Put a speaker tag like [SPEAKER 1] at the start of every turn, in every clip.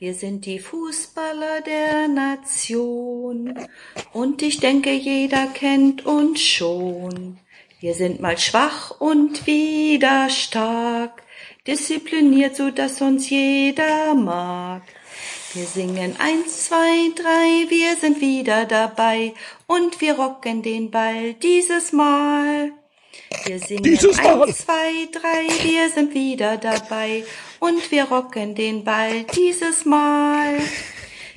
[SPEAKER 1] Wir sind die Fußballer der Nation. Und ich denke, jeder kennt uns schon. Wir sind mal schwach und wieder stark. Diszipliniert, so dass uns jeder mag. Wir singen eins, zwei, drei, wir sind wieder dabei und wir rocken den Ball dieses Mal. Wir singen
[SPEAKER 2] Dieses Mal.
[SPEAKER 1] eins, zwei, drei, wir sind wieder dabei und wir rocken den Ball dieses Mal.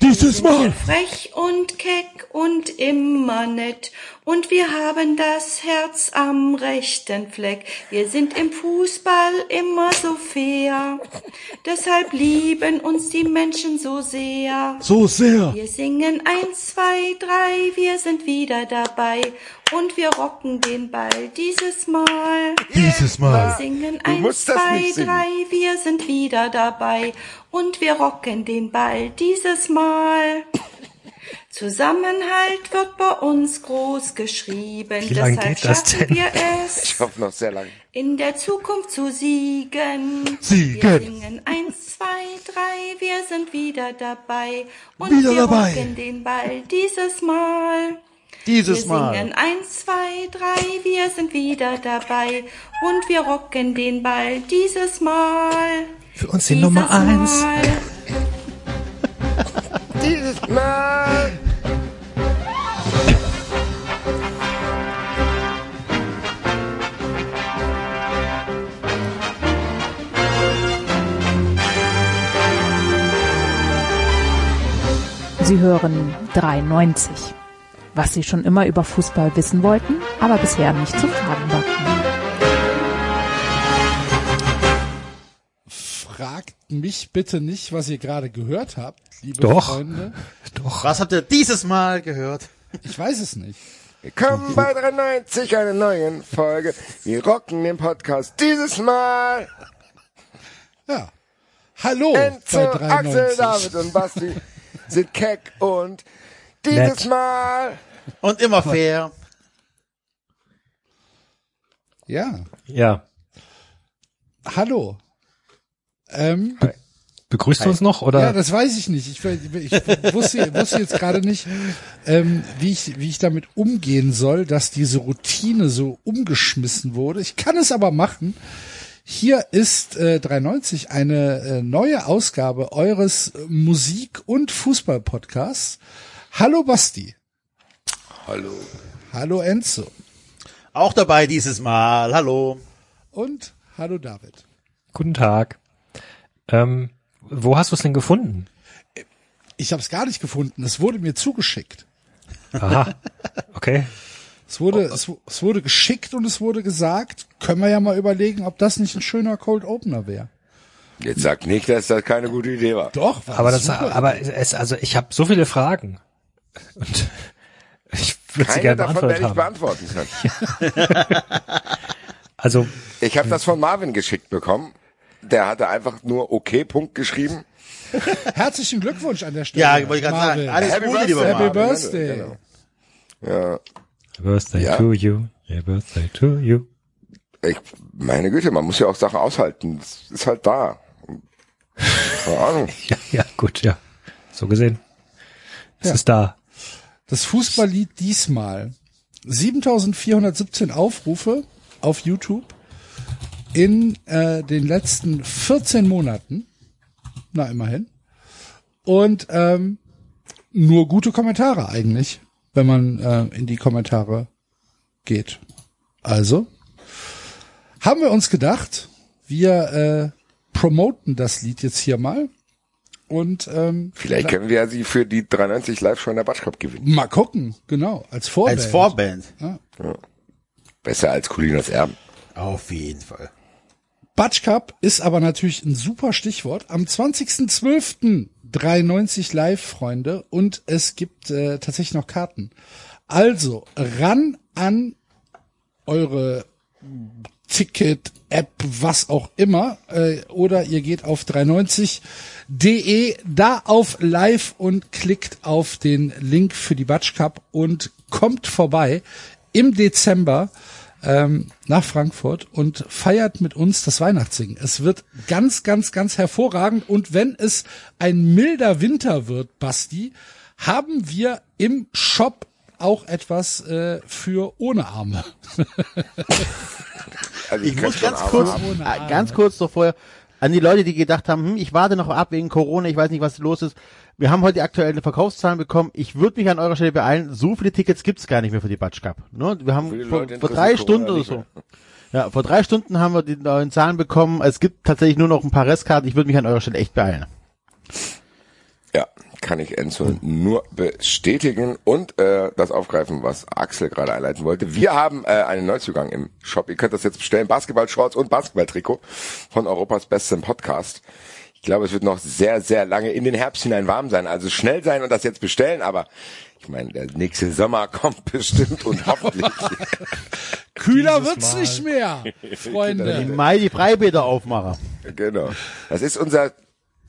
[SPEAKER 2] Dieses Mal.
[SPEAKER 1] Frech und keck und immer nett. Und wir haben das Herz am rechten Fleck. Wir sind im Fußball immer so fair. Deshalb lieben uns die Menschen so sehr.
[SPEAKER 2] So sehr.
[SPEAKER 1] Wir singen eins, zwei, drei, wir sind wieder dabei. Und wir rocken den Ball dieses Mal.
[SPEAKER 2] Dieses
[SPEAKER 1] Wir
[SPEAKER 2] Mal.
[SPEAKER 1] singen
[SPEAKER 3] Du
[SPEAKER 1] eins,
[SPEAKER 3] musst das
[SPEAKER 1] zwei, drei, wir sind wieder dabei und wir rocken den Ball dieses Mal. Zusammenhalt wird bei uns groß geschrieben,
[SPEAKER 4] Wie lang
[SPEAKER 1] deshalb
[SPEAKER 4] geht das
[SPEAKER 1] schaffen
[SPEAKER 4] denn?
[SPEAKER 1] wir es,
[SPEAKER 3] Ich hoffe noch sehr lange.
[SPEAKER 1] in der Zukunft zu siegen.
[SPEAKER 2] Siegen.
[SPEAKER 1] Wir singen eins, zwei, drei, wir sind wieder dabei und
[SPEAKER 2] Wieder
[SPEAKER 1] wir
[SPEAKER 2] dabei.
[SPEAKER 1] rocken den Ball dieses Mal.
[SPEAKER 5] Dieses
[SPEAKER 1] wir
[SPEAKER 5] Mal.
[SPEAKER 1] singen eins, zwei, drei, wir sind wieder dabei und wir rocken den Ball dieses Mal.
[SPEAKER 4] Für uns die
[SPEAKER 1] Dieses
[SPEAKER 4] Nummer eins.
[SPEAKER 1] Mal.
[SPEAKER 3] Dieses Mal.
[SPEAKER 6] Sie hören 93. Was Sie schon immer über Fußball wissen wollten, aber bisher nicht zu fragen war.
[SPEAKER 2] Fragt mich bitte nicht, was ihr gerade gehört habt, liebe
[SPEAKER 4] Doch.
[SPEAKER 2] Freunde.
[SPEAKER 4] Doch.
[SPEAKER 5] Was habt ihr dieses Mal gehört?
[SPEAKER 2] Ich weiß es nicht.
[SPEAKER 3] Willkommen bei 93, einer neuen Folge. Wir rocken den Podcast dieses Mal.
[SPEAKER 2] Ja. Hallo
[SPEAKER 3] Enzo,
[SPEAKER 2] bei
[SPEAKER 3] Axel,
[SPEAKER 2] 93.
[SPEAKER 3] David und Basti sind keck und dieses
[SPEAKER 4] Nett.
[SPEAKER 3] Mal.
[SPEAKER 5] Und immer fair.
[SPEAKER 2] Ja.
[SPEAKER 4] Ja.
[SPEAKER 2] Hallo. Ähm,
[SPEAKER 4] Begrüßt du uns noch oder?
[SPEAKER 2] ja, das weiß ich nicht. Ich, ich wusste, wusste jetzt gerade nicht, ähm, wie, ich, wie ich damit umgehen soll, dass diese Routine so umgeschmissen wurde. Ich kann es aber machen. Hier ist äh, 93 eine äh, neue Ausgabe eures Musik- und Fußball-Podcasts. Hallo Basti.
[SPEAKER 3] Hallo.
[SPEAKER 2] Hallo Enzo.
[SPEAKER 5] Auch dabei dieses Mal. Hallo.
[SPEAKER 2] Und hallo David.
[SPEAKER 4] Guten Tag. Ähm, wo hast du es denn gefunden?
[SPEAKER 2] Ich habe es gar nicht gefunden. Es wurde mir zugeschickt.
[SPEAKER 4] Aha. Okay.
[SPEAKER 2] Es wurde, es, wu- es wurde geschickt und es wurde gesagt, können wir ja mal überlegen, ob das nicht ein schöner Cold Opener wäre.
[SPEAKER 3] Jetzt sag nicht, dass das keine gute Idee war.
[SPEAKER 2] Doch, war
[SPEAKER 4] Aber das,
[SPEAKER 2] super.
[SPEAKER 4] aber es, also ich habe so viele Fragen und ich würde sie
[SPEAKER 3] Keine
[SPEAKER 4] gerne
[SPEAKER 3] davon werde ich beantworten können.
[SPEAKER 4] Also
[SPEAKER 3] Ich habe das von Marvin geschickt bekommen. Der hatte einfach nur okay Punkt geschrieben.
[SPEAKER 2] Herzlichen Glückwunsch an der Stelle.
[SPEAKER 5] Ja, wollte ich gerade sagen. Alles
[SPEAKER 3] Happy
[SPEAKER 5] Gute, lieber
[SPEAKER 3] Birthday.
[SPEAKER 2] Happy
[SPEAKER 5] Marvin.
[SPEAKER 2] Birthday.
[SPEAKER 3] Genau. Ja,
[SPEAKER 4] Birthday
[SPEAKER 3] Ja.
[SPEAKER 4] to you, yeah, birthday to you.
[SPEAKER 3] ich, meine Güte, man muss ja auch Sachen aushalten. Es ist halt da. Keine Ahnung.
[SPEAKER 4] Ja, ja, gut, ja. So gesehen. Es
[SPEAKER 2] Ja.
[SPEAKER 4] ist da.
[SPEAKER 2] Das Fußballlied diesmal. 7417 Aufrufe auf YouTube in äh, den letzten 14 Monaten. Na, immerhin. Und ähm, nur gute Kommentare eigentlich, wenn man äh, in die Kommentare geht. Also haben wir uns gedacht, wir äh, promoten das Lied jetzt hier mal und ähm,
[SPEAKER 3] Vielleicht können wir ja sie für die 93 Live-Show in der Batsch Cup gewinnen.
[SPEAKER 2] mal gucken, genau, als Vorband.
[SPEAKER 5] Als Vorband.
[SPEAKER 3] Besser als Colinas Erben.
[SPEAKER 5] Auf jeden Fall.
[SPEAKER 2] Batsch Cup ist aber natürlich ein super Stichwort. Am 20.12. 93 live, Freunde, und es gibt äh, tatsächlich noch Karten. Also ran an eure Ticket, App, was auch immer, äh, oder ihr geht auf 390.de, da auf Live und klickt auf den Link für die Batsch Cup und kommt vorbei im Dezember ähm, nach Frankfurt und feiert mit uns das Weihnachtssingen. Es wird ganz, ganz, ganz hervorragend. Und wenn es ein milder Winter wird, Basti, haben wir im Shop auch etwas äh, für ohne Arme.
[SPEAKER 3] Also
[SPEAKER 5] Ich
[SPEAKER 3] könnte
[SPEAKER 5] muss ganz kurz,
[SPEAKER 3] haben.
[SPEAKER 5] äh, ganz kurz noch vorher an die Leute, die gedacht haben, hm, ich warte noch ab wegen Corona, ich weiß nicht, was los ist. Wir haben heute die aktuellen Verkaufszahlen bekommen. Ich würde mich an eurer Stelle beeilen. So viele Tickets gibt's gar nicht mehr für die Batsch Cup. Ne? Wir haben vor, vor drei Stunden oder so. Ja, vor drei Stunden haben wir die neuen Zahlen bekommen. Es gibt tatsächlich nur noch ein paar Restkarten. Ich würde mich an eurer Stelle echt beeilen.
[SPEAKER 3] Ja, kann ich Enzo nur bestätigen und äh, das aufgreifen, was Axel gerade einleiten wollte. Wir haben äh, einen Neuzugang im Shop. Ihr könnt das jetzt bestellen. Basketball-Shorts und Basketball-Trikot von Europas bestem Podcast. Ich glaube, es wird noch sehr, sehr lange in den Herbst hinein warm sein. Also schnell sein und das jetzt bestellen. Aber ich meine, der nächste Sommer kommt bestimmt und hoffentlich.
[SPEAKER 2] Kühler wird's
[SPEAKER 4] Mal.
[SPEAKER 2] nicht mehr,
[SPEAKER 5] Im
[SPEAKER 2] Freunde.
[SPEAKER 5] Mai die Freibäder aufmachen.
[SPEAKER 3] genau. Das ist unser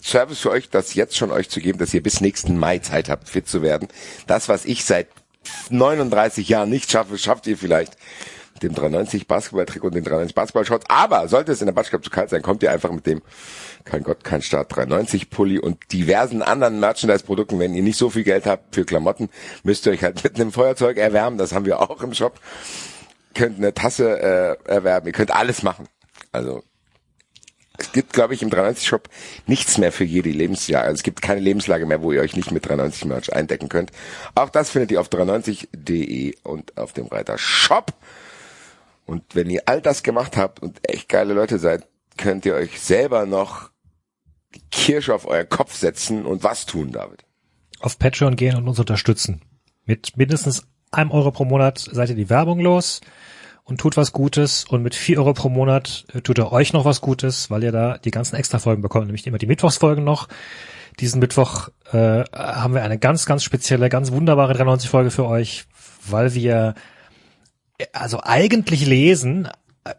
[SPEAKER 3] Service für euch, das jetzt schon euch zu geben, dass ihr bis nächsten Mai Zeit habt, fit zu werden. Das, was ich seit 39 Jahren nicht schaffe, schafft ihr vielleicht dem 390 Basketball-Trikot und den 390 Basketball-Shorts. Aber sollte es in der Batschkap zu kalt sein, kommt ihr einfach mit dem kein Gott, kein Start 390 Pulli und diversen anderen Merchandise-Produkten. Wenn ihr nicht so viel Geld habt für Klamotten, müsst ihr euch halt mit einem Feuerzeug erwärmen. Das haben wir auch im Shop. Könnt eine Tasse äh, erwerben. Ihr könnt alles machen. Also es gibt, glaube ich, im 390-Shop nichts mehr für jede Lebensjahr. Also es gibt keine Lebenslage mehr, wo ihr euch nicht mit 390 Merch eindecken könnt. Auch das findet ihr auf 390.de und auf dem Reiter Shop. Und wenn ihr all das gemacht habt und echt geile Leute seid, könnt ihr euch selber noch die Kirsche auf euren Kopf setzen und was tun, David?
[SPEAKER 4] Auf Patreon gehen und uns unterstützen. Mit mindestens einem Euro pro Monat seid ihr die Werbung los und tut was Gutes und mit vier Euro pro Monat äh, tut ihr euch noch was Gutes, weil ihr da die ganzen Extra-Folgen bekommt, nämlich immer die Mittwochsfolgen noch. Diesen Mittwoch äh, haben wir eine ganz, ganz spezielle, ganz wunderbare 93-Folge für euch, weil wir äh, also eigentlich lesen,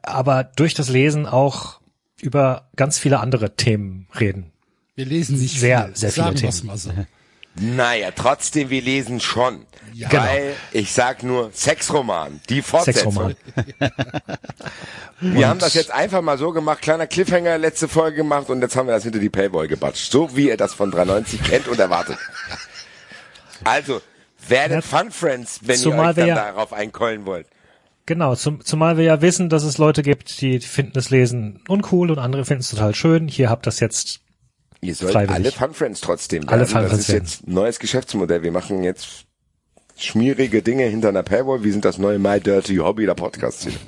[SPEAKER 4] aber durch das Lesen auch über ganz viele andere Themen reden.
[SPEAKER 2] Wir lesen nicht
[SPEAKER 4] Sehr,
[SPEAKER 2] viel.
[SPEAKER 4] sehr viele
[SPEAKER 2] Sagen
[SPEAKER 4] Themen.
[SPEAKER 2] mal so.
[SPEAKER 3] Naja, trotzdem, wir lesen schon.
[SPEAKER 2] Ja.
[SPEAKER 3] Weil, ich sag nur, Sexroman, die Fortsetzung.
[SPEAKER 4] Sexroman.
[SPEAKER 3] Wir haben das jetzt einfach mal so gemacht, kleiner Cliffhanger, letzte Folge gemacht und jetzt haben wir das hinter die Paywall gebatscht. So wie ihr das von 390 kennt und erwartet. Also, werdet Fun Friends, wenn ihr euch dann
[SPEAKER 4] ja-
[SPEAKER 3] darauf einkeulen wollt.
[SPEAKER 4] Genau, zum, zumal wir ja wissen, dass es Leute gibt, die finden das Lesen uncool und andere finden es total schön. Hier habt das jetzt.
[SPEAKER 3] Ihr sollt
[SPEAKER 4] Freiwillig.
[SPEAKER 3] alle Fun Friends trotzdem werden.
[SPEAKER 4] Alle Fun
[SPEAKER 3] das
[SPEAKER 4] Friends
[SPEAKER 3] ist jetzt ein neues Geschäftsmodell. Wir machen jetzt schmierige Dinge hinter einer Paywall. Wir sind das neue My Dirty Hobby der Podcast.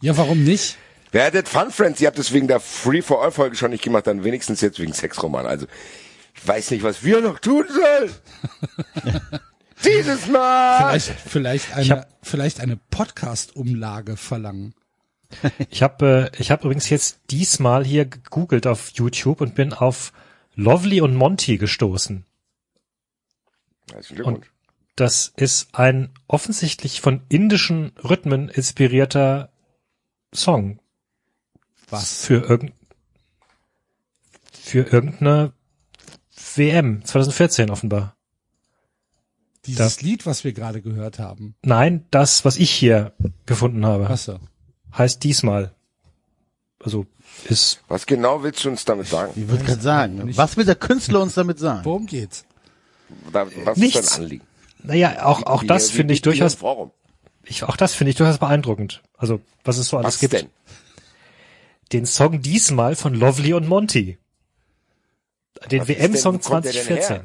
[SPEAKER 2] Ja, warum nicht?
[SPEAKER 3] Werdet Fun Friends, ihr habt es wegen der Free for All Folge schon nicht gemacht, dann wenigstens jetzt wegen Sexroman. Also, ich weiß nicht, was wir noch tun sollen. Dieses Mal!
[SPEAKER 2] Vielleicht, vielleicht eine, vielleicht eine Podcast-Umlage verlangen.
[SPEAKER 4] Ich habe äh, ich hab übrigens jetzt diesmal hier gegoogelt auf YouTube und bin auf Lovely und Monty gestoßen.
[SPEAKER 3] Glückwunsch.
[SPEAKER 4] Das ist ein offensichtlich von indischen Rhythmen inspirierter Song
[SPEAKER 2] Was?
[SPEAKER 4] für irgend für irgendeine WM 2014 offenbar.
[SPEAKER 2] Dieses Lied, was wir gerade gehört haben.
[SPEAKER 4] Nein, das, was ich hier gefunden habe,
[SPEAKER 2] Wasser.
[SPEAKER 4] Heißt diesmal. Also ist
[SPEAKER 3] Was genau willst du uns damit sagen?
[SPEAKER 5] Ich würde gerade sagen, was will der Künstler uns damit sagen?
[SPEAKER 2] Worum geht's?
[SPEAKER 3] Da- Was
[SPEAKER 4] Nichts.
[SPEAKER 3] ist dein Anliegen?
[SPEAKER 4] naja auch auch
[SPEAKER 3] Wie-
[SPEAKER 4] das finde ich durchaus
[SPEAKER 3] Forum.
[SPEAKER 4] ich, auch das finde ich durchaus beeindruckend. Also was es so alles
[SPEAKER 3] Was
[SPEAKER 4] gibt.
[SPEAKER 3] denn?
[SPEAKER 4] Den Song diesmal von Lovely und Monty. Den WM-Song
[SPEAKER 3] denn- wo kommt der denn
[SPEAKER 4] 2014.
[SPEAKER 3] her?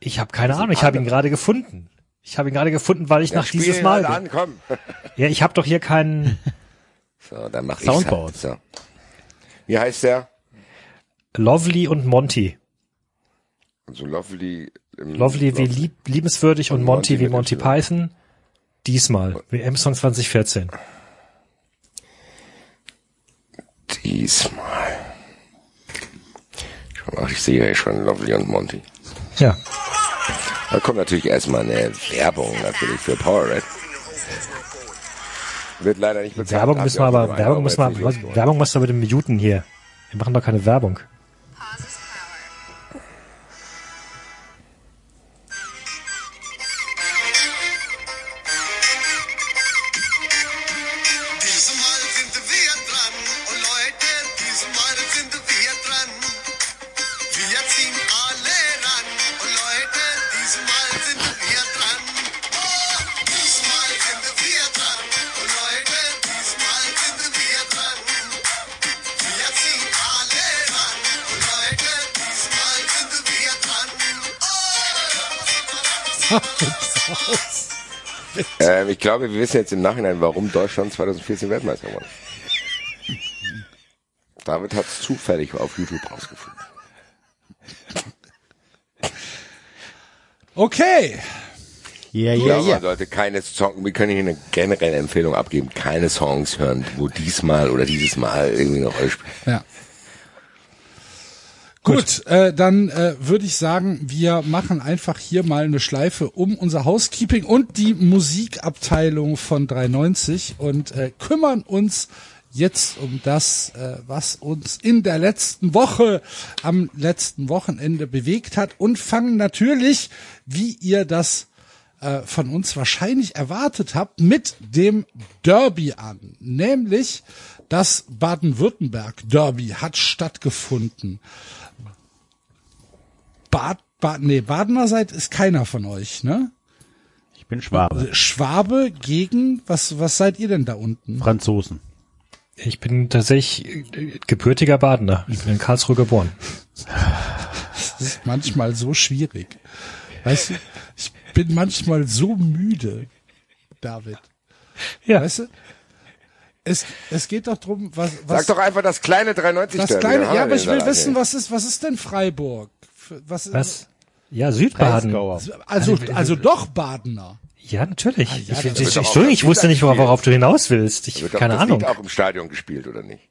[SPEAKER 4] Ich habe keine Ahnung, ich habe ihn gerade gefunden. Ich habe ihn gerade gefunden, weil ich
[SPEAKER 3] Ja,
[SPEAKER 4] nach dieses Mal.
[SPEAKER 3] halt
[SPEAKER 4] bin.
[SPEAKER 3] an, komm.
[SPEAKER 4] Ja, ich habe doch hier keinen
[SPEAKER 3] So, dann mach
[SPEAKER 5] Soundboard.
[SPEAKER 3] ich's halt. So. Wie heißt der?
[SPEAKER 4] Lovely und Monty.
[SPEAKER 3] Also Lovely.
[SPEAKER 4] Lovely wie lieb, liebenswürdig und
[SPEAKER 3] Und
[SPEAKER 4] Monty,
[SPEAKER 3] Monty
[SPEAKER 4] wie Monty. Python. Diesmal. WM-Song 2014.
[SPEAKER 3] Diesmal. Mal, ich sehe ja schon Lovely und Monty.
[SPEAKER 4] Ja.
[SPEAKER 3] Da kommt natürlich erstmal eine Werbung natürlich für Powerade. Wird leider nicht bezahlt.
[SPEAKER 4] Werbung müssen wir aber, Werbung müssen wir, Werbung müssen wir bitte muten hier. Wir machen doch keine Werbung.
[SPEAKER 3] Glaube, wir wissen jetzt im Nachhinein, warum Deutschland 2014 Weltmeister wurde. David hat es zufällig auf YouTube rausgefunden.
[SPEAKER 2] Okay.
[SPEAKER 5] Ja,
[SPEAKER 3] Ja,
[SPEAKER 5] ja,
[SPEAKER 3] man sollte keine Songs, wir können hier eine generelle Empfehlung abgeben, keine Songs hören, wo diesmal oder dieses Mal irgendwie eine Rolle spielen.
[SPEAKER 2] Ja. Gut, äh, dann äh, würde ich sagen, wir machen einfach hier mal eine Schleife um unser Housekeeping und die Musikabteilung von 390 und äh, kümmern uns jetzt um das, äh, was uns in der letzten Woche, am letzten Wochenende bewegt hat und fangen natürlich, wie ihr das äh, von uns wahrscheinlich erwartet habt, mit dem Derby an. Nämlich das Baden-Württemberg-Derby hat stattgefunden. Bad, Bad, nee, Badener seid ist keiner von euch, ne?
[SPEAKER 5] Ich bin Schwabe.
[SPEAKER 2] Schwabe gegen, was, was seid ihr denn da unten?
[SPEAKER 5] Franzosen.
[SPEAKER 4] Ich bin tatsächlich gebürtiger Badener. Ich bin in Karlsruhe geboren.
[SPEAKER 2] Das ist manchmal so schwierig. Weißt du, ich bin manchmal so müde, David.
[SPEAKER 4] Ja.
[SPEAKER 2] Weißt du? Es, es geht doch drum, was,
[SPEAKER 3] Sag
[SPEAKER 2] was
[SPEAKER 3] doch einfach das kleine 390
[SPEAKER 2] das kleine, ja, aber ich will wissen, was ist, was ist denn Freiburg? Was,
[SPEAKER 4] Was? Ja, Südbaden.
[SPEAKER 5] Breisgauer.
[SPEAKER 2] Also, also doch Badener.
[SPEAKER 4] Ja, natürlich.
[SPEAKER 2] ja,
[SPEAKER 4] ich, ich, ich, Entschuldigung, ich wusste nicht, worauf du hinaus willst. Ich,
[SPEAKER 3] Wird doch
[SPEAKER 4] keine
[SPEAKER 3] das
[SPEAKER 4] Ahnung.
[SPEAKER 3] Lied auch im Stadion gespielt, oder nicht?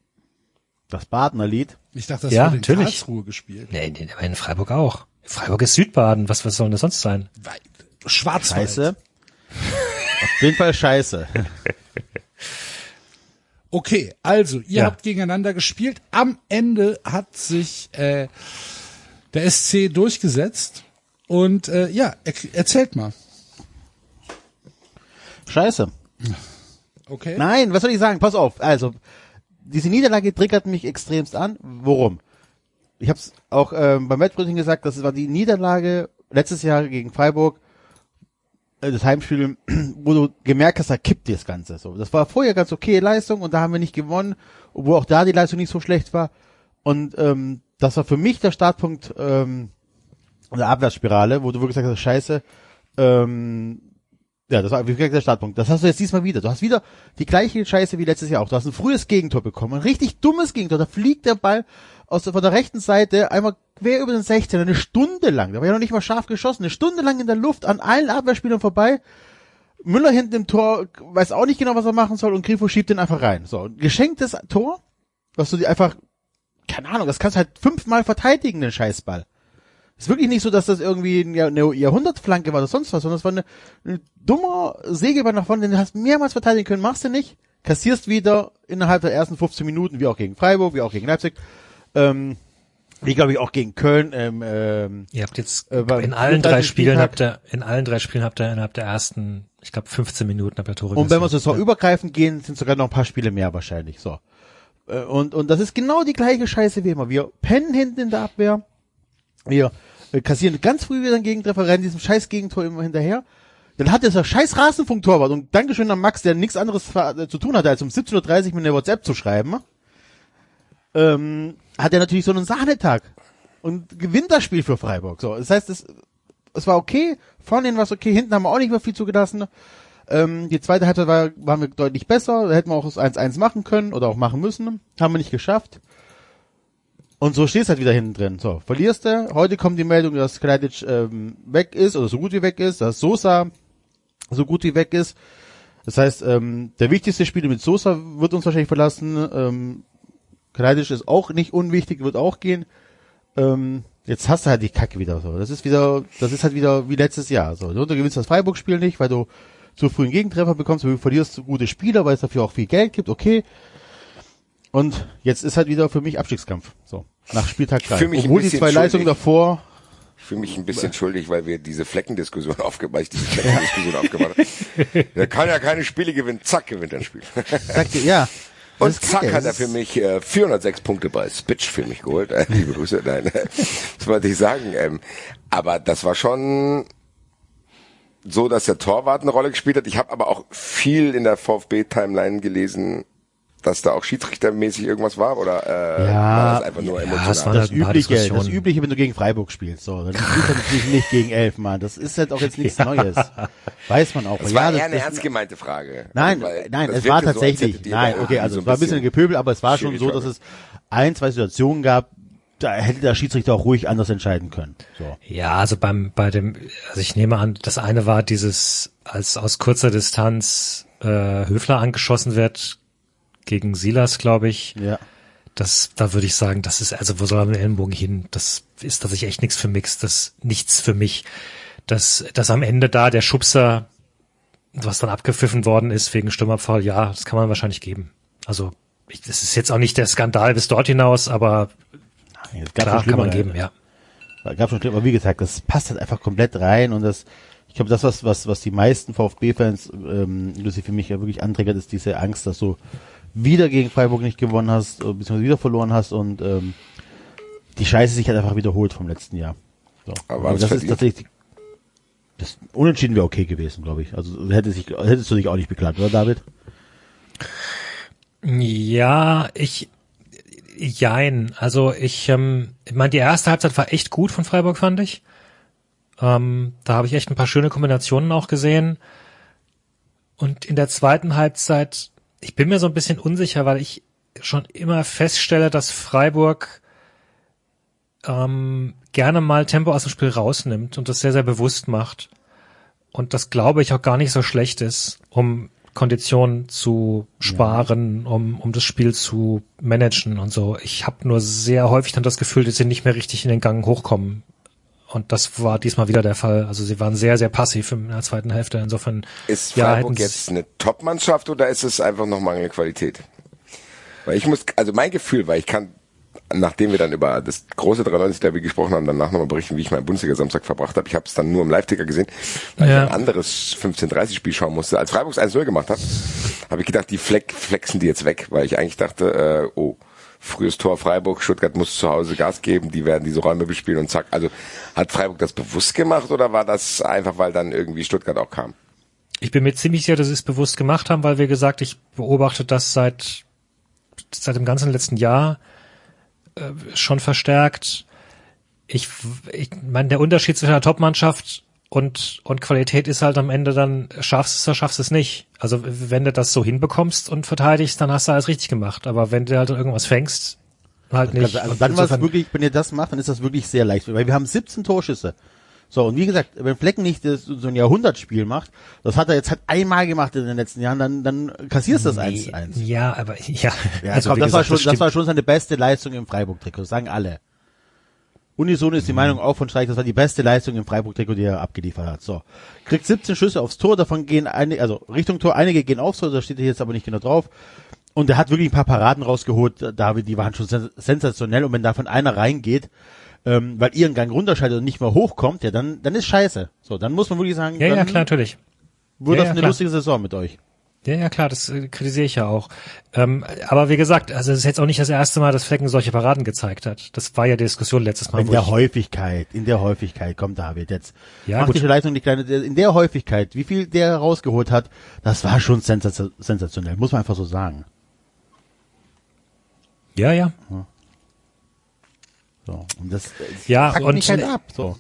[SPEAKER 5] Das Badener Lied.
[SPEAKER 2] Ich dachte, das
[SPEAKER 4] Ja,
[SPEAKER 2] wurde in
[SPEAKER 4] natürlich.
[SPEAKER 2] Karlsruhe gespielt.
[SPEAKER 4] Nee, nee, aber in Freiburg auch. Freiburg ist Südbaden. Was, was soll denn das sonst sein?
[SPEAKER 2] Schwarzwald.
[SPEAKER 5] Scheiße. Auf jeden Fall scheiße.
[SPEAKER 2] Okay, also ihr
[SPEAKER 4] Ja.
[SPEAKER 2] habt gegeneinander gespielt. Am Ende hat sich äh, der SC durchgesetzt. Und äh, ja, er, erzählt mal.
[SPEAKER 5] Scheiße.
[SPEAKER 2] Okay.
[SPEAKER 5] Nein, was soll ich sagen? Pass auf. Also, diese Niederlage triggert mich extremst an. Worum? Ich habe es auch ähm, beim Wettbrötchen gesagt, das war die Niederlage letztes Jahr gegen Freiburg, äh, das Heimspiel, wo du gemerkt hast, da kippt dir das Ganze. So, das war vorher ganz okay Leistung und da haben wir nicht gewonnen, obwohl auch da die Leistung nicht so schlecht war. Und ähm, das war für mich der Startpunkt ähm, der Abwärtsspirale, wo du wirklich gesagt hast, Scheiße, ähm, ja, das war gesagt der Startpunkt. Das hast du jetzt diesmal wieder. Du hast wieder die gleiche Scheiße wie letztes Jahr auch. Du hast ein frühes Gegentor bekommen, ein richtig dummes Gegentor. Da fliegt der Ball aus der, von der rechten Seite einmal quer über den 16 eine Stunde lang. Da war ja noch nicht mal scharf geschossen. Eine Stunde lang in der Luft an allen Abwehrspielern vorbei. Müller hinten im Tor weiß auch nicht genau, was er machen soll und Grifo schiebt den einfach rein. So, geschenktes Tor, was du dir einfach, keine Ahnung, das kannst du halt fünfmal verteidigen, den Scheißball. Ist wirklich nicht so, dass das irgendwie eine eine Jahrhundertflanke war oder sonst was, sondern es war eine, ein dummer Sägeball nach vorne, den du hast mehrmals verteidigen können, machst du nicht, kassierst wieder innerhalb der ersten 15 Minuten, wie auch gegen Freiburg, wie auch gegen Leipzig, ähm, wie glaube ich auch gegen Köln, ähm, ähm,
[SPEAKER 4] Ihr habt jetzt
[SPEAKER 5] Äh,
[SPEAKER 4] in allen drei
[SPEAKER 5] 34.
[SPEAKER 4] Spielen
[SPEAKER 5] Spieltag-
[SPEAKER 4] habt ihr, in allen drei Spielen habt ihr innerhalb der ersten, ich glaube 15 Minuten habt ihr Tore
[SPEAKER 5] Und wenn wir so übergreifend gehen, sind sogar noch ein paar Spiele mehr wahrscheinlich. So. Äh, Und, und das ist genau die gleiche Scheiße wie immer. Wir pennen hinten in der Abwehr. Wir äh, kassieren ganz früh wieder einen Gegentreffer, rennen diesem scheiß Gegentor immer hinterher. Dann hat dieser scheiß Rasenfunktorwart und Dankeschön an Max, der nichts anderes äh, zu tun hatte, als um 17.30 Uhr mit einer WhatsApp zu schreiben, ähm, hat er natürlich so einen Sahnetag und gewinnt das Spiel für Freiburg. So, das heißt, es, es war okay, vorne war es okay, hinten haben wir auch nicht mehr viel zugelassen. Ähm, die zweite Halbzeit war, waren wir deutlich besser, da hätten wir auch das 1-1 machen können oder auch machen müssen, haben wir nicht geschafft. Und so stehst halt wieder hinten drin. So, verlierst du. Heute kommt die Meldung, dass Kladic ähm, weg ist oder so gut wie weg ist, dass Sosa so gut wie weg ist. Das heißt, ähm, der wichtigste Spieler mit Sosa wird uns wahrscheinlich verlassen. Ähm, Kladic ist auch nicht unwichtig, wird auch gehen. Ähm, jetzt hast du halt die Kacke wieder so. Das ist wieder, das ist halt wieder wie letztes Jahr. So, du gewinnst das Freiburg-Spiel nicht, weil du zu früh einen Gegentreffer bekommst, du verlierst gute Spieler, weil es dafür auch viel Geld gibt, okay. Und jetzt ist halt wieder für mich Abstiegskampf. So, nach Spieltag 3.
[SPEAKER 3] fühl mich ein
[SPEAKER 5] Obwohl die zwei Leistungen davor,
[SPEAKER 3] Ich fühle mich ein bisschen schuldig, weil wir diese Fleckendiskussion aufgemacht, ich diese Fleckendiskussion aufgemacht habe. Der kann ja keine Spiele gewinnen, zack, gewinnt er ein Spiel.
[SPEAKER 5] sagte, ja.
[SPEAKER 3] Und zack hat er für mich äh, 406 Punkte bei Spitch für mich geholt. Äh, liebe Grüße, nein, das wollte ich sagen. Ähm, aber das war schon so, dass der Torwart eine Rolle gespielt hat. Ich habe aber auch viel in der VfB-Timeline gelesen, dass da auch schiedsrichtermäßig irgendwas war oder äh,
[SPEAKER 5] Ja,
[SPEAKER 3] war das einfach nur
[SPEAKER 4] ja,
[SPEAKER 3] emotional?
[SPEAKER 4] war
[SPEAKER 5] das
[SPEAKER 4] ein paar
[SPEAKER 5] übliche, das übliche, wenn du gegen Freiburg spielst. So, dann spielst du natürlich nicht gegen Elfmann. Das ist halt auch jetzt nichts Neues. Weiß man auch.
[SPEAKER 3] das
[SPEAKER 5] ja,
[SPEAKER 3] war
[SPEAKER 5] das,
[SPEAKER 3] eher eine
[SPEAKER 5] das,
[SPEAKER 3] ernst gemeinte Frage.
[SPEAKER 5] Nein,
[SPEAKER 3] Also, weil
[SPEAKER 5] nein,
[SPEAKER 3] das
[SPEAKER 5] es war
[SPEAKER 3] so,
[SPEAKER 5] tatsächlich,
[SPEAKER 3] ihr
[SPEAKER 5] nein, okay, also
[SPEAKER 3] so
[SPEAKER 5] es war ein bisschen gepöbelt, aber es war schon so, dass es ein, zwei Situationen gab, da hätte der Schiedsrichter auch ruhig anders entscheiden können. So.
[SPEAKER 4] Ja, also beim bei dem, also ich nehme an, das eine war dieses, als aus kurzer Distanz äh, Höfler angeschossen wird gegen Silas, glaube ich.
[SPEAKER 5] Ja.
[SPEAKER 4] Das, da würde ich sagen, das ist, also wo soll er mit dem Ellenbogen hin? Das ist tatsächlich echt nichts für Mix, das nichts für mich. Das, das am Ende da der Schubser, was dann abgepfiffen worden ist wegen Sturmabfall, ja, das kann man wahrscheinlich geben. Also ich, das ist jetzt auch nicht der Skandal bis dort hinaus, aber
[SPEAKER 5] es gab
[SPEAKER 4] klar
[SPEAKER 5] schon
[SPEAKER 4] kann man geben, ja.
[SPEAKER 5] Gab schon schlimm, aber wie gesagt, das passt halt einfach komplett rein und das, ich glaube, das, was, was, was die meisten VfB-Fans, ähm, inklusive für mich ja wirklich anträgert, ist diese Angst, dass du wieder gegen Freiburg nicht gewonnen hast, äh, beziehungsweise wieder verloren hast und ähm, die Scheiße sich halt einfach wiederholt vom letzten Jahr. So.
[SPEAKER 3] Aber
[SPEAKER 5] Und
[SPEAKER 3] das
[SPEAKER 5] ist tatsächlich, das Unentschieden wäre okay gewesen, glaube ich. Also hätte sich, hättest du dich auch nicht beklagt, oder David?
[SPEAKER 4] Ja, ich, jein. Also ich, ähm, ich meine, die erste Halbzeit war echt gut von Freiburg, fand ich. Ähm, da habe ich echt ein paar schöne Kombinationen auch gesehen. Und in der zweiten Halbzeit, ich bin mir so ein bisschen unsicher, weil ich schon immer feststelle, dass Freiburg ähm, gerne mal Tempo aus dem Spiel rausnimmt und das sehr, sehr bewusst macht. Und das glaube ich auch gar nicht so schlecht ist, um Konditionen zu sparen, um, um das Spiel zu managen und so. Ich habe nur sehr häufig dann das Gefühl, dass sie nicht mehr richtig in den Gang hochkommen. Und das war diesmal wieder der Fall. Also sie waren sehr, sehr passiv in der zweiten Hälfte. Insofern
[SPEAKER 3] Ist
[SPEAKER 4] ja,
[SPEAKER 3] Freiburg
[SPEAKER 4] sie-
[SPEAKER 3] jetzt eine Top-Mannschaft oder ist es einfach noch mangelnde Qualität? Weil ich muss, also mein Gefühl, weil ich kann, nachdem wir dann über das große 93 Derby gesprochen haben, danach nochmal berichten, wie ich meinen Bundesliga-Samstag verbracht habe. Ich habe es dann nur im Live-Ticker gesehen, weil
[SPEAKER 4] Ja.
[SPEAKER 3] ich ein anderes 15:30-Spiel schauen musste. Als Freiburg 1-0 gemacht hat, habe ich gedacht, die Fleck, flexen die jetzt weg, weil ich eigentlich dachte, äh, oh, frühes Tor Freiburg, Stuttgart muss zu Hause Gas geben, die werden diese Räume bespielen und zack. Also hat Freiburg das bewusst gemacht oder war das einfach, weil dann irgendwie Stuttgart auch kam?
[SPEAKER 4] Ich bin mir ziemlich sicher, dass sie es bewusst gemacht haben, weil wir gesagt, ich beobachte das seit seit dem ganzen letzten Jahr schon verstärkt. Ich, ich meine, der Unterschied zwischen einer Topmannschaft und und Qualität ist halt am Ende dann schaffst du es oder schaffst du es nicht. Also wenn du das so hinbekommst und verteidigst, dann hast du alles richtig gemacht. Aber wenn du halt irgendwas fängst, halt nicht.
[SPEAKER 5] Also dann war es wirklich, wenn ihr das macht, dann ist das wirklich sehr leicht, weil wir haben 17 Torschüsse. So, und wie gesagt, wenn Flecken nicht das, so ein Jahrhundertspiel macht, das hat er jetzt halt einmal gemacht in den letzten Jahren, dann, dann kassierst du das 1-1.
[SPEAKER 4] Ja, aber ja.
[SPEAKER 5] Ja,
[SPEAKER 4] also,
[SPEAKER 5] komm, das, war
[SPEAKER 4] gesagt,
[SPEAKER 5] schon, das,
[SPEAKER 4] stimmt.
[SPEAKER 5] war schon seine beste Leistung im Freiburg-Trikot, sagen alle. Unisono ist die Meinung auch von Streich, das war die beste Leistung im Freiburg-Trikot, die er abgeliefert hat. So. Kriegt 17 Schüsse aufs Tor, davon gehen einige, also Richtung Tor, einige gehen aufs Tor, da steht hier jetzt aber nicht genau drauf. Und er hat wirklich ein paar Paraden rausgeholt, David, die waren schon sen sensationell. Und wenn davon einer reingeht, ähm, weil ihr einen Gang runterschaltet und nicht mehr hochkommt, ja, dann, dann ist scheiße. So, dann muss man wirklich sagen,
[SPEAKER 4] Ja, ja, klar, natürlich.
[SPEAKER 5] wurde
[SPEAKER 4] Ja,
[SPEAKER 5] das
[SPEAKER 4] ja,
[SPEAKER 5] eine
[SPEAKER 4] klar.
[SPEAKER 5] lustige Saison mit euch.
[SPEAKER 4] Ja, ja, klar, das äh, kritisiere ich ja auch. Ähm, aber wie gesagt, also es ist jetzt auch nicht das erste Mal, dass Flecken solche Paraden gezeigt hat. Das war ja die Diskussion letztes Mal.
[SPEAKER 5] In der Häufigkeit, in der Häufigkeit, kommt David jetzt.
[SPEAKER 4] Ja,
[SPEAKER 5] Macht
[SPEAKER 4] gut.
[SPEAKER 5] Leistung nicht kleine, in der Häufigkeit, wie viel der rausgeholt hat, das war schon sensationell, muss man einfach so sagen.
[SPEAKER 4] ja, ja.
[SPEAKER 5] So, und das, das
[SPEAKER 4] Ja,
[SPEAKER 5] fuckt
[SPEAKER 4] und-
[SPEAKER 5] mich halt ab, so.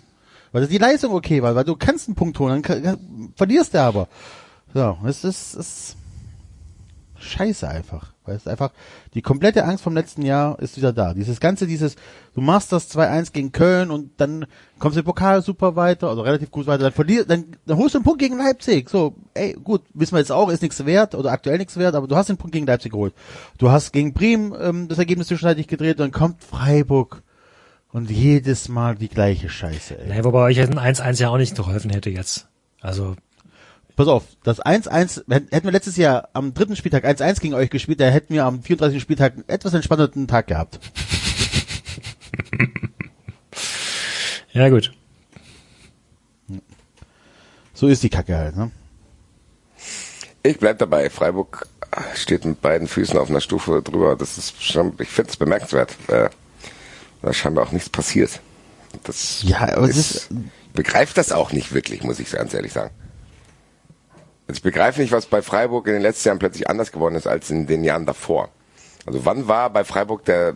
[SPEAKER 5] Weil die Leistung okay war, weil du kannst einen Punkt holen, dann kann, verlierst du aber. So, es ist, es ist scheiße einfach. Weil es einfach, die komplette Angst vom letzten Jahr ist wieder da. Dieses ganze, dieses, du machst das 2-1 gegen Köln und dann kommst du im Pokal super weiter, also relativ gut weiter, dann verlierst, dann, dann holst du einen Punkt gegen Leipzig. So, ey, gut, wissen wir jetzt auch, ist nichts wert oder aktuell nichts wert, aber du hast den Punkt gegen Leipzig geholt. Du hast gegen Bremen ähm, das Ergebnis zwischenzeitlich gedreht, dann kommt Freiburg und jedes Mal die gleiche Scheiße, ey.
[SPEAKER 4] Nee, wobei euch ein 1-1 ja auch nicht geholfen hätte jetzt. Also,
[SPEAKER 5] Pass auf, das 1-1, hätten wir letztes Jahr am dritten Spieltag 1-1 gegen euch gespielt, da hätten wir am 34. Spieltag einen etwas entspannten Tag gehabt.
[SPEAKER 4] ja gut.
[SPEAKER 5] So ist die Kacke halt, ne?
[SPEAKER 3] Ich bleib dabei. Freiburg steht mit beiden Füßen auf einer Stufe drüber. Das ist schon, ich finde es bemerkenswert. Äh, da ist scheinbar auch nichts passiert. Das
[SPEAKER 5] Ja, aber es
[SPEAKER 3] ist,
[SPEAKER 5] ist-
[SPEAKER 3] ich begreife das auch nicht wirklich, muss ich ganz ehrlich sagen. Also ich begreife nicht, was bei Freiburg in den letzten Jahren plötzlich anders geworden ist als in den Jahren davor. Also wann war bei Freiburg der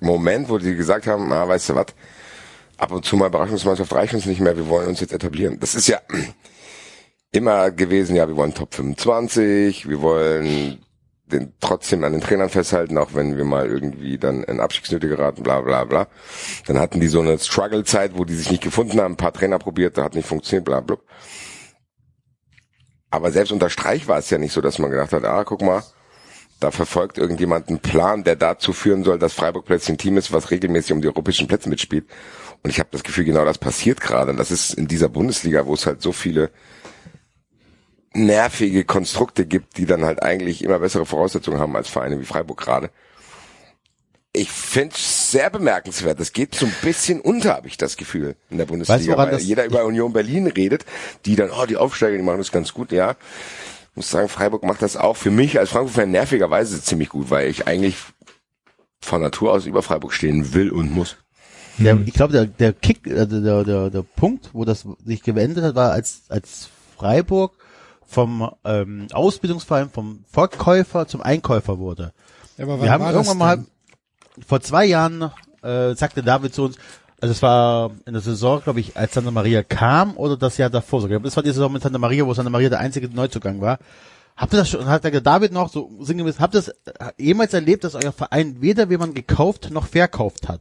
[SPEAKER 3] Moment, wo die gesagt haben, ah, weißt du was, ab und zu mal Überraschungsmannschaft reicht uns nicht mehr, wir wollen uns jetzt etablieren. Das ist ja immer gewesen, ja, wir wollen Top 25, wir wollen den trotzdem an den Trainern festhalten, auch wenn wir mal irgendwie dann in Abstiegsnöte geraten, bla bla bla. Dann hatten die so eine Struggle-Zeit, wo die sich nicht gefunden haben, ein paar Trainer probiert, da hat nicht funktioniert, bla bla. Aber selbst unter Streich war es ja nicht so, dass man gedacht hat, ah, guck mal, da verfolgt irgendjemand einen Plan, der dazu führen soll, dass Freiburg plötzlich ein Team ist, was regelmäßig um die europäischen Plätze mitspielt. Und ich habe das Gefühl, genau das passiert gerade. Und das ist in dieser Bundesliga, wo es halt so viele nervige Konstrukte gibt, die dann halt eigentlich immer bessere Voraussetzungen haben als Vereine wie Freiburg gerade. Ich finde es sehr bemerkenswert. Das geht so ein bisschen unter, habe ich das Gefühl, in der Bundesliga.
[SPEAKER 5] woran
[SPEAKER 3] weil jeder über Union Berlin redet, die dann, oh, die Aufsteiger, die machen das ganz gut, ja. Ich muss sagen, Freiburg macht das auch für mich als Frankfurt-Fan nervigerweise ziemlich gut, weil ich eigentlich von Natur aus über Freiburg stehen will und muss.
[SPEAKER 5] Der, ich glaube, der, der Kick, äh, der, der, der Punkt, wo das sich gewendet hat, war als, als Freiburg vom ähm, Ausbildungsverein, vom Verkäufer zum Einkäufer wurde.
[SPEAKER 2] Ja, aber wann
[SPEAKER 5] Wir haben
[SPEAKER 2] war
[SPEAKER 5] irgendwann mal, vor zwei Jahren, äh, sagte David zu uns, also es war in der Saison, glaube ich, als Santa Maria kam oder das Jahr davor sogar. Das war die Saison mit Santa Maria, wo Santa Maria der einzige Neuzugang war. Habt ihr das schon, hat der David noch so sinngemäß, habt ihr das jemals erlebt, dass euer Verein weder jemand gekauft noch verkauft hat?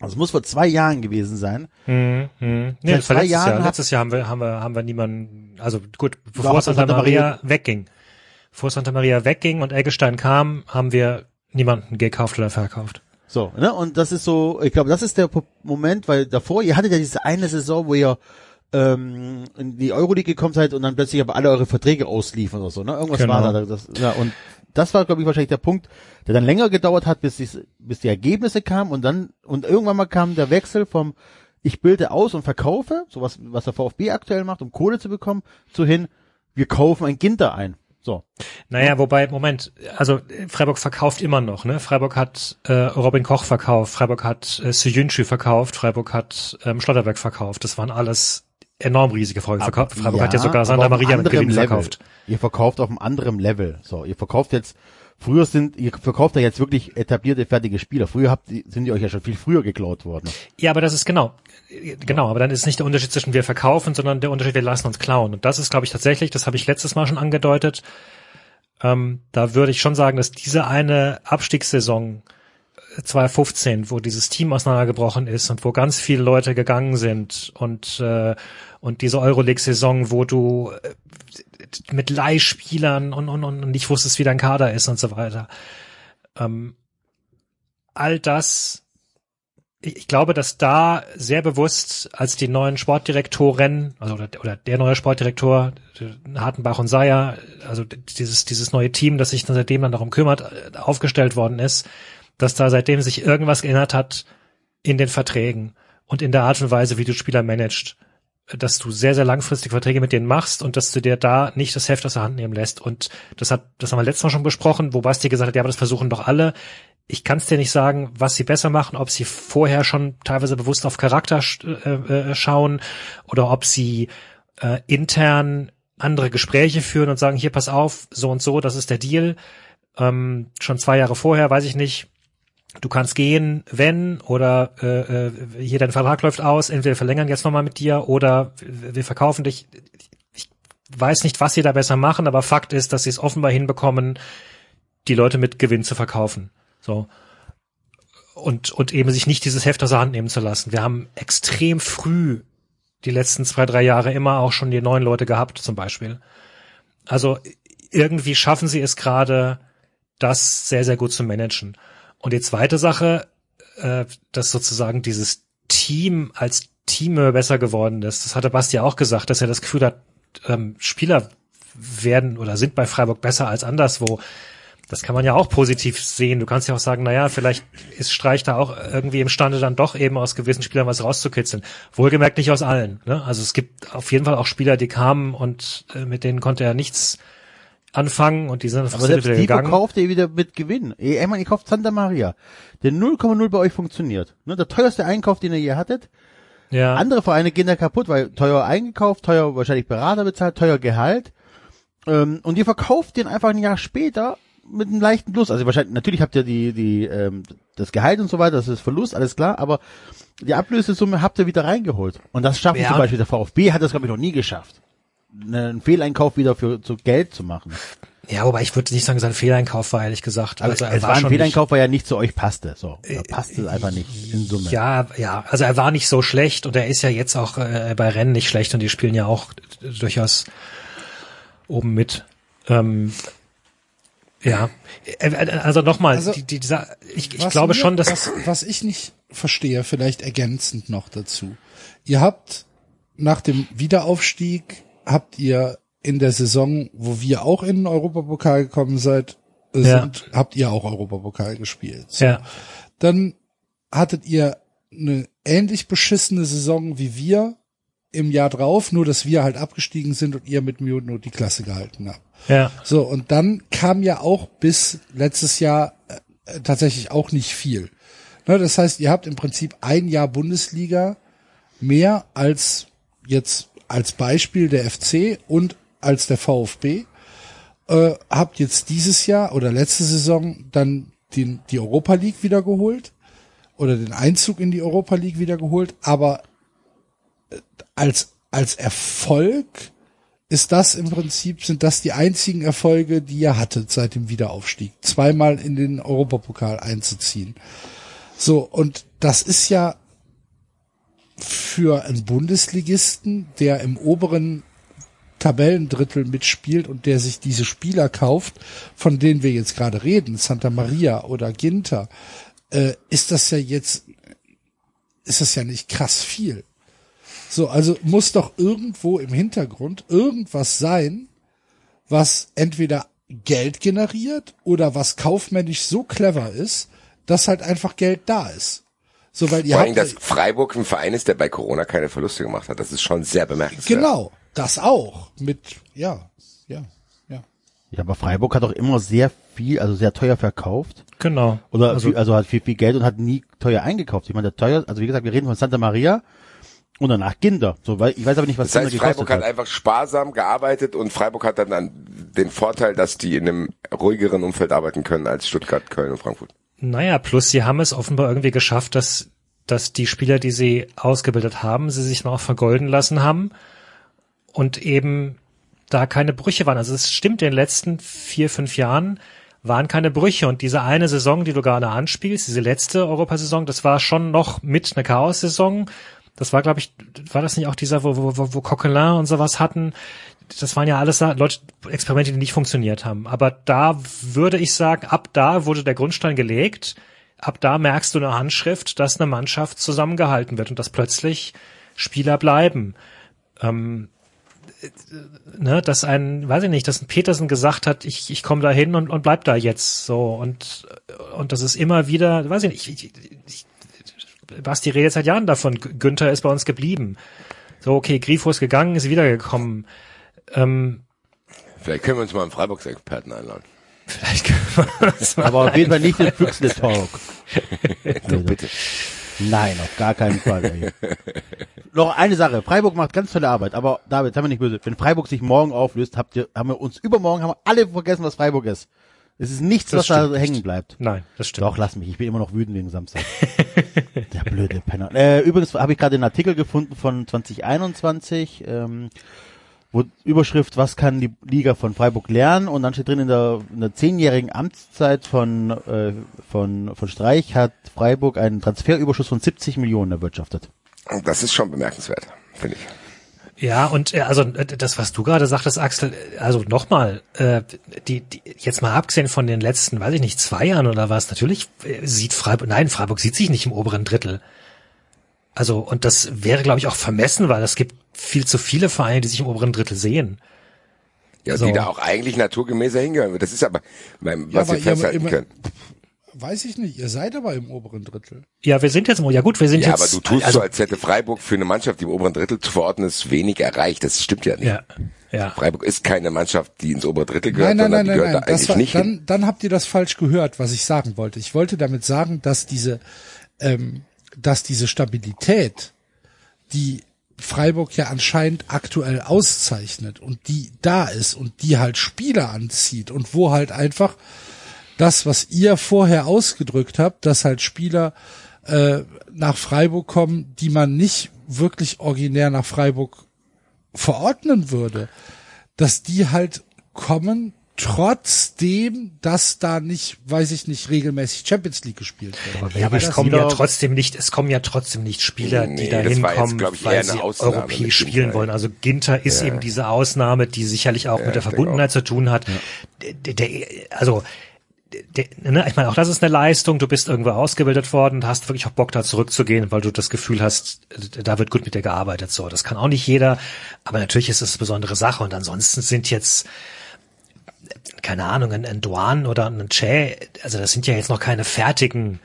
[SPEAKER 5] Also es muss vor zwei Jahren gewesen sein.
[SPEAKER 4] Hm, hm. Nee,
[SPEAKER 5] Seit
[SPEAKER 4] das
[SPEAKER 5] zwei
[SPEAKER 4] letztes
[SPEAKER 5] Jahren
[SPEAKER 4] Jahr. Letztes Jahr haben wir, haben wir, haben wir niemanden, also gut, bevor Santa,
[SPEAKER 5] Santa
[SPEAKER 4] Maria, wegging. Bevor Santa Maria wegging und Eggestein kam, haben wir niemanden gekauft oder verkauft.
[SPEAKER 5] So, ne? Und das ist so, ich glaube, das ist der Moment, weil davor, ihr hattet ja diese eine Saison, wo ihr ähm, in die Euroleague gekommen seid und dann plötzlich aber alle eure Verträge ausliefern oder so, ne? Irgendwas
[SPEAKER 4] Genau.
[SPEAKER 5] war da. Das, ja, und das war, glaube ich, wahrscheinlich der Punkt, der dann länger gedauert hat, bis, dies, bis die Ergebnisse kamen und dann, und irgendwann mal kam der Wechsel vom ich bilde aus und verkaufe, sowas, was der VfB aktuell macht, um Kohle zu bekommen, zu hin, wir kaufen ein Ginter ein. So.
[SPEAKER 4] Naja, wobei, Moment, also Freiburg verkauft immer noch, ne? Freiburg hat äh, Robin Koch verkauft, Freiburg hat äh, Suyuncu verkauft, Freiburg hat ähm, Schlotterberg verkauft. Das waren alles enorm riesige Freiburg. Verkauft. Freiburg hat ja sogar Santa Maria mit Gewinn
[SPEAKER 5] Level.
[SPEAKER 4] verkauft.
[SPEAKER 5] Ihr verkauft auf einem anderen Level. So, ihr verkauft jetzt, früher sind, ihr verkauft ja jetzt wirklich etablierte, fertige Spieler. Früher habt, sind die euch ja schon viel früher geklaut worden.
[SPEAKER 4] Ja, aber das ist genau. Genau, aber dann ist nicht der Unterschied zwischen wir verkaufen, sondern der Unterschied, wir lassen uns klauen. Und das ist, glaube ich, tatsächlich, das habe ich letztes Mal schon angedeutet. Ähm, da würde ich schon sagen, dass diese eine Abstiegssaison 2015, wo dieses Team auseinandergebrochen ist und wo ganz viele Leute gegangen sind und äh, und diese Euroleague-Saison, wo du äh, mit Leihspielern und, und, und nicht wusstest, wie dein Kader ist und so weiter. Ähm, all das ich glaube, dass da sehr bewusst, als die neuen Sportdirektoren, also oder, oder der neue Sportdirektor, Hartenbach und Seyer, also dieses, dieses neue Team, das sich dann seitdem dann darum kümmert, äh, aufgestellt worden ist, dass da seitdem sich irgendwas geändert hat in den Verträgen und in der Art und Weise, wie du Spieler managst, dass du sehr, sehr langfristig Verträge mit denen machst und dass du dir da nicht das Heft aus der Hand nehmen lässt. Und das hat, das haben wir letztes Mal schon besprochen, wo Basti gesagt hat, ja, aber das versuchen doch alle. Ich kann es dir nicht sagen, was sie besser machen, ob sie vorher schon teilweise bewusst auf Charakter äh, äh, schauen oder ob sie äh, intern andere Gespräche führen und sagen, hier pass auf, so und so, das ist der Deal. Ähm, schon zwei Jahre vorher, weiß ich nicht, du kannst gehen, wenn oder äh, äh, hier dein Vertrag läuft aus, entweder wir verlängern jetzt nochmal mit dir oder wir wir verkaufen dich. Ich weiß nicht, was sie da besser machen, aber Fakt ist, dass sie es offenbar hinbekommen, die Leute mit Gewinn zu verkaufen. So. Und, und eben sich nicht dieses Heft aus der Hand nehmen zu lassen. Wir haben extrem früh die letzten zwei, drei Jahre immer auch schon die neuen Leute gehabt, zum Beispiel. Also irgendwie schaffen sie es gerade, das sehr, sehr gut zu managen. Und die zweite Sache, äh, dass sozusagen dieses Team als Team besser geworden ist, das hatte Basti auch gesagt, dass er das Gefühl hat, ähm, Spieler werden oder sind bei Freiburg besser als anderswo. Das kann man ja auch positiv sehen. Du kannst ja auch sagen, naja, vielleicht ist Streich da auch irgendwie imstande, dann doch eben aus gewissen Spielern was rauszukitzeln. Wohlgemerkt nicht aus allen. Ne? Also es gibt auf jeden Fall auch Spieler, die kamen und äh, mit denen konnte er nichts anfangen und die sind
[SPEAKER 5] Aber selbst die
[SPEAKER 4] gegangen.
[SPEAKER 5] verkauft ihr wieder mit Gewinn. Ich meine, ihr kauft Santa Maria, der 0,0 bei euch funktioniert. Ne, der teuerste Einkauf, den ihr je hattet,
[SPEAKER 4] Ja.
[SPEAKER 5] Andere Vereine gehen da kaputt, weil teuer eingekauft, teuer wahrscheinlich Berater bezahlt, teuer Gehalt. Ähm, und ihr verkauft den einfach ein Jahr später mit einem leichten Plus. Also wahrscheinlich, natürlich habt ihr die, die, ähm, das Gehalt und so weiter, das ist Verlust, alles klar, aber die Ablösesumme habt ihr wieder reingeholt. Und das schaffen
[SPEAKER 4] Ja.
[SPEAKER 5] zum Beispiel der VfB hat das, glaube ich, noch nie geschafft. Einen Fehleinkauf wieder für zu Geld zu machen.
[SPEAKER 4] Ja, wobei ich würde nicht sagen, sein Fehleinkauf war, ehrlich gesagt.
[SPEAKER 5] Also, es war ein
[SPEAKER 4] schon
[SPEAKER 5] Fehleinkauf, weil er nicht zu euch passte. So, da passte es einfach nicht in Summe.
[SPEAKER 4] Ja, ja, also er war nicht so schlecht und er ist ja jetzt auch äh, bei Rennen nicht schlecht und die spielen ja auch durchaus oben mit. Ähm, ja, Äh, also nochmal,
[SPEAKER 2] Also,
[SPEAKER 4] die, die, dieser, ich, ich glaube
[SPEAKER 2] mir-
[SPEAKER 4] schon, dass
[SPEAKER 2] was, was ich nicht verstehe, vielleicht ergänzend noch dazu. Ihr habt nach dem Wiederaufstieg habt ihr in der Saison, wo wir auch in den Europapokal gekommen seid, äh,
[SPEAKER 4] Ja.
[SPEAKER 2] sind, habt ihr auch Europapokal gespielt. So.
[SPEAKER 4] ja,
[SPEAKER 2] Dann hattet ihr eine ähnlich beschissene Saison wie wir im Jahr drauf, nur dass wir halt abgestiegen sind und ihr mit nur die Klasse gehalten habt.
[SPEAKER 4] ja,
[SPEAKER 2] So, und dann kam ja auch bis letztes Jahr äh, tatsächlich auch nicht viel. Ne, das heißt, ihr habt im Prinzip ein Jahr Bundesliga mehr als jetzt als Beispiel der FC und als der VfB. Äh, habt jetzt dieses Jahr oder letzte Saison dann den, die Europa League wieder geholt oder den Einzug in die Europa League wieder geholt, aber äh, als, als Erfolg ist das im Prinzip, sind das die einzigen Erfolge, die ihr hattet seit dem Wiederaufstieg. Zweimal in den Europapokal einzuziehen. So, und das ist ja für einen Bundesligisten, der im oberen Tabellendrittel mitspielt und der sich diese Spieler kauft, von denen wir jetzt gerade reden, Santa Maria oder Ginter, äh, ist das ja jetzt, ist das ja nicht krass viel. So, also muss doch irgendwo im Hintergrund irgendwas sein, was entweder Geld generiert oder was kaufmännisch so clever ist, dass halt einfach Geld da ist. So, weil ihr
[SPEAKER 3] Vor allem,
[SPEAKER 2] habt,
[SPEAKER 3] dass Freiburg ein Verein ist, der bei Corona keine Verluste gemacht hat. Das ist schon sehr bemerkenswert.
[SPEAKER 2] genau, das auch mit, ja, ja, ja.
[SPEAKER 5] Ja, aber Freiburg hat auch immer sehr viel, also sehr teuer verkauft.
[SPEAKER 4] genau.
[SPEAKER 5] Oder
[SPEAKER 4] also,
[SPEAKER 5] viel, also hat viel, viel Geld und hat nie teuer eingekauft. Ich meine, der teuer, also wie gesagt, wir reden von Santa Maria und danach Ginder. So, weil ich weiß aber nicht, was
[SPEAKER 3] Das heißt, Freiburg hat
[SPEAKER 5] hat.
[SPEAKER 3] einfach sparsam gearbeitet und Freiburg hat dann an den Vorteil, dass die in einem ruhigeren Umfeld arbeiten können als Stuttgart, Köln und Frankfurt.
[SPEAKER 4] Naja, plus sie haben es offenbar irgendwie geschafft, dass, dass die Spieler, die sie ausgebildet haben, sie sich noch vergolden lassen haben und eben da keine Brüche waren. Also es stimmt, in den letzten vier, fünf Jahren waren keine Brüche und diese eine Saison, die du gerade anspielst, diese letzte Europasaison, das war schon noch mit einer Chaos-Saison. Das war, glaube ich, war das nicht auch dieser, wo, wo, wo, Coquelin und sowas hatten? Das waren ja alles Leute, Experimente, die nicht funktioniert haben. Aber da würde ich sagen, ab da wurde der Grundstein gelegt. Ab da merkst du eine Handschrift, dass eine Mannschaft zusammengehalten wird und dass plötzlich Spieler bleiben. Ähm, ne, dass ein, weiß ich nicht, dass ein Petersen gesagt hat, ich, ich komme da hin und, und bleib da jetzt so und und das ist immer wieder, weiß ich nicht, ich, ich, ich, Basti redet seit Jahren davon, Günther ist bei uns geblieben. So, okay, Grifo ist gegangen, ist wiedergekommen. Ähm,
[SPEAKER 3] Vielleicht können wir uns mal einen Freiburgs-Experten einladen.
[SPEAKER 4] vielleicht können wir das mal
[SPEAKER 5] Aber auf jeden Fall nicht den Füchsle-Talk.
[SPEAKER 3] So, bitte.
[SPEAKER 5] Nein, auf gar keinen Fall. Noch eine Sache. Freiburg macht ganz tolle Arbeit, aber David, sei mir nicht böse. Wenn Freiburg sich morgen auflöst, habt ihr, haben wir uns übermorgen, haben wir alle vergessen, was Freiburg ist. Es ist nichts,
[SPEAKER 4] Das
[SPEAKER 5] was da
[SPEAKER 4] nicht.
[SPEAKER 5] hängen bleibt.
[SPEAKER 4] Nein, das stimmt.
[SPEAKER 5] Doch, lass mich. Ich bin immer noch wütend wegen Samstag. Der blöde Penner. Äh, übrigens habe ich gerade einen Artikel gefunden von 2021, ähm, wo Überschrift, was kann die Liga von Freiburg lernen? Und dann steht drin, in der, in der zehnjährigen Amtszeit von, äh, von, von Streich hat Freiburg einen Transferüberschuss von 70 Millionen erwirtschaftet.
[SPEAKER 3] Das ist schon bemerkenswert, finde ich.
[SPEAKER 4] Ja, und äh, also äh, das, was du gerade sagtest, Axel, äh, also nochmal, äh, die, die, jetzt mal abgesehen von den letzten, weiß ich nicht, zwei Jahren oder was, natürlich sieht Freiburg, nein, Freiburg sieht sich nicht im oberen Drittel. Also, und das wäre, glaube ich, auch vermessen, weil es gibt viel zu viele Vereine, die sich im oberen Drittel sehen.
[SPEAKER 3] Ja,
[SPEAKER 4] So.
[SPEAKER 3] die da auch eigentlich naturgemäßer hingehören. Das ist aber, mein,
[SPEAKER 2] Ja,
[SPEAKER 3] was
[SPEAKER 2] aber
[SPEAKER 3] wir festhalten
[SPEAKER 2] immer-
[SPEAKER 3] können.
[SPEAKER 2] Weiß ich nicht, ihr seid aber im oberen Drittel.
[SPEAKER 4] Ja, wir sind jetzt, ja gut, wir sind
[SPEAKER 3] Ja,
[SPEAKER 4] jetzt.
[SPEAKER 3] aber du tust
[SPEAKER 4] also,
[SPEAKER 3] so, als hätte Freiburg für eine Mannschaft, die im oberen Drittel zu verorten ist, wenig erreicht. Das stimmt ja nicht.
[SPEAKER 4] Ja, ja.
[SPEAKER 3] Freiburg ist keine Mannschaft, die ins obere Drittel gehört,
[SPEAKER 2] Nein, nein,
[SPEAKER 3] sondern
[SPEAKER 2] nein,
[SPEAKER 3] die
[SPEAKER 2] nein,
[SPEAKER 3] gehört
[SPEAKER 2] nein.
[SPEAKER 3] da eigentlich
[SPEAKER 2] war,
[SPEAKER 3] nicht hin.
[SPEAKER 2] dann, dann habt ihr das falsch gehört, was ich sagen wollte. Ich wollte damit sagen, dass diese, ähm, dass diese Stabilität die Freiburg ja anscheinend aktuell auszeichnet und die da ist und die halt Spieler anzieht und wo halt einfach das, was ihr vorher ausgedrückt habt, dass halt Spieler äh, nach Freiburg kommen, die man nicht wirklich originär nach Freiburg verordnen würde, dass die halt kommen, trotzdem, dass da nicht, weiß ich nicht, regelmäßig Champions League gespielt wird.
[SPEAKER 4] Ja, aber es kommen ja trotzdem nicht, es kommen ja trotzdem nicht Spieler, die
[SPEAKER 3] Nee,
[SPEAKER 4] da hinkommen, weil sie
[SPEAKER 3] Ausnahme
[SPEAKER 4] europäisch spielen
[SPEAKER 3] Ginter.
[SPEAKER 4] wollen. Also Ginter ist eben diese Ausnahme, die sicherlich auch mit der Verbundenheit zu tun hat. Der, der, also der, ne, ich meine, auch das ist eine Leistung. Du bist irgendwo ausgebildet worden hast wirklich auch Bock da zurückzugehen, weil du das Gefühl hast, da wird gut mit dir gearbeitet. So, das kann auch nicht jeder, aber natürlich ist es eine besondere Sache. Und ansonsten sind jetzt keine Ahnung, ein, ein Duan oder ein Che, also das sind ja jetzt noch keine fertigen,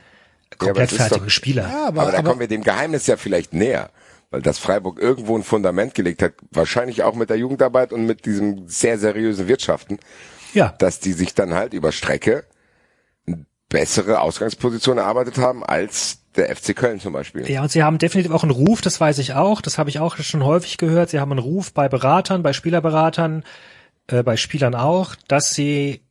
[SPEAKER 4] komplett
[SPEAKER 3] ist
[SPEAKER 4] fertigen
[SPEAKER 3] doch-
[SPEAKER 4] Spieler.
[SPEAKER 2] Ja,
[SPEAKER 3] Aber,
[SPEAKER 2] aber,
[SPEAKER 3] da
[SPEAKER 2] aber,
[SPEAKER 3] kommen wir dem Geheimnis ja vielleicht näher, weil das Freiburg irgendwo ein Fundament gelegt hat, wahrscheinlich auch mit der Jugendarbeit und mit diesem sehr seriösen Wirtschaften,
[SPEAKER 4] Ja,
[SPEAKER 3] dass die sich dann halt über Strecke eine bessere Ausgangsposition erarbeitet haben als der FC Köln zum Beispiel.
[SPEAKER 4] Ja, und sie haben definitiv auch einen Ruf, das weiß ich auch, das habe ich auch schon häufig gehört. Sie haben einen Ruf bei Beratern, bei Spielerberatern, äh, bei Spielern auch, dass sie,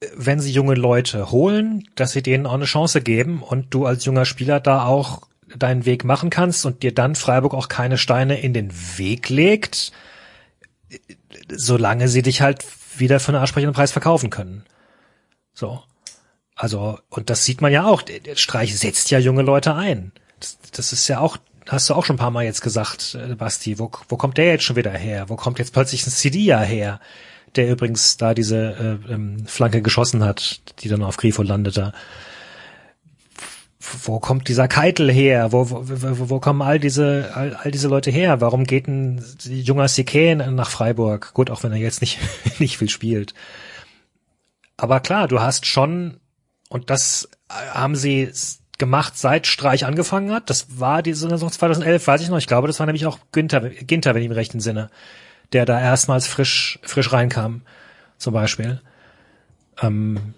[SPEAKER 4] äh, wenn sie junge Leute holen, dass sie denen auch eine Chance geben und du als junger Spieler da auch deinen Weg machen kannst und dir dann Freiburg auch keine Steine in den Weg legt, solange sie dich halt wieder für einen ansprechenden Preis verkaufen können. So. Also, und das sieht man ja auch. Der Streich setzt ja junge Leute ein. Das, das ist ja auch, hast du auch schon ein paar Mal jetzt gesagt, äh, Basti, wo, wo kommt der jetzt schon wieder her? Wo kommt jetzt plötzlich ein Sidia her? Der übrigens da diese äh, ähm, Flanke geschossen hat, die dann auf Grifo landete. Wo kommt dieser Keitel her? Wo, wo, wo, wo kommen all diese, all, all diese Leute her? Warum geht ein junger Sique nach Freiburg? Gut, auch wenn er jetzt nicht, nicht viel spielt. Aber klar, du hast schon und das äh, haben sie gemacht, seit Streich angefangen hat. Das war die Saison 2011, weiß ich noch. Ich glaube, das war nämlich auch Günther, Ginter, wenn ich im rechten Sinne, der da erstmals frisch, frisch reinkam, zum Beispiel. Ähm,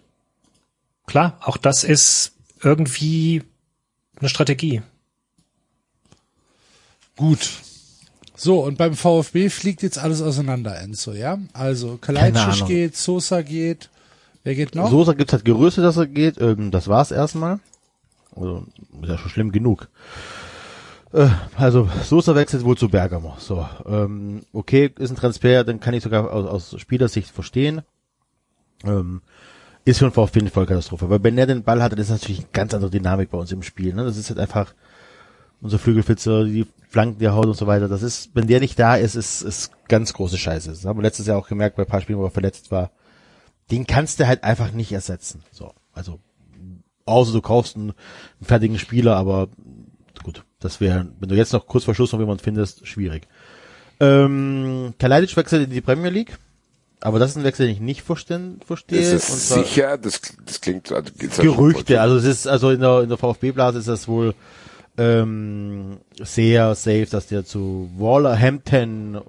[SPEAKER 4] klar, auch das ist irgendwie eine Strategie.
[SPEAKER 2] gut. So, und beim VfB fliegt jetzt alles auseinander, Enzo, ja? Also, Kalajdzic
[SPEAKER 5] Ahnung.
[SPEAKER 2] geht, Sosa geht, wer geht noch?
[SPEAKER 5] Sosa gibt's halt Gerüchte, dass er geht. Ähm, das war's erstmal. Also, ist ja schon schlimm genug. Äh, also, Sosa wechselt wohl zu Bergamo. So, ähm, okay, ist ein Transfer, dann kann ich sogar aus, aus Spielersicht verstehen. Ähm, ist für den VfB eine Vollkatastrophe. Weil wenn er den Ball hat, dann ist natürlich eine ganz andere Dynamik bei uns im Spiel. Ne? Das ist halt einfach unser Flügelfitzer, die Flanken, die er haut und so weiter. Das ist, wenn der nicht da ist, ist, ist ganz große Scheiße. Das haben wir letztes Jahr auch gemerkt bei ein paar Spielen, wo er verletzt war. Den kannst du halt einfach nicht ersetzen. So, also außer du kaufst einen, einen fertigen Spieler, aber das wäre, wenn du jetzt noch kurz vor Schluss noch jemanden findest, schwierig. Ähm, Kalajdzic wechselt in die Premier League, aber das ist ein Wechsel, den ich nicht verstehen, verstehe.
[SPEAKER 3] Ist
[SPEAKER 5] und
[SPEAKER 3] es
[SPEAKER 5] zwar-
[SPEAKER 3] sicher? Das, das klingt, also geht's ja
[SPEAKER 5] Gerüchte, also es ist, also in der, in der VfB-Blase ist das wohl ähm, sehr safe, dass der zu Wolverhampton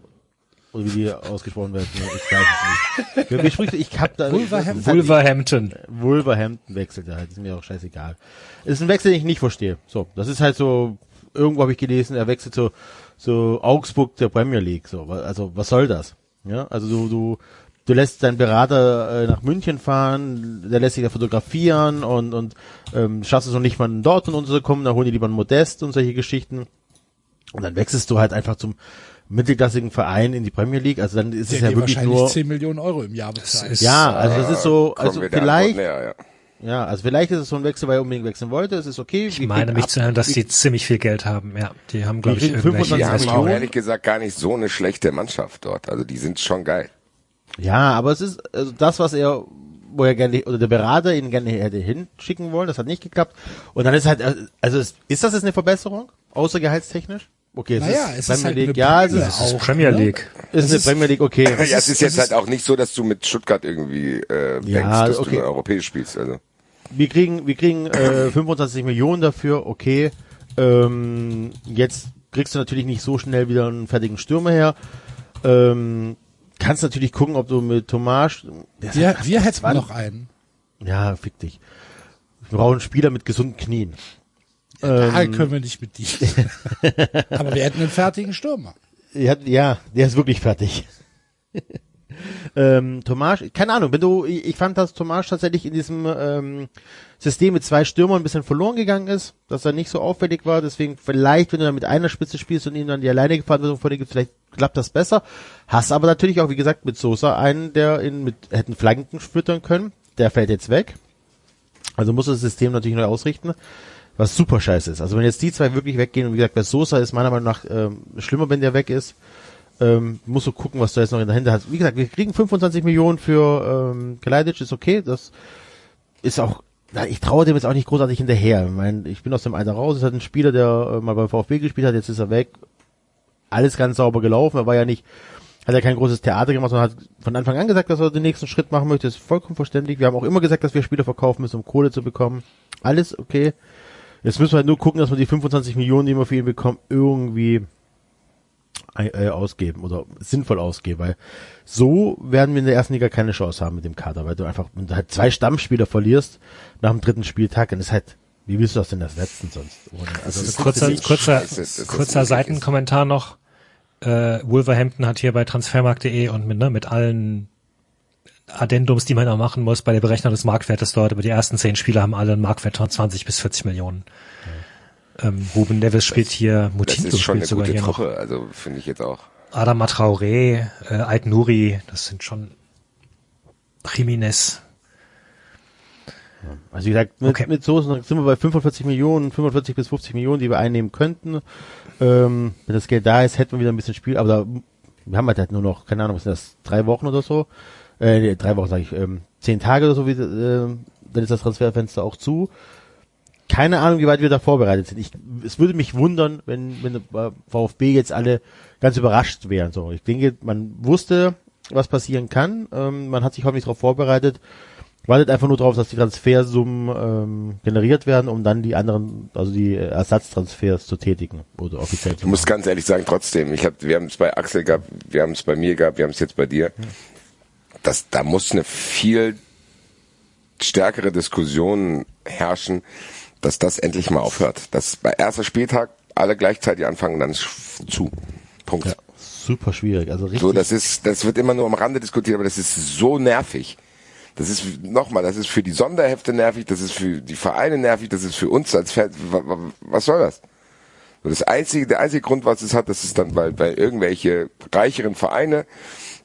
[SPEAKER 5] oder wie die ausgesprochen werden, ich weiß es nicht. Wie, wie spricht ich hab da
[SPEAKER 2] Wolverhampton.
[SPEAKER 4] Wolverhampton.
[SPEAKER 5] Wolverhampton wechselt er halt, ist mir auch scheißegal. Es ist ein Wechsel, den ich nicht verstehe. So, das ist halt so, irgendwo habe ich gelesen, er wechselt zu, zu Augsburg der Premier League. So, also was soll das? Ja, also du, du, du lässt deinen Berater äh, nach München fahren, der lässt sich da fotografieren und, und ähm, schaffst es noch nicht mal in Dortmund unterzukommen, dann holen die lieber einen Modest und solche Geschichten. Und dann wechselst du halt einfach zum mittelklassigen Verein in die Premier League. Also dann ist
[SPEAKER 2] Der
[SPEAKER 5] es ja wirklich
[SPEAKER 2] wahrscheinlich
[SPEAKER 5] nur.
[SPEAKER 2] 10 Millionen Euro im Jahr bezahlt.
[SPEAKER 5] Ja, also das ist so,
[SPEAKER 3] Kommen
[SPEAKER 5] also vielleicht,
[SPEAKER 3] näher, ja.
[SPEAKER 5] Ja, also vielleicht ist es so ein Wechsel, weil er unbedingt wechseln wollte. Es ist okay.
[SPEAKER 4] Ich meine mich zu hören, dass die ziemlich viel Geld haben. Ja, die haben, glaube ich, irgendwelche
[SPEAKER 5] 25
[SPEAKER 3] Die haben auch ehrlich gesagt gar nicht so eine schlechte Mannschaft dort. Also die sind schon geil.
[SPEAKER 5] Ja, aber es ist also das, was er, wo er gerne oder der Berater ihn gerne hätte hinschicken wollen, das hat nicht geklappt. Und dann ist halt, also ist, ist das jetzt eine Verbesserung, außer gehaltstechnisch? Okay, es
[SPEAKER 2] Naja,
[SPEAKER 5] ist
[SPEAKER 2] es ist
[SPEAKER 5] Premier
[SPEAKER 2] halt
[SPEAKER 5] League, ja, es ist,
[SPEAKER 2] auch,
[SPEAKER 4] Premier
[SPEAKER 2] ne?
[SPEAKER 4] League.
[SPEAKER 5] ist eine
[SPEAKER 2] ist-
[SPEAKER 5] Premier League, okay.
[SPEAKER 3] ja, es
[SPEAKER 2] ist-
[SPEAKER 3] jetzt halt auch nicht so, dass du mit Stuttgart irgendwie äh,
[SPEAKER 5] Ja,
[SPEAKER 3] denkst, dass
[SPEAKER 5] okay.
[SPEAKER 3] du europäisch spielst. Also
[SPEAKER 5] wir kriegen, wir kriegen äh, 25 Millionen dafür, okay. Ähm, jetzt kriegst du natürlich nicht so schnell wieder einen fertigen Stürmer her. Ähm, kannst natürlich gucken, ob du mit Tomasch,
[SPEAKER 2] Wir, wir hätten
[SPEAKER 5] 20.
[SPEAKER 2] noch einen.
[SPEAKER 5] Ja, fick dich. Wir brauchen einen Spieler mit gesunden Knien.
[SPEAKER 2] Da
[SPEAKER 5] Ähm,
[SPEAKER 2] können wir nicht mit dir. Aber wir hätten einen fertigen Stürmer.
[SPEAKER 5] Ja, ja, der ist wirklich fertig. Ähm, Tomasch, keine Ahnung, wenn du, ich ich fand, dass Tomasch tatsächlich in diesem ähm, System mit zwei Stürmern ein bisschen verloren gegangen ist, dass er nicht so auffällig war, deswegen vielleicht, wenn du dann mit einer Spitze spielst und ihm dann die alleinige Verantwortung vor dir gibst, vielleicht klappt das besser. Hast aber natürlich auch, wie gesagt, mit Sosa einen, der in, mit, hätten Flanken füttern können, der fällt jetzt weg. Also muss das System natürlich neu ausrichten, was super scheiße ist. Also wenn jetzt die zwei wirklich weggehen und wie gesagt, bei Sosa ist meiner Meinung nach ähm, schlimmer, wenn der weg ist, ähm, musst du gucken, was du jetzt noch in der Hände hast. Wie gesagt, wir kriegen 25 Millionen für ähm, Kalajdzic, ist okay, das ist auch, ich traue dem jetzt auch nicht großartig hinterher. Ich, mein, ich bin aus dem Alter raus, es hat ein Spieler, der äh, mal beim VfB gespielt hat, jetzt ist er weg. Alles ganz sauber gelaufen, er war ja nicht, hat ja kein großes Theater gemacht, sondern hat von Anfang an gesagt, dass er den nächsten Schritt machen möchte, ist vollkommen verständlich. Wir haben auch immer gesagt, dass wir Spieler verkaufen müssen, um Kohle zu bekommen. Alles okay. Jetzt müssen wir halt nur gucken, dass wir die 25 Millionen, die wir für ihn bekommen, irgendwie äh, ausgeben oder sinnvoll ausgeben, weil so werden wir in der ersten Liga keine Chance haben mit dem Kader, weil du einfach, wenn du halt zwei Stammspieler verlierst nach dem dritten Spieltag, dann ist halt, wie willst du das denn ersetzen sonst? Ohne, also das
[SPEAKER 4] kurzer,
[SPEAKER 5] ist
[SPEAKER 4] kurzer,
[SPEAKER 3] scheiße, das
[SPEAKER 4] kurzer Seitenkommentar noch. Äh, Wolverhampton hat hier bei transfermarkt.de und mit, ne, mit allen Addendums, die man auch machen muss bei der Berechnung des Marktwertes dort, aber die ersten zehn Spieler haben alle einen Marktwert von 20 bis 40 Millionen. Ähm, Ruben Neves spielt hier,
[SPEAKER 3] Das
[SPEAKER 4] Mutinho
[SPEAKER 3] ist schon
[SPEAKER 4] spielt
[SPEAKER 3] eine
[SPEAKER 4] sogar
[SPEAKER 3] gute
[SPEAKER 4] hier noch.
[SPEAKER 3] Truppe, also finde ich jetzt auch.
[SPEAKER 4] Adama Traoré, äh, Ait Nuri, das sind schon Jiménez.
[SPEAKER 5] Also wie gesagt, mit,
[SPEAKER 4] Okay.
[SPEAKER 5] mit so sind wir bei 45 Millionen, 45 bis 50 Millionen, die wir einnehmen könnten. Ähm, wenn das Geld da ist, hätten wir wieder ein bisschen Spiel, aber da, wir haben halt nur noch, keine Ahnung, was sind das, drei Wochen oder so? Äh, nee, drei Wochen sage ich, ähm, zehn Tage oder so, wie, äh, dann ist das Transferfenster auch zu. Keine Ahnung, wie weit wir da vorbereitet sind. Ich, es würde mich wundern, wenn, wenn äh, VfB jetzt alle ganz überrascht wären. So, ich denke, man wusste, was passieren kann. Ähm, man hat sich hoffentlich darauf vorbereitet. Wartet einfach nur darauf, dass die Transfersummen ähm, generiert werden, um dann die anderen, also die äh, Ersatztransfers zu tätigen oder offiziell zu
[SPEAKER 3] Ich muss ganz ehrlich sagen, trotzdem, ich hab, wir haben es bei Axel gehabt, wir haben es bei mir gehabt, wir haben es jetzt bei dir. Das, da muss eine viel stärkere Diskussion herrschen, dass das endlich mal aufhört. Dass bei erster Spieltag alle gleichzeitig anfangen, dann zu. Punkt.
[SPEAKER 5] Ja, super schwierig. Also richtig.
[SPEAKER 3] So, das ist, das wird immer nur am Rande diskutiert, aber das ist so nervig. Das ist nochmal, das ist für die Sonderhefte nervig, das ist für die Vereine nervig, das ist für uns als Fans. wa- wa- Was soll das? So, das einzige, der einzige Grund, was es hat, das ist dann, weil, weil irgendwelche reicheren Vereine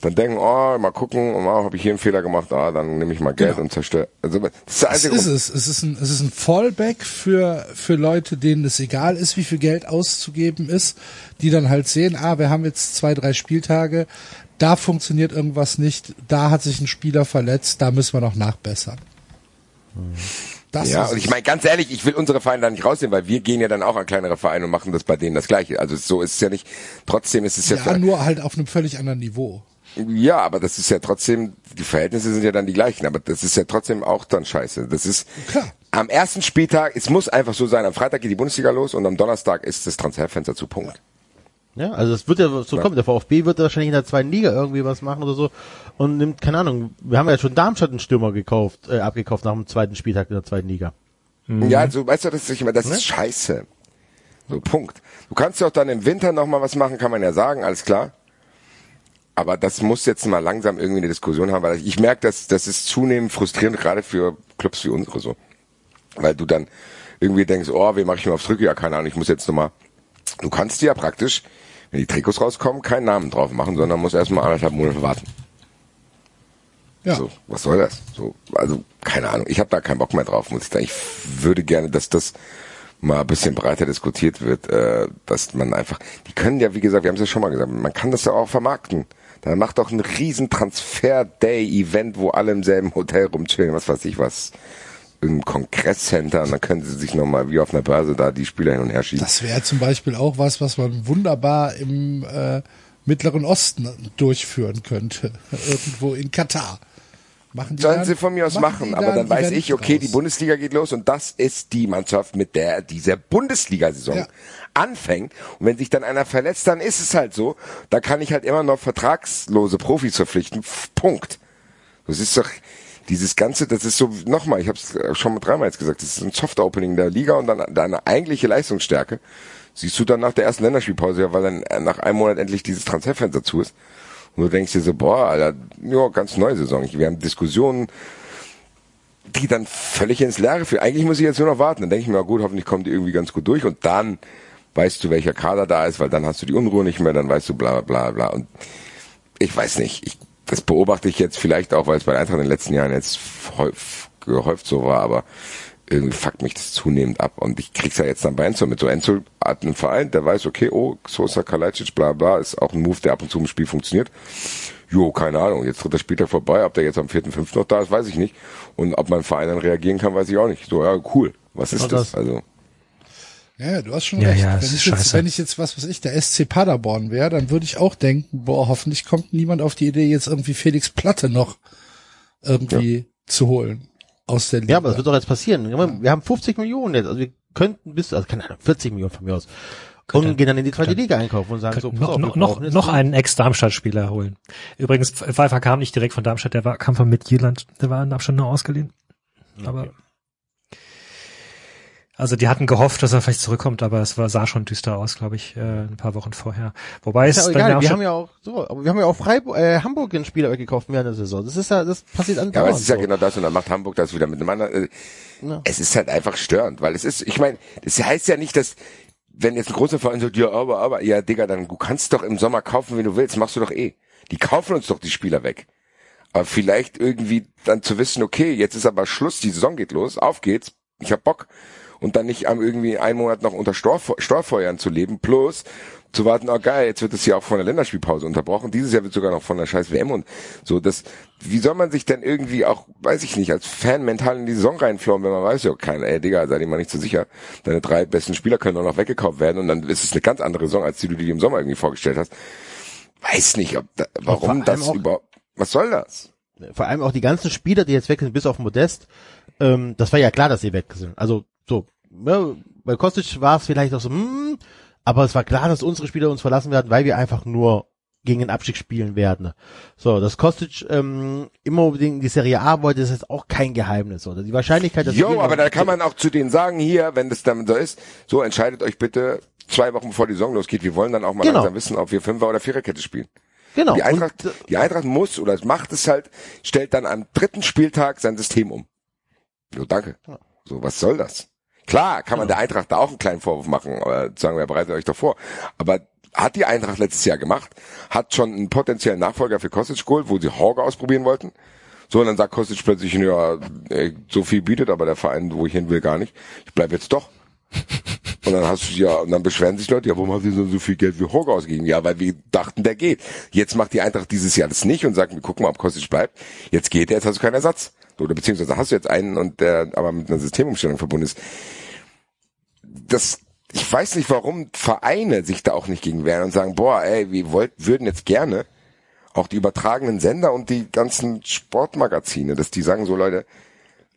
[SPEAKER 3] dann denken, oh, mal gucken, oh, habe ich hier einen Fehler gemacht, ah, dann nehme ich mal Geld
[SPEAKER 2] Genau.
[SPEAKER 3] und zerstöre. Also, das ist
[SPEAKER 2] Das ist es. Es ist ein, es ist ein Fallback für, für Leute, denen es egal ist, wie viel Geld auszugeben ist, die dann halt sehen, ah, wir haben jetzt zwei, drei Spieltage, da funktioniert irgendwas nicht, da hat sich ein Spieler verletzt, da müssen wir noch nachbessern. Das
[SPEAKER 3] Ja, und ich meine, ganz ehrlich, ich will unsere Vereine da nicht rausnehmen, weil wir gehen ja dann auch an kleinere Vereine und machen das bei denen das Gleiche. Also so ist es ja nicht. Trotzdem ist es ja,
[SPEAKER 2] ja, nur halt auf einem völlig anderen Niveau.
[SPEAKER 3] Ja, aber das ist ja trotzdem, die Verhältnisse sind ja dann die gleichen, aber das ist ja trotzdem auch dann scheiße. Das ist
[SPEAKER 2] Klar.
[SPEAKER 3] am ersten Spieltag, es muss einfach so sein, am Freitag geht die Bundesliga los und am Donnerstag ist das Transferfenster zu Punkt.
[SPEAKER 5] Ja, also es wird ja so kommen. Der VfB wird wahrscheinlich in der zweiten Liga irgendwie was machen oder so und nimmt, keine Ahnung, wir haben ja schon Darmstadt einen Stürmer gekauft, äh, abgekauft nach dem zweiten Spieltag in der zweiten Liga.
[SPEAKER 3] Ja, also weißt du, das ist, meine, das ist scheiße. So, Punkt. Du kannst ja auch dann im Winter nochmal was machen, kann man ja sagen, alles klar. Aber das muss jetzt mal langsam irgendwie eine Diskussion haben, weil ich merke, dass das ist zunehmend frustrierend, gerade für Clubs wie unsere so. Weil du dann irgendwie denkst, oh, wen mache ich mir aufs Drücke? Ja, keine Ahnung, ich muss jetzt nochmal. Du kannst dir ja praktisch, wenn die Trikots rauskommen, keinen Namen drauf machen, sondern musst erstmal anderthalb Monate warten.
[SPEAKER 2] Ja.
[SPEAKER 3] So, was soll das? So, also, keine Ahnung. Ich habe da keinen Bock mehr drauf, muss ich sagen. Ich würde gerne, dass das mal ein bisschen breiter diskutiert wird, äh, dass man einfach, die können ja, wie gesagt, wir haben es ja schon mal gesagt, man kann das ja auch vermarkten. Dann macht doch ein riesen Transfer-Day-Event, wo alle im selben Hotel rumchillen, was weiß ich was, im Kongresscenter, und dann können sie sich nochmal wie auf einer Börse da die Spieler hin und her schieben.
[SPEAKER 2] Das wäre zum Beispiel auch was, was man wunderbar im äh, Mittleren Osten durchführen könnte. Irgendwo in Katar. Machen die
[SPEAKER 3] Sollen
[SPEAKER 2] dann-
[SPEAKER 3] sie von mir aus machen,
[SPEAKER 2] die
[SPEAKER 3] aber
[SPEAKER 2] da
[SPEAKER 3] dann weiß
[SPEAKER 2] Event
[SPEAKER 3] ich, okay,
[SPEAKER 2] draus.
[SPEAKER 3] die Bundesliga geht los und das ist die Mannschaft, mit der diese Bundesliga-Saison
[SPEAKER 2] Ja.
[SPEAKER 3] anfängt. Und wenn sich dann einer verletzt, dann ist es halt so. Da kann ich halt immer noch vertragslose Profis verpflichten. Punkt. Das ist doch, dieses ganze, das ist so, nochmal, ich habe es schon mal dreimal jetzt gesagt, das ist ein Soft-Opening der Liga und dann deine eigentliche Leistungsstärke siehst du dann nach der ersten Länderspielpause, ja, weil dann äh, nach einem Monat endlich dieses Transferfenster zu ist. Und du denkst dir so, boah, Alter, ja, ganz neue Saison. Wir haben Diskussionen, die dann völlig ins Leere führen. Eigentlich muss ich jetzt nur noch warten. Dann denke ich mir, gut, hoffentlich kommt die irgendwie ganz gut durch und dann weißt du, welcher Kader da ist, weil dann hast du die Unruhe nicht mehr, dann weißt du bla bla bla. Und ich weiß nicht, ich, das beobachte ich jetzt vielleicht auch, weil es bei Eintracht in den letzten Jahren jetzt gehäuft so war, aber irgendwie fuckt mich das zunehmend ab. Und ich krieg's ja jetzt dann bei Enzo mit. So Enzo hat einen Verein, der weiß, okay, oh, Sosa Kalajdzic, bla bla, ist auch ein Move, der ab und zu im Spiel funktioniert. Jo, keine Ahnung, jetzt tritt der Spieltag vorbei, ob der jetzt am 4.5. noch da ist, weiß ich nicht. Und ob mein Verein dann reagieren kann, weiß ich auch nicht. So, ja, cool. Was ist das? Also.
[SPEAKER 2] Ja, du hast schon
[SPEAKER 4] Ja,
[SPEAKER 2] recht.
[SPEAKER 4] ja,
[SPEAKER 2] wenn,
[SPEAKER 4] das
[SPEAKER 2] ich
[SPEAKER 4] ist
[SPEAKER 2] jetzt, wenn ich jetzt, was weiß ich, der SC Paderborn wäre, dann würde ich auch denken, boah, hoffentlich kommt niemand auf die Idee, jetzt irgendwie Felix Platte noch irgendwie zu holen aus der Liga.
[SPEAKER 5] Ja, aber das wird doch jetzt passieren. Wir haben 50 Millionen jetzt, also wir könnten bis, also keine Ahnung, 40 Millionen von mir aus. Und gehen dann in die zweite Liga einkaufen und sagen so,
[SPEAKER 4] noch, noch, noch, noch einen Ex-Darmstadt-Spieler holen. Übrigens, Pfeiffer kam nicht direkt von Darmstadt, der war, kam von Midtjylland, der war in Darmstadt nur ausgeliehen. Aber, also die hatten gehofft, dass er vielleicht zurückkommt, aber es war, sah schon düster aus, glaube ich, äh, ein paar Wochen vorher. Wobei es
[SPEAKER 5] Ist ja
[SPEAKER 4] dann
[SPEAKER 5] egal,
[SPEAKER 4] ja auch
[SPEAKER 5] wir haben ja auch so, aber wir haben ja auch Freiburg, äh, Hamburg einen Spieler weggekauft während der Saison. Das ist ja, das passiert an
[SPEAKER 3] Ja, aber es ist ja genau das und dann macht Hamburg das wieder mit einem anderen. Äh,
[SPEAKER 5] Ja.
[SPEAKER 3] Es ist halt einfach störend, weil es ist, ich meine, das heißt ja nicht, dass wenn jetzt ein großer Verein sagt, ja, aber, aber, ja, Digga, dann du kannst doch im Sommer kaufen, wenn du willst, machst du doch eh. Die kaufen uns doch die Spieler weg. Aber vielleicht irgendwie dann zu wissen, okay, jetzt ist aber Schluss, die Saison geht los, auf geht's, ich hab Bock. Und dann nicht am irgendwie einen Monat noch unter Steuerfe- Steuerfeuern zu leben, plus zu warten, oh geil, jetzt wird es ja auch von der Länderspielpause unterbrochen. Dieses Jahr wird sogar noch von der scheiß WM und so. Das, wie soll man sich denn irgendwie auch, weiß ich nicht, als Fan mental in die Saison reinflohen, wenn man weiß, ja, kein, ey, Digga, sei dir mal nicht so sicher. Deine drei besten Spieler können auch noch weggekauft werden und dann ist es eine ganz andere Saison, als die du dir im Sommer irgendwie vorgestellt hast. Weiß nicht, ob da, warum das überhaupt, was soll das?
[SPEAKER 5] vor allem auch die ganzen Spieler, die jetzt weg sind, bis auf Modest, ähm, das war ja klar, dass sie weg sind. Also so, ja, bei Kostic war es vielleicht auch so, hm, aber es war klar, dass unsere Spieler uns verlassen werden, weil wir einfach nur gegen den Abstieg spielen werden. So, dass Kostic ähm, immer unbedingt in die Serie A wollte, ist jetzt auch kein Geheimnis. Oder die Wahrscheinlichkeit, dass
[SPEAKER 3] Jo, aber da kann man auch zu denen sagen, hier, wenn das dann so ist, so entscheidet euch bitte zwei Wochen bevor die Saison losgeht. Wir wollen dann auch mal
[SPEAKER 5] Genau.
[SPEAKER 3] langsam wissen, ob wir Fünfer- oder Viererkette spielen.
[SPEAKER 5] genau.
[SPEAKER 3] Die Eintracht,
[SPEAKER 5] Und, äh,
[SPEAKER 3] die Eintracht muss oder macht es halt, stellt dann am dritten Spieltag sein System um. Jo, danke. So, was soll das? Klar, kann man der Eintracht da auch einen kleinen Vorwurf machen, aber sagen wir, bereitet euch doch vor. Aber hat die Eintracht letztes Jahr gemacht, hat schon einen potenziellen Nachfolger für Kostic geholt, wo sie Horge ausprobieren wollten. So, und dann sagt Kostic plötzlich, ja, so viel bietet aber der Verein, wo ich hin will, gar nicht. Ich bleib jetzt doch. Und dann hast du ja, und dann beschweren sich Leute, ja, warum haben sie so viel Geld für Horge ausgegeben? Ja, weil wir dachten, der geht. Jetzt macht die Eintracht dieses Jahr das nicht und sagt, wir gucken mal, ob Kostic bleibt. Jetzt geht er, jetzt hast du keinen Ersatz. Oder beziehungsweise hast du jetzt einen und der aber mit einer Systemumstellung verbunden ist. Das, ich weiß nicht, warum Vereine sich da auch nicht gegen wehren und sagen, boah, ey, wir wollt, würden jetzt gerne auch die übertragenen Sender und die ganzen Sportmagazine, dass die sagen so, Leute,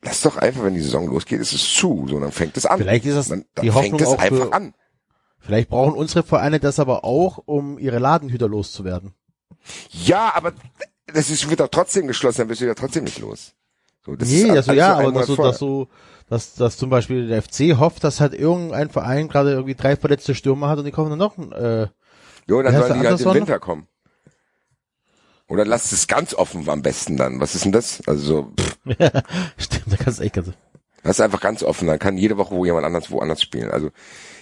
[SPEAKER 3] lass doch einfach, wenn die Saison losgeht, ist es zu, so, dann fängt es an.
[SPEAKER 5] Vielleicht ist das
[SPEAKER 3] dann, dann
[SPEAKER 5] die
[SPEAKER 3] fängt
[SPEAKER 5] Hoffnung
[SPEAKER 3] es
[SPEAKER 5] auch
[SPEAKER 3] einfach
[SPEAKER 5] für-
[SPEAKER 3] an.
[SPEAKER 5] vielleicht brauchen unsere Vereine das aber auch, um ihre Ladenhüter loszuwerden.
[SPEAKER 3] Ja, aber das ist, wird doch trotzdem geschlossen, dann bist du ja trotzdem nicht los. So, das
[SPEAKER 5] nee,
[SPEAKER 3] ist
[SPEAKER 5] das so,
[SPEAKER 3] alles
[SPEAKER 5] ja,
[SPEAKER 3] so
[SPEAKER 5] aber dass so,
[SPEAKER 3] vorher.
[SPEAKER 5] dass so, dass, dass zum Beispiel der FC hofft, dass halt irgendein Verein gerade irgendwie drei verletzte Stürmer hat und die kommen dann noch, äh,
[SPEAKER 3] Jo, dann sollen die halt im? Winter kommen. Oder lasst es ganz offen am besten dann. Was ist denn das? Also so, pff,
[SPEAKER 5] stimmt, da kannst du echt ganz,
[SPEAKER 3] das ist einfach ganz offen. Dann kann jede Woche wo jemand anders woanders spielen. Also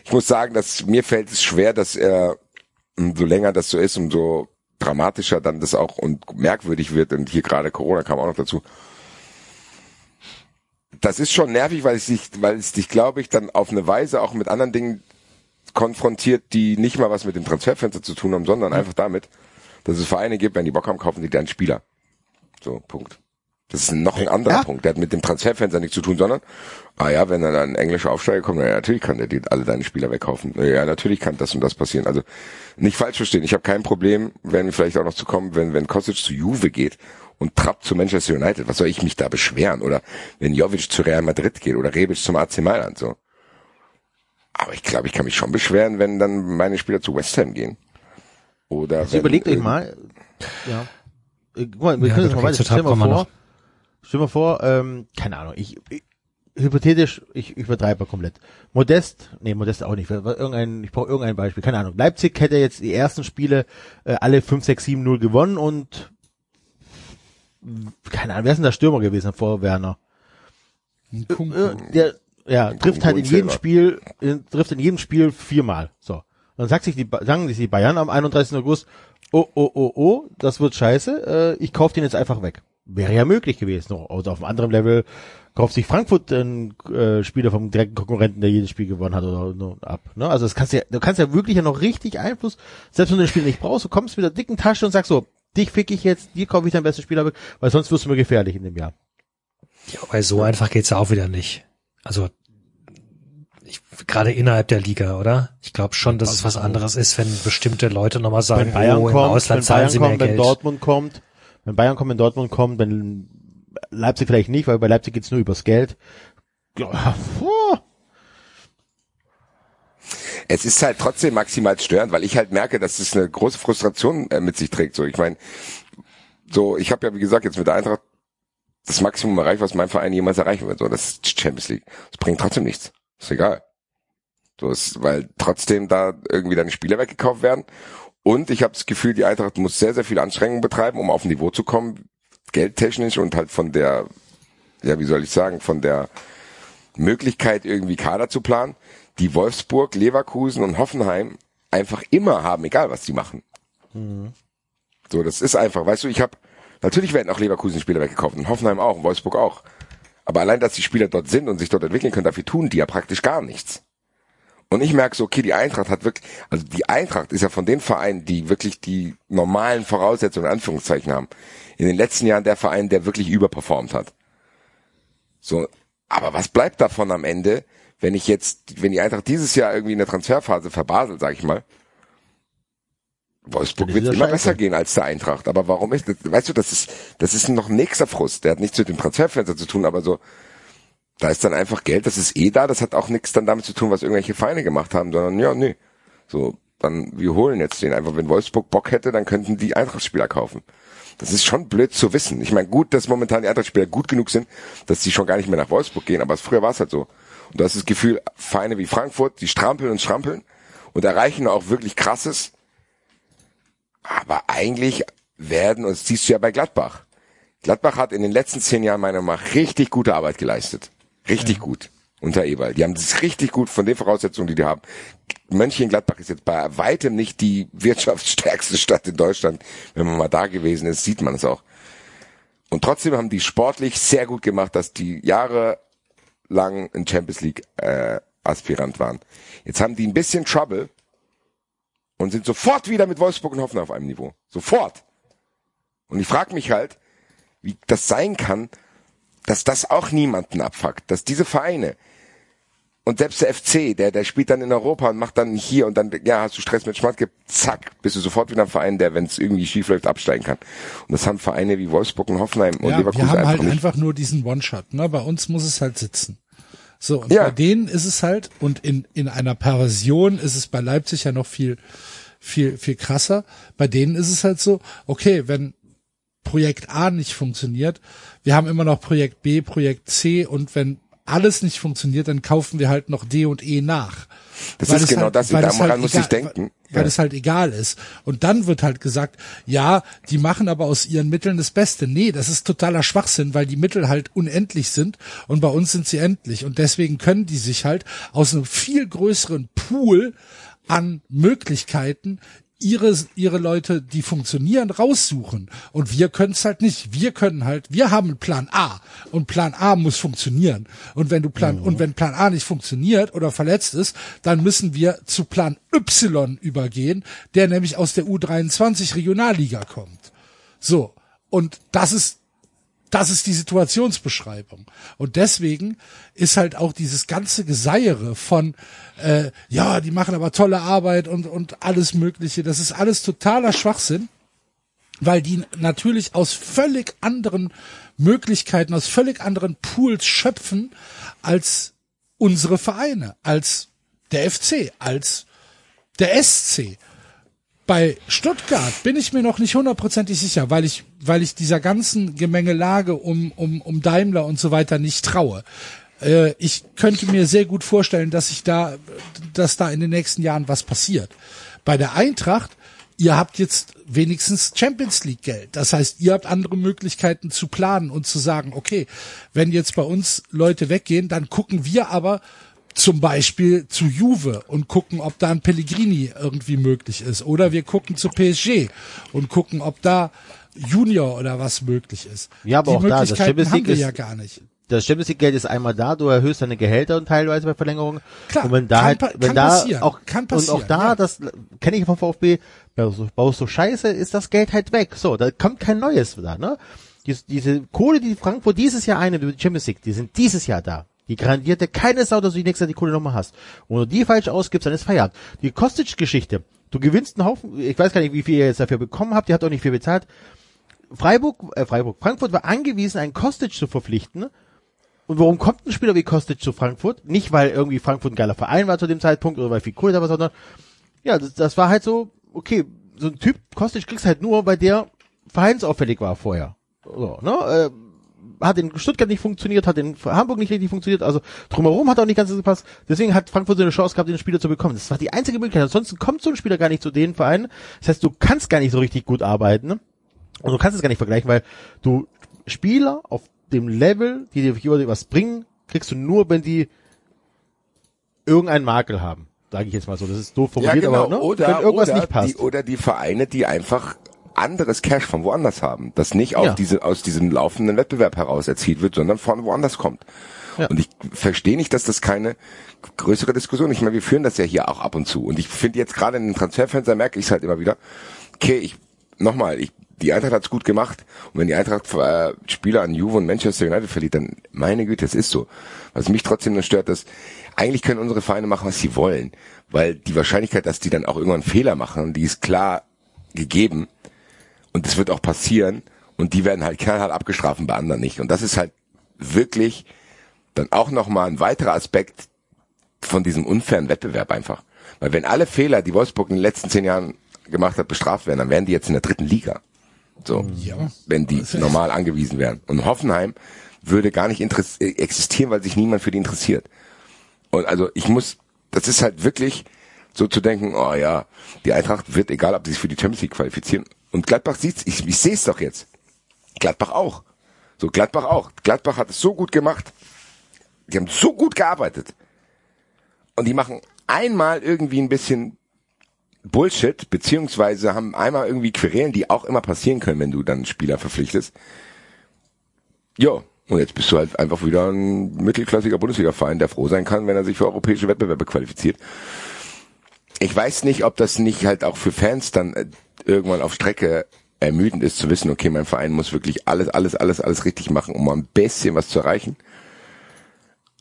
[SPEAKER 3] ich muss sagen, dass mir fällt es schwer, dass er, umso länger das so ist, umso dramatischer dann das auch und merkwürdig wird. Und hier gerade Corona kam auch noch dazu. Das ist schon nervig, weil es dich, weil es dich, glaube ich, dann auf eine Weise auch mit anderen Dingen konfrontiert, die nicht mal was mit dem Transferfenster zu tun haben, sondern einfach damit, dass es Vereine gibt, wenn die Bock haben, kaufen die deinen Spieler. So, Punkt. Das ist noch ein anderer
[SPEAKER 5] Ja.
[SPEAKER 3] Punkt. Der hat mit dem Transferfenster nichts zu tun, sondern, ah ja, wenn dann ein englischer Aufsteiger kommt, na ja, natürlich kann der die, alle deine Spieler wegkaufen. Ja, natürlich kann das und das passieren. Also nicht falsch verstehen. Ich habe kein Problem, werden wir vielleicht auch noch zu kommen, wenn, wenn Kostic zu Juve geht und Trapp zu Manchester United. Was soll ich mich da beschweren? Oder wenn Jovic zu Real Madrid geht oder Rebic zum AC Mailand, so. Aber ich glaube, ich kann mich schon beschweren, wenn dann meine Spieler zu West Ham gehen. Oder
[SPEAKER 5] Jetzt
[SPEAKER 3] wenn,
[SPEAKER 5] überlegt euch
[SPEAKER 3] irgend-
[SPEAKER 5] mal, ja, Äh, guck mal, wir
[SPEAKER 4] Ja,
[SPEAKER 5] können das mal weiter, stell mal vor, stell mal vor, ähm, keine Ahnung, ich, ich hypothetisch, ich, ich übertreibe komplett. Modest, nee, Modest auch nicht. Irgendein, ich brauche irgendein Beispiel. Keine Ahnung. Leipzig hätte jetzt die ersten Spiele äh, alle 5, 6, 7, 0 gewonnen und keine Ahnung, wer ist denn der Stürmer gewesen vor Werner?
[SPEAKER 2] Kunku.
[SPEAKER 5] Äh, Der ja, trifft halt in jedem Spiel, in, trifft in jedem Spiel viermal. So. Dann sagt sich die, sagen sich die Bayern am 31. August, oh, oh, oh, oh, das wird scheiße, äh, ich kauf den jetzt einfach weg. Wäre ja möglich gewesen. Noch. Oder auf einem anderen Level kauft sich Frankfurt einen äh, Spieler vom direkten Konkurrenten, der jedes Spiel gewonnen hat oder no, ab. Ne? Also das kannst du ja, du kannst ja wirklich ja noch richtig Einfluss, selbst wenn du das Spiel nicht brauchst, du kommst mit der dicken Tasche und sagst so, dich fick ich jetzt, dir kaufe ich deinen besten Spieler weg, weil sonst wirst du mir gefährlich in dem Jahr.
[SPEAKER 4] Ja, weil so einfach geht's ja auch wieder nicht. Also gerade innerhalb der Liga, oder? Ich glaube schon, dass es was anderes ist, wenn bestimmte Leute nochmal sagen,
[SPEAKER 5] wenn Bayern
[SPEAKER 4] oh, im
[SPEAKER 5] kommt,
[SPEAKER 4] Ausland
[SPEAKER 5] wenn
[SPEAKER 4] zahlen
[SPEAKER 5] Bayern
[SPEAKER 4] sie mehr
[SPEAKER 5] kommt, wenn
[SPEAKER 4] Geld.
[SPEAKER 5] Dortmund kommt, wenn Bayern kommt, wenn Dortmund kommt, wenn Leipzig vielleicht nicht, weil bei Leipzig geht's nur übers Geld. Ja.
[SPEAKER 3] Es ist halt trotzdem maximal störend, weil ich halt merke, dass es eine große Frustration äh, mit sich trägt. So, ich meine, so, ich habe ja wie gesagt jetzt mit der Eintracht das Maximum erreicht, was mein Verein jemals erreichen wird. So, das ist Champions League. Das bringt trotzdem nichts. Ist egal. So ist, weil trotzdem da irgendwie deine Spieler weggekauft werden. Und ich habe das Gefühl, die Eintracht muss sehr, sehr viel Anstrengung betreiben, um auf ein Niveau zu kommen, geldtechnisch und halt von der, ja, wie soll ich sagen, von der Möglichkeit, irgendwie Kader zu planen, die Wolfsburg, Leverkusen und Hoffenheim einfach immer haben, egal was die machen. So, das ist einfach, weißt du, ich habe, natürlich werden auch Leverkusen Spieler weggekauft und Hoffenheim auch und Wolfsburg auch. Aber allein, dass die Spieler dort sind und sich dort entwickeln können, dafür tun die ja praktisch gar nichts. Und ich merke so, okay, die Eintracht hat wirklich, also die Eintracht ist ja von den Vereinen, die wirklich die normalen Voraussetzungen in Anführungszeichen haben, in den letzten Jahren der Verein, der wirklich überperformt hat. So, aber was bleibt davon am Ende, wenn ich jetzt, wenn die Eintracht dieses Jahr irgendwie in der Transferphase verbaselt, sag ich mal, Wolfsburg wird immer
[SPEAKER 5] scheiße.
[SPEAKER 3] besser gehen als der Eintracht. Aber warum ist das? Weißt du, das ist, das ist noch ein nächster Frust. Der hat nichts mit dem Transferfenster zu tun, aber so, da ist dann einfach Geld, das ist eh da, das hat auch nichts dann damit zu tun, was irgendwelche Vereine gemacht haben, sondern ja, nee. So, dann, wir holen jetzt den einfach. Wenn Wolfsburg Bock hätte, dann könnten die Eintracht-Spieler kaufen. Das ist schon blöd zu wissen. Ich meine, gut, dass momentan die Eintracht-Spieler gut genug sind, dass sie schon gar nicht mehr nach Wolfsburg gehen, aber früher war es halt so. Und du hast das Gefühl, Vereine wie Frankfurt, die strampeln und strampeln und erreichen auch wirklich krasses. Aber eigentlich werden, und das siehst du ja bei Gladbach. Gladbach hat in den letzten zehn Jahren meiner Meinung nach richtig gute Arbeit geleistet. Richtig gut. Unter Eberl. Die haben das richtig gut von den Voraussetzungen, die die haben. Mönchengladbach ist jetzt bei weitem nicht die wirtschaftsstärkste Stadt in Deutschland. Wenn man mal da gewesen ist, sieht man es auch. Und trotzdem haben die sportlich sehr gut gemacht, dass die Jahre lang ein Champions League äh, Aspirant waren. Jetzt haben die ein bisschen Trouble und sind sofort wieder mit Wolfsburg und Hoffenheim auf einem Niveau. Sofort. Und ich frage mich halt, wie das sein kann, dass das auch niemanden abfuckt, dass diese Vereine und selbst der FC, der, der spielt dann in Europa und macht dann hier und dann, ja, hast du Stress mit Schmatke, zack, bist du sofort wieder ein Verein, der, wenn es irgendwie schief läuft, absteigen kann. Und das haben Vereine wie Wolfsburg und Hoffenheim und
[SPEAKER 2] Ja,
[SPEAKER 3] Leverkusen
[SPEAKER 2] wir haben
[SPEAKER 3] einfach
[SPEAKER 2] halt
[SPEAKER 3] nicht.
[SPEAKER 2] einfach nur diesen One-Shot. Ne? Bei uns muss es halt sitzen. So, und
[SPEAKER 3] Ja.
[SPEAKER 2] bei denen ist es halt, und in, in einer Perversion ist es bei Leipzig ja noch viel, viel, viel krasser. Bei denen ist es halt so, okay, wenn Projekt A nicht funktioniert, wir haben immer noch Projekt B, Projekt C und wenn alles nicht funktioniert, dann kaufen wir halt noch D und E nach.
[SPEAKER 3] Das
[SPEAKER 2] Weil
[SPEAKER 3] ist genau
[SPEAKER 2] halt,
[SPEAKER 3] das,
[SPEAKER 2] weil
[SPEAKER 3] daran
[SPEAKER 2] es
[SPEAKER 3] muss
[SPEAKER 2] egal,
[SPEAKER 3] ich denken.
[SPEAKER 2] Weil
[SPEAKER 3] Ja.
[SPEAKER 2] es halt egal ist. Und dann wird halt gesagt, ja, die machen aber aus ihren Mitteln das Beste. Nee, das ist totaler Schwachsinn, weil die Mittel halt unendlich sind und bei uns sind sie endlich. Und deswegen können die sich halt aus einem viel größeren Pool an Möglichkeiten ihre, ihre Leute, die funktionieren, raussuchen. Und wir können es halt nicht. Wir können halt, wir haben einen Plan A und Plan A muss funktionieren. Und wenn du Plan, und wenn Plan A nicht funktioniert oder verletzt ist, dann müssen wir zu Plan Y übergehen, der nämlich aus der U23 Regionalliga kommt. So. Und das ist das ist die Situationsbeschreibung. Und deswegen ist halt auch dieses ganze Geseiere von, äh, ja, die machen aber tolle Arbeit und, und alles Mögliche, das ist alles totaler Schwachsinn, weil die natürlich aus völlig anderen Möglichkeiten, aus völlig anderen Pools schöpfen als unsere Vereine, als der FC, als der SC. Bei Stuttgart bin ich mir noch nicht hundertprozentig sicher, weil ich, weil ich dieser ganzen Gemengelage um, um, um Daimler und so weiter nicht traue. Äh, ich könnte mir sehr gut vorstellen, dass sich da, dass da in den nächsten Jahren was passiert. Bei der Eintracht, ihr habt jetzt wenigstens Champions League Geld. Das heißt, ihr habt andere Möglichkeiten zu planen und zu sagen, okay, wenn jetzt bei uns Leute weggehen, dann gucken wir aber zum Beispiel zu Juve und gucken, ob da ein Pellegrini irgendwie möglich ist. Oder wir gucken zu PSG und gucken, ob da Junior oder was möglich ist.
[SPEAKER 5] Ja, aber
[SPEAKER 2] Die
[SPEAKER 5] auch da, das Champions League ist-
[SPEAKER 2] ja gar nicht.
[SPEAKER 5] das Champions League Geld ist einmal da, du erhöhst deine Gehälter und teilweise bei Verlängerungen.
[SPEAKER 2] Klar,
[SPEAKER 5] und wenn da halt, wenn
[SPEAKER 2] kann
[SPEAKER 5] da
[SPEAKER 2] passieren,
[SPEAKER 5] auch
[SPEAKER 2] kann
[SPEAKER 5] und auch
[SPEAKER 2] passieren,
[SPEAKER 5] da,
[SPEAKER 2] ja.
[SPEAKER 5] das kenne ich vom VfB, baust du, baust du Scheiße, ist das Geld halt weg. So, da kommt kein neues da, ne? Dies, diese Kohle, die Frankfurt dieses Jahr einnimmt über die Champions League, die sind dieses Jahr da. Die garantiert dir keine Sau, dass du die nächste Jahr die Kohle nochmal hast. Und wenn du die falsch ausgibst, dann ist Feierabend. Die Kostic-Geschichte. Du gewinnst einen Haufen, ich weiß gar nicht, wie viel ihr jetzt dafür bekommen habt, ihr habt auch nicht viel bezahlt. Freiburg, äh, Freiburg, Frankfurt war angewiesen, einen Kostic zu verpflichten. Und warum kommt ein Spieler wie Kostic zu Frankfurt? Nicht, weil irgendwie Frankfurt ein geiler Verein war zu dem Zeitpunkt oder weil viel Kohle da war, sondern ja, das, das war halt so, okay, so ein Typ, Kostic kriegst halt nur, weil der vereinsauffällig war vorher. So, ne? Äh, hat in Stuttgart nicht funktioniert, hat in Hamburg nicht richtig funktioniert, also drumherum hat auch nicht ganz so gepasst. Deswegen hat Frankfurt so eine Chance gehabt, den Spieler zu bekommen. Das war die einzige Möglichkeit. Ansonsten kommt so ein Spieler gar nicht zu den Vereinen. Das heißt, du kannst gar nicht so richtig gut arbeiten. Ne? Und du kannst es gar nicht vergleichen, weil du Spieler auf dem Level, die dir was bringen, kriegst du nur, wenn die irgendeinen Makel haben. Sage ich jetzt mal so. Das ist doof formuliert, aber ne?
[SPEAKER 3] oder,
[SPEAKER 5] wenn irgendwas
[SPEAKER 3] oder
[SPEAKER 5] nicht passt.
[SPEAKER 3] Die, oder die Vereine, die einfach anderes Cash von woanders haben, das nicht aus,
[SPEAKER 5] Ja.
[SPEAKER 3] diese, aus diesem laufenden Wettbewerb heraus erzielt wird, sondern von woanders kommt.
[SPEAKER 5] Ja.
[SPEAKER 3] Und ich verstehe nicht, dass das keine größere Diskussion. Ich meine, wir führen das ja hier auch ab und zu. Und ich finde jetzt gerade in den Transferfenster merke ich es halt immer wieder. Okay, ich nochmal, ich die Eintracht hat's gut gemacht. Und wenn die Eintracht äh, Spieler an Juve und Manchester United verliert, dann meine Güte, es ist so. Was mich trotzdem nur stört, dass eigentlich können unsere Vereine machen, was sie wollen, weil die Wahrscheinlichkeit, dass die dann auch irgendwann Fehler machen, die ist klar gegeben und das wird auch passieren und die werden halt knallhart abgestraft und bei anderen nicht. Und das ist halt wirklich dann auch nochmal ein weiterer Aspekt von diesem unfairen Wettbewerb einfach. Weil wenn alle Fehler, die Wolfsburg in den letzten zehn Jahren gemacht hat, bestraft werden, dann wären die jetzt in der dritten Liga. So,
[SPEAKER 2] Ja.
[SPEAKER 3] wenn die normal angewiesen wären. Und Hoffenheim würde gar nicht äh, existieren, weil sich niemand für die interessiert. Und also ich muss, das ist halt wirklich so zu denken, oh ja, die Eintracht wird, egal ob sie sich für die Champions League qualifizieren. Und Gladbach sieht's, ich, ich sehe es doch jetzt. Gladbach auch. So, Gladbach auch. Gladbach hat es so gut gemacht. Die haben so gut gearbeitet. Und die machen einmal irgendwie ein bisschen Bullshit, beziehungsweise haben einmal irgendwie Querelen, die auch immer passieren können, wenn du dann einen Spieler verpflichtest. Jo, und jetzt bist du halt einfach wieder ein mittelklassiger Bundesliga-Verein, der froh sein kann, wenn er sich für europäische Wettbewerbe qualifiziert. Ich weiß nicht, ob das nicht halt auch für Fans dann äh, irgendwann auf Strecke ermüdend ist zu wissen, okay, mein Verein muss wirklich alles, alles, alles, alles richtig machen, um ein bisschen was zu erreichen.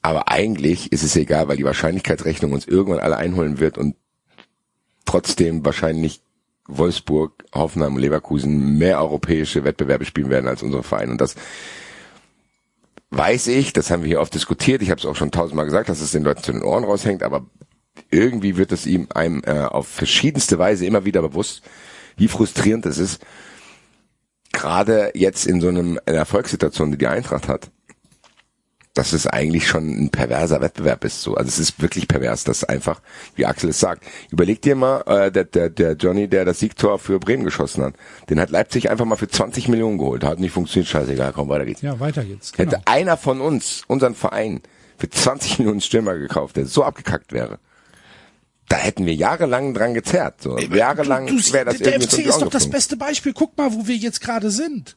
[SPEAKER 3] Aber eigentlich ist es egal, weil die Wahrscheinlichkeitsrechnung uns irgendwann alle einholen wird und trotzdem wahrscheinlich Wolfsburg, Hoffenheim und Leverkusen mehr europäische Wettbewerbe spielen werden als unsere Vereine. Und das weiß ich, das haben wir hier oft diskutiert, ich habe es auch schon tausendmal gesagt, dass es den Leuten zu den Ohren raushängt, aber irgendwie wird es ihm einem äh, auf verschiedenste Weise immer wieder bewusst, wie frustrierend es ist, gerade jetzt in so einem einer Erfolgssituation, die die Eintracht hat, dass es eigentlich schon ein perverser Wettbewerb ist. So, also es ist wirklich pervers, dass einfach, wie Axel es sagt. Überleg dir mal, äh, der, der, der Johnny, der das Siegtor für Bremen geschossen hat, den hat Leipzig einfach mal für 20 Millionen geholt. Hat nicht funktioniert, scheißegal, komm, weiter geht's.
[SPEAKER 2] Ja, weiter geht's. Genau.
[SPEAKER 3] Hätte einer von uns, unseren Verein, für 20 Millionen Stürmer gekauft, der so abgekackt wäre, da hätten wir jahrelang dran gezerrt. So. Jahrelang
[SPEAKER 2] Du- du-
[SPEAKER 3] wäre das
[SPEAKER 2] der FC ist doch das beste Beispiel. Guck mal, wo wir jetzt gerade sind.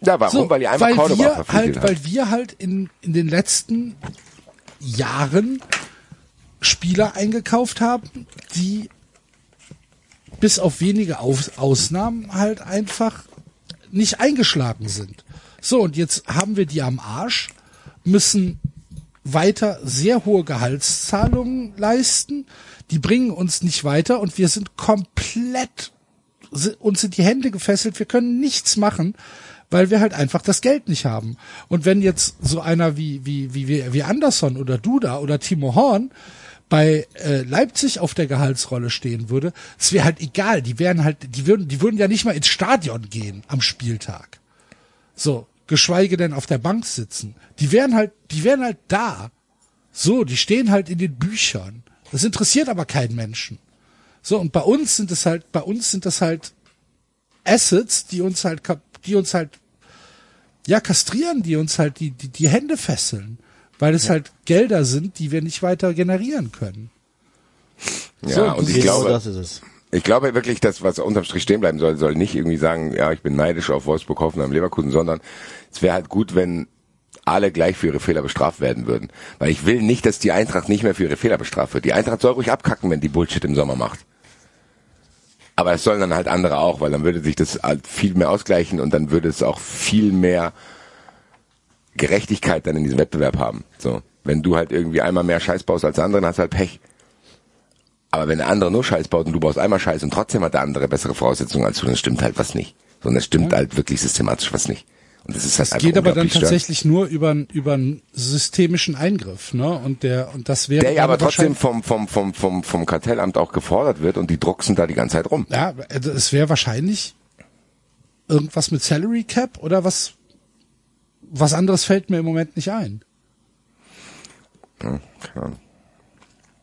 [SPEAKER 3] Ja, warum?
[SPEAKER 2] So,
[SPEAKER 3] weil die einfach
[SPEAKER 2] weil
[SPEAKER 3] Cordoba
[SPEAKER 2] wir
[SPEAKER 3] verpflichtet
[SPEAKER 2] halt,
[SPEAKER 3] hat.
[SPEAKER 2] weil wir halt in, in den letzten Jahren Spieler eingekauft haben, die bis auf wenige Aus Ausnahmen halt einfach nicht eingeschlagen sind. So, und jetzt haben wir die am Arsch, müssen weiter sehr hohe Gehaltszahlungen leisten, die bringen uns nicht weiter und wir sind komplett uns sind die Hände gefesselt, wir können nichts machen, weil wir halt einfach das Geld nicht haben. Und wenn jetzt so einer wie, wie, wie, wie, wie Anderson oder Duda oder Timo Horn bei äh, Leipzig auf der Gehaltsrolle stehen würde, es wäre halt egal. Die wären halt, die würden, die würden ja nicht mal ins Stadion gehen am Spieltag. So, geschweige denn auf der Bank sitzen. Die wären halt, die wären halt da. So, die stehen halt in den Büchern. Das interessiert aber keinen Menschen. So, und bei uns sind es halt, bei uns sind das halt Assets, die uns halt, kap- die uns halt, ja, kastrieren, die uns halt die, die, die Hände fesseln. Weil es halt Gelder sind, die wir nicht weiter generieren können.
[SPEAKER 3] Ja,
[SPEAKER 2] So,
[SPEAKER 3] und ich
[SPEAKER 5] Genau
[SPEAKER 3] glaube,
[SPEAKER 5] das ist es.
[SPEAKER 3] Ich glaube wirklich, dass was unterm Strich stehen bleiben soll, soll nicht irgendwie sagen, ja, ich bin neidisch auf Wolfsburg, Hoffenheim, Leverkusen, sondern es wäre halt gut, wenn alle gleich für ihre Fehler bestraft werden würden. Weil ich will nicht, dass die Eintracht nicht mehr für ihre Fehler bestraft wird. Die Eintracht soll ruhig abkacken, wenn die Bullshit im Sommer macht. Aber es sollen dann halt andere auch, weil dann würde sich das halt viel mehr ausgleichen und dann würde es auch viel mehr Gerechtigkeit dann in diesem Wettbewerb haben. So. Wenn du halt irgendwie einmal mehr Scheiß baust als der andere, dann hast du halt Pech. Aber wenn der andere nur Scheiß baut und du baust einmal Scheiß und trotzdem hat der andere bessere Voraussetzungen als du, dann stimmt halt was nicht. Sondern es stimmt halt wirklich systematisch was nicht. Und das ist halt
[SPEAKER 2] Es
[SPEAKER 3] einfach
[SPEAKER 2] geht aber dann tatsächlich nur über, über einen systemischen Eingriff, ne? Und der, und das wäre.
[SPEAKER 3] Der ja aber trotzdem vom, vom, vom, vom, vom Kartellamt auch gefordert wird und die drucksen da die ganze Zeit rum.
[SPEAKER 2] Ja, also es wäre wahrscheinlich irgendwas mit Salary Cap oder was, was anderes fällt mir im Moment nicht ein.
[SPEAKER 3] Hm, keine Ahnung.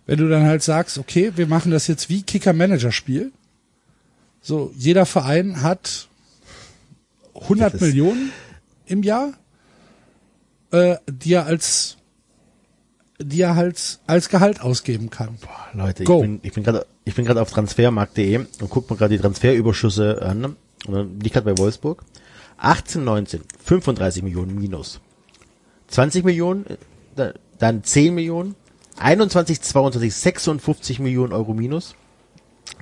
[SPEAKER 2] Wenn du dann halt sagst, okay, wir machen das jetzt wie Kicker-Manager-Spiel. So, jeder Verein hat 100
[SPEAKER 5] Das ist-
[SPEAKER 2] Millionen im Jahr, äh, die er als, die er halt als Gehalt ausgeben kann.
[SPEAKER 5] Leute,
[SPEAKER 2] Go.
[SPEAKER 5] ich bin, ich bin gerade, ich bin gerade auf transfermarkt.de und guck mir gerade die Transferüberschüsse an. Und dann liegt gerade bei Wolfsburg. 18, 19, 35 Millionen minus. 20 Millionen, äh, da- dann 10 Millionen. 21, 22, 56 Millionen Euro minus.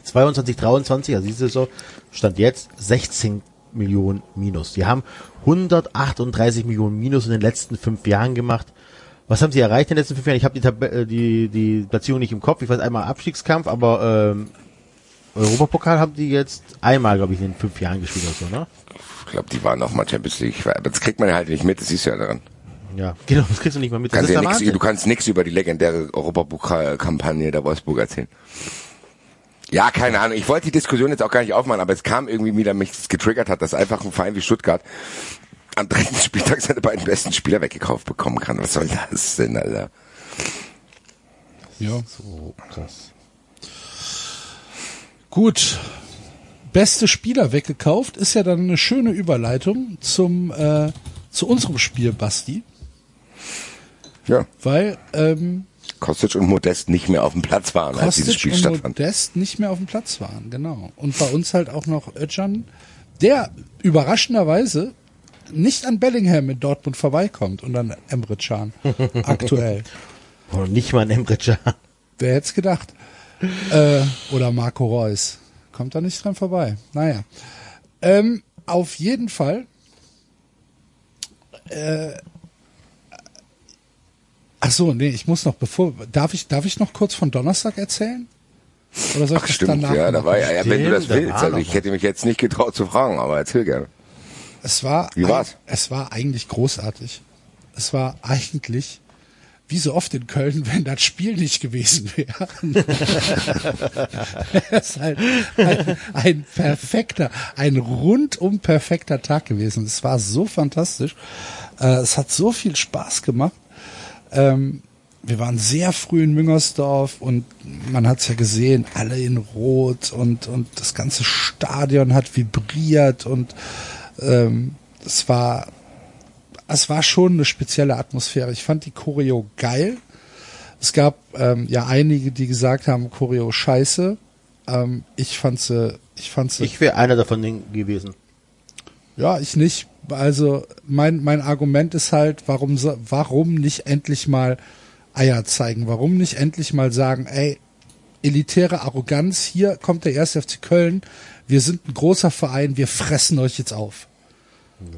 [SPEAKER 5] 22, 23, also diese Saison, stand jetzt 16 Millionen minus. Die haben 138 Millionen minus in den letzten fünf Jahren gemacht. Was haben sie erreicht in den letzten fünf Jahren? Ich habe die, äh, die, die Platzierung nicht im Kopf. Ich weiß einmal Abstiegskampf, aber ähm, Europapokal haben die jetzt einmal, glaube ich, in den fünf Jahren gespielt oder so, ne?
[SPEAKER 3] Ich glaube, die waren noch mal Champions League. Aber das kriegt man halt nicht mit, das du ja daran.
[SPEAKER 5] Ja, genau, das kriegst du nicht mal mit. Das
[SPEAKER 3] Kannst
[SPEAKER 5] ist
[SPEAKER 3] ja nix, du kannst nichts über die legendäre Europapokal-Kampagne der Wolfsburg erzählen. Ja, keine Ahnung. Ich wollte die Diskussion jetzt auch gar nicht aufmachen, aber es kam irgendwie wieder, mich das getriggert hat, dass einfach ein Verein wie Stuttgart am dritten Spieltag seine beiden besten Spieler weggekauft bekommen kann. Was soll das denn, Alter?
[SPEAKER 2] Ja.
[SPEAKER 5] So krass.
[SPEAKER 2] Gut. Beste Spieler weggekauft ist ja dann eine schöne Überleitung zum äh, zu unserem Spiel, Basti,
[SPEAKER 3] Ja,
[SPEAKER 2] weil ähm,
[SPEAKER 3] Kostic und Modest nicht mehr auf dem Platz waren, als dieses
[SPEAKER 2] Kostic
[SPEAKER 3] Spiel
[SPEAKER 2] und
[SPEAKER 3] stattfand.
[SPEAKER 2] Modest nicht mehr auf dem Platz waren, genau. Und bei uns halt auch noch Özcan, der überraschenderweise nicht an Bellingham in Dortmund vorbeikommt und an Emre Can aktuell.
[SPEAKER 5] Und nicht mal ein Emre Can.
[SPEAKER 2] Wer hätte es gedacht? Äh, oder Marco Reus. Kommt da nicht dran vorbei. Naja. Ähm, auf jeden Fall. Äh, ach so, nee, ich muss noch, bevor, darf ich, darf ich noch kurz von Donnerstag erzählen? Oder soll ich
[SPEAKER 3] Ach
[SPEAKER 2] das
[SPEAKER 3] stimmt,
[SPEAKER 2] danach
[SPEAKER 3] ja, da war ja, wenn du das willst. Also ich hätte mich jetzt nicht getraut zu fragen, aber erzähl gerne.
[SPEAKER 2] Es war,
[SPEAKER 3] Wie war's?
[SPEAKER 2] es war eigentlich großartig. Es war eigentlich, wie so oft in Köln, wenn das Spiel nicht gewesen wäre. es ist halt ein, ein perfekter, ein rundum perfekter Tag gewesen. Es war so fantastisch. Äh, es hat so viel Spaß gemacht. Ähm, wir waren sehr früh in Müngersdorf und man hat's ja gesehen, alle in Rot und, und das ganze Stadion hat vibriert und ähm, es war es war schon eine spezielle Atmosphäre. Ich fand die Choreo geil. Es gab ähm, ja einige, die gesagt haben, Choreo scheiße. Ähm, ich fand sie, ich fand sie,
[SPEAKER 5] Ich wäre einer davon gewesen.
[SPEAKER 2] ja, ich nicht. Also mein mein Argument ist halt, warum warum nicht endlich mal Eier zeigen? Warum nicht endlich mal sagen, ey, elitäre Arroganz, hier kommt der erste FC Köln, wir sind ein großer Verein, wir fressen euch jetzt auf.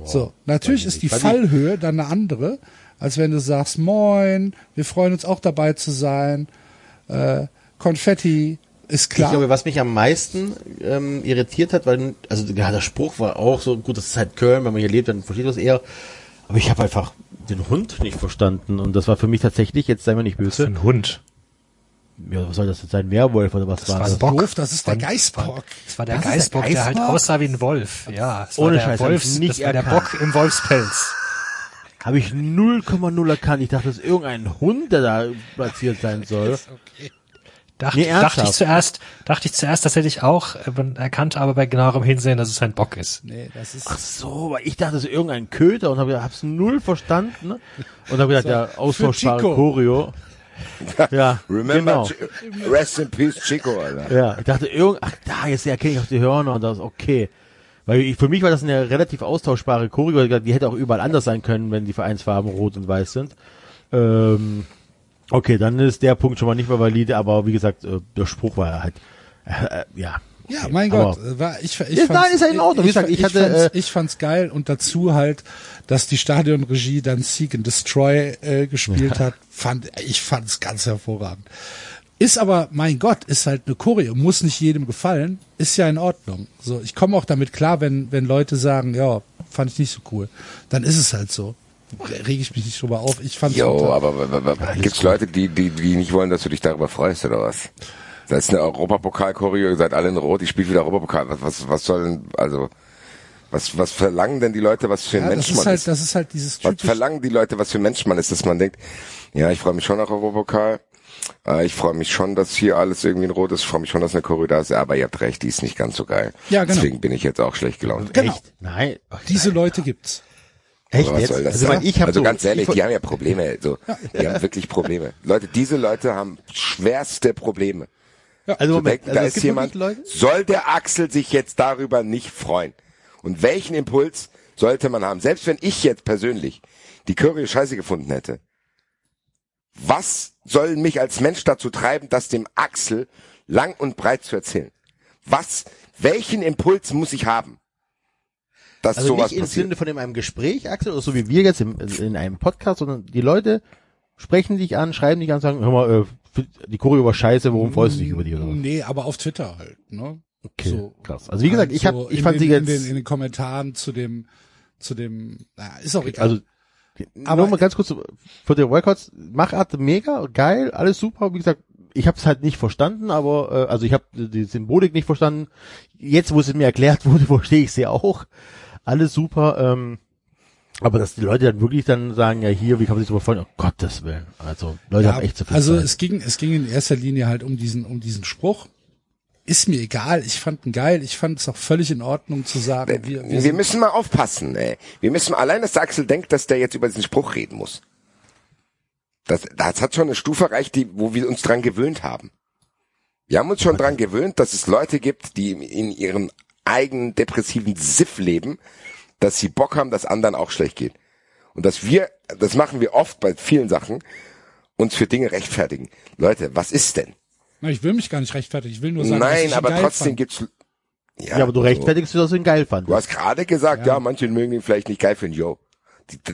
[SPEAKER 2] so, natürlich ist die. Fallhöhe dann eine andere, als wenn du sagst, moin, wir freuen uns auch dabei zu sein, äh, Konfetti, ist klar.
[SPEAKER 5] Ich glaube, was mich am meisten ähm, irritiert hat, weil, also ja, der Spruch war auch so, gut, das ist halt Köln, wenn man hier lebt, dann versteht man es eher. Aber ich habe einfach den Hund nicht verstanden und das war für mich tatsächlich, jetzt sei mir nicht böse,
[SPEAKER 4] ein Hund.
[SPEAKER 5] ja, was soll das jetzt sein? Werwolf oder was war
[SPEAKER 4] war
[SPEAKER 5] das?
[SPEAKER 4] ein Bock.
[SPEAKER 2] Doof, das ist der Geißbock.
[SPEAKER 4] Das war der
[SPEAKER 5] Was ist der
[SPEAKER 4] Geißbock, der halt
[SPEAKER 5] Geißbock?
[SPEAKER 4] aussah wie ein Wolf. Ja, es
[SPEAKER 5] Ohne
[SPEAKER 4] war der
[SPEAKER 5] Scheiß,
[SPEAKER 4] Wolfs,
[SPEAKER 5] nicht
[SPEAKER 4] das war der
[SPEAKER 5] erkannt.
[SPEAKER 4] Bock im Wolfspelz.
[SPEAKER 5] Habe ich 0,0 erkannt. Ich dachte, das ist irgendein Hund, der da platziert sein soll.
[SPEAKER 4] Dachte,
[SPEAKER 5] Nee,
[SPEAKER 4] dachte ich zuerst, dachte ich zuerst tatsächlich auch, äh, man erkannte aber bei genauerem Hinsehen, dass es ein Bock ist.
[SPEAKER 2] Nee, das ist
[SPEAKER 5] Ach so, weil ich dachte, das ist irgendein Köter und habe hab's null verstanden. Ne? Und habe gedacht, ja, austauschbare. Choreo. Ja,
[SPEAKER 3] Remember,
[SPEAKER 5] genau.
[SPEAKER 3] Rest in peace, Chico, Alter.
[SPEAKER 5] Ja, ich dachte, irgend, ach, da, jetzt erkenne ich auch die Hörner und das, okay. Weil ich, für mich war das eine relativ austauschbare Choreo, die hätte auch überall anders sein können, wenn die Vereinsfarben rot und weiß sind. Ähm, okay, dann ist der Punkt schon mal nicht mehr valide, aber wie gesagt, äh, der Spruch war halt, äh, äh, ja.
[SPEAKER 2] Ja, mein Gott, äh, war ich, ich
[SPEAKER 5] Ja,
[SPEAKER 2] fand's-
[SPEAKER 5] nein, ist ja in Ordnung. Wie
[SPEAKER 2] Ich,
[SPEAKER 5] gesagt, ich
[SPEAKER 2] ich,
[SPEAKER 5] hatte,
[SPEAKER 2] fand's,
[SPEAKER 5] äh,
[SPEAKER 2] ich fand's geil und dazu halt, dass die Stadionregie dann Seek and Destroy äh, gespielt hat, fand ich fand's ganz hervorragend. Ist aber, mein Gott, ist halt eine Choreo, muss nicht jedem gefallen, ist ja in Ordnung. So, ich komme auch damit klar, wenn wenn Leute sagen, ja, fand ich nicht so cool, dann ist es halt so. Rege ich mich nicht drüber auf. Ich fand's
[SPEAKER 3] Jo, aber, aber, aber, aber gibt's Leute, die, die, die nicht wollen, dass du dich darüber freust, oder was? Das ist eine Europapokal-Choreo, ihr seid alle in Rot, ich spiele wieder Europapokal. Was, was, was soll denn, also, was, was verlangen denn die Leute, was für ein
[SPEAKER 2] ja, das
[SPEAKER 3] Mensch
[SPEAKER 2] ist
[SPEAKER 3] man
[SPEAKER 2] halt,
[SPEAKER 3] ist?
[SPEAKER 2] das ist halt dieses
[SPEAKER 3] Was
[SPEAKER 2] typisch,
[SPEAKER 3] verlangen die Leute, was für ein Mensch man ist, dass man denkt, ja, ich freue mich schon nach Europapokal. Äh, ich freue mich schon, dass hier alles irgendwie in Rot ist. Ich freue mich schon, dass eine Choreo da ist. Aber ihr habt recht, die ist nicht ganz so geil.
[SPEAKER 2] Ja, genau.
[SPEAKER 3] Deswegen bin ich jetzt auch schlecht gelaunt.
[SPEAKER 2] Genau.
[SPEAKER 5] Echt? Nein.
[SPEAKER 2] diese Leute gibt's.
[SPEAKER 5] Echt
[SPEAKER 3] was
[SPEAKER 5] jetzt?
[SPEAKER 3] soll das
[SPEAKER 5] also, ich
[SPEAKER 3] sein?
[SPEAKER 5] ich
[SPEAKER 3] also
[SPEAKER 5] so,
[SPEAKER 3] ganz ehrlich,
[SPEAKER 5] ich,
[SPEAKER 3] die haben ja Probleme. So, die haben wirklich Probleme. Leute, diese Leute haben schwerste Probleme.
[SPEAKER 5] also
[SPEAKER 3] So
[SPEAKER 5] Moment,
[SPEAKER 3] denken,
[SPEAKER 5] also
[SPEAKER 3] da ist jemand, soll der Axel sich jetzt darüber nicht freuen? Und welchen Impuls sollte man haben? Selbst wenn ich jetzt persönlich die Choreo scheiße gefunden hätte, was soll mich als Mensch dazu treiben, das dem Axel lang und breit zu erzählen? Was, welchen Impuls muss ich haben, dass
[SPEAKER 5] also
[SPEAKER 3] sowas
[SPEAKER 5] nicht im
[SPEAKER 3] passiert?
[SPEAKER 5] Sinne von in einem Gespräch, Axel, oder so wie wir jetzt im, in einem Podcast, sondern die Leute sprechen dich an, schreiben dich an, sagen, hör mal, äh, die Choreo war scheiße, warum freust du dich über die oder was?
[SPEAKER 2] Nee, aber auf Twitter halt, ne?
[SPEAKER 5] Okay,
[SPEAKER 2] So.
[SPEAKER 5] krass. Also wie gesagt, ich hab,
[SPEAKER 2] So
[SPEAKER 5] ich
[SPEAKER 2] in
[SPEAKER 5] fand
[SPEAKER 2] den,
[SPEAKER 5] sie
[SPEAKER 2] in
[SPEAKER 5] jetzt,
[SPEAKER 2] den, in den Kommentaren zu dem, zu dem, na, ist auch egal.
[SPEAKER 5] also
[SPEAKER 2] Aber-
[SPEAKER 5] nur mal ganz kurz zu- für den Boycotts, Machart mega, geil, alles super. Wie gesagt, ich habe es halt nicht verstanden, aber äh, also ich habe die Symbolik nicht verstanden. Jetzt, wo es mir erklärt wurde, verstehe ich sie auch. Alles super. Ähm, aber dass die Leute dann wirklich dann sagen, ja hier, wie kann man sich darüber freuen? Um Gottes Willen. Also Leute
[SPEAKER 2] ja,
[SPEAKER 5] haben echt zu viel
[SPEAKER 2] also
[SPEAKER 5] Zeit.
[SPEAKER 2] es ging, es ging in erster Linie halt um diesen, um diesen Spruch. Ist mir egal. Ich fand ihn geil. Ich fand es auch völlig in Ordnung zu sagen, wir, wir
[SPEAKER 3] Wir
[SPEAKER 2] sind,
[SPEAKER 3] müssen mal aufpassen. Ey. Wir müssen allein, dass der Axel denkt, dass der jetzt über diesen Spruch reden muss. Das, das hat schon eine Stufe erreicht, die, wo wir uns dran gewöhnt haben. Wir haben uns schon dran gewöhnt, dass es Leute gibt, die in ihrem eigenen depressiven Siff leben, dass sie Bock haben, dass anderen auch schlecht geht. Und dass wir, das machen wir oft bei vielen Sachen, uns für Dinge rechtfertigen. Leute, was ist denn?
[SPEAKER 2] na, ich will mich gar nicht rechtfertigen. Ich will nur sagen, dass ich
[SPEAKER 3] Nein, aber
[SPEAKER 2] geil
[SPEAKER 3] trotzdem
[SPEAKER 2] fand.
[SPEAKER 3] gibt's, ja,
[SPEAKER 5] ja, aber du
[SPEAKER 3] so.
[SPEAKER 5] rechtfertigst, dass du ihn geil fandest.
[SPEAKER 3] Du hast gerade gesagt, ja. manche mögen ihn vielleicht nicht geil finden, yo.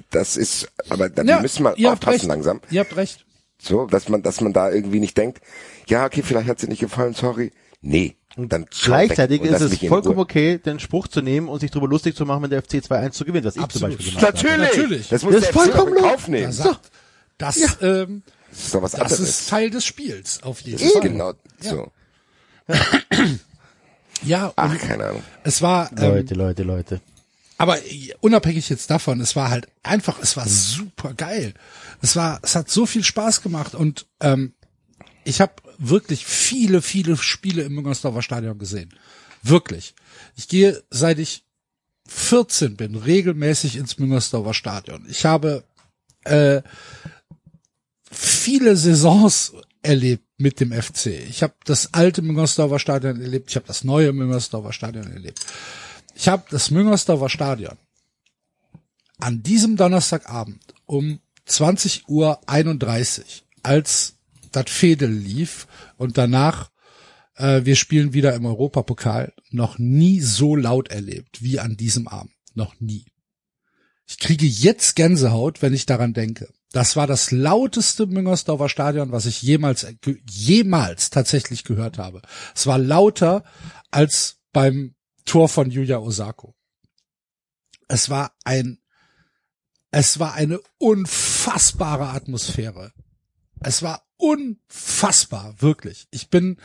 [SPEAKER 3] Das ist, aber da, wir müssen
[SPEAKER 2] habt
[SPEAKER 3] aufpassen
[SPEAKER 2] recht.
[SPEAKER 3] langsam.
[SPEAKER 2] Ihr habt recht.
[SPEAKER 3] So, dass man, dass man da irgendwie nicht denkt, ja, okay, vielleicht hat sie nicht gefallen, sorry. Nee. Dann schau
[SPEAKER 5] Gleichzeitig
[SPEAKER 3] und
[SPEAKER 5] ist es vollkommen okay, den Spruch zu nehmen und sich darüber lustig zu machen, wenn der FC 2-1 zu gewinnt, was ich zum
[SPEAKER 2] Absolut.
[SPEAKER 5] Beispiel gemacht habe.
[SPEAKER 3] Natürlich.
[SPEAKER 2] Natürlich.
[SPEAKER 3] Das muss
[SPEAKER 5] Das
[SPEAKER 3] der
[SPEAKER 5] ist vollkommen
[SPEAKER 3] in Kauf nehmen.
[SPEAKER 2] Da sagt, das, ähm,
[SPEAKER 3] Das ist doch was
[SPEAKER 2] das
[SPEAKER 3] anderes.
[SPEAKER 2] ist Teil des Spiels, auf jeden Fall.
[SPEAKER 3] genau, so.
[SPEAKER 2] Ja, und
[SPEAKER 3] Ach, keine Ahnung.
[SPEAKER 2] es war, ähm,
[SPEAKER 5] Leute, Leute, Leute.
[SPEAKER 2] Aber unabhängig jetzt davon, es war halt einfach, es war super geil. Es war, es hat so viel Spaß gemacht und ähm, ich habe wirklich viele, viele Spiele im Müngersdorfer Stadion gesehen. Wirklich. Ich gehe, seit ich 14 bin, regelmäßig ins Müngersdorfer Stadion. Ich habe äh, viele Saisons erlebt mit dem FC. Ich habe das alte Müngersdorfer Stadion erlebt, ich habe das neue Müngersdorfer Stadion erlebt. Ich habe das Müngersdorfer Stadion an diesem Donnerstagabend um 20 Uhr 31, als das Fädel lief und danach äh, wir spielen wieder im Europapokal, noch nie so laut erlebt wie an diesem Abend. Noch nie. Ich kriege jetzt Gänsehaut, wenn ich daran denke. Das war das lauteste Müngersdorfer Stadion, was ich jemals, jemals tatsächlich gehört habe. Es war lauter als beim Tor von Yuya Osako. Es war ein, es war eine unfassbare Atmosphäre. Es war unfassbar, wirklich. Ich bin,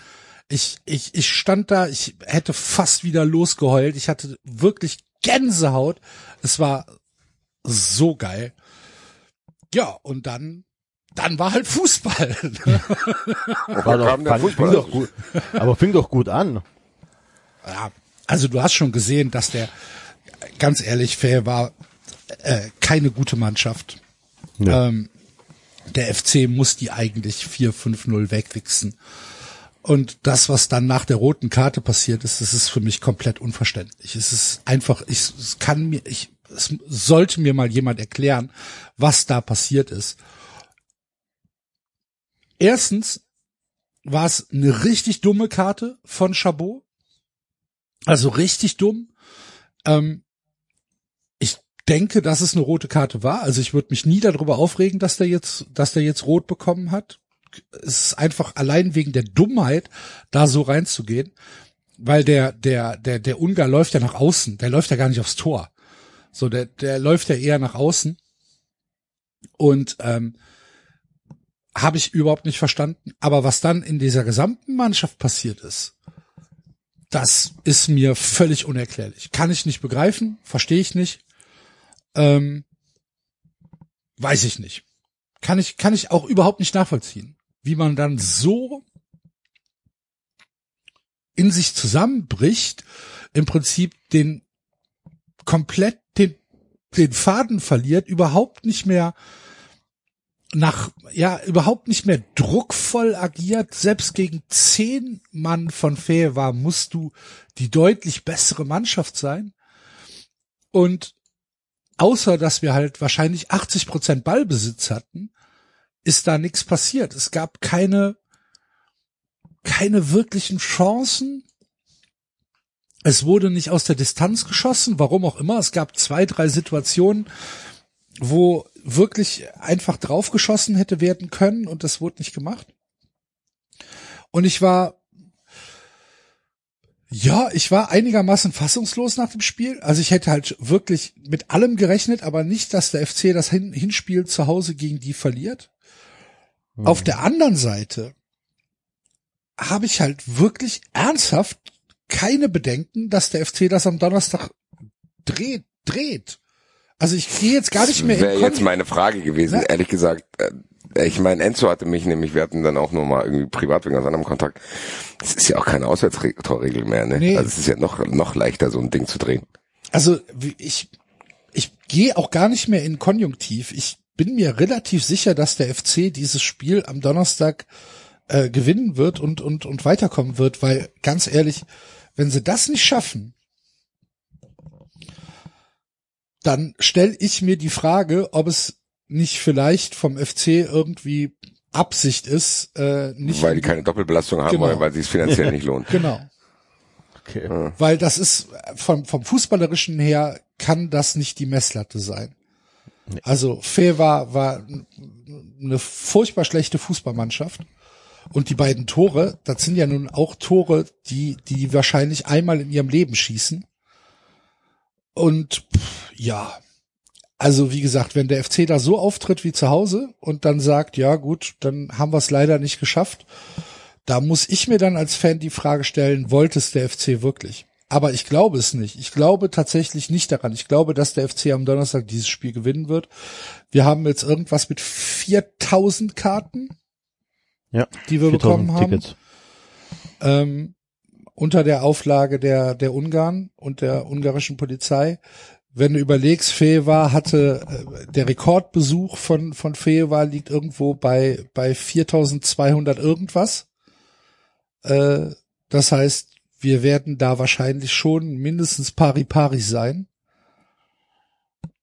[SPEAKER 2] ich, ich, ich stand da, ich hätte fast wieder losgeheult. Ich hatte wirklich Gänsehaut. Es war so geil. Ja, und dann, dann war halt Fußball.
[SPEAKER 5] War doch, fang,
[SPEAKER 3] Fußball.
[SPEAKER 5] fing doch gut, aber fing doch gut an.
[SPEAKER 2] ja, also du hast schon gesehen, dass der, ganz ehrlich, fair war, äh, keine gute Mannschaft.
[SPEAKER 5] Ja.
[SPEAKER 2] Ähm, der FC muss die eigentlich 4-5-0 wegwichsen. Und das, was dann nach der roten Karte passiert ist, das ist für mich komplett unverständlich. Es ist einfach, ich, es kann mir, ich, es sollte mir mal jemand erklären, was da passiert ist. Erstens war es eine richtig dumme Karte von Chabot. Also richtig dumm. Ähm, denke, dass es eine rote Karte war. Also ich würde mich nie darüber aufregen, dass der jetzt, dass der jetzt rot bekommen hat. Es ist einfach allein wegen der Dummheit, da so reinzugehen, weil der, der, der, der Ungar läuft ja nach außen. Der läuft ja gar nicht aufs Tor. So, der, der läuft ja eher nach außen. Und ähm, habe ich überhaupt nicht verstanden. Aber was dann in dieser gesamten Mannschaft passiert ist, das ist mir völlig unerklärlich. Kann ich nicht begreifen, verstehe ich nicht. Ähm, weiß ich nicht. Kann ich, kann ich auch überhaupt nicht nachvollziehen, wie man dann so in sich zusammenbricht, im Prinzip den komplett den, den Faden verliert, überhaupt nicht mehr nach, ja, überhaupt nicht mehr druckvoll agiert. Selbst gegen zehn Mann von war musst du die deutlich bessere Mannschaft sein. Und außer, dass wir halt wahrscheinlich 80 Prozent Ballbesitz hatten, ist da nichts passiert. Es gab keine, keine wirklichen Chancen. Es wurde nicht aus der Distanz geschossen, warum auch immer. Es gab zwei, drei Situationen, wo wirklich einfach draufgeschossen hätte werden können und das wurde nicht gemacht. Und ich war, ja, ich war einigermaßen fassungslos nach dem Spiel. Also ich hätte halt wirklich mit allem gerechnet, aber nicht, dass der FC das Hin Hinspiel zu Hause gegen die verliert. Auf der anderen Seite habe ich halt wirklich ernsthaft keine Bedenken, dass der FC das am Donnerstag dreht, dreht. Also ich gehe jetzt gar nicht mehr
[SPEAKER 3] Wäre
[SPEAKER 2] in
[SPEAKER 3] jetzt meine Frage gewesen,
[SPEAKER 2] Ja.
[SPEAKER 3] ehrlich gesagt. Ich meine, Enzo hatte mich nämlich, wir hatten dann auch nur mal irgendwie privat wegen aus anderem Kontakt. Es ist ja auch keine Auswärtstorregel mehr, ne?
[SPEAKER 2] Nee.
[SPEAKER 3] Also es ist ja noch, noch leichter, so ein Ding zu drehen.
[SPEAKER 2] Also ich, ich gehe auch gar nicht mehr in Konjunktiv. Ich bin mir relativ sicher, dass der FC dieses Spiel am Donnerstag äh, gewinnen wird und, und, und weiterkommen wird, weil ganz ehrlich, wenn sie das nicht schaffen, dann stelle ich mir die Frage, ob es nicht vielleicht vom FC irgendwie Absicht ist, äh, nicht
[SPEAKER 3] weil die keine Doppelbelastung haben
[SPEAKER 2] Genau.
[SPEAKER 3] wollen, weil sie es finanziell nicht lohnt.
[SPEAKER 2] genau.
[SPEAKER 5] Okay.
[SPEAKER 2] Weil das ist vom, vom Fußballerischen her kann das nicht die Messlatte sein. Also Fair war, war eine furchtbar schlechte Fußballmannschaft. Und die beiden Tore, das sind ja nun auch Tore, die, die wahrscheinlich einmal in ihrem Leben schießen. Und pff, ja, also wie gesagt, wenn der FC da so auftritt wie zu Hause und dann sagt, ja gut, dann haben wir es leider nicht geschafft, da muss ich mir dann als Fan die Frage stellen, wollte es der FC wirklich? Aber ich glaube es nicht. Ich glaube tatsächlich nicht daran. Ich glaube, dass der FC am Donnerstag dieses Spiel gewinnen wird. Wir haben jetzt irgendwas mit 4000 Karten,
[SPEAKER 5] Ja.
[SPEAKER 2] die wir
[SPEAKER 5] 4000
[SPEAKER 2] bekommen haben.
[SPEAKER 5] Tickets.
[SPEAKER 2] Ähm, unter der Auflage der, der Ungarn und der ungarischen Polizei. Wenn du überlegst, Fewa hatte, äh, der Rekordbesuch von, von Fewa liegt irgendwo bei, bei 4200 irgendwas. Äh, das heißt, wir werden da wahrscheinlich schon mindestens pari pari sein.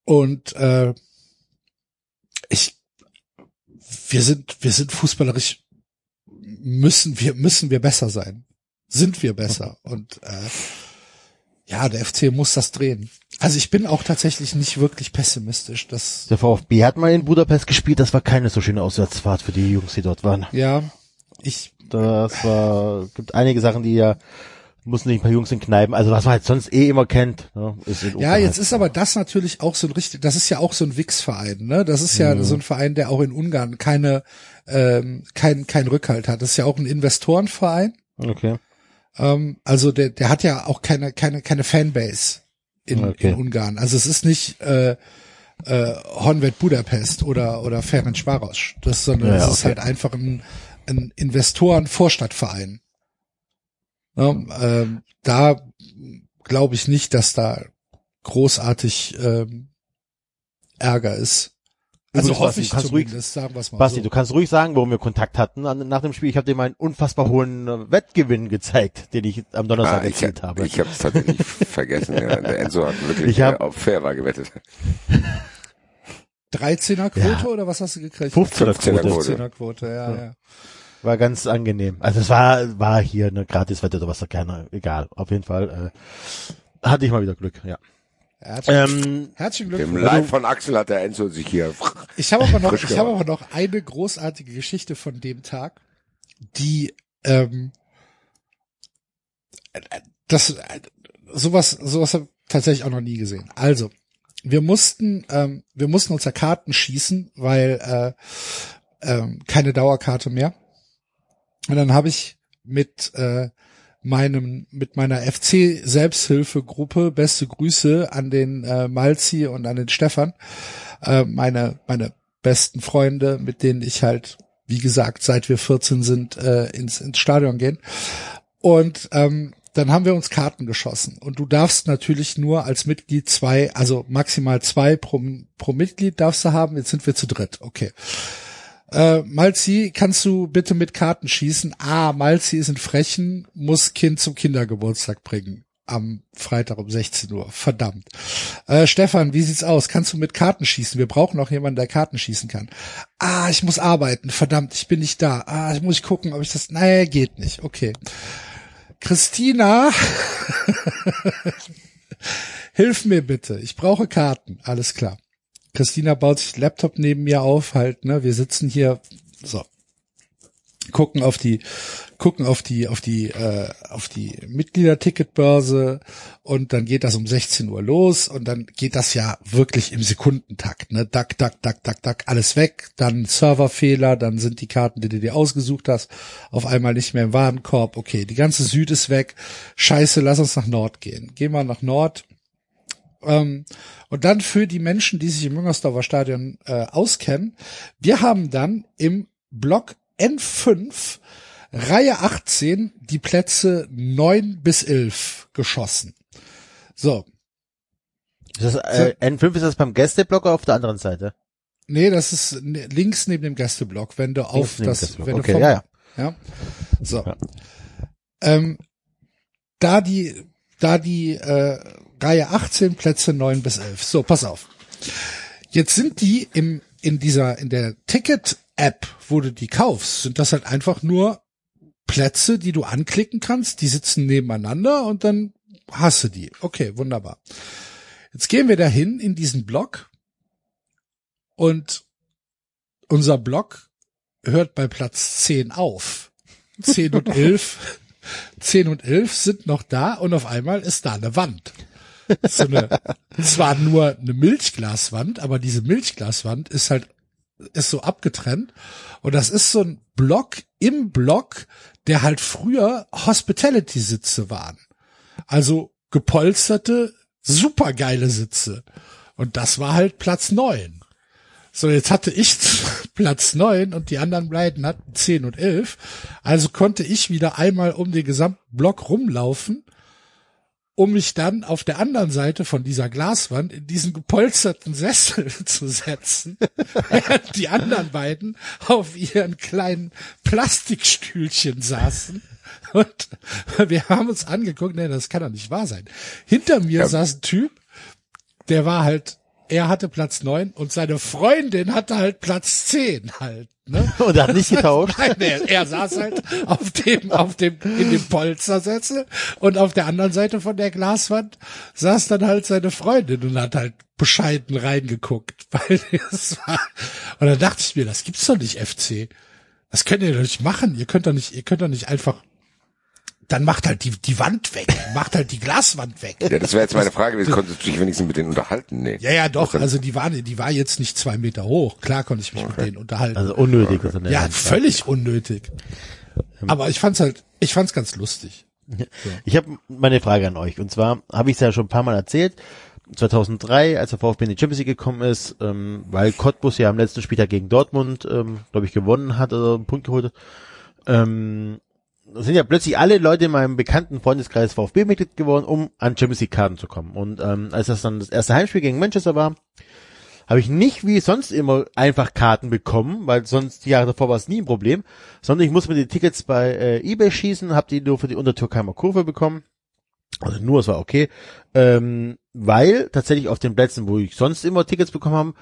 [SPEAKER 2] Und, äh, ich, wir sind, wir sind fußballerisch, müssen wir, müssen wir besser sein sind wir besser. Und äh, ja, der FC muss das drehen. Also ich bin auch tatsächlich nicht wirklich pessimistisch. Das
[SPEAKER 5] Der VfB hat mal in Budapest gespielt, das war keine so schöne Auswärtsfahrt für die Jungs, die dort waren.
[SPEAKER 2] ja, ich
[SPEAKER 5] Das war, gibt einige Sachen, die ja muss nicht ein paar Jungs in Kneipen, also was man halt sonst eh immer kennt. Ne,
[SPEAKER 2] Ja, jetzt ist aber das natürlich auch so ein richtig, das ist ja auch so ein Wix-Verein, ne? Das ist ja so ein Verein, der auch in Ungarn keine, ähm, kein, kein Rückhalt hat. Das ist ja auch ein Investorenverein.
[SPEAKER 5] Okay.
[SPEAKER 2] Ähm, also der, der hat ja auch keine, keine, keine Fanbase in,
[SPEAKER 5] Okay.
[SPEAKER 2] in Ungarn. Also es ist nicht äh, äh, Honved Budapest oder oder Ferencvaros. Das, sondern
[SPEAKER 5] Ja,
[SPEAKER 2] es
[SPEAKER 5] ja,
[SPEAKER 2] ist
[SPEAKER 5] okay.
[SPEAKER 2] halt einfach ein, ein Investoren-Vorstadtverein. Ne? Ähm, da glaube ich nicht, dass da großartig ähm, Ärger ist. Also
[SPEAKER 5] Übrigens,
[SPEAKER 2] hoffe
[SPEAKER 5] Basti,
[SPEAKER 2] ich
[SPEAKER 5] du kannst ruhig-
[SPEAKER 2] sagen wir es mal
[SPEAKER 5] Basti,
[SPEAKER 2] so.
[SPEAKER 5] du kannst ruhig sagen, warum wir Kontakt hatten nach dem Spiel. Ich habe dir meinen unfassbar hohen äh, Wettgewinn gezeigt, den ich am Donnerstag
[SPEAKER 3] Ah,
[SPEAKER 5] erzielt habe.
[SPEAKER 3] ich habe es tatsächlich vergessen. Ja. Der Enzo hat wirklich
[SPEAKER 5] Ich hab-
[SPEAKER 3] äh, auf Fairbar gewettet.
[SPEAKER 2] 13er Quote
[SPEAKER 5] Ja.
[SPEAKER 2] oder was hast du gekriegt?
[SPEAKER 5] 15er
[SPEAKER 3] 15er
[SPEAKER 5] Quote.
[SPEAKER 3] Quote.
[SPEAKER 2] 15er Quote, ja, ja.
[SPEAKER 5] War ganz angenehm. Also es war, war hier eine Gratiswette oder was da keiner, egal. Auf jeden Fall äh, hatte ich mal wieder Glück, ja.
[SPEAKER 2] Herzlichen,
[SPEAKER 5] Ähm,
[SPEAKER 2] herzlichen
[SPEAKER 3] Im
[SPEAKER 2] Glückwunsch.
[SPEAKER 3] Live von Axel hat der Enzo sich hier.
[SPEAKER 2] Ich habe aber noch, ich habe aber noch eine großartige Geschichte von dem Tag, die ähm, das sowas sowas habe ich tatsächlich auch noch nie gesehen. Also wir mussten ähm, wir mussten uns ja Karten schießen, weil äh, ähm, keine Dauerkarte mehr. Und dann habe ich mit äh, meinem mit meiner FC Selbsthilfegruppe beste Grüße an den äh, Malzi und an den Stefan äh, meine meine besten Freunde mit denen ich halt wie gesagt seit wir 14 sind äh, ins ins Stadion gehen. Und ähm, dann haben wir uns Karten geschossen. Und du darfst natürlich nur als Mitglied zwei also maximal zwei pro, pro Mitglied darfst du haben. Jetzt sind wir zu dritt. Okay äh, Malzi, kannst du bitte mit Karten schießen? Ah, Malzi ist in Frechen, muss Kind zum Kindergeburtstag bringen. Am Freitag um 16 Uhr. Verdammt. Äh, Stefan, wie sieht's aus? Kannst du mit Karten schießen? Wir brauchen noch jemanden, der Karten schießen kann. Ah, ich muss arbeiten. Verdammt, ich bin nicht da. Ah, ich muss gucken, ob ich das. Naja, geht nicht. Okay. Christina, hilf mir bitte. Ich brauche Karten. Alles klar. Christina baut sich Laptop neben mir auf, halt, ne, wir sitzen hier, so, gucken auf die, gucken auf die, auf die, äh, auf die Mitgliederticketbörse und dann geht das um 16 Uhr los und dann geht das ja wirklich im Sekundentakt, ne, dack, dack, dack, dack, dack, alles weg, dann Serverfehler, dann sind die Karten, die du dir ausgesucht hast, auf einmal nicht mehr im Warenkorb, okay, die ganze Süd ist weg, scheiße, lass uns nach Nord gehen, gehen wir nach Nord, ähm, und dann für die Menschen, die sich im Müngersdorfer Stadion äh, auskennen, wir haben dann im Block N5 Reihe 18 die Plätze 9 bis 11 geschossen. So,
[SPEAKER 5] ist das, äh, N5 ist das beim Gästeblock oder auf der anderen Seite?
[SPEAKER 2] nee, das ist links neben dem Gästeblock, wenn du auf das, wenn du
[SPEAKER 5] Okay,
[SPEAKER 2] vom,
[SPEAKER 5] ja, ja.
[SPEAKER 2] ja. So.
[SPEAKER 5] Ja.
[SPEAKER 2] Ähm, da die, da die äh, Reihe 18, Plätze 9 bis 11. So, pass auf. Jetzt sind die im, in dieser, in der Ticket-App, wo du die kaufst, sind das halt einfach nur Plätze, die du anklicken kannst, die sitzen nebeneinander und dann hast du die. Okay, wunderbar. Jetzt gehen wir dahin in diesen Block und unser Block hört bei Platz 10 auf. 10 und 11, 10 und 11 sind noch da und auf einmal ist da eine Wand. So eine, zwar nur eine Milchglaswand, aber diese Milchglaswand ist halt, ist so abgetrennt und das ist so ein Block im Block, der halt früher Hospitality-Sitze waren. Also gepolsterte, supergeile Sitze. Und das war halt Platz neun. So, jetzt hatte ich Platz neun und die anderen beiden hatten zehn und elf. Also konnte ich wieder einmal um den gesamten Block rumlaufen, um mich dann auf der anderen Seite von dieser Glaswand in diesen gepolsterten Sessel zu setzen, während die anderen beiden auf ihren kleinen Plastikstühlchen saßen. Und wir haben uns angeguckt, nee, das kann doch nicht wahr sein. Hinter mir
[SPEAKER 3] Ja.
[SPEAKER 2] saß ein Typ, der war halt, er hatte Platz neun und seine Freundin hatte halt Platz zehn halt. Ne?
[SPEAKER 5] Und er hat nicht getauscht.
[SPEAKER 2] Nein, er, er saß halt auf dem, auf dem, in dem Polstersessel und auf der anderen Seite von der Glaswand saß dann halt seine Freundin und hat halt bescheiden reingeguckt, weil es war, und dann dachte ich mir, das gibt's doch nicht, FC. Das könnt ihr doch nicht machen. Ihr könnt doch nicht, ihr könnt doch nicht einfach dann macht halt die, die Wand weg, macht halt die Glaswand weg.
[SPEAKER 3] Ja, das wäre jetzt meine Frage, wie konntest du dich wenigstens mit denen unterhalten? Nee.
[SPEAKER 2] Ja, ja, doch, also die war, die war jetzt nicht zwei Meter hoch. Klar konnte ich mich mit denen unterhalten.
[SPEAKER 5] Also unnötig. der
[SPEAKER 2] ja,
[SPEAKER 5] Wand.
[SPEAKER 2] völlig unnötig. Aber ich fand's halt, ich fand's ganz lustig.
[SPEAKER 5] Ich habe meine Frage an euch. Und zwar habe ich es ja schon ein paar Mal erzählt. 2003, als der VfB in die Champions League gekommen ist, ähm, weil Cottbus ja am letzten Spieltag gegen Dortmund, ähm, glaube ich, gewonnen hat oder einen Punkt geholt hat, ähm, sind ja plötzlich alle Leute in meinem bekannten Freundeskreis VfB-Mitglied geworden, um an Champions League-Karten zu kommen. Und ähm, als das dann das erste Heimspiel gegen Manchester war, habe ich nicht wie sonst immer einfach Karten bekommen, weil sonst die Jahre davor war es nie ein Problem, sondern ich musste mir die Tickets bei äh, eBay schießen, habe die nur für die Untertürkheimer Kurve bekommen. Also nur, es war okay. Ähm, weil tatsächlich auf den Plätzen, wo ich sonst immer Tickets bekommen habe,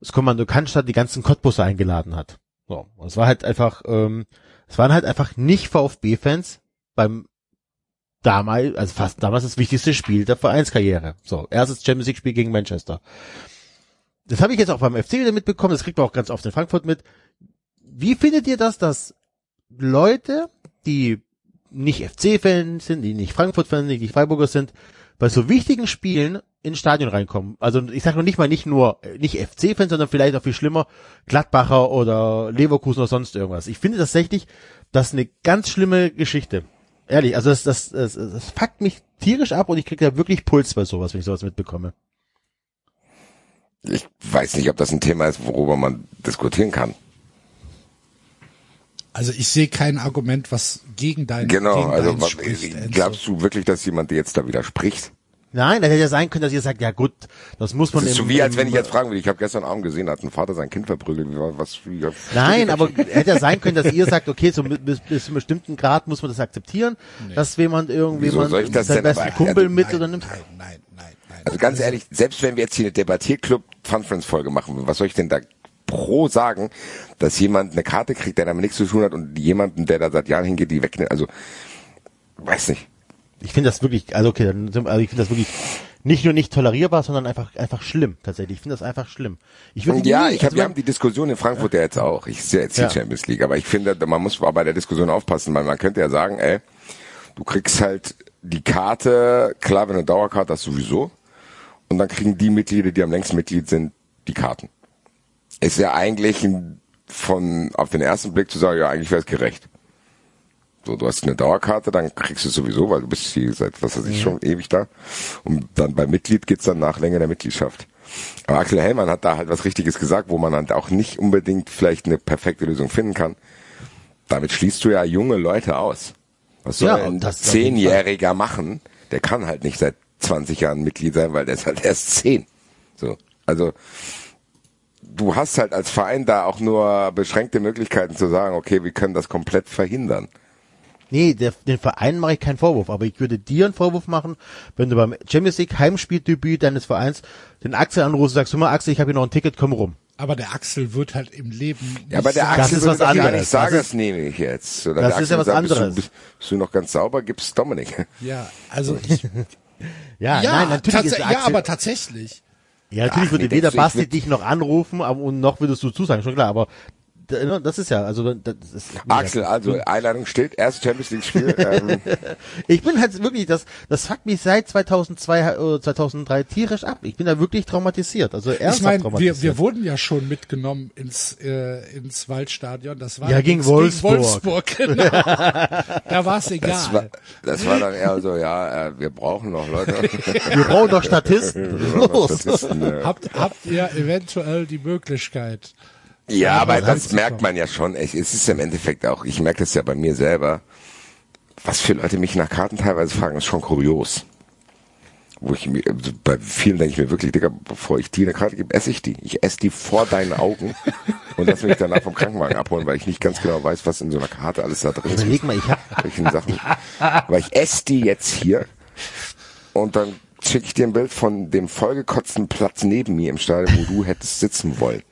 [SPEAKER 5] das Kommando Cannstatt die ganzen Cottbusse eingeladen hat. So, es war halt einfach, ähm, es waren halt einfach nicht VfB-Fans beim damals, also fast damals das wichtigste Spiel der Vereinskarriere. So, erstes Champions League Spiel gegen Manchester. Das habe ich jetzt auch beim FC wieder mitbekommen, das kriegt man auch ganz oft in Frankfurt mit. Wie findet ihr das, dass Leute, die nicht FC-Fans sind, die nicht Frankfurt-Fans, die nicht Freiburger sind, bei so wichtigen Spielen ins Stadion reinkommen. Also ich sage noch nicht mal nicht nur nicht FC-Fans, sondern vielleicht auch viel schlimmer Gladbacher oder Leverkusen oder sonst irgendwas. Ich finde tatsächlich, das ist eine ganz schlimme Geschichte. Ehrlich, also das, das, das, das fuckt mich tierisch ab und ich kriege da wirklich Puls bei sowas, wenn ich sowas mitbekomme.
[SPEAKER 3] Ich weiß nicht, ob das ein Thema ist, worüber man diskutieren kann.
[SPEAKER 2] Also ich sehe kein Argument, was gegen dein
[SPEAKER 3] Genau,
[SPEAKER 2] gegen
[SPEAKER 3] also was,
[SPEAKER 2] spricht, Enzo.
[SPEAKER 3] glaubst du wirklich, dass jemand dir jetzt da widerspricht?
[SPEAKER 5] Nein, das hätte ja sein können, dass ihr sagt, ja gut, das muss man
[SPEAKER 3] Das ist
[SPEAKER 5] im-
[SPEAKER 3] so wie, als wenn ich jetzt fragen würde, ich habe gestern Abend gesehen, hat ein Vater sein Kind verprügelt, wie war- was wie,
[SPEAKER 5] Nein, aber hätte ja sein können, dass ihr sagt, okay, so bis, bis bis zu einem bestimmten Grad muss man das akzeptieren, dass jemand irgendwie
[SPEAKER 3] das
[SPEAKER 5] seinen
[SPEAKER 3] denn
[SPEAKER 5] besten
[SPEAKER 3] aber-
[SPEAKER 5] Kumpel
[SPEAKER 3] also
[SPEAKER 5] mit
[SPEAKER 2] nein,
[SPEAKER 5] oder nimmt.
[SPEAKER 2] Nein, nein, nein, nein.
[SPEAKER 3] Also ganz ehrlich, selbst wenn wir jetzt hier eine Debattierclub Fun Friends Folge machen, was soll ich denn da pro sagen, dass jemand eine Karte kriegt, der damit nichts zu tun hat und jemanden, der da seit Jahren hingeht, die wegnimmt, also weiß nicht.
[SPEAKER 5] Ich finde das wirklich, also okay, dann sind- also ich finde das wirklich nicht nur nicht tolerierbar, sondern einfach einfach schlimm tatsächlich. Ich finde das einfach schlimm. Ich würde
[SPEAKER 3] ja,
[SPEAKER 5] nie-
[SPEAKER 3] ich hab,
[SPEAKER 5] also
[SPEAKER 3] wir haben die Diskussion in Frankfurt ja jetzt auch. Ich sehe jetzt die
[SPEAKER 5] Ja.
[SPEAKER 3] Champions League, aber ich finde, man muss bei der Diskussion aufpassen, weil man könnte ja sagen, ey, du kriegst halt die Karte, klar, wenn du eine Dauerkarte hast, sowieso. Und dann kriegen die Mitglieder, die am längsten Mitglied sind, die Karten. Ist ja eigentlich ein, von, auf den ersten Blick zu sagen, ja, eigentlich wäre es gerecht. So, du hast eine Dauerkarte, dann kriegst du es sowieso, weil du bist hier seit, was weiß ich, schon ewig da. Und dann bei Mitglied geht's dann nach Länge der Mitgliedschaft. Aber Axel Hellmann hat da halt was Richtiges gesagt, wo man dann auch nicht unbedingt vielleicht eine perfekte Lösung finden kann. Damit schließt du ja junge Leute aus. Was soll
[SPEAKER 5] Ja,
[SPEAKER 3] ein Zehnjähriger machen? Der kann halt nicht seit 20 Jahren Mitglied sein, weil der ist halt erst zehn. So. Also, du hast halt als Verein da auch nur beschränkte Möglichkeiten zu sagen, okay, wir können das komplett verhindern.
[SPEAKER 5] Nee, der, den Verein mache ich keinen Vorwurf, aber ich würde dir einen Vorwurf machen, wenn du beim Champions League Heimspieldebüt deines Vereins den Axel anrufst und sagst, hör mal Axel, ich habe hier noch ein Ticket, komm rum.
[SPEAKER 2] Aber der Axel wird halt im Leben.
[SPEAKER 3] Ja, aber der Axel
[SPEAKER 5] ist was
[SPEAKER 3] gar
[SPEAKER 5] anderes.
[SPEAKER 3] nicht sagen,
[SPEAKER 5] Das
[SPEAKER 3] das, nehme ich jetzt. Oder
[SPEAKER 5] Das ist ja was
[SPEAKER 3] sagt,
[SPEAKER 5] anderes.
[SPEAKER 3] Bist du, bist du noch ganz sauber, gibt's Dominik.
[SPEAKER 2] Ja, also ich,
[SPEAKER 5] Ja,
[SPEAKER 2] ja,
[SPEAKER 5] nein, natürlich ist der
[SPEAKER 2] ja,
[SPEAKER 5] Axel,
[SPEAKER 2] aber tatsächlich.
[SPEAKER 5] Ja, natürlich
[SPEAKER 3] Ach,
[SPEAKER 5] würde
[SPEAKER 3] nee,
[SPEAKER 5] weder Basti dich noch anrufen, aber und noch würdest du zusagen, schon klar, aber das ist ja, also das ist,
[SPEAKER 3] Axel, also Einladung steht, erst Champions League Spiel. Ähm,
[SPEAKER 5] Ich bin halt wirklich, das, das fuckt mich seit 2002 oder 2003 tierisch ab. Ich bin da wirklich traumatisiert, also ernsthaft
[SPEAKER 2] Ich meine, wir,
[SPEAKER 5] traumatisiert.
[SPEAKER 2] wir wurden ja schon mitgenommen ins, äh, ins Waldstadion. Das war
[SPEAKER 5] Ja, gegen
[SPEAKER 2] gegen
[SPEAKER 5] Wolfsburg.
[SPEAKER 2] Wolfsburg, genau. da war es egal.
[SPEAKER 3] das, war, das war dann eher so, ja, äh, wir brauchen noch Leute.
[SPEAKER 5] wir brauchen doch Statisten. Los.
[SPEAKER 3] Statisten, äh.
[SPEAKER 2] habt, habt ihr eventuell die Möglichkeit?
[SPEAKER 3] Ja, aber das merkt man ja schon. Es es ist im Endeffekt auch, ich merke das ja bei mir selber. Was für Leute mich nach Karten teilweise fragen, ist schon kurios. Wo ich mir, also bei vielen denke ich mir wirklich, Digga, bevor ich dir eine Karte gebe, esse ich die. Ich esse die vor deinen Augen und lass mich danach vom Krankenwagen abholen, weil ich nicht ganz genau weiß, was in so einer Karte alles da drin ist.
[SPEAKER 5] Überleg mal, ich hab,
[SPEAKER 3] Sachen. Aber ich esse die jetzt hier und dann schicke ich dir ein Bild von dem vollgekotzten Platz neben mir im Stadion, wo du hättest sitzen wollen.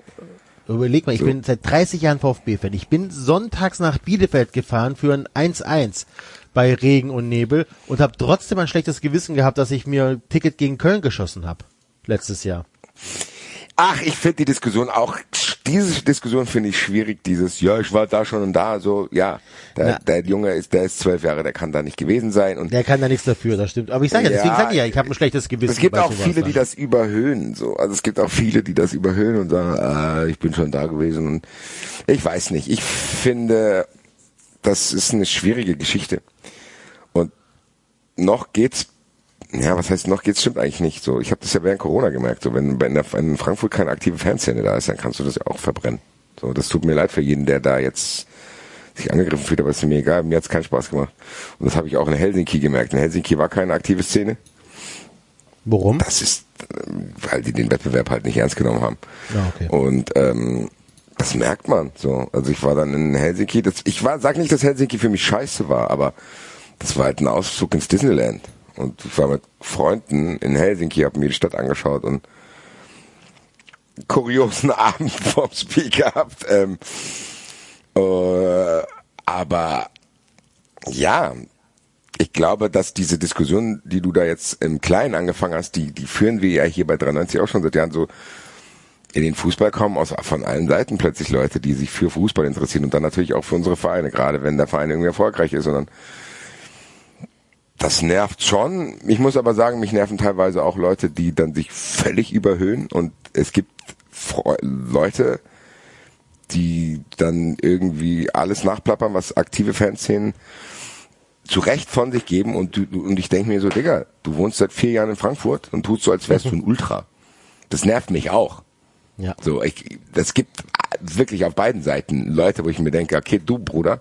[SPEAKER 5] Überleg mal, ich bin seit 30 Jahren VfB-Fan. Ich bin sonntags nach Bielefeld gefahren für ein 1-1 bei Regen und Nebel und habe trotzdem ein schlechtes Gewissen gehabt, dass ich mir ein Ticket gegen Köln geschossen habe letztes Jahr.
[SPEAKER 3] Ach, ich finde die Diskussion auch diese Diskussion finde ich schwierig, dieses, ja, ich war da schon und da, so, ja, der,
[SPEAKER 5] Ja.
[SPEAKER 3] der Junge ist, der ist zwölf Jahre, der kann da nicht gewesen sein und
[SPEAKER 5] Der kann da nichts dafür, das stimmt. Aber ich sage ja, deswegen sage ich ja, ich habe ein schlechtes Gewissen.
[SPEAKER 3] es gibt auch viele, die
[SPEAKER 5] dann.
[SPEAKER 3] das überhöhen, so. Also es gibt auch viele, die das überhöhen und sagen, ah, ich bin schon da gewesen und ich weiß nicht. Ich finde, das ist eine schwierige Geschichte. Und noch geht's, ja, was heißt noch geht's, stimmt eigentlich nicht so. Ich habe das ja während Corona gemerkt, so wenn, wenn in Frankfurt keine aktive Fanszene da ist, dann kannst du das ja auch verbrennen. So, das tut mir leid für jeden, der da jetzt sich angegriffen fühlt, aber ist mir egal, mir hat's keinen Spaß gemacht. Und das habe ich auch in Helsinki gemerkt. In Helsinki war keine aktive Szene.
[SPEAKER 5] Warum?
[SPEAKER 3] Das ist, äh, weil die den Wettbewerb halt nicht ernst genommen haben.
[SPEAKER 5] Ja, okay.
[SPEAKER 3] Und ähm, das merkt man. So, also ich war dann in Helsinki. Das, ich war, sag nicht, dass Helsinki für mich scheiße war, aber das war halt ein Ausflug ins Disneyland. Und ich war mit Freunden in Helsinki, habe mir die Stadt angeschaut und kuriosen Abend vorm Spiel gehabt. Ähm, äh, aber ja, ich glaube, dass diese Diskussion, die du da jetzt im Kleinen angefangen hast, die, die führen wir ja hier bei 93 auch schon seit Jahren so. In den Fußball kommen aus, von allen Seiten plötzlich Leute, die sich für Fußball interessieren und dann natürlich auch für unsere Vereine, gerade wenn der Verein irgendwie erfolgreich ist, sondern das nervt schon. Ich muss aber sagen, mich nerven teilweise auch Leute, die dann sich völlig überhöhen und es gibt Fre Leute, die dann irgendwie alles nachplappern, was aktive Fanszenen zu Recht von sich geben und, du, und ich denke mir so, Digga, du wohnst seit vier Jahren in Frankfurt und tust so, als wärst du ein Ultra. Das nervt mich auch.
[SPEAKER 5] Ja.
[SPEAKER 3] So, ich, das gibt wirklich auf beiden Seiten Leute, wo ich mir denke, okay, du Bruder, er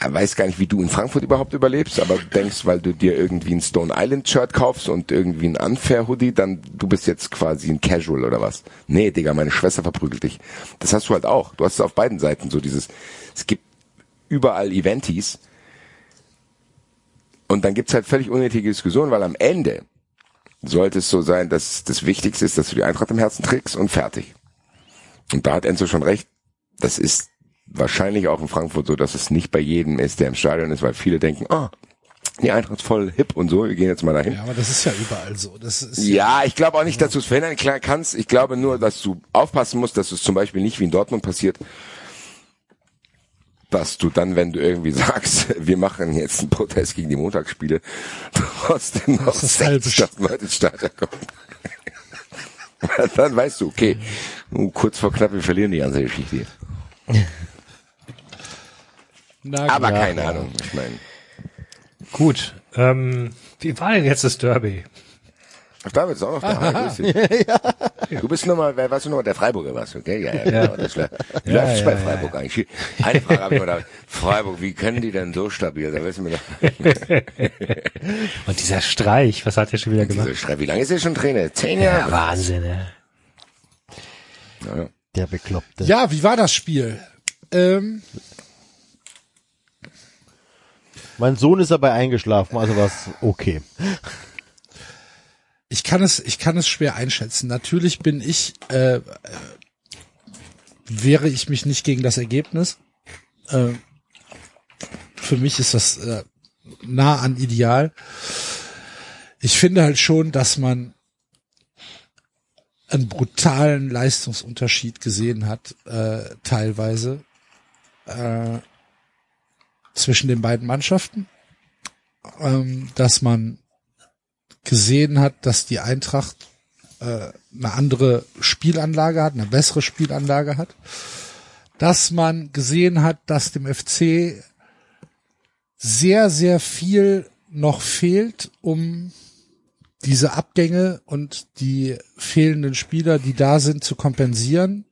[SPEAKER 3] weiß gar nicht, wie du in Frankfurt überhaupt überlebst, aber du denkst, weil du dir irgendwie ein Stone Island Shirt kaufst und irgendwie ein Unfair Hoodie, dann du bist jetzt quasi ein Casual oder was. Nee, Digga, meine Schwester verprügelt dich. Das hast du halt auch. Du hast es auf beiden Seiten so dieses, es gibt überall Eventis und dann gibt's halt völlig unnötige Diskussionen, weil am Ende sollte es so sein, dass das Wichtigste ist, dass du die Eintracht im Herzen trägst und fertig. Und da hat Enzo schon recht. Das ist wahrscheinlich auch in Frankfurt so, dass es nicht bei jedem ist, der im Stadion ist, weil viele denken, ah, die Eintracht ist voll hip und so, wir gehen jetzt mal dahin.
[SPEAKER 2] Ja, aber das ist ja überall so. Das ist
[SPEAKER 3] Ja, ich glaube auch nicht, dass du es verhindern kannst. Ich glaube nur, dass du aufpassen musst, dass es zum Beispiel nicht wie in Dortmund passiert, dass du dann, wenn du irgendwie sagst, wir machen jetzt einen Protest gegen die Montagsspiele, trotzdem noch
[SPEAKER 2] Das ist das halbe
[SPEAKER 3] 60.000 Leute ins Stadion kommen. dann weißt du, okay, uh, kurz vor knapp, wir verlieren die ganze Geschichte.
[SPEAKER 2] Na,
[SPEAKER 3] Aber
[SPEAKER 2] gut.
[SPEAKER 3] keine Ahnung, ich meine.
[SPEAKER 4] Gut. Ähm, wie war denn jetzt das Derby?
[SPEAKER 3] Ach, David ist auch noch da. Hi, grüß dich. Du bist nur mal, wer warst du nochmal? Der Freiburger warst du, okay? Ja, ja, genau. Das lä- Wie
[SPEAKER 4] Ja, ja,
[SPEAKER 3] bei
[SPEAKER 4] ja,
[SPEAKER 3] Freiburg eigentlich? Eine Frage habe ich mir gedacht. Freiburg, wie können die denn so stabil sein? Du mir doch,
[SPEAKER 4] Und dieser Streich, was hat er schon wieder gemacht?
[SPEAKER 3] diese Schrei- wie lange ist er schon Trainer? Zehn Jahre?
[SPEAKER 4] Ja, Wahnsinn?
[SPEAKER 3] Ja.
[SPEAKER 5] Der Bekloppte.
[SPEAKER 2] Ja, wie war das Spiel? Ähm,
[SPEAKER 5] Mein Sohn ist dabei eingeschlafen, also war's okay.
[SPEAKER 2] ich kann es, ich kann es schwer einschätzen. Natürlich bin ich, äh, äh, wehre ich mich nicht gegen das Ergebnis. Äh, für mich ist das äh, nah an ideal. Ich finde halt schon, dass man einen brutalen Leistungsunterschied gesehen hat, äh, teilweise äh, zwischen den beiden Mannschaften, ähm, dass man gesehen hat, dass die Eintracht äh, eine andere Spielanlage hat, eine bessere Spielanlage hat, dass man gesehen hat, dass dem FC sehr, sehr viel noch fehlt, um diese Abgänge und die fehlenden Spieler, die da sind, zu kompensieren.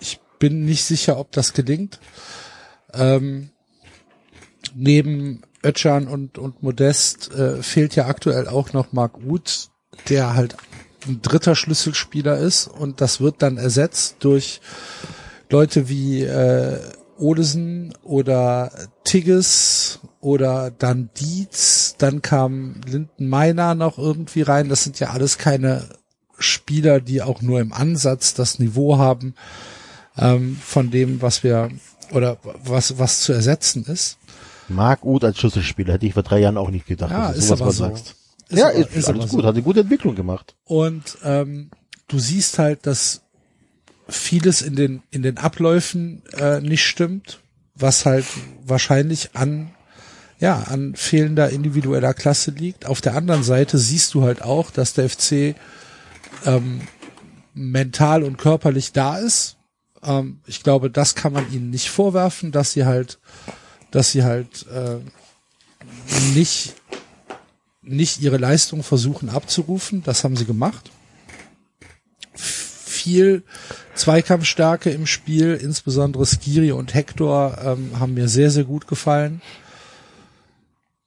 [SPEAKER 2] Ich bin nicht sicher, ob das gelingt. Ähm, neben Ötchan und, und Modest äh, fehlt ja aktuell auch noch Marc Uth, der halt ein dritter Schlüsselspieler ist und das wird dann ersetzt durch Leute wie äh, Olesen oder Tigges oder dann Dietz, dann kam Linden Meiner noch irgendwie rein. Das sind ja alles keine Spieler, die auch nur im Ansatz das Niveau haben ähm, von dem, was wir oder was was zu ersetzen ist.
[SPEAKER 5] Marc Uth als Schlüsselspieler hätte ich vor drei Jahren auch nicht gedacht,
[SPEAKER 2] Ja,
[SPEAKER 5] dass du
[SPEAKER 2] ist
[SPEAKER 5] sowas
[SPEAKER 2] aber so.
[SPEAKER 5] sagst.
[SPEAKER 2] Ist
[SPEAKER 5] ja,
[SPEAKER 2] aber-
[SPEAKER 5] ist,
[SPEAKER 2] ist
[SPEAKER 5] alles
[SPEAKER 2] aber
[SPEAKER 5] gut,
[SPEAKER 2] so.
[SPEAKER 5] hat eine gute Entwicklung gemacht.
[SPEAKER 2] Und ähm, du siehst halt, dass vieles in den in den Abläufen äh, nicht stimmt, was halt wahrscheinlich an ja an fehlender individueller Klasse liegt. Auf der anderen Seite siehst du halt auch, dass der FC ähm, mental und körperlich da ist. Ähm, ich glaube, das kann man ihnen nicht vorwerfen, dass sie halt, dass sie halt äh, nicht nicht ihre Leistung versuchen abzurufen. Das haben sie gemacht. Viel Zweikampfstärke im Spiel, insbesondere Skiri und Hector ähm, haben mir sehr, sehr gut gefallen.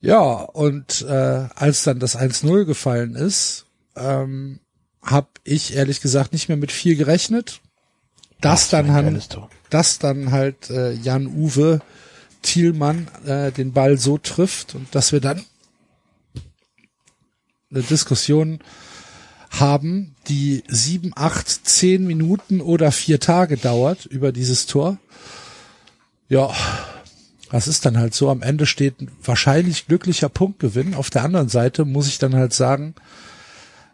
[SPEAKER 2] Ja, und äh, als dann das 1-0 gefallen ist, ähm, habe ich ehrlich gesagt nicht mehr mit viel gerechnet. Dass dann halt, dass dann halt äh, Jan Uwe Thielmann äh, den Ball so trifft und dass wir dann eine Diskussion haben, die sieben, acht, zehn Minuten oder vier Tage dauert über dieses Tor. Ja, das ist dann halt so. Am Ende steht wahrscheinlich glücklicher Punktgewinn. Auf der anderen Seite muss ich dann halt sagen,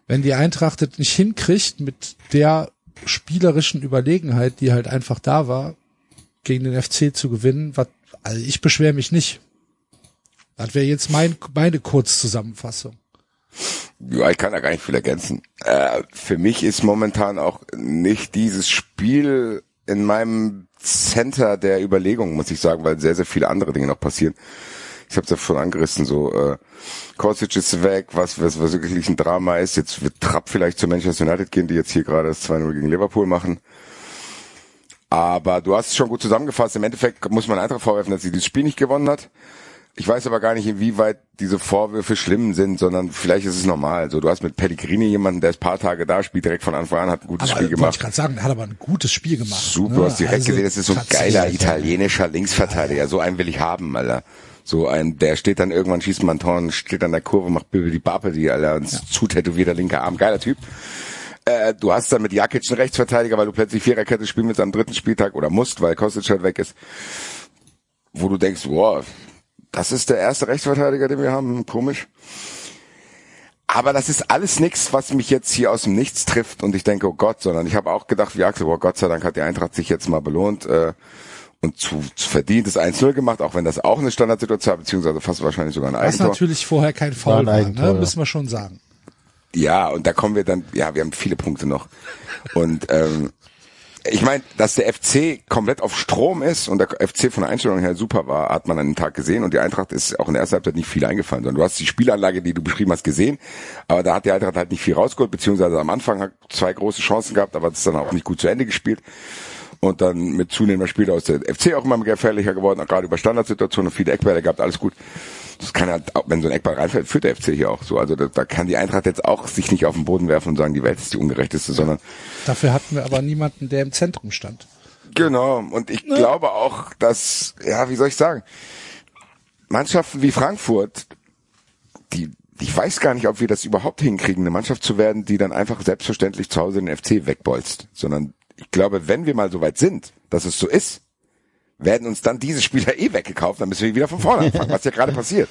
[SPEAKER 2] wenn die Eintracht es nicht hinkriegt mit der spielerischen Überlegenheit, die halt einfach da war, gegen den FC zu gewinnen, was, also ich beschwere mich nicht. Das wäre jetzt mein, meine Kurzzusammenfassung.
[SPEAKER 3] Ja, ich kann da gar nicht viel ergänzen. Äh, für mich ist momentan auch nicht dieses Spiel in meinem Center der Überlegung, muss ich sagen, weil sehr, sehr viele andere Dinge noch passieren. Ich habe es ja schon angerissen, so äh, Kostic ist weg, was, was, was wirklich ein Drama ist. Jetzt wird Trapp vielleicht zu Manchester United gehen, die jetzt hier gerade das 2-0 gegen Liverpool machen. Aber du hast es schon gut zusammengefasst. Im Endeffekt muss man Eintracht vorwerfen, dass sie dieses Spiel nicht gewonnen hat. Ich weiß aber gar nicht, inwieweit diese Vorwürfe schlimm sind, sondern vielleicht ist es normal. So, du hast mit Pellegrini jemanden, der ist paar Tage da, spielt direkt von Anfang an, hat ein gutes
[SPEAKER 2] aber,
[SPEAKER 3] Spiel gemacht.
[SPEAKER 2] Ich gerade sagen, er hat aber ein gutes Spiel gemacht.
[SPEAKER 3] Super,
[SPEAKER 2] ne?
[SPEAKER 3] du hast direkt
[SPEAKER 2] Also,
[SPEAKER 3] gesehen, das ist so ein geiler italienischer Linksverteidiger. So einen will ich haben, Alter. So ein, der steht dann irgendwann, schießt man Tor steht an der Kurve, macht Bibi die Bappe, die, Alter, und ja. zu tätowierter linker Arm. Geiler Typ. Äh, du hast dann mit Jakic einen Rechtsverteidiger, weil du plötzlich Viererkette spielen willst am dritten Spieltag oder musst, weil Kostic halt weg ist. Wo du denkst, wow, das ist der erste Rechtsverteidiger, den wir haben. Komisch. Aber das ist alles nichts, was mich jetzt hier aus dem Nichts trifft und ich denke, oh Gott, sondern ich habe auch gedacht, wie Axel, oh Gott sei Dank hat die Eintracht sich jetzt mal belohnt äh, und zu, zu verdientes 1-0 gemacht, auch wenn das auch eine Standardsituation war, beziehungsweise fast wahrscheinlich sogar ein
[SPEAKER 2] Was
[SPEAKER 3] Eigentor.
[SPEAKER 2] natürlich vorher kein Foul
[SPEAKER 5] War ein
[SPEAKER 2] war,
[SPEAKER 5] Eigentor,
[SPEAKER 2] ne?
[SPEAKER 5] ja.
[SPEAKER 2] müssen wir schon sagen.
[SPEAKER 3] Ja, und da kommen wir dann, ja, wir haben viele Punkte noch. Und ähm, ich meine, dass der FC komplett auf Strom ist und der FC von der Einstellung her super war, hat man an dem Tag gesehen und die Eintracht ist auch in der ersten Halbzeit nicht viel eingefallen, sondern du hast die Spielanlage, die du beschrieben hast, gesehen, aber da hat die Eintracht halt nicht viel rausgeholt, beziehungsweise am Anfang hat zwei große Chancen gehabt, aber das ist dann auch nicht gut zu Ende gespielt. Und dann mit zunehmender Spieler aus der FC auch immer gefährlicher geworden, gerade über Standardsituationen, viele Eckbälle gehabt, alles gut. Das kann halt, auch wenn so ein Eckball reinfällt, führt der FC hier auch so. Also da, da kann die Eintracht jetzt auch sich nicht auf den Boden werfen und sagen, die Welt ist die ungerechteste, sondern
[SPEAKER 2] Dafür hatten wir aber niemanden, der im Zentrum stand.
[SPEAKER 3] Genau, und ich glaube auch, dass, ja, wie soll ich sagen, Mannschaften wie Frankfurt, die, ich weiß gar nicht, ob wir das überhaupt hinkriegen, eine Mannschaft zu werden, die dann einfach selbstverständlich zu Hause den FC wegbolzt, sondern ich glaube, wenn wir mal so weit sind, dass es so ist, werden uns dann diese Spieler eh weggekauft, dann müssen wir wieder von vorne anfangen, was ja gerade passiert.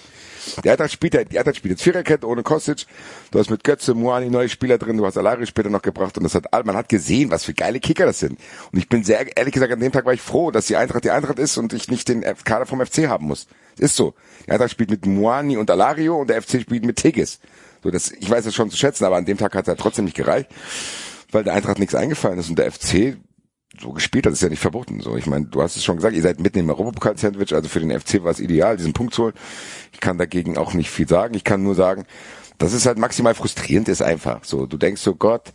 [SPEAKER 3] Die Eintracht spielt, die Eintracht spielt jetzt Viererkette ohne Kostic. Du hast mit Götze, Muani neue Spieler drin, du hast Alari später noch gebracht und das hat, man hat gesehen, was für geile Kicker das sind. Und ich bin sehr, ehrlich gesagt, an dem Tag war ich froh, dass die Eintracht die Eintracht ist und ich nicht den Kader vom FC haben muss. Ist so. Die Eintracht spielt mit Muani und Alario und der FC spielt mit Tigges. So, das, ich weiß das schon zu schätzen, aber an dem Tag hat es halt trotzdem nicht gereicht, weil der Eintracht nichts eingefallen ist und der FC so gespielt hat, ist ja nicht verboten. So, ich meine, du hast es schon gesagt, ihr seid mitten im Europapokal-Sandwich, also für den FC war es ideal, diesen Punkt zu holen. Ich kann dagegen auch nicht viel sagen. Ich kann nur sagen, dass es halt maximal frustrierend ist einfach. So, du denkst so, Gott,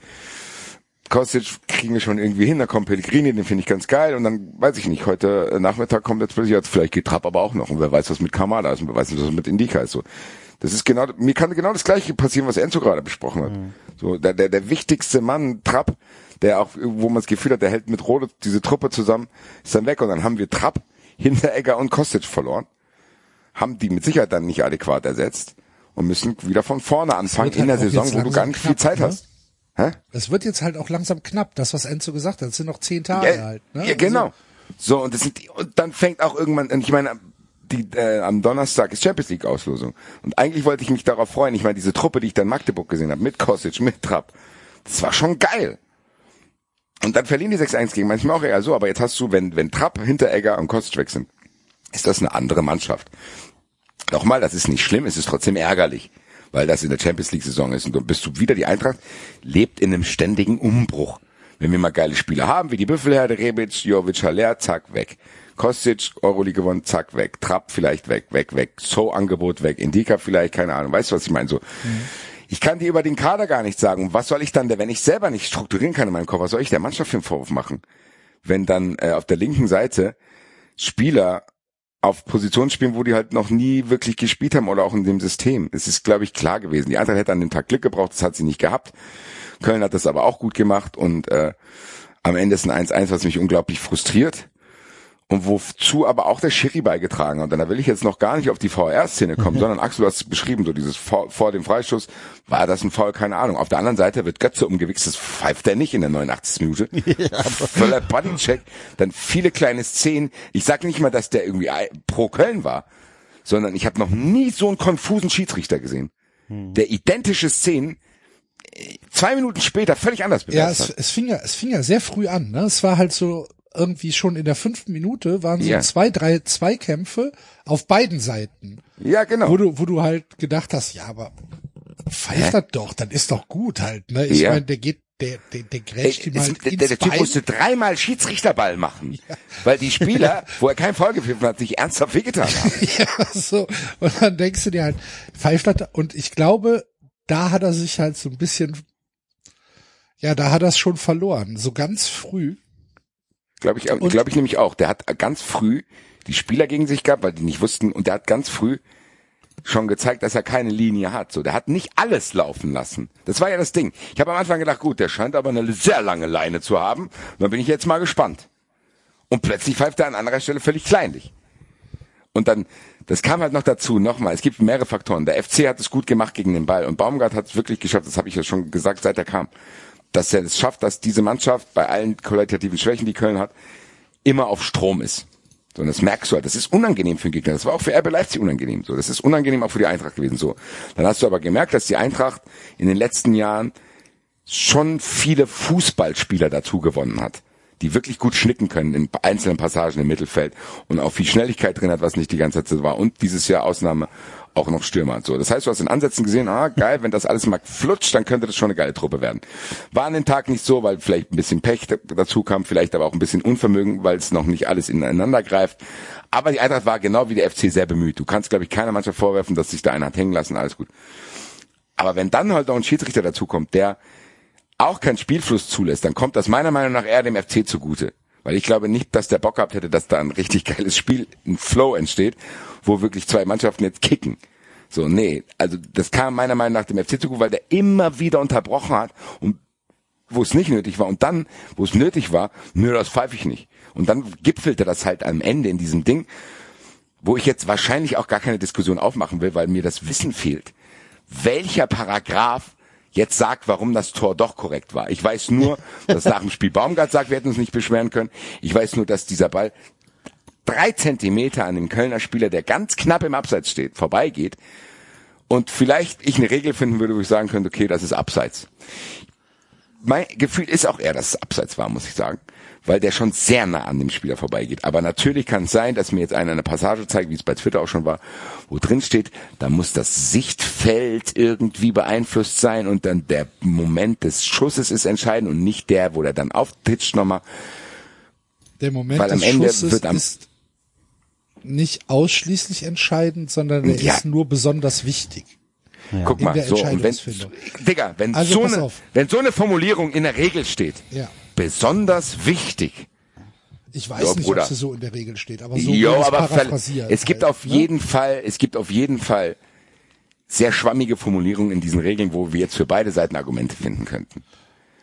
[SPEAKER 3] Kostic kriegen wir schon irgendwie hin, da kommt Pellegrini, den finde ich ganz geil und dann weiß ich nicht, heute äh, Nachmittag kommt jetzt plötzlich, jetzt vielleicht geht Trapp aber auch noch und wer weiß, was mit Kamada ist und wer weiß, was mit Indika ist. So, das ist genau, mir kann genau das gleiche passieren, was Enzo gerade besprochen hat. So, der, der, der wichtigste Mann, Trapp, der auch, wo man das Gefühl hat, der hält mit Rode diese Truppe zusammen, ist dann weg und dann haben wir Trapp, Hinteregger und Kostic verloren, haben die mit Sicherheit dann nicht adäquat ersetzt und müssen wieder von vorne anfangen in der
[SPEAKER 2] halt
[SPEAKER 3] Saison, wo du gar nicht viel
[SPEAKER 2] knapp,
[SPEAKER 3] Zeit
[SPEAKER 2] ne?
[SPEAKER 3] hast. Hä?
[SPEAKER 2] Es wird jetzt halt auch langsam knapp, das, was Enzo gesagt hat. Es sind noch zehn Tage
[SPEAKER 3] Ja,
[SPEAKER 2] halt. Ne?
[SPEAKER 3] ja genau. So, und, das sind die, und dann fängt auch irgendwann, und ich meine, die, äh, am Donnerstag ist Champions League Auslosung. Und eigentlich wollte ich mich darauf freuen. Ich meine, diese Truppe, die ich dann in Magdeburg gesehen habe, mit Kosic, mit Trapp, das war schon geil. Und dann verlieren die 6-1 gegen manchmal auch eher so, aber jetzt hast du, wenn, wenn Trapp, Hinteregger und Kostic weg sind, ist das eine andere Mannschaft. Nochmal, das ist nicht schlimm, es ist trotzdem ärgerlich, weil das in der Champions League Saison ist und dann bist du wieder die Eintracht, lebt in einem ständigen Umbruch. Wenn wir mal geile Spieler haben, wie die Büffelherde, Rebic, Jovic, Haller, zack, weg. Kostic, Euroleague gewonnen, zack, weg. Trapp vielleicht weg, weg, weg. So Angebot weg. Indika vielleicht, keine Ahnung. Weißt du, was ich meine? So. Ich kann dir über den Kader gar nichts sagen. Was soll ich dann, wenn ich selber nicht strukturieren kann in meinem Kopf, was soll ich der Mannschaft für einen Vorwurf machen? Wenn dann äh, auf der linken Seite Spieler auf Positionen spielen, wo die halt noch nie wirklich gespielt haben oder auch in dem System. Es ist, glaube ich, klar gewesen. Die Eintracht hätte an dem Tag Glück gebraucht, das hat sie nicht gehabt. Köln hat das aber auch gut gemacht und äh, am Ende ist ein 1-1, was mich unglaublich frustriert und wozu aber auch der Schiri beigetragen hat. Und da will ich jetzt noch gar nicht auf die VR-Szene kommen, sondern Axel, du hast es beschrieben, so dieses vor, vor dem Freistoß, war das ein Foul, keine Ahnung. Auf der anderen Seite wird Götze umgewichst, das pfeift er nicht in der 89. Minute. Voller Bodycheck, dann viele kleine Szenen. Ich sag nicht mal, dass der irgendwie pro Köln war, sondern ich habe noch nie so einen konfusen Schiedsrichter gesehen. Der identische Szenen äh, zwei Minuten später völlig anders
[SPEAKER 2] Ja, es, es fing ja, es fing ja sehr früh an. Ne? Es war halt so irgendwie schon in der fünften Minute waren so
[SPEAKER 3] Ja.
[SPEAKER 2] zwei, drei Zweikämpfe auf beiden Seiten,
[SPEAKER 3] Ja, genau.
[SPEAKER 2] wo du, wo du halt gedacht hast, ja, aber pfeift das doch, dann ist doch gut halt. Ne? Ich
[SPEAKER 3] Ja.
[SPEAKER 2] meine, der geht, der, der, der grätscht ihm halt
[SPEAKER 3] der, der Typ musste dreimal Schiedsrichterball machen, weil die Spieler, wo er keinen Foul gepfiffen hat, sich ernsthaft wehgetan haben.
[SPEAKER 2] ja, so. Und dann denkst du dir halt, pfeift das, und ich glaube, da hat er sich halt so ein bisschen, ja, da hat er es schon verloren, so ganz früh.
[SPEAKER 3] Glaube ich, glaube ich nämlich auch. Der hat ganz früh die Spieler gegen sich gehabt, weil die nicht wussten, und der hat ganz früh schon gezeigt, dass er keine Linie hat. So, der hat nicht alles laufen lassen. Das war ja das Ding. Ich habe am Anfang gedacht, gut, der scheint aber eine sehr lange Leine zu haben. Und dann bin ich jetzt mal gespannt. Und plötzlich pfeift er an anderer Stelle völlig kleinlich. Und dann, das kam halt noch dazu, nochmal, es gibt mehrere Faktoren. Der FC hat es gut gemacht gegen den Ball und Baumgart hat es wirklich geschafft, das habe ich ja schon gesagt, seit er kam, dass er es schafft, dass diese Mannschaft bei allen qualitativen Schwächen, die Köln hat, immer auf Strom ist. So, und das merkst du halt, das ist unangenehm für den Gegner. Das war auch für RB Leipzig unangenehm. So, das ist unangenehm auch für die Eintracht gewesen. So, dann hast du aber gemerkt, dass die Eintracht in den letzten Jahren schon viele Fußballspieler dazu gewonnen hat, die wirklich gut schnicken können in einzelnen Passagen im Mittelfeld und auch viel Schnelligkeit drin hat, was nicht die ganze Zeit so war. Und dieses Jahr Ausnahme auch noch Stürmer. So, das heißt, du hast in Ansätzen gesehen, ah, geil, wenn das alles mal flutscht, dann könnte das schon eine geile Truppe werden. War an dem Tag nicht so, weil vielleicht ein bisschen Pech da- dazu kam, vielleicht aber auch ein bisschen Unvermögen, weil es noch nicht alles ineinander greift. Aber die Eintracht war genau wie der FC sehr bemüht. Du kannst, glaube ich, keiner Mannschaft vorwerfen, dass sich da einer hat hängen lassen, alles gut. Aber wenn dann halt noch ein Schiedsrichter dazukommt, der auch keinen Spielfluss zulässt, dann kommt das meiner Meinung nach eher dem FC zugute. Weil ich glaube nicht, dass der Bock gehabt hätte, dass da ein richtig geiles Spiel, ein Flow entsteht, wo wirklich zwei Mannschaften jetzt kicken. So, nee, also das kam meiner Meinung nach dem FC zugute, weil der immer wieder unterbrochen hat und wo es nicht nötig war und dann, wo es nötig war, nö, das pfeife ich nicht. Und dann gipfelte das halt am Ende in diesem Ding, wo ich jetzt wahrscheinlich auch gar keine Diskussion aufmachen will, weil mir das Wissen fehlt. Welcher Paragraph jetzt sagt, warum das Tor doch korrekt war. Ich weiß nur, dass nach dem Spiel Baumgart sagt, wir hätten uns nicht beschweren können. Ich weiß nur, dass dieser Ball drei Zentimeter an dem Kölner Spieler, der ganz knapp im Abseits steht, vorbeigeht. Und vielleicht ich eine Regel finden würde, wo ich sagen könnte, okay, das ist Abseits. Mein Gefühl ist auch eher, dass es Abseits war, muss ich sagen. Weil der schon sehr nah an dem Spieler vorbeigeht. Aber natürlich kann es sein, dass mir jetzt einer eine Passage zeigt, wie es bei Twitter auch schon war, wo drin steht, da muss das Sichtfeld irgendwie beeinflusst sein und dann der Moment des Schusses ist entscheidend und nicht der, wo der dann auftitscht nochmal.
[SPEAKER 2] Der Moment
[SPEAKER 3] Weil am
[SPEAKER 2] des
[SPEAKER 3] Ende
[SPEAKER 2] Schusses
[SPEAKER 3] wird am-
[SPEAKER 2] ist nicht ausschließlich entscheidend, sondern er
[SPEAKER 3] Ja.
[SPEAKER 2] ist nur besonders wichtig.
[SPEAKER 3] Guck
[SPEAKER 2] In
[SPEAKER 3] mal,
[SPEAKER 2] der
[SPEAKER 3] so, und wenn. Digga, wenn
[SPEAKER 2] Also
[SPEAKER 3] so eine, wenn so eine Formulierung in der Regel steht,
[SPEAKER 2] Ja.
[SPEAKER 3] besonders wichtig,
[SPEAKER 2] Ich weiß
[SPEAKER 3] Ja,
[SPEAKER 2] nicht,
[SPEAKER 3] Bruder.
[SPEAKER 2] ob sie so in der Regel steht, aber so
[SPEAKER 3] Jo, aber
[SPEAKER 2] paraphrasiert.
[SPEAKER 3] es gibt
[SPEAKER 2] halt,
[SPEAKER 3] auf
[SPEAKER 2] ne?
[SPEAKER 3] jeden Fall, es gibt auf jeden Fall sehr schwammige Formulierungen in diesen Regeln, wo wir jetzt für beide Seiten Argumente finden könnten.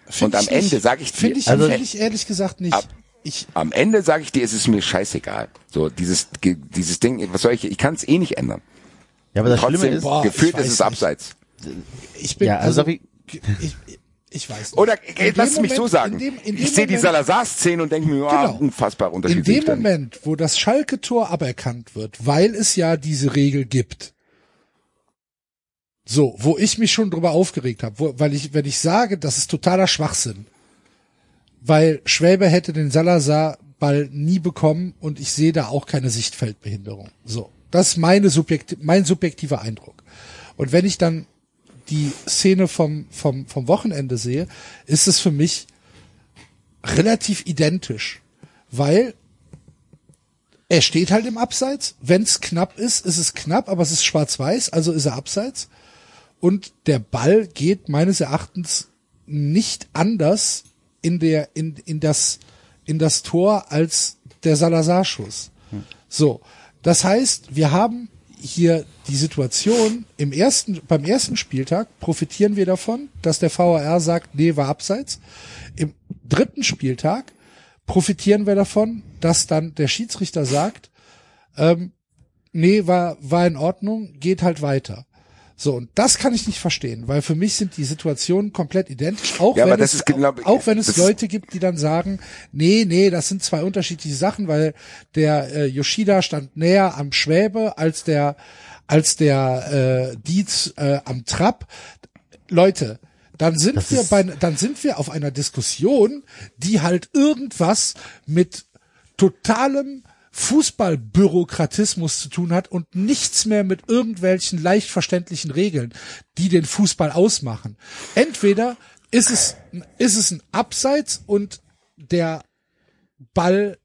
[SPEAKER 2] Find
[SPEAKER 3] und am. Ende sag ich dir-
[SPEAKER 2] Finde ich,
[SPEAKER 3] Also-
[SPEAKER 2] find ich ehrlich gesagt nicht.
[SPEAKER 3] Ab-
[SPEAKER 2] ich,
[SPEAKER 3] Am Ende sage ich dir, es ist mir scheißegal. So dieses dieses Ding, was soll ich? Ich kann es eh nicht ändern.
[SPEAKER 5] Ja, aber das
[SPEAKER 3] Trotzdem
[SPEAKER 5] Schlimme ist,
[SPEAKER 2] Boah,
[SPEAKER 3] gefühlt ist es
[SPEAKER 2] nicht.
[SPEAKER 3] abseits.
[SPEAKER 2] ich bin,
[SPEAKER 5] Ja, also
[SPEAKER 2] also, ich, ich, ich weiß nicht.
[SPEAKER 3] Oder
[SPEAKER 2] In
[SPEAKER 3] lass
[SPEAKER 2] dem
[SPEAKER 3] mich so sagen.
[SPEAKER 2] in dem- in dem
[SPEAKER 3] ich sehe die Salazar-Szene und denke mir, ah,
[SPEAKER 2] Genau.
[SPEAKER 3] unfassbar
[SPEAKER 2] In
[SPEAKER 3] unterschiedlich.
[SPEAKER 2] dem Moment, wo das Schalke-Tor aberkannt wird, weil es ja diese Regel gibt, so, wo ich mich schon drüber aufgeregt habe, weil ich, wenn ich sage, das ist totaler Schwachsinn, weil Schwäbe hätte den Salazar-Ball nie bekommen und ich sehe da auch keine Sichtfeldbehinderung. So, das ist meine subjekti mein subjektiver Eindruck. Und wenn ich dann die Szene vom, vom, vom Wochenende sehe, ist es für mich relativ identisch, weil er steht halt im Abseits. Wenn es knapp ist, ist es knapp, aber es ist schwarz-weiß, also ist er abseits. Und der Ball geht meines Erachtens nicht anders in der in in das in das Tor als der Salazar-Schuss. So, das heißt, wir haben hier die Situation im ersten beim ersten Spieltag profitieren wir davon, dass der VAR sagt, nee, war abseits. Im dritten Spieltag profitieren wir davon, dass dann der Schiedsrichter sagt, ähm, nee, war war in Ordnung, geht halt weiter. So, und das kann ich nicht verstehen, weil für mich sind die Situationen komplett identisch, auch
[SPEAKER 3] Ja, aber
[SPEAKER 2] wenn
[SPEAKER 3] das
[SPEAKER 2] es,
[SPEAKER 3] ist genau-
[SPEAKER 2] auch, wenn es
[SPEAKER 3] das-
[SPEAKER 2] Leute gibt, die dann sagen, nee, nee, das sind zwei unterschiedliche Sachen, weil der äh, Yoshida stand näher am Schwäbe als der als der äh, Dietz äh, am Trapp. Leute, dann sind
[SPEAKER 5] Das
[SPEAKER 2] wir bei dann sind wir auf einer Diskussion, die halt irgendwas mit totalem Fußballbürokratismus zu tun hat und nichts mehr mit irgendwelchen leicht verständlichen Regeln, die den Fußball ausmachen. Entweder ist es, ist es ein Abseits und der Ball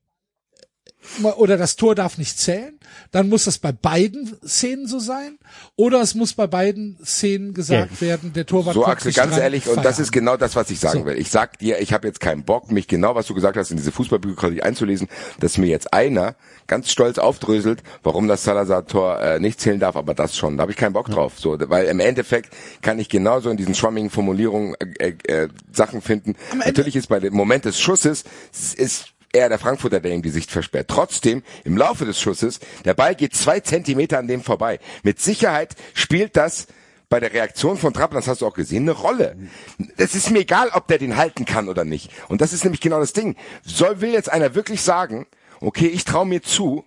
[SPEAKER 2] oder das Tor darf nicht zählen, dann muss das bei beiden Szenen so sein, oder es muss bei beiden Szenen gesagt
[SPEAKER 5] Gelb.
[SPEAKER 2] werden, der Torwart
[SPEAKER 3] So, Axel, ganz
[SPEAKER 2] dran,
[SPEAKER 3] ehrlich, und das
[SPEAKER 2] Feierabend.
[SPEAKER 3] ist genau das, was ich sagen
[SPEAKER 2] So.
[SPEAKER 3] will. Ich sag dir, ich habe jetzt keinen Bock, mich genau, was du gesagt hast, in diese Fußballbürokratie einzulesen, dass mir jetzt einer ganz stolz aufdröselt, warum das Salazar-Tor äh, nicht zählen darf, aber das schon. Da habe ich keinen Bock drauf. So, weil im Endeffekt kann ich genauso in diesen schwammigen Formulierungen äh, äh, äh, Sachen finden. Natürlich ist bei dem Moment des Schusses es ist eher der Frankfurter, der ihm die Sicht versperrt. Trotzdem, im Laufe des Schusses, der Ball geht zwei Zentimeter an dem vorbei. Mit Sicherheit spielt das bei der Reaktion von Trapp, das hast du auch gesehen, eine Rolle. Es ist mir egal, ob der den halten kann oder nicht. Und das ist nämlich genau das Ding. Soll, will jetzt einer wirklich sagen, okay, ich traue mir zu,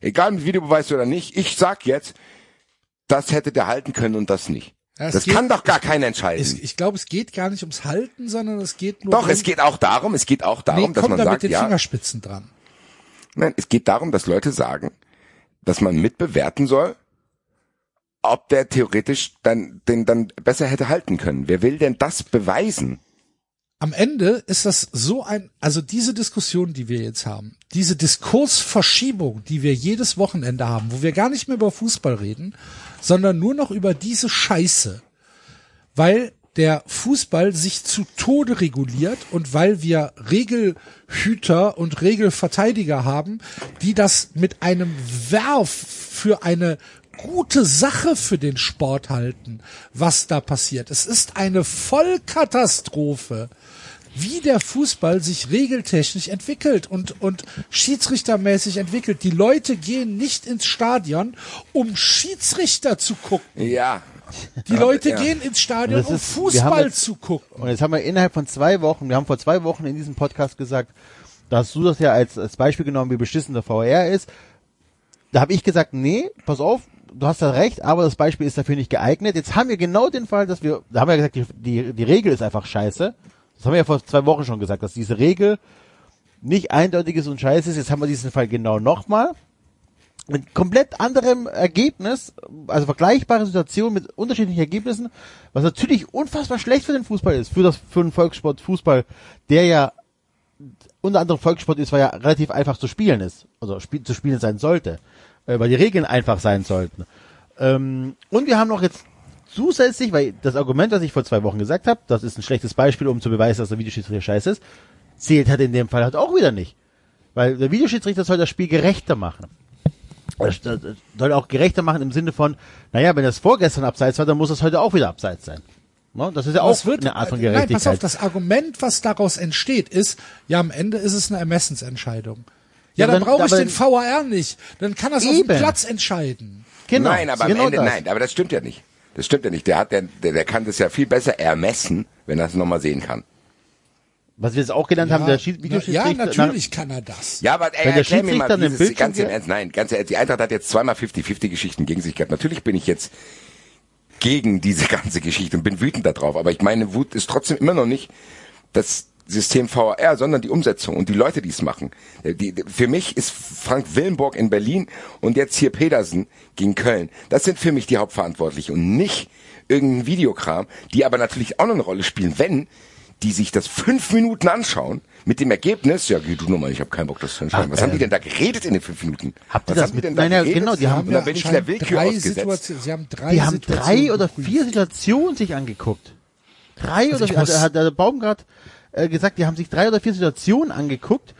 [SPEAKER 3] egal mit Videobeweis oder nicht, ich sag jetzt, das hätte der halten können und das nicht.
[SPEAKER 2] Ja,
[SPEAKER 3] das
[SPEAKER 2] geht-
[SPEAKER 3] kann doch gar keiner entscheiden.
[SPEAKER 2] Es, ich glaube, es geht gar nicht ums Halten, sondern es geht nur
[SPEAKER 3] doch,
[SPEAKER 2] darum,
[SPEAKER 3] es geht auch darum, es geht auch darum,
[SPEAKER 2] nee,
[SPEAKER 3] dass man
[SPEAKER 2] da mit
[SPEAKER 3] sagt,
[SPEAKER 2] den
[SPEAKER 3] ja,
[SPEAKER 2] Fingerspitzen dran.
[SPEAKER 3] Nein, es geht darum, dass Leute sagen, dass man mitbewerten soll, ob der theoretisch dann den dann besser hätte halten können. Wer will denn das beweisen?
[SPEAKER 2] Am Ende ist das so ein, also diese Diskussion, die wir jetzt haben, diese Diskursverschiebung, die wir jedes Wochenende haben, wo wir gar nicht mehr über Fußball reden, sondern nur noch über diese Scheiße, weil der Fußball sich zu Tode reguliert und weil wir Regelhüter und Regelverteidiger haben, die das mit einem Werf für eine gute Sache für den Sport halten, was da passiert. Es ist eine Vollkatastrophe, wie der Fußball sich regeltechnisch entwickelt und, und schiedsrichtermäßig entwickelt. Die Leute gehen nicht ins Stadion, um Schiedsrichter zu gucken.
[SPEAKER 3] Ja.
[SPEAKER 2] Die Leute
[SPEAKER 3] ja.
[SPEAKER 2] gehen ins Stadion, um
[SPEAKER 5] ist-
[SPEAKER 2] Fußball
[SPEAKER 5] jetzt-
[SPEAKER 2] zu gucken.
[SPEAKER 5] Und jetzt haben wir innerhalb von zwei Wochen, wir haben vor zwei Wochen in diesem Podcast gesagt, da hast du das ja als, als Beispiel genommen, wie beschissen der VR ist. Da habe ich gesagt, nee, pass auf, du hast da recht, aber das Beispiel ist dafür nicht geeignet. Jetzt haben wir genau den Fall, dass wir, da haben wir gesagt, die, die, die Regel ist einfach scheiße. Das haben wir ja vor zwei Wochen schon gesagt, dass diese Regel nicht eindeutig ist und scheiße ist. Jetzt haben wir diesen Fall genau nochmal. Mit komplett anderem Ergebnis, also vergleichbare Situation mit unterschiedlichen Ergebnissen, was natürlich unfassbar schlecht für den Fußball ist, für das, für den Volkssport Fußball, der ja unter anderem Volkssport ist, weil ja relativ einfach zu spielen ist, also spiel, zu spielen sein sollte, äh, weil die Regeln einfach sein sollten. Ähm, und wir haben noch jetzt zusätzlich, weil das Argument, was ich vor zwei Wochen gesagt habe, das ist ein schlechtes Beispiel, um zu beweisen, dass der Videoschiedsrichter scheiße ist, zählt halt in dem Fall halt auch wieder nicht. Weil der Videoschiedsrichter soll das Spiel gerechter machen. Das das soll auch gerechter machen im Sinne von, naja, wenn das vorgestern abseits war, dann muss das heute auch wieder abseits sein. Ne? Das ist ja auch
[SPEAKER 2] wird,
[SPEAKER 5] eine Art von
[SPEAKER 2] Nein, pass auf,
[SPEAKER 5] Gerechtigkeit.
[SPEAKER 2] das Argument, was daraus entsteht, ist, ja, am Ende ist es eine Ermessensentscheidung. Ja,
[SPEAKER 5] Ja,
[SPEAKER 2] dann
[SPEAKER 5] dann-
[SPEAKER 2] brauche ich den VAR nicht. Dann kann das auf dem
[SPEAKER 5] Eben.
[SPEAKER 2] Platz entscheiden.
[SPEAKER 5] genau,
[SPEAKER 3] nein, aber
[SPEAKER 5] genau
[SPEAKER 3] am Ende,
[SPEAKER 5] das.
[SPEAKER 3] nein, aber das stimmt ja nicht. Das stimmt ja nicht. Der hat, der, der, der kann das ja viel besser ermessen, wenn er es nochmal sehen kann.
[SPEAKER 5] Was wir jetzt auch gelernt haben, der Videoschiedsrichter.
[SPEAKER 2] ja, natürlich kann er das.
[SPEAKER 3] Ja, aber ey,
[SPEAKER 5] Wenn der
[SPEAKER 3] erklär mir mal dieses,
[SPEAKER 5] Bildschirm
[SPEAKER 3] ganz im Ernst, nein, ganz ehrlich, die Eintracht hat jetzt zweimal 50-50 Geschichten gegen sich gehabt. Natürlich bin ich jetzt gegen diese ganze Geschichte und bin wütend darauf, aber ich meine, Wut ist trotzdem immer noch nicht, dass System VR, sondern die Umsetzung und die Leute, die es machen. Äh, Die, die, für mich ist Frank Willenburg in Berlin und jetzt hier Pedersen gegen Köln. Das sind für mich die Hauptverantwortlichen und nicht irgendein Videokram, die aber natürlich auch noch eine Rolle spielen, wenn die sich das fünf Minuten anschauen mit dem Ergebnis, ja, geh du nochmal, ich habe keinen Bock, das zu entscheiden. Was haben die denn da geredet in den fünf Minuten?
[SPEAKER 5] Habt ihr
[SPEAKER 3] Was
[SPEAKER 5] das
[SPEAKER 3] haben die
[SPEAKER 5] mit-
[SPEAKER 3] denn da
[SPEAKER 5] Nein,
[SPEAKER 3] geredet?
[SPEAKER 5] genau, die haben
[SPEAKER 3] und dann bin ich der Willkür
[SPEAKER 2] drei
[SPEAKER 3] ausgesetzt.
[SPEAKER 2] Sie haben drei
[SPEAKER 5] Die haben drei oder vier Situationen sich angeguckt. Drei oder
[SPEAKER 4] ich
[SPEAKER 5] vier, hat der Baumgart äh, gesagt, die haben sich drei oder vier Situationen angeguckt.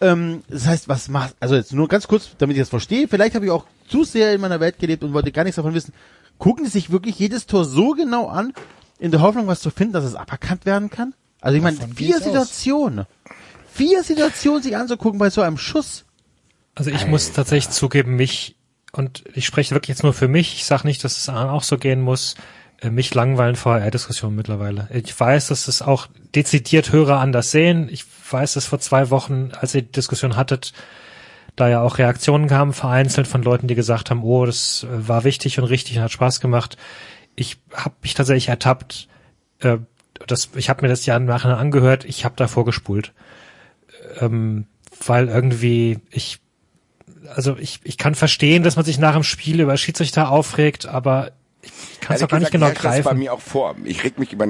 [SPEAKER 5] Ähm, das heißt, was macht, also jetzt nur ganz kurz, damit ich das verstehe, vielleicht habe ich auch zu sehr in meiner Welt gelebt und wollte gar nichts davon wissen. Gucken die sich wirklich jedes Tor so genau an, in der Hoffnung, was zu finden, dass es aberkannt werden kann? Also ich meine, vier
[SPEAKER 2] aus.
[SPEAKER 5] Situationen. Vier Situationen sich anzugucken bei so einem Schuss.
[SPEAKER 4] Also ich muss tatsächlich zugeben, mich, und ich spreche wirklich jetzt nur für mich, ich sage nicht, dass es anderen auch so gehen muss, mich langweilen VR-Diskussionen mittlerweile. Ich weiß, dass es auch dezidiert Hörer anders sehen. Ich weiß, dass vor zwei Wochen, als ihr die Diskussion hattet, da ja auch Reaktionen kamen, vereinzelt von Leuten, die gesagt haben, oh, das äh, war wichtig und richtig und hat Spaß gemacht. Ich habe mich tatsächlich ertappt, äh, das, ich habe mir das ja nachher angehört, ich habe davor gespult. Ähm, weil irgendwie ich also ich, ich kann verstehen, dass man sich nach dem Spiel über Schiedsrichter aufregt, aber ich kann es gar nicht genau
[SPEAKER 3] herrscht Das bei
[SPEAKER 4] greifen.
[SPEAKER 3] mir auch vor. Ich reg mich über,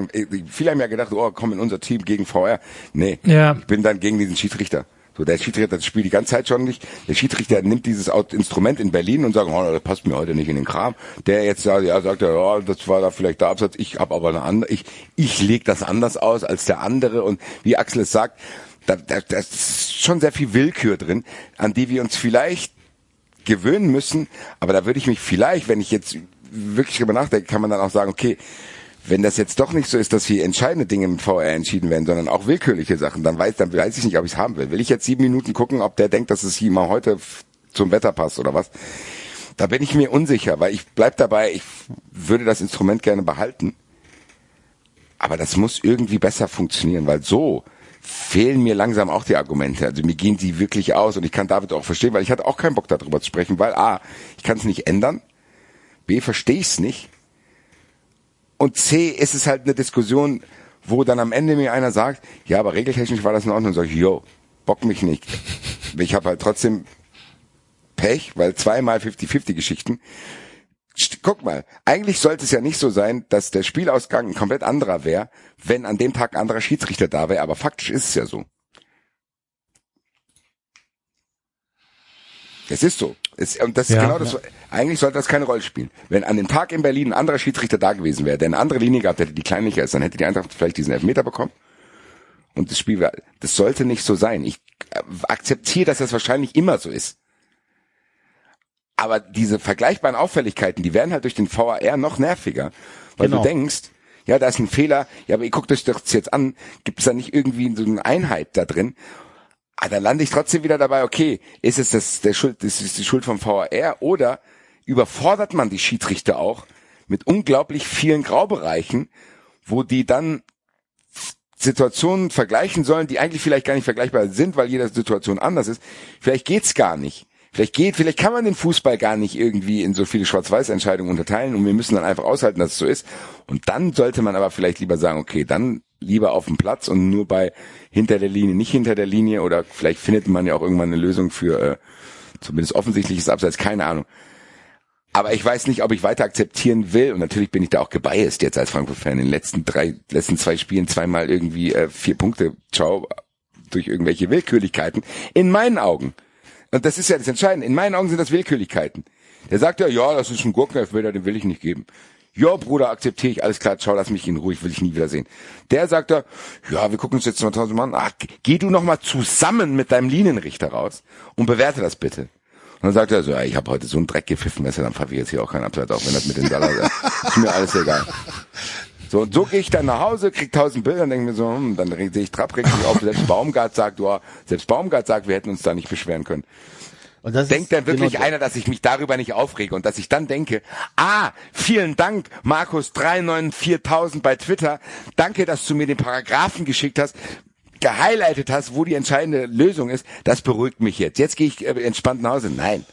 [SPEAKER 3] viele haben ja gedacht, oh, komm in unser Team gegen VR. Nee,
[SPEAKER 4] Ja.
[SPEAKER 3] ich bin dann gegen diesen Schiedsrichter. So, der Schiedsrichter das Spiel die ganze Zeit schon nicht. Der Schiedsrichter nimmt dieses Instrument in Berlin und sagt, oh, das passt mir heute nicht in den Kram. Der jetzt sagt, ja, sagt er, ja, das war da vielleicht der Absatz. Ich habe aber eine andere, ich, ich leg das anders aus als der andere. Und wie Axel es sagt, da, da, da ist schon sehr viel Willkür drin, an die wir uns vielleicht gewöhnen müssen. Aber da würde ich mich vielleicht, wenn ich jetzt wirklich drüber nachdenke, kann man dann auch sagen, okay, wenn das jetzt doch nicht so ist, dass hier entscheidende Dinge mit VR entschieden werden, sondern auch willkürliche Sachen, dann weiß, dann weiß ich nicht, ob ich es haben will. Will ich jetzt sieben Minuten gucken, ob der denkt, dass es hier mal heute zum Wetter passt oder was? Da bin ich mir unsicher, weil ich bleib dabei, ich würde das Instrument gerne behalten. Aber das muss irgendwie besser funktionieren, weil so fehlen mir langsam auch die Argumente. Also mir gehen die wirklich aus und ich kann David auch verstehen, weil ich hatte auch keinen Bock darüber zu sprechen, weil A, ich kann es nicht ändern, B, verstehe ich es nicht und C, ist es halt eine Diskussion, wo dann am Ende mir einer sagt, ja, aber regeltechnisch war das in Ordnung, und sag ich, yo, bock mich nicht. Ich habe halt trotzdem Pech, weil zweimal 50-50 Geschichten. Guck mal, eigentlich sollte es ja nicht so sein, dass der Spielausgang ein komplett anderer wäre, wenn an dem Tag ein anderer Schiedsrichter da wäre, aber faktisch ist es ja so. Es ist so. Es, und das ist
[SPEAKER 4] Ja,
[SPEAKER 3] genau das. Eigentlich sollte das keine Rolle spielen. Wenn an dem Tag in Berlin ein anderer Schiedsrichter da gewesen wäre, der eine andere Linie gehabt hätte, die kleinlicher ist, dann hätte die Eintracht vielleicht diesen Elfmeter bekommen. Und das Spiel wäre, das sollte nicht so sein. Ich äh, akzeptiere, dass das wahrscheinlich immer so ist. Aber diese vergleichbaren Auffälligkeiten, die werden halt durch den VAR noch nerviger, weil
[SPEAKER 5] Genau.
[SPEAKER 3] du denkst, ja, da ist ein Fehler, ja, aber ihr guckt euch doch jetzt an, gibt es da nicht irgendwie so eine Einheit da drin? Ah, dann lande ich trotzdem wieder dabei, okay, ist es das der Schuld, ist die Schuld vom VAR oder überfordert man die Schiedsrichter auch mit unglaublich vielen Graubereichen, wo die dann Situationen vergleichen sollen, die eigentlich vielleicht gar nicht vergleichbar sind, weil jede Situation anders ist. Vielleicht geht's gar nicht. Vielleicht geht, vielleicht kann man den Fußball gar nicht irgendwie in so viele Schwarz-Weiß-Entscheidungen unterteilen und wir müssen dann einfach aushalten, dass es so ist. Und dann sollte man aber vielleicht lieber sagen, okay, dann lieber auf dem Platz und nur bei hinter der Linie, nicht hinter der Linie oder vielleicht findet man ja auch irgendwann eine Lösung für äh, zumindest offensichtliches Abseits, keine Ahnung. Aber ich weiß nicht, ob ich weiter akzeptieren will. Und natürlich bin ich da auch gebiased jetzt als Frankfurt-Fan. In den letzten drei, letzten zwei Spielen zweimal irgendwie äh, vier Punkte, ciao, durch irgendwelche Willkürlichkeiten. In meinen Augen. Und das ist ja das Entscheidende. In meinen Augen sind das Willkürlichkeiten. Der sagt ja, ja, das ist ein Gurkenelfmeter, den will ich nicht geben. Ja, Bruder, akzeptiere ich, alles klar, ciao, lass mich in Ruhe, ich will dich nie wiedersehen. Der sagt da, ja, wir gucken uns jetzt mal tausend Mal an. Ach, geh du noch mal zusammen mit deinem Linienrichter raus und bewerte das bitte. Und dann sagt er so, ja, ich habe heute so einen Dreck gepfiffen, Messer, dann pfeife ich jetzt hier auch keinen Abseits, auch wenn das mit den Salat ist mir alles egal. So, und so gehe ich dann nach Hause, krieg tausend Bilder und denke mir so, hm, dann sehe ich Trapp richtig auf. Selbst Baumgart sagt, du, selbst Baumgart sagt, wir hätten uns da nicht beschweren können.
[SPEAKER 5] Und das
[SPEAKER 3] Denkt denn wirklich
[SPEAKER 5] genau
[SPEAKER 3] einer, dass ich mich darüber nicht aufrege und dass ich dann denke, ah, vielen Dank, Markus 394000 bei Twitter. Danke, dass du mir den Paragraphen geschickt hast, gehighlightet hast, wo die entscheidende Lösung ist. Das beruhigt mich jetzt. Jetzt gehe ich äh, entspannt nach Hause. Nein.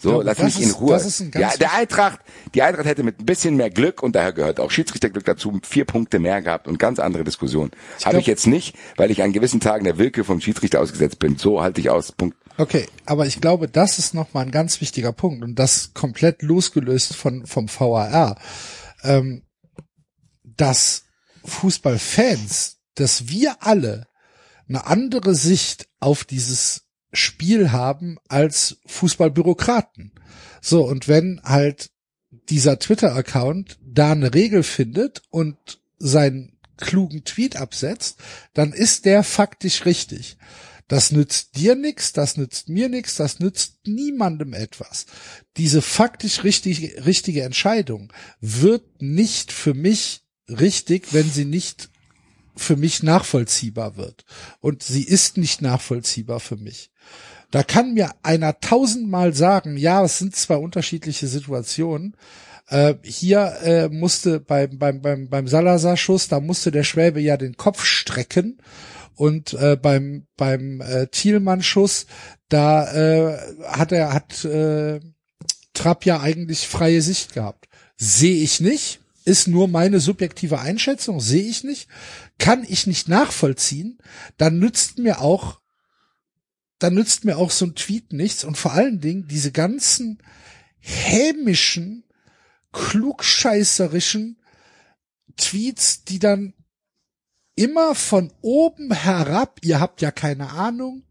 [SPEAKER 3] So,
[SPEAKER 2] glaube,
[SPEAKER 3] lass mich in
[SPEAKER 2] ist-
[SPEAKER 3] Ruhe.
[SPEAKER 2] ein ganz
[SPEAKER 3] ja, der Eintracht, die Eintracht hätte mit ein bisschen mehr Glück und daher gehört auch Schiedsrichterglück dazu vier Punkte mehr gehabt und ganz andere Diskussionen. Habe ich jetzt nicht, weil ich an gewissen Tagen der Willkür vom Schiedsrichter ausgesetzt bin. So halte ich aus. Punkt.
[SPEAKER 2] Okay, aber ich glaube, das ist nochmal ein ganz wichtiger Punkt und das komplett losgelöst von, vom VAR, ähm, dass Fußballfans, dass wir alle eine andere Sicht auf dieses Spiel haben als Fußballbürokraten. So, und wenn halt dieser Twitter-Account da eine Regel findet und seinen klugen Tweet absetzt, dann ist der faktisch richtig. Das nützt dir nix, das nützt mir nix, das nützt niemandem etwas. Diese faktisch richtige, richtige Entscheidung wird nicht für mich richtig, wenn sie nicht für mich nachvollziehbar wird. Und sie ist nicht nachvollziehbar für mich. Da kann mir einer tausendmal sagen, ja, es sind zwei unterschiedliche Situationen. Äh, hier äh, musste beim, beim, beim, beim Salazar-Schuss, da musste der Schwäbe ja den Kopf strecken. Und äh, beim, beim äh, Thielmann-Schuss, da äh, hat er, hat äh, Trapp ja eigentlich freie Sicht gehabt. Sehe ich nicht, ist nur meine subjektive Einschätzung, sehe ich nicht, kann ich nicht nachvollziehen, dann nützt mir auch, dann nützt mir auch so ein Tweet nichts und vor allen Dingen diese ganzen hämischen, klugscheißerischen Tweets, die dann immer von oben herab, ihr habt ja keine Ahnung,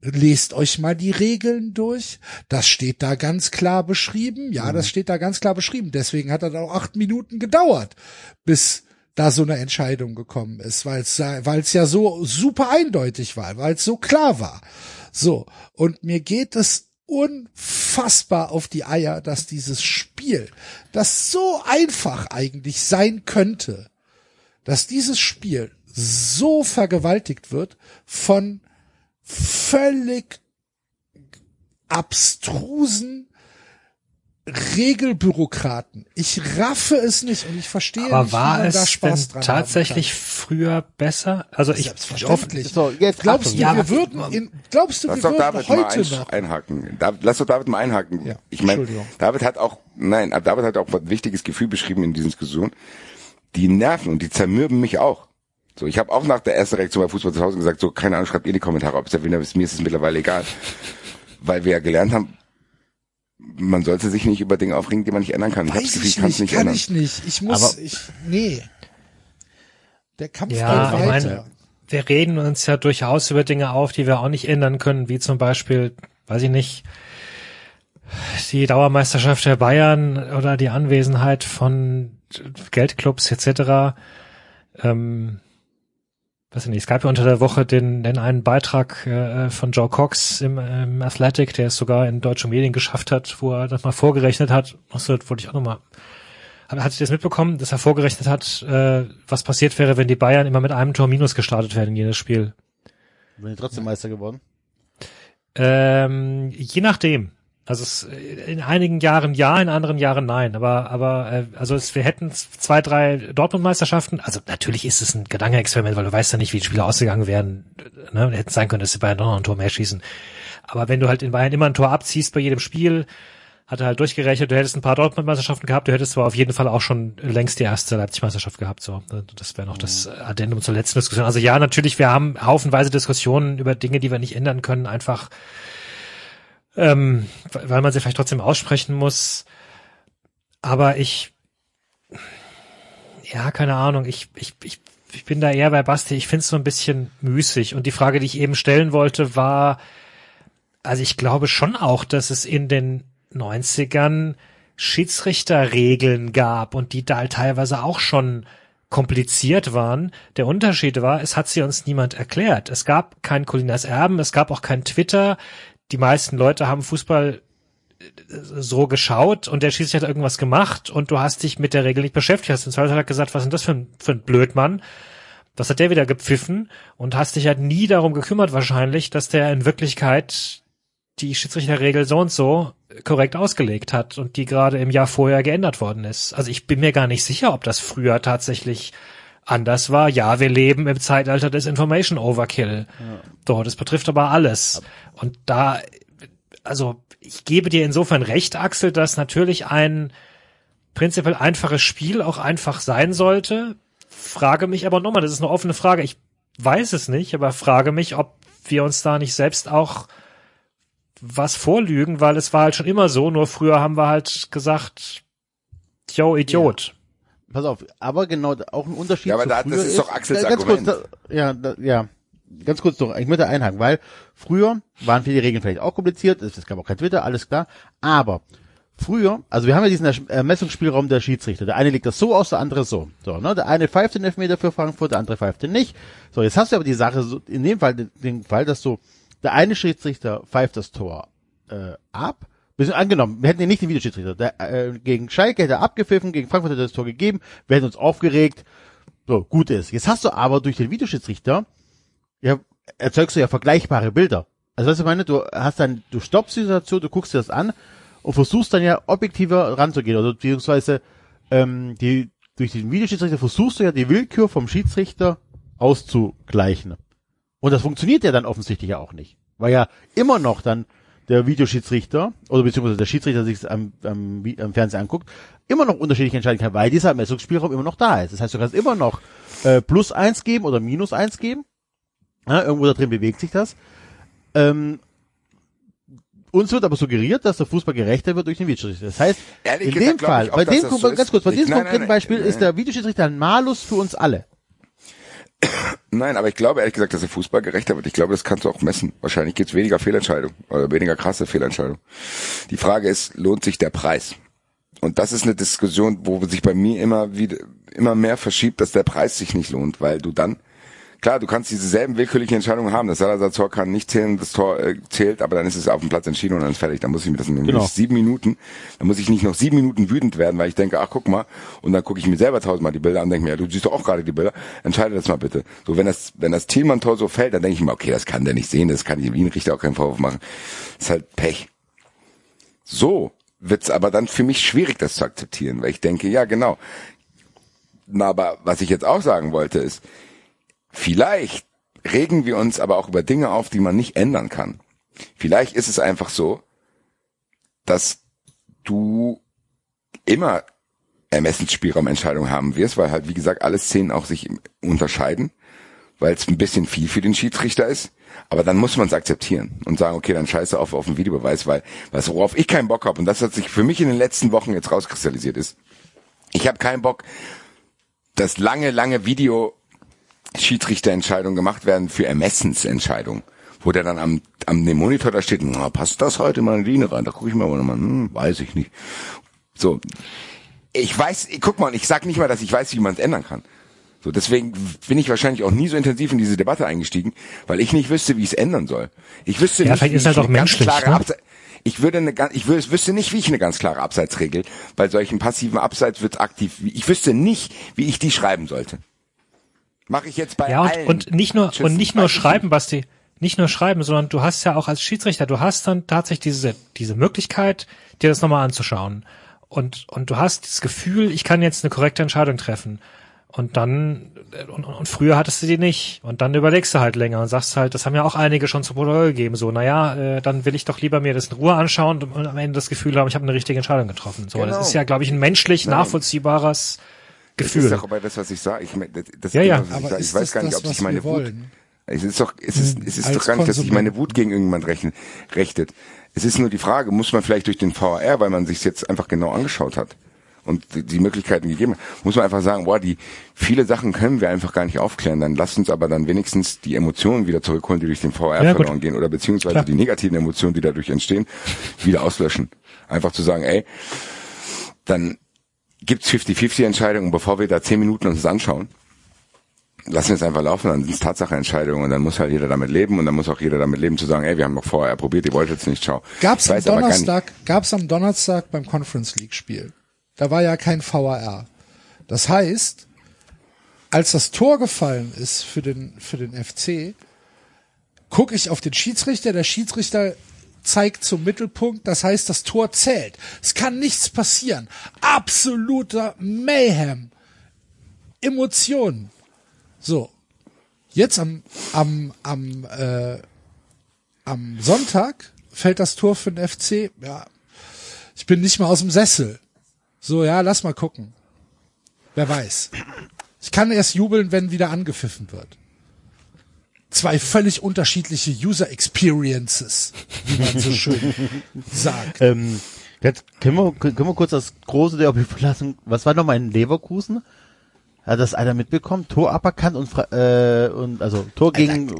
[SPEAKER 2] lest euch mal die Regeln durch. Das steht da ganz klar beschrieben. Ja, das steht da ganz klar beschrieben. Deswegen hat das auch acht Minuten gedauert, bis da so eine Entscheidung gekommen ist, weil es weil es ja so super eindeutig war, weil es so klar war. So und mir geht es unfassbar auf die Eier, dass dieses Spiel, das so einfach eigentlich sein könnte, dass dieses Spiel so vergewaltigt wird von völlig abstrusen Regelbürokraten. Ich raffe es nicht und ich verstehe
[SPEAKER 4] Aber
[SPEAKER 2] nicht,
[SPEAKER 4] war
[SPEAKER 2] wie man
[SPEAKER 4] es
[SPEAKER 2] da Spaß
[SPEAKER 4] denn
[SPEAKER 2] dran
[SPEAKER 4] tatsächlich früher besser? Also ich
[SPEAKER 2] Selbstverständlich.
[SPEAKER 5] So, jetzt
[SPEAKER 2] glaubst
[SPEAKER 5] Achtung.
[SPEAKER 2] du,
[SPEAKER 4] Ja,
[SPEAKER 2] wir würden in, glaubst du,
[SPEAKER 3] Lass
[SPEAKER 2] wir würden
[SPEAKER 3] David mal
[SPEAKER 2] heute noch
[SPEAKER 3] einhaken. David, lass doch David mal einhaken.
[SPEAKER 2] Ja,
[SPEAKER 3] ich meine,
[SPEAKER 2] Entschuldigung.
[SPEAKER 3] David hat auch, nein, aber David hat auch ein wichtiges Gefühl beschrieben in dieser Diskussion. Die nerven und die zermürben mich auch. So, ich habe auch nach der ersten Reaktion bei Fußball zu Hause gesagt, so, keine Ahnung, schreibt ihr die Kommentare, ob es der Winner ist, mir ist es mittlerweile egal. Weil wir ja gelernt haben, man sollte sich nicht über Dinge aufregen, die man nicht ändern kann.
[SPEAKER 2] Weiß
[SPEAKER 3] Gefühl, ich
[SPEAKER 2] ich
[SPEAKER 3] kann es
[SPEAKER 2] nicht,
[SPEAKER 3] nicht
[SPEAKER 2] kann
[SPEAKER 3] ändern.
[SPEAKER 2] ich nicht. Ich muss,
[SPEAKER 5] Aber-
[SPEAKER 2] ich, nee. Der Kampf
[SPEAKER 4] Ja,
[SPEAKER 2] geht
[SPEAKER 4] ich
[SPEAKER 2] weiter.
[SPEAKER 4] meine, wir reden uns ja durchaus über Dinge auf, die wir auch nicht ändern können, wie zum Beispiel, weiß ich nicht, die Dauermeisterschaft der Bayern oder die Anwesenheit von Geldclubs etc. Ähm, weiß ich nicht, es gab ja unter der Woche den, den einen Beitrag äh, von Joe Cox im, im Athletic, der es sogar in deutschen Medien geschafft hat, wo er das mal vorgerechnet hat. Achso, das wollte ich auch nochmal hat, hat das mitbekommen, dass er vorgerechnet hat, äh, was passiert wäre, wenn die Bayern immer mit einem Tor minus gestartet wären in jedes Spiel?
[SPEAKER 5] Bin ich trotzdem Meister geworden?
[SPEAKER 4] Ähm, je nachdem. Also es, in einigen Jahren ja, in anderen Jahren nein. Aber aber äh, also es, wir hätten zwei, drei Dortmund-Meisterschaften. Also natürlich ist es ein Gedankenexperiment, weil du weißt ja nicht, wie die Spiele ausgegangen wären. Ne? Hätte sein können, dass die Bayern noch ein Tor mehr schießen. Aber wenn du halt in Bayern immer ein Tor abziehst bei jedem Spiel, hat er halt durchgerechnet, du hättest ein paar Dortmund-Meisterschaften gehabt, du hättest aber auf jeden Fall auch schon längst die erste Leipzig-Meisterschaft gehabt. So, das wäre noch das Addendum zur letzten Diskussion. Also ja, natürlich, wir haben haufenweise Diskussionen über Dinge, die wir nicht ändern können, einfach ähm, weil man sie vielleicht trotzdem aussprechen muss. Aber ich, ja, keine Ahnung, ich, ich, ich, ich bin da eher bei Basti, ich finde es so ein bisschen müßig. Und die Frage, die ich eben stellen wollte, war, also ich glaube schon auch, dass es in den 90ern Schiedsrichterregeln gab und die da teilweise auch schon kompliziert waren. Der Unterschied war, es hat sie uns niemand erklärt. Es gab kein Colinas Erben, es gab auch kein Twitter. Die meisten Leute haben Fußball so geschaut und der Schiedsrichter hat irgendwas gemacht und du hast dich mit der Regel nicht beschäftigt. Hast den Zweifel hat gesagt, was ist denn das für ein, für ein Blödmann? Was hat der wieder gepfiffen? Und hast dich halt nie darum gekümmert wahrscheinlich, dass der in Wirklichkeit die Schiedsrichterregel so und so korrekt ausgelegt hat und die gerade im Jahr vorher geändert worden ist. Also ich bin mir gar nicht sicher, ob das früher tatsächlich anders war. Ja, wir leben im Zeitalter des Information Overkill. So, das betrifft aber alles. Und da also ich gebe dir insofern recht, Axel, dass natürlich ein prinzipiell einfaches Spiel auch einfach sein sollte. Frage mich aber nochmal, das ist eine offene Frage. Ich weiß es nicht, aber frage mich, ob wir uns da nicht selbst auch was vorlügen, weil es war halt schon immer so, nur früher haben wir halt gesagt, yo, Idiot.
[SPEAKER 5] Pass auf, aber genau, auch ein Unterschied
[SPEAKER 3] Ja, aber
[SPEAKER 5] zu
[SPEAKER 3] da-
[SPEAKER 5] früher
[SPEAKER 3] das ist doch Axels
[SPEAKER 5] äh, ganz
[SPEAKER 3] Argument.
[SPEAKER 5] Kurz, da, ja, da, ja, ganz kurz doch, ich möchte einhaken, weil früher waren viele Regeln vielleicht auch kompliziert, es gab auch kein Twitter, alles klar, aber früher, also wir haben ja diesen Ermessungsspielraum der Schiedsrichter. Der eine legt das so aus, der andere so. So, ne? Der eine pfeift den Elfmeter für Frankfurt, der andere pfeift den nicht. So, jetzt hast du aber die Sache so, in dem Fall, den, den Fall, dass so, der eine Schiedsrichter pfeift das Tor äh, ab. Wir sind angenommen, wir hätten ja nicht den Videoschiedsrichter. Der, äh, gegen Schalke hätte er abgepfiffen, gegen Frankfurt hätte er das Tor gegeben, wir hätten uns aufgeregt. So, gut ist. Jetzt hast du aber durch den Videoschiedsrichter, ja, erzeugst du ja vergleichbare Bilder. Also was ich meine, du hast dann, du stoppst die Situation, du guckst dir das an und versuchst dann ja objektiver ranzugehen, oder beziehungsweise ähm, die durch den Videoschiedsrichter versuchst du ja die Willkür vom Schiedsrichter auszugleichen. Und das funktioniert ja dann offensichtlich ja auch nicht. Weil ja immer noch dann der Videoschiedsrichter oder beziehungsweise der Schiedsrichter sich am, am, am Fernsehen anguckt, immer noch unterschiedlich entscheiden kann, weil dieser Messungsspielraum immer noch da ist. Das heißt, du kannst immer noch äh, plus eins geben oder minus eins geben. Ja, irgendwo da drin bewegt sich das. Ähm, uns wird aber suggeriert, dass der Fußball gerechter wird durch den Videoschiedsrichter. Das heißt,
[SPEAKER 3] Ehrlich
[SPEAKER 5] in
[SPEAKER 3] gesagt
[SPEAKER 5] dem Fall,
[SPEAKER 3] auch,
[SPEAKER 5] bei dem,
[SPEAKER 3] so
[SPEAKER 5] ganz kurz, bei diesem
[SPEAKER 3] nein, nein,
[SPEAKER 5] konkreten
[SPEAKER 3] nein,
[SPEAKER 5] Beispiel
[SPEAKER 3] nein.
[SPEAKER 5] ist der Videoschiedsrichter ein Malus für uns alle.
[SPEAKER 3] Nein, aber ich glaube ehrlich gesagt, dass der Fußball gerechter wird. Ich glaube, das kannst du auch messen. Wahrscheinlich gibt's weniger Fehlentscheidungen oder weniger krasse Fehlentscheidungen. Die Frage ist, lohnt sich der Preis? Und das ist eine Diskussion, wo sich bei mir immer wieder immer mehr verschiebt, dass der Preis sich nicht lohnt, weil du dann klar, du kannst dieselben willkürlichen Entscheidungen haben. Das Salazar-Tor kann nicht zählen, das Tor äh, zählt, aber dann ist es auf dem Platz entschieden und dann ist fertig. Dann muss ich mir das in
[SPEAKER 5] Genau.
[SPEAKER 3] sieben Minuten, dann muss ich nicht noch sieben Minuten wütend werden, weil ich denke, ach guck mal, und dann gucke ich mir selber tausendmal die Bilder an, denke mir, ja, du siehst doch auch gerade die Bilder, entscheide das mal bitte. So, wenn das, wenn das Thielmann-Tor so fällt, dann denke ich mir, okay, das kann der nicht sehen, das kann ich wie ein Richter auch keinen Vorwurf machen. Das ist halt Pech. So wird's aber dann für mich schwierig, das zu akzeptieren, weil ich denke, ja, genau. Na, aber was ich jetzt auch sagen wollte, ist, vielleicht regen wir uns aber auch über Dinge auf, die man nicht ändern kann. Vielleicht ist es einfach so, dass du immer Ermessensspielraumentscheidungen haben wirst, weil halt, wie gesagt, alle Szenen auch sich unterscheiden, weil es ein bisschen viel für den Schiedsrichter ist. Aber dann muss man es akzeptieren und sagen, okay, dann scheiße auf, auf den Videobeweis, weil was worauf ich keinen Bock habe und das hat sich für mich in den letzten Wochen jetzt rauskristallisiert ist. Ich habe keinen Bock, dass lange, lange Video Schiedsrichterentscheidungen gemacht werden für Ermessensentscheidungen, wo der dann am, am dem Monitor da steht, na, passt das heute mal in die Linie rein? Da gucke ich mal nochmal, hm, weiß ich nicht. So, ich weiß, ich, guck mal, ich sag nicht mal, dass ich weiß, wie man es ändern kann. So, deswegen bin ich wahrscheinlich auch nie so intensiv in diese Debatte eingestiegen, weil ich nicht wüsste, wie ich es ändern soll. Ich wüsste
[SPEAKER 4] Ja,
[SPEAKER 3] nicht, wie
[SPEAKER 4] ist
[SPEAKER 3] ich
[SPEAKER 4] halt auch
[SPEAKER 3] eine ganz klare
[SPEAKER 4] ne?
[SPEAKER 3] Abse ich würde eine ich wü- wüsste nicht, wie ich eine ganz klare Abseitsregel bei solchen passiven Abseits wird aktiv. Ich wüsste nicht, wie ich die schreiben sollte. Mache ich jetzt bei
[SPEAKER 4] Ja, und,
[SPEAKER 3] allen.
[SPEAKER 4] und nicht nur, und nicht nur schreiben, Basti, nicht nur schreiben, sondern du hast ja auch als Schiedsrichter, du hast dann tatsächlich diese, diese Möglichkeit, dir das nochmal anzuschauen. Und, und du hast das Gefühl, ich kann jetzt eine korrekte Entscheidung treffen. Und dann, und, und früher hattest du die nicht. Und dann überlegst du halt länger und sagst halt, das haben ja auch einige schon zu Protokoll gegeben, so, naja, äh, dann will ich doch lieber mir das in Ruhe anschauen und am Ende das Gefühl haben, ich habe eine richtige Entscheidung getroffen. So,
[SPEAKER 3] Genau.
[SPEAKER 4] das ist ja, glaube ich, ein menschlich
[SPEAKER 3] Genau.
[SPEAKER 4] nachvollziehbares
[SPEAKER 3] Das ist
[SPEAKER 4] Gefühl.
[SPEAKER 3] doch aber das, was ich sage. Ich, mein, das,
[SPEAKER 4] Ja, ja.
[SPEAKER 3] was ich,
[SPEAKER 2] Aber
[SPEAKER 3] sag.
[SPEAKER 2] ist
[SPEAKER 3] ich weiß gar nicht, ob sich meine Wut. Es ist doch, es ist, es ist doch gar nicht, dass sich meine Wut gegen irgendjemand rechnen, rechtet. Es ist nur die Frage, muss man vielleicht durch den VAR, weil man sich jetzt einfach genau angeschaut hat und die, Möglichkeiten gegeben hat, muss man einfach sagen, boah, die viele Sachen können wir einfach gar nicht aufklären. Dann lasst uns aber dann wenigstens die Emotionen wieder zurückholen, die durch den VAR
[SPEAKER 4] Ja, gut.
[SPEAKER 3] verloren gehen oder beziehungsweise
[SPEAKER 4] Klar.
[SPEAKER 3] die negativen Emotionen, die dadurch entstehen, wieder auslöschen. Einfach zu sagen, ey, dann gibt's 50-50 Entscheidungen, bevor wir da 10 Minuten uns das anschauen lassen wir es einfach laufen, dann sind es Tatsacheentscheidungen und dann muss halt jeder damit leben und dann muss auch jeder damit leben zu sagen, ey, wir haben noch vorher probiert, ihr wolltet es nicht, ciao.
[SPEAKER 2] Gab's am Donnerstag, gab's am Donnerstag beim Conference League Spiel. Da war ja kein VAR. Das heißt, als das Tor gefallen ist für den, für den FC, gucke ich auf den Schiedsrichter, der Schiedsrichter zeigt zum Mittelpunkt, das heißt, das Tor zählt. Es kann nichts passieren. Absoluter Mayhem. Emotionen. So. Jetzt am, am, am, äh, am Sonntag fällt das Tor für den FC. Ja, ich bin nicht mal aus dem Sessel. So, ja, lass mal gucken. Wer weiß. Ich kann erst jubeln, wenn wieder angepfiffen wird. Zwei völlig unterschiedliche User Experiences, wie man so schön sagt.
[SPEAKER 5] Ähm, jetzt können wir, können wir kurz das große Derby verlassen. Was war nochmal in Leverkusen? Hat das einer mitbekommen? Tor aberkannt und, äh, und also Tor gegen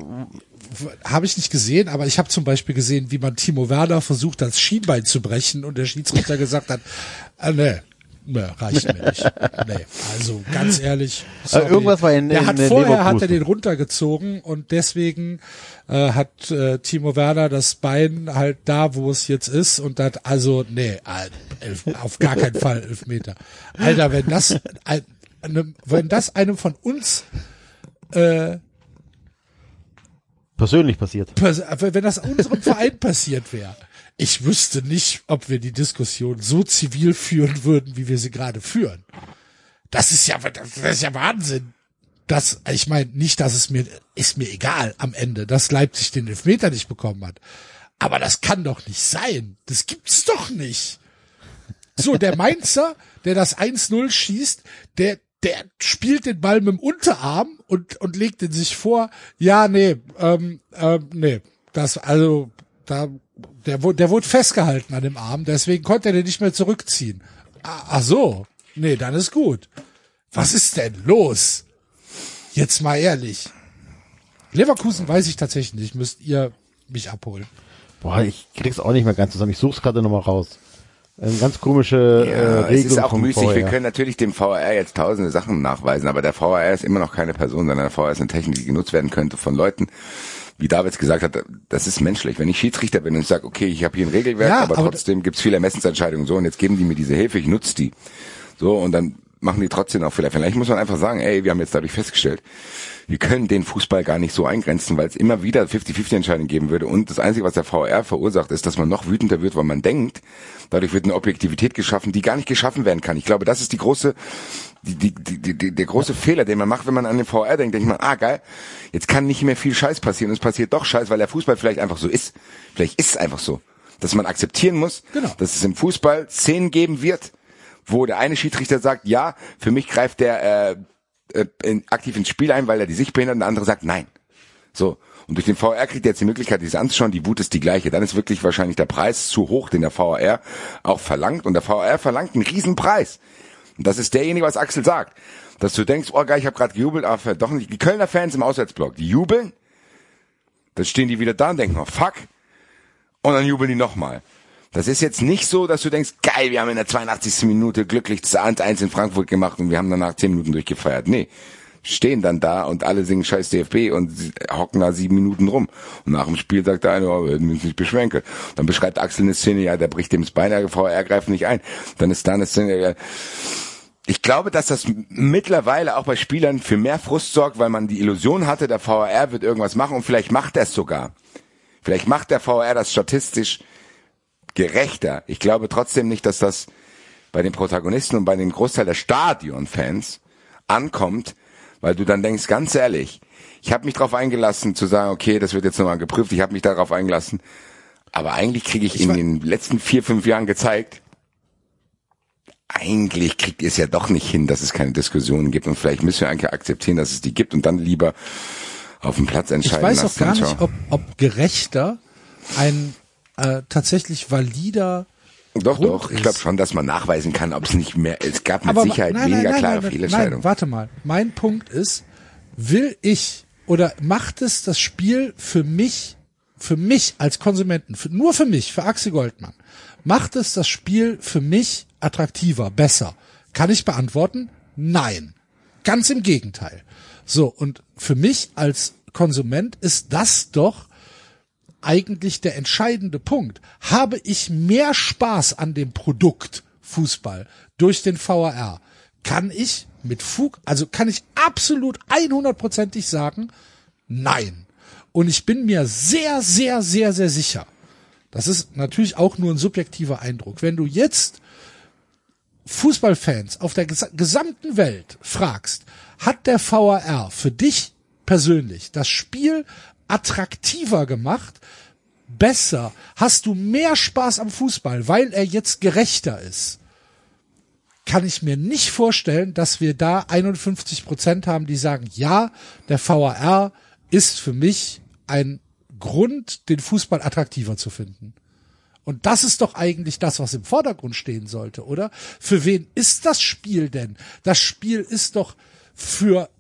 [SPEAKER 2] Habe ich nicht gesehen, aber ich habe zum Beispiel gesehen, wie man Timo Werner versucht, das Schienbein zu brechen und der Schiedsrichter gesagt hat, äh, nee, nee, reicht mir nicht. Nee, also ganz ehrlich. sorry.
[SPEAKER 5] irgendwas war in-
[SPEAKER 2] der
[SPEAKER 5] in
[SPEAKER 2] hat vorher hat er den runtergezogen und deswegen äh, hat äh, Timo Werner das Bein halt da, wo es jetzt ist und hat also nee, elf, auf gar keinen Fall elf Meter. Alter, wenn das ein, einem, wenn das einem von uns äh,
[SPEAKER 5] persönlich passiert.
[SPEAKER 2] pass- wenn das unserem Verein passiert wäre, ich wüsste nicht, ob wir die Diskussion so zivil führen würden, wie wir sie gerade führen. Das ist ja, das ist ja Wahnsinn. Das, ich meine, nicht, dass es mir, ist mir egal am Ende, dass Leipzig den Elfmeter nicht bekommen hat. Aber das kann doch nicht sein. Das gibt's doch nicht. So, der Mainzer, der das 1-0 schießt, der, der spielt den Ball mit dem Unterarm und, und legt ihn sich vor. Ja, nee, ähm, ähm, nee, das, also, da, der, wurde- der wurde festgehalten an dem Arm, deswegen konnte er den nicht mehr zurückziehen. Ah, ach so, nee, dann ist gut. Was ist denn los? Jetzt mal ehrlich. Leverkusen weiß ich tatsächlich nicht, müsst ihr mich abholen.
[SPEAKER 5] Boah, ich krieg's auch nicht mehr ganz zusammen. Ich such's gerade nochmal raus. Eine ganz komische äh,
[SPEAKER 3] Ja, es
[SPEAKER 5] Regelung
[SPEAKER 3] ist auch müßig. Wir
[SPEAKER 5] VR.
[SPEAKER 3] können natürlich dem VR jetzt tausende Sachen nachweisen, aber der VR ist immer noch keine Person, sondern der VR ist eine Technik, die genutzt werden könnte von Leuten, wie Davids gesagt hat, das ist menschlich. Wenn ich Schiedsrichter bin und sage, okay, ich habe hier ein Regelwerk,
[SPEAKER 2] Ja,
[SPEAKER 3] aber,
[SPEAKER 2] aber-
[SPEAKER 3] trotzdem gibt's viele Ermessensentscheidungen so und jetzt geben die mir diese Hilfe, ich nutze die. So, und dann machen die trotzdem auch vielleicht. Vielleicht muss man einfach sagen, ey, wir haben jetzt dadurch festgestellt, wir können den Fußball gar nicht so eingrenzen, weil es immer wieder 50-50-Entscheidungen geben würde. Und das Einzige, was der VR verursacht, ist, dass man noch wütender wird, weil man denkt, dadurch wird eine Objektivität geschaffen, die gar nicht geschaffen werden kann. Ich glaube, das ist die große, die, die, die, die, der große Fehler, den man macht, wenn man an den VR denkt, denkt man, ah geil, jetzt kann nicht mehr viel Scheiß passieren. Und es passiert doch Scheiß, weil der Fußball vielleicht einfach so ist. Vielleicht ist es einfach so. Dass man akzeptieren muss,
[SPEAKER 2] Genau.
[SPEAKER 3] dass es im Fußball Szenen geben wird, wo der eine Schiedsrichter sagt, ja, für mich greift der äh, äh, in, aktiv ins Spiel ein, weil er die Sicht behindert, und der andere sagt nein. So. Und durch den VR kriegt er jetzt die Möglichkeit, diese anzuschauen, die Wut ist die gleiche. Dann ist wirklich wahrscheinlich der Preis zu hoch, den der VR auch verlangt. Und der VR verlangt einen Riesenpreis. Und das ist derjenige, was Axel sagt. Dass du denkst, oh geil, ich habe gerade gejubelt, aber doch nicht. Die Kölner Fans im Auswärtsblock, die jubeln, dann stehen die wieder da und denken, oh fuck, und dann jubeln die nochmal. Das ist jetzt nicht so, dass du denkst, geil, wir haben in der 82. Minute glücklich das 1-1 in Frankfurt gemacht und wir haben danach 10 Minuten durchgefeiert. Nee, stehen dann da und alle singen scheiß DFB und hocken da sieben Minuten rum. Und nach dem Spiel sagt der eine, oh, wir uns nicht beschränken. Dann beschreibt Axel eine Szene, ja, der bricht dem das Bein, der VR greift nicht ein. Dann ist da eine Szene, ja, ich glaube, dass das mittlerweile auch bei Spielern für mehr Frust sorgt, weil man die Illusion hatte, der VR wird irgendwas machen und vielleicht macht er es sogar. Vielleicht macht der VR das statistisch gerechter. Ich glaube trotzdem nicht, dass das bei den Protagonisten und bei dem Großteil der Stadionfans ankommt, weil du dann denkst, ganz ehrlich, ich habe mich darauf eingelassen zu sagen, okay, das wird jetzt nochmal geprüft, ich habe mich darauf eingelassen, aber eigentlich kriege ich,
[SPEAKER 2] Ich
[SPEAKER 3] in den letzten vier, fünf Jahren gezeigt, eigentlich kriegt ihr es ja doch nicht hin, dass es keine Diskussionen gibt und vielleicht müssen wir eigentlich akzeptieren, dass es die gibt und dann lieber auf dem Platz
[SPEAKER 2] Ich
[SPEAKER 3] entscheiden
[SPEAKER 2] weiß auch gar nicht, ob, ob gerechter ein äh, tatsächlich valider
[SPEAKER 3] Doch,
[SPEAKER 2] Grund
[SPEAKER 3] doch. Ich glaube schon, dass man nachweisen kann, ob es nicht mehr, es gab mit
[SPEAKER 2] Aber
[SPEAKER 3] Sicherheit
[SPEAKER 2] nein,
[SPEAKER 3] weniger
[SPEAKER 2] nein,
[SPEAKER 3] klare
[SPEAKER 2] nein, nein,
[SPEAKER 3] Fehlentscheidungen.
[SPEAKER 2] Nein, warte mal. Mein Punkt ist, will ich oder macht es das Spiel für mich, für mich als Konsumenten, für, nur für mich, für Axel Goldmann, macht es das Spiel für mich attraktiver, besser? Kann ich beantworten? Nein. Ganz im Gegenteil. So, und für mich als Konsument ist das doch eigentlich der entscheidende Punkt. Habe ich mehr Spaß an dem Produkt Fußball durch den VAR, kann ich mit Fug, also kann ich absolut 100%ig sagen, nein. Und ich bin mir sehr, sehr, sehr, sehr sicher. Das ist natürlich auch nur ein subjektiver Eindruck. Wenn du jetzt Fußballfans auf der ges gesamten Welt fragst, hat der VAR für dich persönlich das Spiel attraktiver gemacht, besser, hast du mehr Spaß am Fußball, weil er jetzt gerechter ist, kann ich mir nicht vorstellen, dass wir da 51 Prozent haben, die sagen, ja, der VAR ist für mich ein Grund, den Fußball attraktiver zu finden. Und das ist doch eigentlich das, was im Vordergrund stehen sollte, oder? Für wen ist das Spiel denn? Das Spiel ist doch für,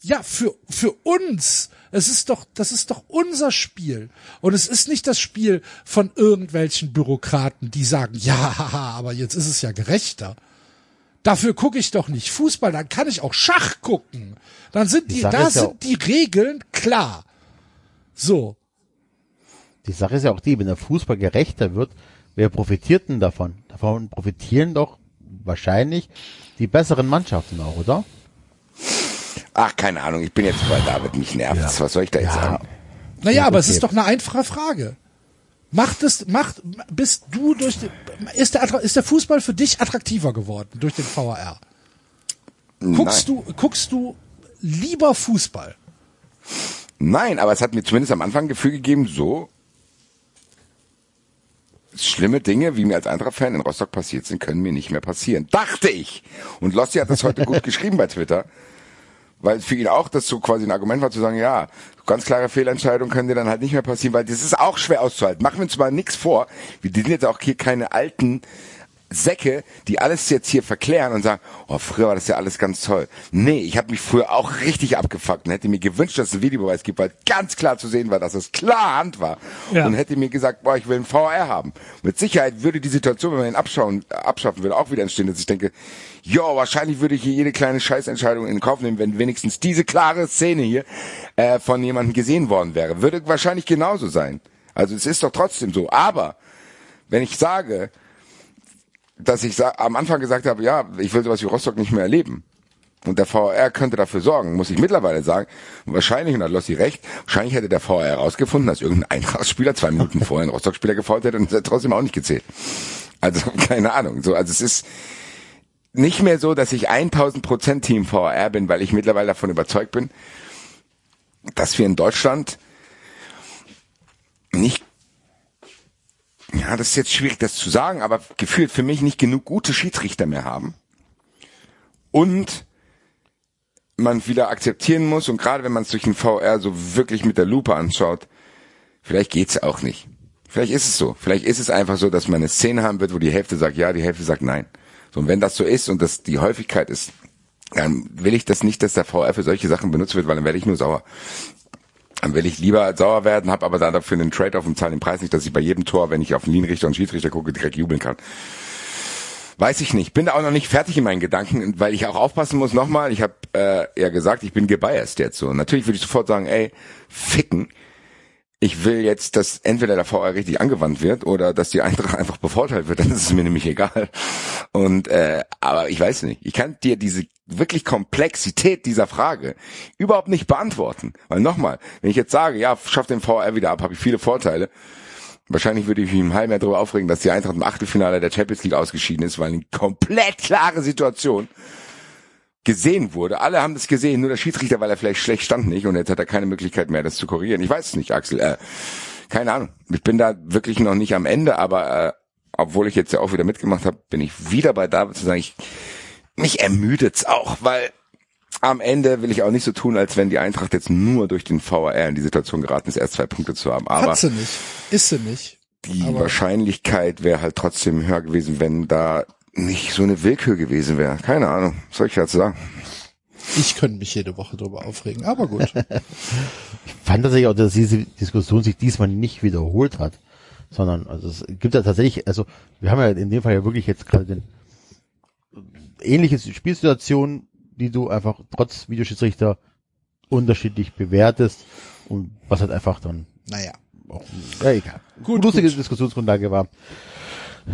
[SPEAKER 2] ja, für, für uns. Es ist doch, das ist doch unser Spiel. Und es ist nicht das Spiel von irgendwelchen Bürokraten, die sagen, ja, aber jetzt ist es ja gerechter. Dafür gucke ich doch nicht Fußball, dann kann ich auch Schach gucken. Dann sind die, da
[SPEAKER 5] ist ja
[SPEAKER 2] sind die Regeln klar. So.
[SPEAKER 5] Die Sache ist ja auch die, wenn der Fußball gerechter wird, wer profitiert denn davon? Davon profitieren doch wahrscheinlich die besseren Mannschaften auch, oder?
[SPEAKER 3] Ach, keine Ahnung, ich bin jetzt bei David, mich nervt's. Was soll ich da jetzt sagen?
[SPEAKER 2] Naja,
[SPEAKER 5] Ja,
[SPEAKER 2] aber es ist doch eine einfache Frage. Macht es, macht, bist du durch, den, ist der, ist der Fußball für dich attraktiver geworden durch den VAR? Guckst
[SPEAKER 3] Nein.
[SPEAKER 2] du, guckst du lieber Fußball?
[SPEAKER 3] Nein, aber es hat mir zumindest am Anfang ein Gefühl gegeben, so schlimme Dinge, wie mir als Eintracht-Fan in Rostock passiert sind, können mir nicht mehr passieren. Dachte ich. Und Lossi hat das heute gut geschrieben bei Twitter. Weil für ihn auch das so quasi ein Argument war zu sagen, ja, ganz klare Fehlentscheidungen können dir dann halt nicht mehr passieren, weil das ist auch schwer auszuhalten. Machen wir uns mal nichts vor. Wir sind jetzt auch hier keine alten Säcke, die alles jetzt hier verklären und sagen, oh, früher war das ja alles ganz toll. Nee, ich habe mich früher auch richtig abgefuckt und hätte mir gewünscht, dass es einen Videobeweis gibt, weil ganz klar zu sehen war, dass es klar Hand war.
[SPEAKER 4] Ja.
[SPEAKER 3] Und hätte mir gesagt, boah, ich will einen VR haben. Mit Sicherheit würde die Situation, wenn man ihn abschauen, abschaffen würde, auch wieder entstehen, dass ich denke, jo, wahrscheinlich würde ich hier jede kleine Scheißentscheidung in Kauf nehmen, wenn wenigstens diese klare Szene hier äh, von jemandem gesehen worden wäre. Würde wahrscheinlich genauso sein. Also es ist doch trotzdem so. Aber wenn ich sage, dass ich am Anfang gesagt habe, ja, ich will sowas wie Rostock nicht mehr erleben. Und der VR könnte dafür sorgen, muss ich mittlerweile sagen. Wahrscheinlich, und da hat Lossi recht, wahrscheinlich hätte der VR herausgefunden, dass irgendein Eintrachtspieler zwei Minuten vorher einen Rostock-Spieler gefault hätte und es hätte trotzdem auch nicht gezählt. Also, keine Ahnung. So, also es ist nicht mehr so, dass ich 1000 Prozent Team VR bin, weil ich mittlerweile davon überzeugt bin, dass wir in Deutschland nicht ja, das ist jetzt schwierig, das zu sagen, aber gefühlt für mich nicht genug gute Schiedsrichter mehr haben. Und man wieder akzeptieren muss, und gerade wenn man es durch den VR so wirklich mit der Lupe anschaut, vielleicht geht's auch nicht. Vielleicht ist es so. Vielleicht ist es einfach so, dass man eine Szene haben wird, wo die Hälfte sagt ja, die Hälfte sagt nein. So, und wenn das so ist und das die Häufigkeit ist, dann will ich das nicht, dass der VR für solche Sachen benutzt wird, weil dann werde ich nur sauer. Dann will ich lieber sauer werden, habe aber dann dafür einen Trade-off und zahle den Preis nicht, dass ich bei jedem Tor, wenn ich auf den Linienrichter und Schiedsrichter gucke, direkt jubeln kann. Weiß ich nicht. Bin da auch noch nicht fertig in meinen Gedanken, weil ich auch aufpassen muss. Nochmal, ich habe äh, ja gesagt, ich bin gebiased jetzt so. Natürlich würde ich sofort sagen, ey, ficken. Ich will jetzt, dass entweder der VR richtig angewandt wird oder dass die Eintracht einfach bevorteilt wird. Dann ist es mir nämlich egal. Und äh, aber ich weiß nicht. Ich kann dir diese wirklich Komplexität dieser Frage überhaupt nicht beantworten. Weil nochmal, wenn ich jetzt sage, ja, schaff den VR wieder ab, habe ich viele Vorteile. Wahrscheinlich würde ich mich im halben Jahr darüber aufregen, dass die Eintracht im Achtelfinale der Champions League ausgeschieden ist, weil eine komplett klare Situation gesehen wurde. Alle haben das gesehen, nur der Schiedsrichter, weil er vielleicht schlecht stand nicht und jetzt hat er keine Möglichkeit mehr, das zu korrigieren. Ich weiß es nicht, Axel. Äh, keine Ahnung. Ich bin da wirklich noch nicht am Ende, aber äh, obwohl ich jetzt ja auch wieder mitgemacht habe, bin ich wieder bei David zu sagen, ich, mich ermüdet's auch, weil am Ende will ich auch nicht so tun, als wenn die Eintracht jetzt nur durch den VAR in die Situation geraten ist, erst zwei Punkte zu haben. Aber
[SPEAKER 2] Hat sie nicht. Ist sie nicht.
[SPEAKER 3] die Wahrscheinlichkeit wäre halt trotzdem höher gewesen, wenn da nicht so eine Willkür gewesen wäre. Keine Ahnung. Was soll ich dazu sagen?
[SPEAKER 2] Ich könnte mich jede Woche drüber aufregen, aber gut.
[SPEAKER 5] Ich fand tatsächlich auch, dass diese Diskussion sich diesmal nicht wiederholt hat, sondern also es gibt ja tatsächlich, also wir haben ja in dem Fall ja wirklich jetzt gerade den ähnliche Spielsituation, die du einfach trotz Videoschiedsrichter unterschiedlich bewertest und was halt einfach dann
[SPEAKER 2] naja.
[SPEAKER 5] auch, ja, egal.
[SPEAKER 2] Gut,
[SPEAKER 5] lustige
[SPEAKER 2] gut.
[SPEAKER 5] Diskussionsgrundlage war.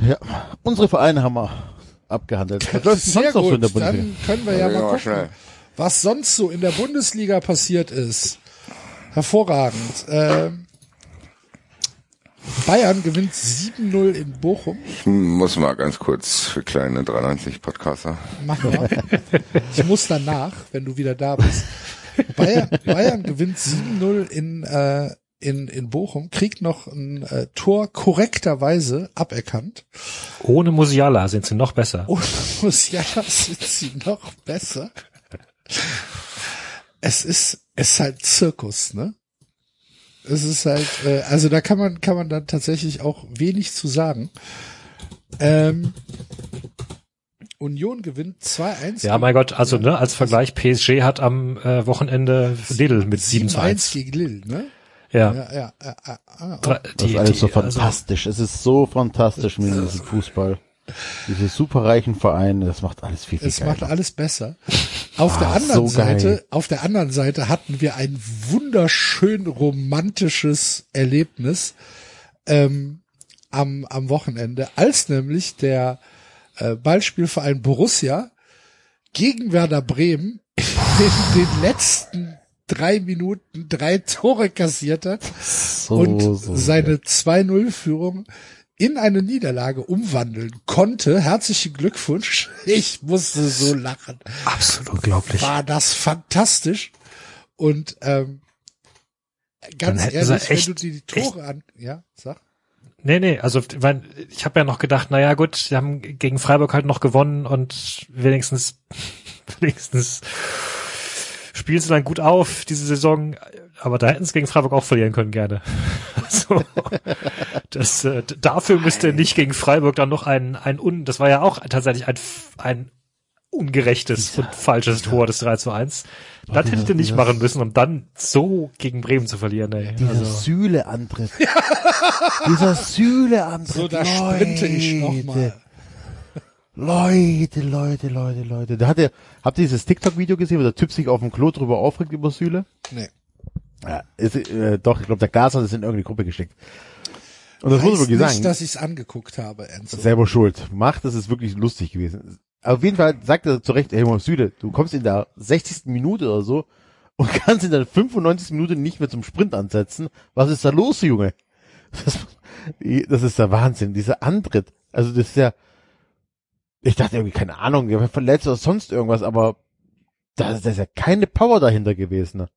[SPEAKER 5] Ja, unsere Vereine haben wir abgehandelt. Was läuft denn
[SPEAKER 2] Sehr
[SPEAKER 5] sonst noch so in der
[SPEAKER 2] gut,
[SPEAKER 5] Bundesliga?
[SPEAKER 2] dann können wir ja
[SPEAKER 3] Ja,
[SPEAKER 2] mal
[SPEAKER 3] mal
[SPEAKER 2] gucken,
[SPEAKER 3] schnell.
[SPEAKER 2] was sonst so in der Bundesliga passiert ist. Hervorragend. Ähm, Bayern gewinnt 7-0 in Bochum.
[SPEAKER 3] Ich muss mal ganz kurz für kleine 93 Podcaster.
[SPEAKER 2] Mach mal. Ich muss danach, wenn du wieder da bist. Bayern, Bayern gewinnt 7-0 in, äh, in, in Bochum, kriegt noch ein äh, Tor korrekterweise aberkannt.
[SPEAKER 4] Ohne Musiala sind sie noch besser.
[SPEAKER 2] Und Musiala sind sie noch besser. Es ist, es ist halt Zirkus, ne? Es ist halt, äh, also da kann man, kann man dann tatsächlich auch wenig zu sagen. Ähm, Union gewinnt 2-1.
[SPEAKER 4] Ja, mein Gott, also ne, als Vergleich, PSG hat am äh, Wochenende Lidl mit 7 zu 1.
[SPEAKER 2] gegen Lille, ne?
[SPEAKER 4] Ja.
[SPEAKER 2] Ja, ja, ja, ja, ja.
[SPEAKER 5] Das
[SPEAKER 4] die-
[SPEAKER 5] ist alles so
[SPEAKER 4] die- also-
[SPEAKER 5] fantastisch. es ist so fantastisch mit diesem Fußball. Diese superreichen Vereine, das macht alles viel, viel
[SPEAKER 2] Es macht
[SPEAKER 5] geiler.
[SPEAKER 2] alles besser. Auf der
[SPEAKER 5] Ah,
[SPEAKER 2] anderen
[SPEAKER 5] so.
[SPEAKER 2] Seite, auf der anderen Seite hatten wir ein wunderschön romantisches Erlebnis ähm, am, am Wochenende, als nämlich der äh, Ballspielverein Borussia gegen Werder Bremen in den letzten drei Minuten drei Tore kassiert hat
[SPEAKER 5] So,
[SPEAKER 2] und
[SPEAKER 5] so
[SPEAKER 2] seine 2-0-Führung in eine Niederlage umwandeln konnte. Herzlichen Glückwunsch. Ich musste so lachen.
[SPEAKER 4] Absolut unglaublich.
[SPEAKER 2] War das fantastisch. Und ähm, ganz ehrlich, wenn
[SPEAKER 4] echt-
[SPEAKER 2] du dir die Tore an... Ja, sag.
[SPEAKER 4] Nee, nee, also ich habe ja noch gedacht, naja gut, sie haben gegen Freiburg halt noch gewonnen und wenigstens, wenigstens spielen sie dann gut auf diese Saison, aber da hätten sie gegen Freiburg auch verlieren können gerne. Also, das, äh, dafür müsste nicht gegen Freiburg dann noch ein, ein un, das war ja auch tatsächlich ein, ein ungerechtes und falsches Tor des 3 zu 1. Das
[SPEAKER 5] dieser-
[SPEAKER 4] hätte nicht
[SPEAKER 5] dieser-
[SPEAKER 4] machen müssen, um dann so gegen Bremen zu verlieren, ey.
[SPEAKER 5] Dieser
[SPEAKER 4] Also,
[SPEAKER 5] Süle-Antritt. Dieser Süle-Antritt.
[SPEAKER 2] So, da sprinte ich nochmal.
[SPEAKER 5] Leute, Leute, Leute, Leute. Da hat er, habt ihr dieses TikTok-Video gesehen, wo der Typ sich auf dem Klo drüber aufregt über Süle?
[SPEAKER 2] Nee.
[SPEAKER 5] Ja, ist, äh, doch, ich glaube, der Glas hat es in irgendeine Gruppe geschickt. Und das muss
[SPEAKER 2] Heißt
[SPEAKER 5] man wirklich
[SPEAKER 2] nicht,
[SPEAKER 5] sagen.
[SPEAKER 2] dass ich es angeguckt habe, Enzo.
[SPEAKER 5] selber schuld. Macht, das ist wirklich lustig gewesen. Auf jeden Fall sagt er zu Recht, hey, Süde, du kommst in der 60. Minute oder so und kannst in der 95. Minute nicht mehr zum Sprint ansetzen. Was ist da los, Junge? Das, das ist der Wahnsinn, dieser Antritt. Also das ist ja, ich dachte irgendwie, keine Ahnung, der war verletzt oder sonst irgendwas, aber da, da ist ja keine Power dahinter gewesen. Ne?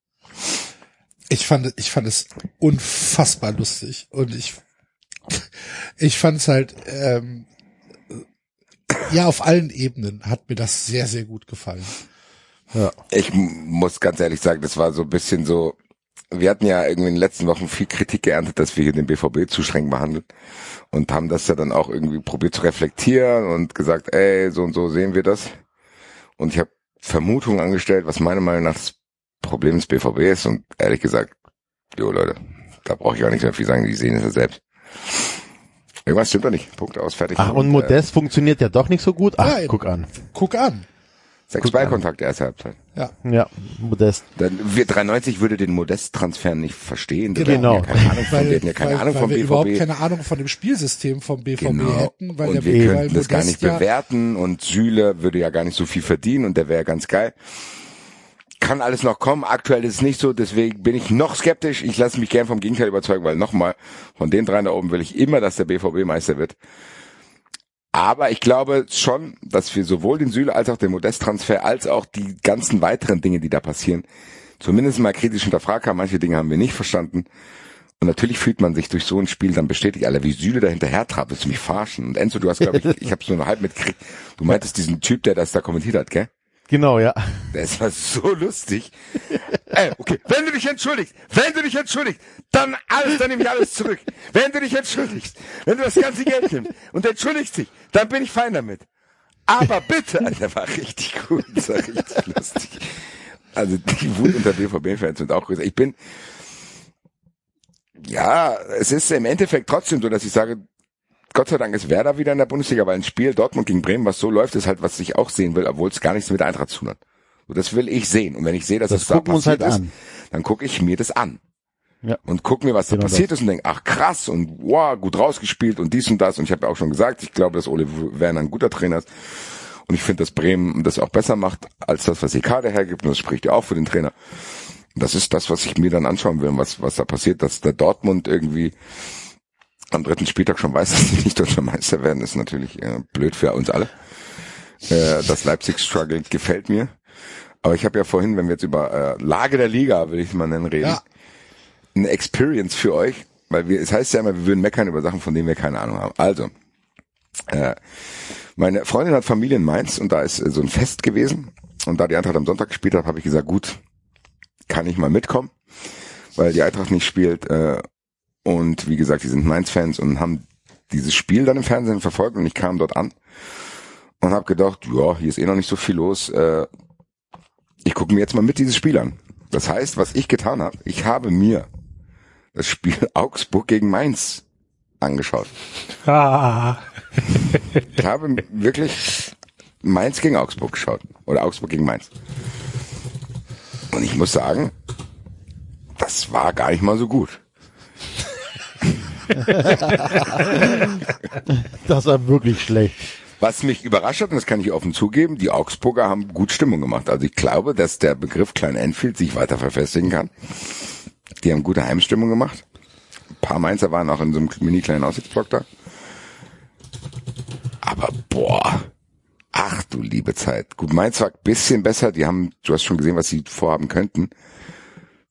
[SPEAKER 2] Ich fand, ich fand es unfassbar lustig und ich, ich fand es halt, ähm, ja, auf allen Ebenen hat mir das sehr, sehr gut gefallen.
[SPEAKER 5] Ja.
[SPEAKER 3] Ich muss ganz ehrlich sagen, das war so ein bisschen so, wir hatten ja irgendwie in den letzten Wochen viel Kritik geerntet, dass wir hier den BVB zu streng behandeln und haben das ja dann auch irgendwie probiert zu reflektieren und gesagt, ey, so und so sehen wir das. Und ich habe Vermutungen angestellt, was meiner Meinung nach das Problem des BVB ist und ehrlich gesagt, jo Leute, da brauche ich auch nicht mehr viel sagen, die sehen es ja selbst. Irgendwas stimmt doch nicht. Punkt aus, fertig.
[SPEAKER 5] Ach, und
[SPEAKER 3] äh,
[SPEAKER 5] Modest funktioniert ja doch nicht so gut. Ach,
[SPEAKER 2] Nein.
[SPEAKER 5] guck an.
[SPEAKER 2] Guck an.
[SPEAKER 3] Sechs Ballkontakte erste Halbzeit.
[SPEAKER 2] Ja.
[SPEAKER 5] Ja, Modest.
[SPEAKER 3] Dann, wir 93 würde den Modest-Transfer nicht verstehen. Wir
[SPEAKER 5] Genau.
[SPEAKER 3] Ja keine Ahnung von, wir hatten ja keine
[SPEAKER 2] weil,
[SPEAKER 3] Ahnung
[SPEAKER 2] weil
[SPEAKER 3] vom
[SPEAKER 2] wir überhaupt
[SPEAKER 3] BVB.
[SPEAKER 2] keine Ahnung von dem Spielsystem vom BVB
[SPEAKER 3] Genau.
[SPEAKER 2] hätten, weil
[SPEAKER 3] und
[SPEAKER 2] der
[SPEAKER 3] wir
[SPEAKER 2] weil
[SPEAKER 3] könnten das gar nicht
[SPEAKER 2] ja-
[SPEAKER 3] bewerten und Süle würde ja gar nicht so viel verdienen und der wäre ja ganz geil. Kann alles noch kommen. Aktuell ist es nicht so, deswegen bin ich noch skeptisch. Ich lasse mich gern vom Gegenteil überzeugen, weil nochmal, von den dreien da oben will ich immer, dass der BVB Meister wird. Aber ich glaube schon, dass wir sowohl den Süle als auch den Modest-Transfer als auch die ganzen weiteren Dinge, die da passieren, zumindest mal kritisch hinterfragt haben. Manche Dinge haben wir nicht verstanden. Und natürlich fühlt man sich durch so ein Spiel dann bestätigt, Alter, wie Süle da hinterher trabt, willst du mich verarschen? Und Enzo, du hast, glaube ich, ich habe so nur halb mitgekriegt, du meintest diesen Typ, der das da kommentiert hat, gell?
[SPEAKER 5] Genau, ja.
[SPEAKER 3] Das war so lustig. Ey, okay, wenn du dich entschuldigst, wenn du dich entschuldigst, dann alles, dann nehme ich alles zurück. Wenn du dich entschuldigst, wenn du das ganze Geld nimmst und entschuldigst dich, dann bin ich fein damit. Aber bitte, der war richtig gut, das war richtig lustig. Also die Wut unter BVB-Fans sind auch größer. Ich bin, ja, es ist im Endeffekt trotzdem so, dass ich sage, Gott sei Dank ist Werder wieder in der Bundesliga, weil ein Spiel Dortmund gegen Bremen, was so läuft, ist halt, was ich auch sehen will, obwohl es gar nichts mit Eintracht zu tun hat. So, das will ich sehen. Und wenn ich sehe, dass
[SPEAKER 5] Das
[SPEAKER 3] es da passiert
[SPEAKER 5] halt
[SPEAKER 3] ist,
[SPEAKER 5] an.
[SPEAKER 3] dann gucke ich mir das an.
[SPEAKER 5] Ja.
[SPEAKER 3] Und guck mir, was da
[SPEAKER 5] Genau
[SPEAKER 3] passiert ist und denk, ach krass und wow, gut rausgespielt und dies und das. Und ich habe ja auch schon gesagt, ich glaube, dass Ole Werner ein guter Trainer ist. Und ich finde, dass Bremen das auch besser macht, als das, was EK hergibt. Und das spricht ja auch für den Trainer. Das ist das, was ich mir dann anschauen will, was, was da passiert, dass der Dortmund irgendwie am dritten Spieltag schon weiß, dass sie nicht deutscher Meister werden, ist natürlich äh, blöd für uns alle. Äh, das Leipzig-Struggle gefällt mir. Aber ich habe ja vorhin, wenn wir jetzt über äh, Lage der Liga, will ich es mal nennen, reden,
[SPEAKER 2] Ja.
[SPEAKER 3] eine Experience für euch, weil wir, es heißt ja immer, wir würden meckern über Sachen, von denen wir keine Ahnung haben. Also, äh, meine Freundin hat Familie in Mainz und da ist äh, so ein Fest gewesen. Und da die Eintracht am Sonntag gespielt hat, habe ich gesagt, gut, kann ich mal mitkommen, weil die Eintracht nicht spielt. Äh, und wie gesagt, die sind Mainz-Fans und haben dieses Spiel dann im Fernsehen verfolgt und ich kam dort an und habe gedacht, ja, hier ist eh noch nicht so viel los. Äh, ich gucke mir jetzt mal mit dieses Spiel an. Das heißt, was ich getan habe, ich habe mir das Spiel Augsburg gegen Mainz angeschaut.
[SPEAKER 4] Ah.
[SPEAKER 3] Ich habe wirklich Mainz gegen Augsburg geschaut. Oder Augsburg gegen Mainz. Und ich muss sagen, das war gar nicht mal so gut.
[SPEAKER 5] Das war wirklich schlecht.
[SPEAKER 3] Was mich überrascht hat, und das kann ich offen zugeben, die Augsburger haben gut Stimmung gemacht. Also ich glaube, dass der Begriff Klein Enfield sich weiter verfestigen kann. Die haben gute Heimstimmung gemacht. Ein paar Mainzer waren auch in so einem mini kleinen Aussichtsblock da. Aber boah, ach du liebe Zeit. Gut, Mainz war ein bisschen besser. Die haben, du hast schon gesehen, was sie vorhaben könnten.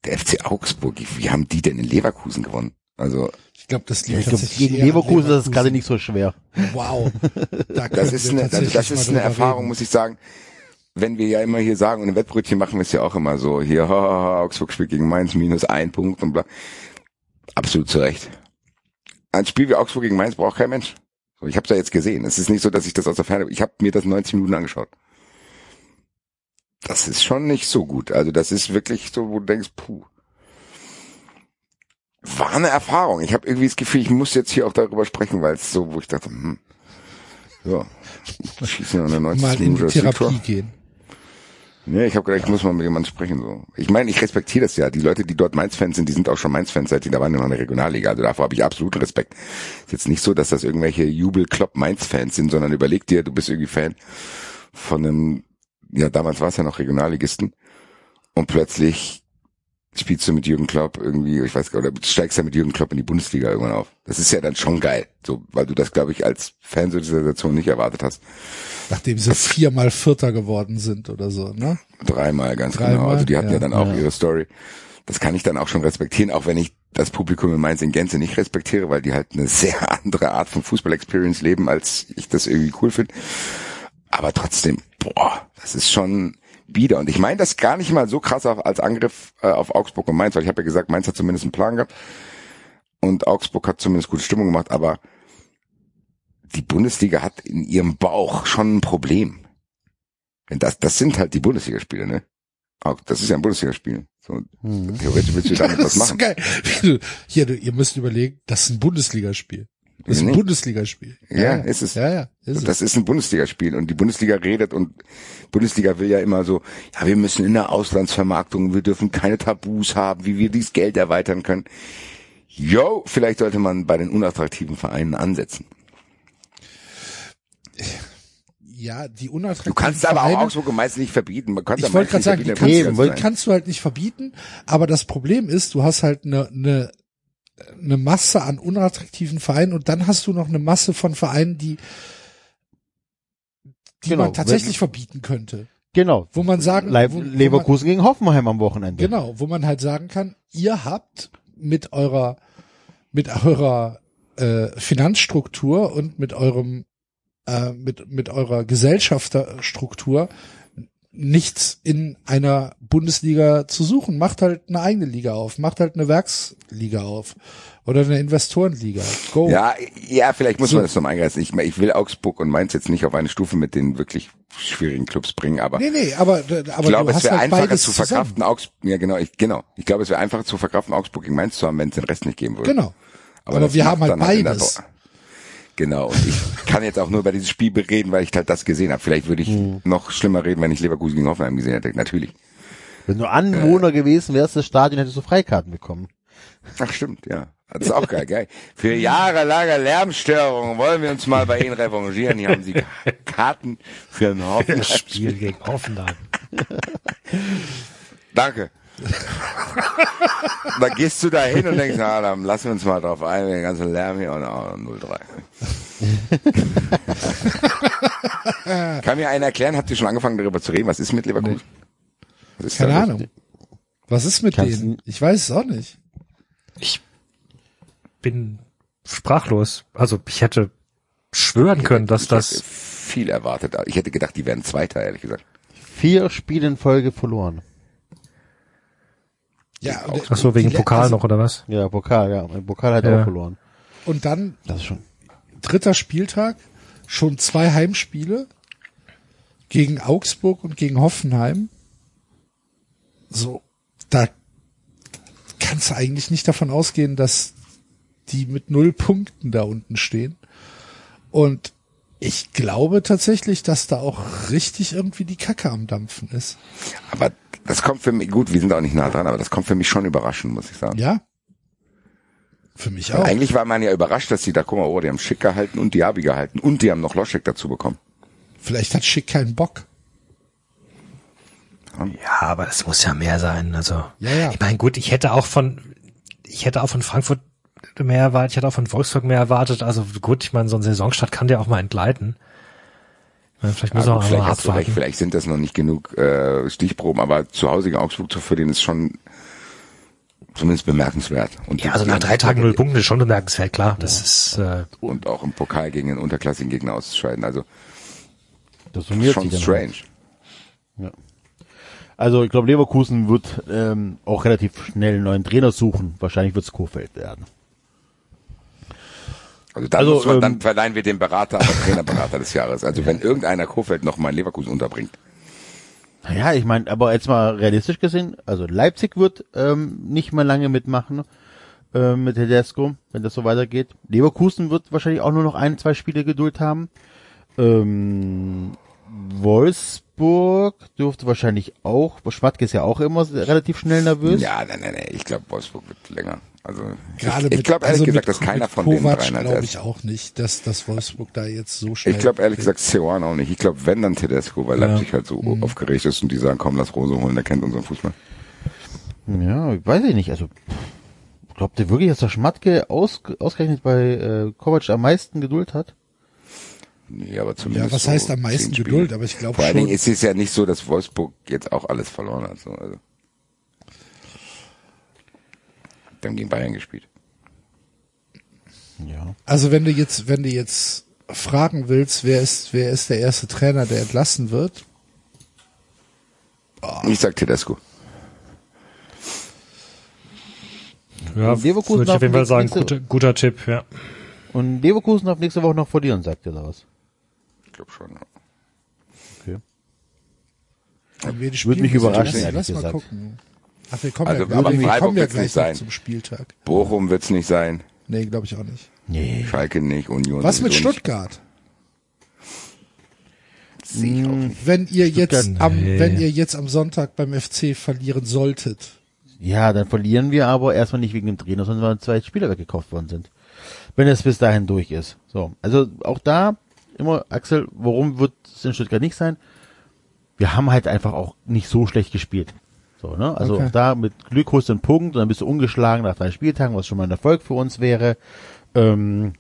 [SPEAKER 3] Der FC Augsburg, wie haben die denn in Leverkusen gewonnen? Also
[SPEAKER 2] Ich glaube, das
[SPEAKER 5] Ja,
[SPEAKER 2] liegt
[SPEAKER 5] glaube,
[SPEAKER 2] tatsächlich
[SPEAKER 5] gegen Leverkusen das ist
[SPEAKER 2] Leverkusen.
[SPEAKER 5] gerade nicht so schwer.
[SPEAKER 2] Wow. Da
[SPEAKER 3] Das ist eine, also das ist eine Erfahrung,
[SPEAKER 2] reden.
[SPEAKER 3] muss ich sagen. Wenn wir ja immer hier sagen, und im Wettbrötchen machen wir es ja auch immer so, hier, ha, ha, ha, Augsburg spielt gegen Mainz, minus ein Punkt und bla. Absolut zu Recht. Ein Spiel wie Augsburg gegen Mainz braucht kein Mensch. So, ich habe es ja jetzt gesehen. Es ist nicht so, dass ich das aus der Ferne, ich habe mir das 90 Minuten angeschaut. Das ist schon nicht so gut. Also das ist wirklich so, wo du denkst, puh. War eine Erfahrung. Ich habe irgendwie das Gefühl, ich muss jetzt hier auch darüber sprechen, weil es so, wo ich dachte, hm, ja, schießen ja eine 90
[SPEAKER 2] mal in die. Therapie gehen.
[SPEAKER 3] Nee, ich habe gedacht, ich muss mal mit jemandem sprechen. So. Ich meine, ich respektiere das ja. Die Leute, die dort Mainz-Fans sind, die sind auch schon Mainz-Fans, seit die da waren in der Regionalliga. Also davor habe ich absoluten Respekt. Ist jetzt nicht so, dass das irgendwelche Jubel-Klopp-Mainz-Fans sind, sondern überleg dir, du bist irgendwie Fan von einem, ja damals war es ja noch Regionalligisten und plötzlich spielst du mit Jürgen Klopp irgendwie, ich weiß gar nicht, oder steigst ja mit Jürgen Klopp in die Bundesliga irgendwann auf. Das ist ja dann schon geil, so, weil du das, glaube ich, als Fan so dieser Situation nicht erwartet hast.
[SPEAKER 2] Nachdem sie viermal Vierter geworden sind oder so, ne?
[SPEAKER 3] Dreimal, ganz
[SPEAKER 2] Dreimal,
[SPEAKER 3] genau. Also die hatten ja,
[SPEAKER 2] ja.
[SPEAKER 3] dann auch
[SPEAKER 5] Ja.
[SPEAKER 3] ihre Story. Das kann ich dann auch schon respektieren, auch wenn ich das Publikum in Mainz in Gänze nicht respektiere, weil die halt eine sehr andere Art von Fußball-Experience leben, als ich das irgendwie cool finde. Aber trotzdem, boah, das ist schon bieder. Und ich meine das gar nicht mal so krass auf, als Angriff äh, auf Augsburg und Mainz, weil ich habe ja gesagt, Mainz hat zumindest einen Plan gehabt und Augsburg hat zumindest gute Stimmung gemacht, aber die Bundesliga hat in ihrem Bauch schon ein Problem. Denn das, das sind halt die Bundesligaspiele, ne? Auch, das ist ja ein Bundesligaspiel. So, Theoretisch willst du damit was
[SPEAKER 2] Das ist
[SPEAKER 3] machen.
[SPEAKER 2] geil. Hier, ihr müsst überlegen, das ist ein Bundesligaspiel. Das ist ein. Bundesligaspiel.
[SPEAKER 3] Ja, ist es.
[SPEAKER 2] Ja, ja, ist
[SPEAKER 3] das ist ein Bundesligaspiel und die Bundesliga redet und Bundesliga will ja immer so, ja, wir müssen in der Auslandsvermarktung, wir dürfen keine Tabus haben, wie wir dieses Geld erweitern können. Yo, vielleicht sollte man bei den unattraktiven Vereinen ansetzen.
[SPEAKER 2] Ja, die unattraktiven
[SPEAKER 3] Du kannst aber auch
[SPEAKER 2] Vereine,
[SPEAKER 3] Augsburg und Mainz nicht verbieten. Man
[SPEAKER 2] Ich wollte gerade sagen, die kannst, kannst du halt nicht verbieten, aber das Problem ist, du hast halt eine, eine, eine Masse an unattraktiven Vereinen und dann hast du noch eine Masse von Vereinen, die, die
[SPEAKER 5] Genau,
[SPEAKER 2] man tatsächlich verbieten könnte.
[SPEAKER 5] Genau.
[SPEAKER 2] Wo man sagen,
[SPEAKER 5] Leib
[SPEAKER 2] wo, wo
[SPEAKER 5] Leverkusen gegen Hoffenheim am Wochenende.
[SPEAKER 2] Man, genau, wo man halt sagen kann, ihr habt mit eurer, mit eurer äh, Finanzstruktur und mit eurem, äh, mit, mit eurer Gesellschafterstruktur nichts in einer Bundesliga zu suchen. Macht halt eine eigene Liga auf, macht halt eine Werksliga auf oder eine Investorenliga. Go.
[SPEAKER 3] Ja, ja, vielleicht muss
[SPEAKER 2] So.
[SPEAKER 3] man das nochmal eingreifen. Ich, ich will Augsburg und Mainz jetzt nicht auf eine Stufe mit den wirklich schwierigen Clubs bringen, aber
[SPEAKER 2] Nee, nee, aber, aber
[SPEAKER 3] ich glaube, es wäre
[SPEAKER 2] halt
[SPEAKER 3] einfacher zu
[SPEAKER 2] zusammen.
[SPEAKER 3] verkraften, Augsburg, ja genau, ich, genau. Ich glaube, es wäre einfacher zu verkraften, Augsburg gegen Mainz zu haben, wenn es den Rest nicht geben würde.
[SPEAKER 2] Genau. Aber,
[SPEAKER 3] das
[SPEAKER 2] wir haben halt beides.
[SPEAKER 3] Bo- Genau, und ich kann jetzt auch nur über dieses Spiel reden, weil ich halt das gesehen habe. Vielleicht würde ich
[SPEAKER 2] Hm.
[SPEAKER 3] noch schlimmer reden, wenn ich Leverkusen gegen Hoffenheim gesehen hätte. Natürlich.
[SPEAKER 5] Wenn du Anwohner gewesen wärst des Stadion, hättest du Freikarten bekommen.
[SPEAKER 3] Ach stimmt, ja. Das ist auch geil, geil. Für jahrelange Lärmstörungen wollen wir uns mal bei Ihnen revanchieren. Hier haben Sie Karten für ein Hoffenheim.
[SPEAKER 4] Spiel gegen Hoffenheim.
[SPEAKER 3] Danke. Da gehst du da hin und denkst, na, dann lassen wir uns mal drauf ein, den ganzen Lärm hier und oh, 0-3. Kann mir einer erklären, habt ihr schon angefangen darüber zu reden, was ist mit Leverkusen? Was ist
[SPEAKER 2] Keine? Ahnung. Was ist mit
[SPEAKER 5] Kannst
[SPEAKER 2] denen? Ich weiß es auch nicht.
[SPEAKER 4] Ich bin sprachlos. Also ich hätte schwören können, dass
[SPEAKER 3] ich hätte
[SPEAKER 4] das
[SPEAKER 3] viel erwartet. Ich hätte gedacht, die werden Zweiter, ehrlich gesagt.
[SPEAKER 5] Vier Spiele in Folge verloren.
[SPEAKER 2] Ja,
[SPEAKER 4] Ach so, wegen Pokal
[SPEAKER 2] also-
[SPEAKER 4] noch oder was?
[SPEAKER 5] Ja, Pokal, ja. Im Pokal hat er
[SPEAKER 4] Ja.
[SPEAKER 5] auch verloren.
[SPEAKER 2] Und dann
[SPEAKER 5] Das ist schon.
[SPEAKER 2] dritter Spieltag, schon zwei Heimspiele gegen Augsburg und gegen Hoffenheim. So, da kannst du eigentlich nicht davon ausgehen, dass die mit null Punkten da unten stehen. Und ich glaube tatsächlich, dass da auch richtig irgendwie die Kacke am Dampfen ist.
[SPEAKER 3] Aber das kommt für mich, gut, wir sind auch nicht nah dran, aber das kommt für mich schon überraschend, muss ich sagen.
[SPEAKER 2] Ja? Für mich
[SPEAKER 3] Weil
[SPEAKER 2] auch.
[SPEAKER 3] Eigentlich war man ja überrascht, dass die da, guck mal, oh, die haben Schick gehalten und Diaby gehalten und die haben noch Loschek dazu bekommen.
[SPEAKER 2] Vielleicht hat Schick keinen Bock.
[SPEAKER 4] Ja, aber das muss ja mehr sein. Also
[SPEAKER 2] Ja, ja.
[SPEAKER 4] ich meine, gut, ich hätte auch von ich hätte auch von Frankfurt mehr erwartet, ich hätte auch von Wolfsburg mehr erwartet. Also gut, ich meine, so ein Saisonstart kann der auch mal entgleiten. Meine, vielleicht muss
[SPEAKER 3] Ja,
[SPEAKER 4] er
[SPEAKER 3] gut,
[SPEAKER 4] auch
[SPEAKER 3] vielleicht, hast du recht, vielleicht sind das noch nicht genug äh, Stichproben, aber zu Hause gegen Augsburg zu verlieren ist schon zumindest bemerkenswert. Und
[SPEAKER 4] Ja, also nach drei Tagen null Punkte ist schon bemerkenswert, klar. Das ist äh,
[SPEAKER 3] Und auch im Pokal gegen einen unterklassigen Gegner auszuscheiden. Also
[SPEAKER 5] Das summiert
[SPEAKER 3] schon strange.
[SPEAKER 5] Also ich glaube, Leverkusen wird ähm, auch relativ schnell einen neuen Trainer suchen. Wahrscheinlich wird es Kofeld werden.
[SPEAKER 3] Also dann,
[SPEAKER 5] Also,
[SPEAKER 3] man, dann
[SPEAKER 5] ähm,
[SPEAKER 3] verleihen wir den Berater, aber Trainerberater des Jahres. Also wenn irgendeiner Kofeld noch mal in Leverkusen unterbringt.
[SPEAKER 5] Naja, ich meine, aber jetzt mal realistisch gesehen, also Leipzig wird ähm, nicht mehr lange mitmachen äh, mit Tedesco, wenn das so weitergeht. Leverkusen wird wahrscheinlich auch nur noch ein, zwei Spiele Geduld haben. Ähm, Wolfsburg dürfte wahrscheinlich auch, Schmatke ist ja auch immer relativ schnell nervös.
[SPEAKER 3] Ja, nein, nein, nein. Ich glaube, Wolfsburg wird länger. Also
[SPEAKER 2] Gerade
[SPEAKER 3] ich, ich glaube ehrlich
[SPEAKER 2] also
[SPEAKER 3] gesagt,
[SPEAKER 2] mit-
[SPEAKER 3] dass keiner von den
[SPEAKER 2] Kovac
[SPEAKER 3] dreien als
[SPEAKER 2] glaube ich auch nicht, dass, dass Wolfsburg da jetzt so schnell.
[SPEAKER 3] Ich glaube ehrlich gesagt Seoane auch nicht. Ich glaube, wenn dann Tedesco, weil Leipzig halt so
[SPEAKER 2] Mhm.
[SPEAKER 3] aufgeregt ist und die sagen, komm, lass Rose holen, der kennt unseren Fußball.
[SPEAKER 5] Ja, ich weiß ich nicht. Also glaubt ihr wirklich, dass der Schmatke aus, ausgerechnet bei äh, Kovac am meisten Geduld hat?
[SPEAKER 3] Nee, aber zumindest
[SPEAKER 2] Ja, was
[SPEAKER 3] so
[SPEAKER 2] heißt am meisten. Geduld? Aber ich glaube
[SPEAKER 3] Vor allen
[SPEAKER 2] schon.
[SPEAKER 3] Dingen ist es ja nicht so, dass Wolfsburg jetzt auch alles verloren hat. So, also. Die haben gegen Bayern gespielt.
[SPEAKER 5] Ja.
[SPEAKER 2] Also wenn du jetzt, wenn du jetzt fragen willst, wer ist, wer ist der erste Trainer, der entlassen wird?
[SPEAKER 3] Ich sag Tedesco.
[SPEAKER 4] ja,
[SPEAKER 5] Leverkusen
[SPEAKER 4] würde ich auf jeden Fall sagen, guter, guter Tipp, ja.
[SPEAKER 5] Und Leverkusen darf nächste Woche noch verlieren, sagt ihr da was?
[SPEAKER 3] Ich glaube schon. ja.
[SPEAKER 5] Okay. Würde mich überraschen,
[SPEAKER 2] Lass,
[SPEAKER 5] ehrlich
[SPEAKER 2] lass mal
[SPEAKER 5] gesagt.
[SPEAKER 2] gucken. Ach, wir kommen
[SPEAKER 3] Also,
[SPEAKER 2] ja,
[SPEAKER 3] aber
[SPEAKER 2] wir
[SPEAKER 3] Freiburg
[SPEAKER 2] kommen ja gleich
[SPEAKER 3] sein.
[SPEAKER 2] zum Spieltag.
[SPEAKER 3] Bochum wird's nicht sein.
[SPEAKER 2] Nee, glaube ich auch nicht.
[SPEAKER 5] Nee.
[SPEAKER 3] Schalke nicht. Union.
[SPEAKER 2] Was mit. Stuttgart?
[SPEAKER 3] Sehe ich auch nicht.
[SPEAKER 2] Wenn ihr jetzt
[SPEAKER 4] Stuttgart,
[SPEAKER 2] am,
[SPEAKER 4] nee.
[SPEAKER 2] wenn ihr jetzt am Sonntag beim FC verlieren solltet.
[SPEAKER 5] Ja, dann verlieren wir aber erstmal nicht wegen dem Trainer, sondern weil zwei Spieler weggekauft worden sind. Wenn es bis dahin durch ist. So. Also auch da immer, Axel, warum wird es in Stuttgart nicht sein? Wir haben halt einfach auch nicht so schlecht gespielt. So, ne? Also
[SPEAKER 2] Okay.
[SPEAKER 5] auch da mit Glück holst du einen Punkt und dann bist du ungeschlagen nach drei Spieltagen, was schon mal ein Erfolg für uns wäre. Ähm,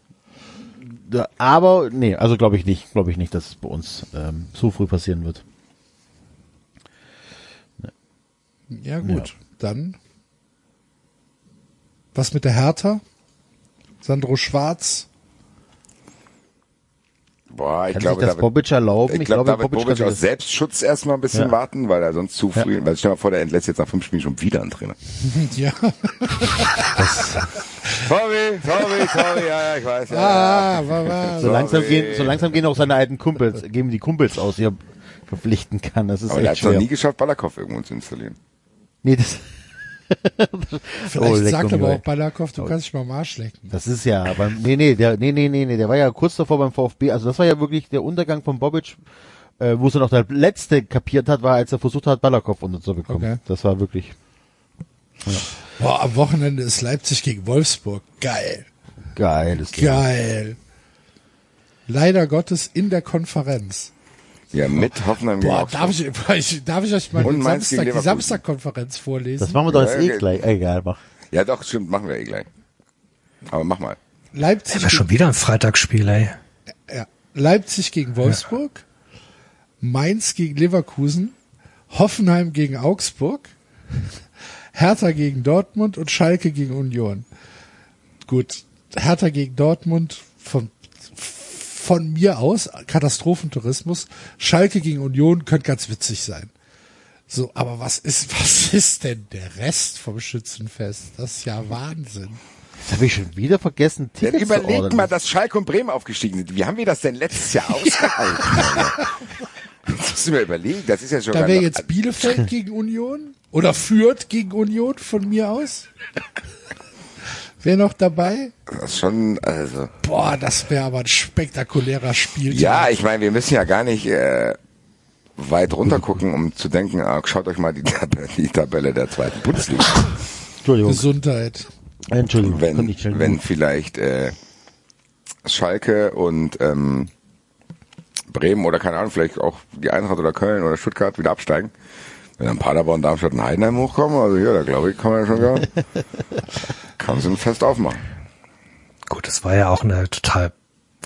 [SPEAKER 5] da, aber nee, also glaube ich nicht, glaube ich nicht, dass es bei uns ähm, so früh passieren wird.
[SPEAKER 2] Ja gut, dann. Was mit der Hertha? Sandro Schwarz?
[SPEAKER 3] Boah, ich
[SPEAKER 5] Kann
[SPEAKER 3] glaube,
[SPEAKER 5] sich das
[SPEAKER 3] da wird,
[SPEAKER 5] Bobic erlauben?
[SPEAKER 3] ich glaube, da wird
[SPEAKER 5] kann
[SPEAKER 3] Bobic
[SPEAKER 5] sich
[SPEAKER 3] aus
[SPEAKER 5] das-
[SPEAKER 3] Selbstschutz erstmal ein bisschen
[SPEAKER 5] Ja.
[SPEAKER 3] warten, weil er sonst zu
[SPEAKER 5] Ja.
[SPEAKER 3] früh, weil stell mal vor, der entlässt jetzt nach fünf Spielen schon wieder einen Trainer.
[SPEAKER 2] Ja.
[SPEAKER 3] Sorry, sorry, sorry, ja, ja, ich weiß.
[SPEAKER 2] Ah, war, war.
[SPEAKER 5] So langsam
[SPEAKER 3] Sorry.
[SPEAKER 5] gehen, so langsam gehen auch seine alten Kumpels, geben die Kumpels aus, die er verpflichten kann. Das ist
[SPEAKER 3] Aber er hat
[SPEAKER 5] echt
[SPEAKER 3] es noch nie geschafft, Balakow irgendwo zu installieren.
[SPEAKER 5] nee, das,
[SPEAKER 2] Vielleicht
[SPEAKER 5] Oh,
[SPEAKER 2] sagt aber auch Balakow, du kannst dich mal am Arsch lecken.
[SPEAKER 5] das ist ja, aber nee, nee, der, nee, nee, nee, nee, der war ja kurz davor beim VfB. Also das war ja wirklich der Untergang von Bobic, äh, wo es dann auch der letzte kapiert hat, war, als er versucht hat, Balakow unterzubekommen.
[SPEAKER 2] Okay.
[SPEAKER 5] Das war wirklich
[SPEAKER 2] Boah, am Wochenende ist Leipzig gegen Wolfsburg. Geil.
[SPEAKER 5] geiles Ding.
[SPEAKER 2] Geil. Leider Gottes in der Konferenz.
[SPEAKER 3] Ja, mit Hoffenheim gegen
[SPEAKER 2] Boah,
[SPEAKER 3] Augsburg.
[SPEAKER 2] darf ich, ich, darf ich euch mal
[SPEAKER 3] Mainz
[SPEAKER 2] Samstag,
[SPEAKER 3] gegen
[SPEAKER 2] die. Samstagkonferenz vorlesen?
[SPEAKER 5] Das machen wir doch jetzt
[SPEAKER 3] Ja,
[SPEAKER 5] eh gleich. Egal, mach.
[SPEAKER 3] Ja, doch, stimmt, machen wir eh gleich. Aber mach mal.
[SPEAKER 2] Leipzig,
[SPEAKER 4] Wäre schon wieder ein Freitagsspiel, ey.
[SPEAKER 2] ja, Leipzig gegen Wolfsburg, Mainz gegen Leverkusen, Hoffenheim gegen Augsburg, Hertha gegen Dortmund und Schalke gegen Union. Gut, Hertha gegen Dortmund von, von mir aus, Katastrophentourismus. Schalke gegen Union könnte ganz witzig sein. So, aber was ist, was ist denn der Rest vom Schützenfest? Das ist ja Wahnsinn.
[SPEAKER 5] Das habe ich schon wieder vergessen,
[SPEAKER 3] Ja,
[SPEAKER 5] Tickets zu
[SPEAKER 3] überlegt
[SPEAKER 5] ordern.
[SPEAKER 3] mal, dass Schalke und Bremen aufgestiegen sind. Wie haben wir das denn letztes Jahr ausgehalten? Das musst du mir überlegen. Das ist ja schon
[SPEAKER 2] Da wäre jetzt Bielefeld gegen Union oder Fürth gegen Union von mir aus. Wer noch dabei?
[SPEAKER 3] Das ist schon, also.
[SPEAKER 2] Boah, das wäre aber ein spektakulärer Spiel.
[SPEAKER 3] Ja, ich meine, wir müssen ja gar nicht äh, weit runter gucken, um zu denken, ah, schaut euch mal die, Tab die Tabelle der zweiten Bundesliga. an.
[SPEAKER 5] Entschuldigung,
[SPEAKER 2] Gesundheit.
[SPEAKER 5] Entschuldigung,
[SPEAKER 3] Wenn, wenn vielleicht äh, Schalke und ähm, Bremen oder keine Ahnung, vielleicht auch die Eintracht oder Köln oder Stuttgart wieder absteigen. Wenn dann Paderborn, Darmstadt und Heidenheim hochkommen, also hier, da glaube ich, kann man ja schon wieder, kann so ein Fest aufmachen.
[SPEAKER 4] Gut, das war ja auch eine total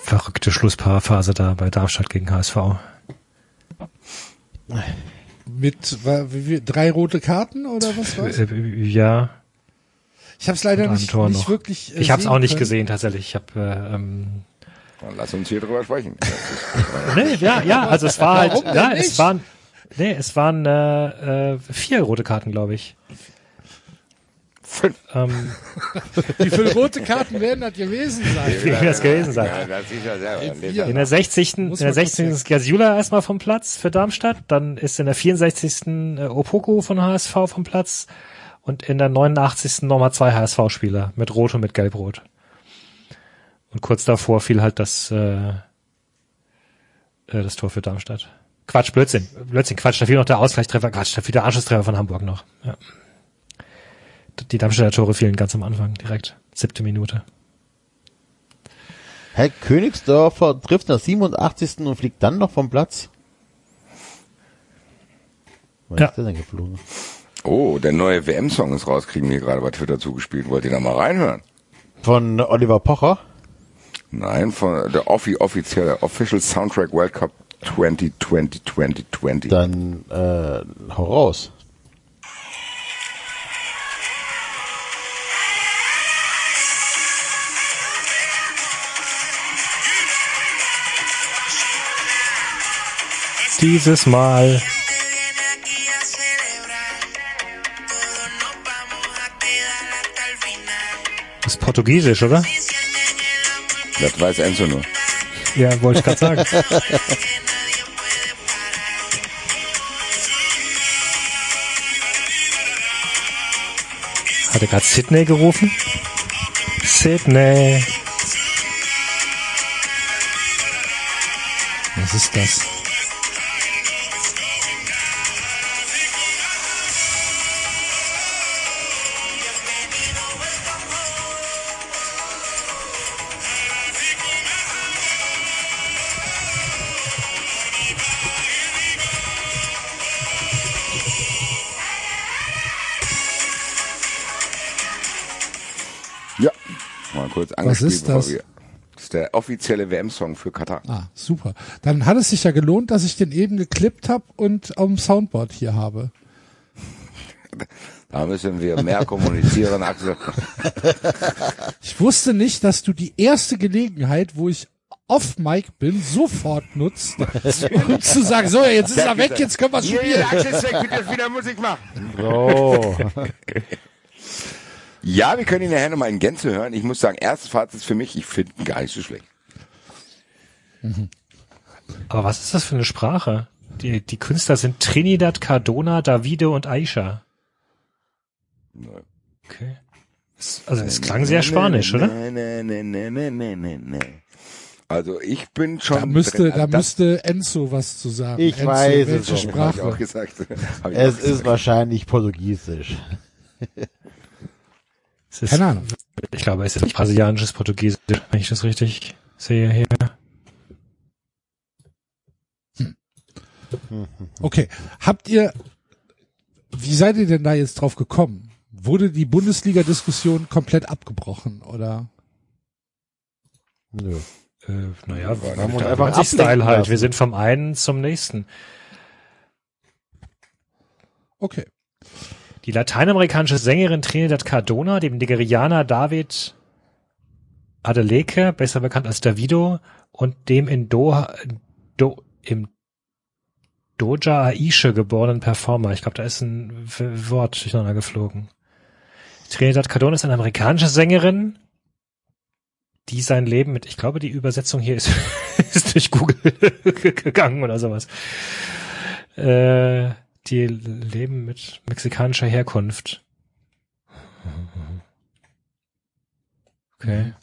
[SPEAKER 4] verrückte Schlussphase da bei Darmstadt gegen HSV.
[SPEAKER 2] Mit wa- wie, wie, drei rote Karten oder was war's?
[SPEAKER 4] Äh, Ja,
[SPEAKER 2] Ich habe es leider nicht,
[SPEAKER 4] Tor
[SPEAKER 2] nicht
[SPEAKER 4] noch.
[SPEAKER 2] wirklich. äh,
[SPEAKER 4] ich habe es auch nicht
[SPEAKER 2] können.
[SPEAKER 4] gesehen tatsächlich. Ich habe äh, ähm,
[SPEAKER 3] Dann lass uns hier drüber sprechen.
[SPEAKER 4] nee, ja, ja, also es war halt,
[SPEAKER 2] Warum denn
[SPEAKER 4] ja,
[SPEAKER 2] nicht?
[SPEAKER 4] es waren, nee, es waren äh, äh, vier rote Karten, glaube ich.
[SPEAKER 3] Fünf.
[SPEAKER 4] Ähm,
[SPEAKER 2] Wie viele rote Karten werden das gewesen sein?
[SPEAKER 4] wie wird das gewesen sein?
[SPEAKER 3] Ja, das ist ja selber.
[SPEAKER 4] In der 60. In der
[SPEAKER 2] man kurz
[SPEAKER 4] 60. ist Gasiula erstmal vom Platz für Darmstadt, dann ist in der 64. äh, Opoko von HSV vom Platz und in der 89. nochmal zwei HSV-Spieler mit Rot und mit Gelb-Rot. Und kurz davor fiel halt das, äh, äh, das Tor für Darmstadt. Quatsch, Blödsinn. Blödsinn, Quatsch, da fiel noch der Ausgleichstreffer, Quatsch, da fiel der Anschlusstreffer von Hamburg noch. Ja. Die Darmstädter Tore fielen ganz am Anfang, direkt. Siebte Minute.
[SPEAKER 5] Herr Königsdorfer trifft nach 87. und fliegt dann noch vom Platz. Wann
[SPEAKER 4] Ja.
[SPEAKER 5] ist der denn geflogen?
[SPEAKER 3] Oh, der neue WM-Song ist raus, kriegen wir gerade bei Twitter zugespielt. Wollt ihr da mal reinhören?
[SPEAKER 5] Von Oliver Pocher.
[SPEAKER 3] Nein, von der offi offizielle Official Soundtrack World Cup 2020 2020.
[SPEAKER 5] Dann äh, hau raus.
[SPEAKER 7] Hasta el final.
[SPEAKER 4] ist Portugiesisch, oder?
[SPEAKER 3] Das weiß Enzo nur.
[SPEAKER 4] Ja, wollte ich gerade sagen. Hat er gerade Sydney gerufen? Sydney.
[SPEAKER 2] Was ist das?
[SPEAKER 3] Kurz angespielt.
[SPEAKER 2] ist
[SPEAKER 3] bevor
[SPEAKER 2] das?
[SPEAKER 3] wir- Das ist der offizielle WM-Song für Katar.
[SPEAKER 2] Ah, super. Dann hat es sich ja gelohnt, dass ich den eben geklippt habe und auf dem Soundboard hier habe.
[SPEAKER 3] Da müssen wir mehr kommunizieren, Axel.
[SPEAKER 2] Ich wusste nicht, dass du die erste Gelegenheit, wo ich off Mic bin, sofort nutzt, um zu sagen, so, jetzt ist er weg, jetzt können wir spielen.
[SPEAKER 3] Axel ist weg, bitte wieder Musik machen.
[SPEAKER 5] So.
[SPEAKER 3] Ja, wir können ihn nachher nochmal in Gänze hören. Ich muss sagen, erstes Fazit für mich, ich finde ihn gar nicht so schlecht.
[SPEAKER 4] Aber was ist das für eine Sprache? Die, die Künstler sind Trinidad, Cardona, Davide und Aisha. Okay. Es- Also es klang sehr spanisch, oder?
[SPEAKER 3] Nee, nee, nee, nee, nee, nee, nee, nee. Also ich bin schon.
[SPEAKER 2] Da müsste,
[SPEAKER 3] drin.
[SPEAKER 2] da müsste Enzo was zu sagen.
[SPEAKER 5] Ich
[SPEAKER 2] Enzo,
[SPEAKER 5] weiß es
[SPEAKER 2] welche
[SPEAKER 3] ich
[SPEAKER 2] Sprache?
[SPEAKER 3] auch gesagt. Hab ich
[SPEAKER 5] Es
[SPEAKER 3] auch
[SPEAKER 5] ist
[SPEAKER 3] gesagt.
[SPEAKER 5] wahrscheinlich Portugiesisch.
[SPEAKER 4] Es ist,
[SPEAKER 2] Keine Ahnung.
[SPEAKER 4] Ich glaube, es ist nicht brasilianisches Portugiesisch, wenn ich das richtig sehe hier.
[SPEAKER 2] Okay. Habt ihr, wie seid ihr denn da jetzt drauf gekommen? Wurde die Bundesliga-Diskussion komplett abgebrochen, oder?
[SPEAKER 5] Nö.
[SPEAKER 4] Äh, naja,
[SPEAKER 5] haben uns einfach
[SPEAKER 4] Style halt. Wir sind vom einen zum nächsten.
[SPEAKER 2] Okay.
[SPEAKER 4] Die lateinamerikanische Sängerin Trinidad Cardona, dem Nigerianer David Adeleke, besser bekannt als Davido, und dem in Doha, Do, im Doja Aisha geborenen Performer. Ich glaube, da ist ein Wort durcheinander geflogen. Trinidad Cardona ist eine amerikanische Sängerin, die sein Leben mit, ich glaube, die Übersetzung hier ist, ist durch Google gegangen oder sowas. Äh, die leben mit mexikanischer Herkunft. Okay.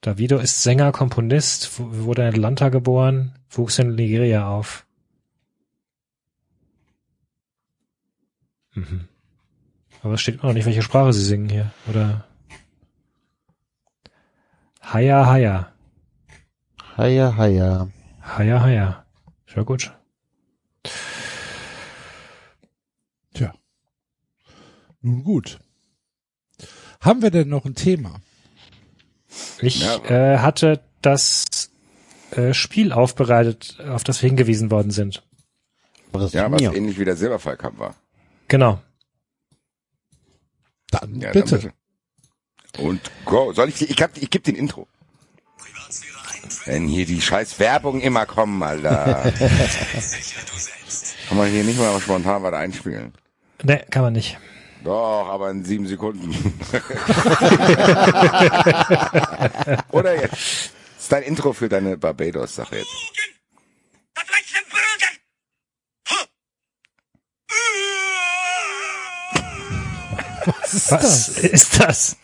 [SPEAKER 4] Davido ist Sänger, Komponist, wurde in Atlanta geboren, wuchs in Nigeria auf. Mhm. Aber es steht auch noch nicht, welche Sprache sie singen hier, oder? Haya, haya.
[SPEAKER 5] Heia, heia.
[SPEAKER 4] Haya, haya. Sehr gut.
[SPEAKER 2] Nun gut. Haben wir denn noch ein Thema?
[SPEAKER 4] Ich
[SPEAKER 3] Ja.
[SPEAKER 4] äh, hatte das äh, Spiel aufbereitet, auf das wir hingewiesen worden sind.
[SPEAKER 3] Ja, was
[SPEAKER 5] Turnier.
[SPEAKER 3] ähnlich wie der Silberfall Cup war.
[SPEAKER 4] Genau.
[SPEAKER 2] Dann
[SPEAKER 3] Ja,
[SPEAKER 2] bitte.
[SPEAKER 3] Dann bitte. Und go. Soll ich, ich, hab, ich gebe den Intro. Wenn hier die scheiß Werbung immer kommen, Alter. Kann man hier nicht mal spontan was einspielen.
[SPEAKER 4] Ne, kann man nicht.
[SPEAKER 3] Doch, aber in sieben Sekunden. Oder jetzt. Das ist dein Intro für deine Barbados-Sache jetzt.
[SPEAKER 2] Was ist
[SPEAKER 4] Was
[SPEAKER 2] das?
[SPEAKER 4] ist das?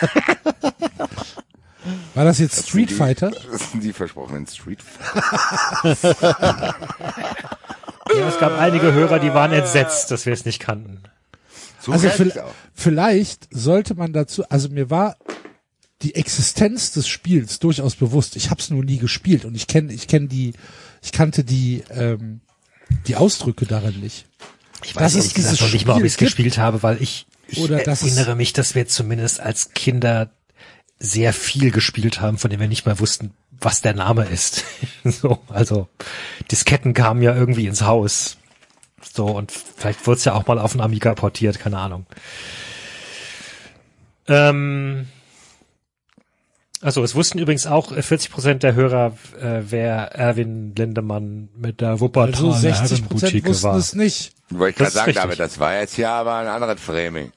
[SPEAKER 2] War das jetzt Street Fighter?
[SPEAKER 3] Das sind die versprochenen Street
[SPEAKER 4] Ja, es gab einige Hörer, die waren entsetzt, dass wir es nicht kannten.
[SPEAKER 3] So
[SPEAKER 2] Also vielleicht sollte man dazu, also mir war die Existenz des Spiels durchaus bewusst. Ich habe es nur nie gespielt und ich kenne, ich kenne die, ich kannte die, ähm, die Ausdrücke darin nicht.
[SPEAKER 4] Ich weiß gesagt
[SPEAKER 2] dieses
[SPEAKER 4] noch nicht mal, ob ich es gespielt habe, weil ich, ich erinnere mich, dass wir zumindest als Kinder sehr viel gespielt haben, von dem wir nicht mal wussten, was der Name ist. so, also Disketten kamen ja irgendwie ins Haus. So, und vielleicht wurde es ja auch mal auf den Amiga portiert, keine Ahnung. Ähm, also es wussten übrigens auch äh, 40 Prozent der Hörer, äh, wer Erwin Lindemann mit der Wuppertaler
[SPEAKER 2] Also 60 Prozent
[SPEAKER 4] Herrenboutique
[SPEAKER 2] wussten
[SPEAKER 4] war.
[SPEAKER 2] es nicht.
[SPEAKER 3] Wollte ich
[SPEAKER 4] Das
[SPEAKER 3] gerade sagen,
[SPEAKER 4] richtig.
[SPEAKER 3] David, das war jetzt ja aber ein anderes Framing.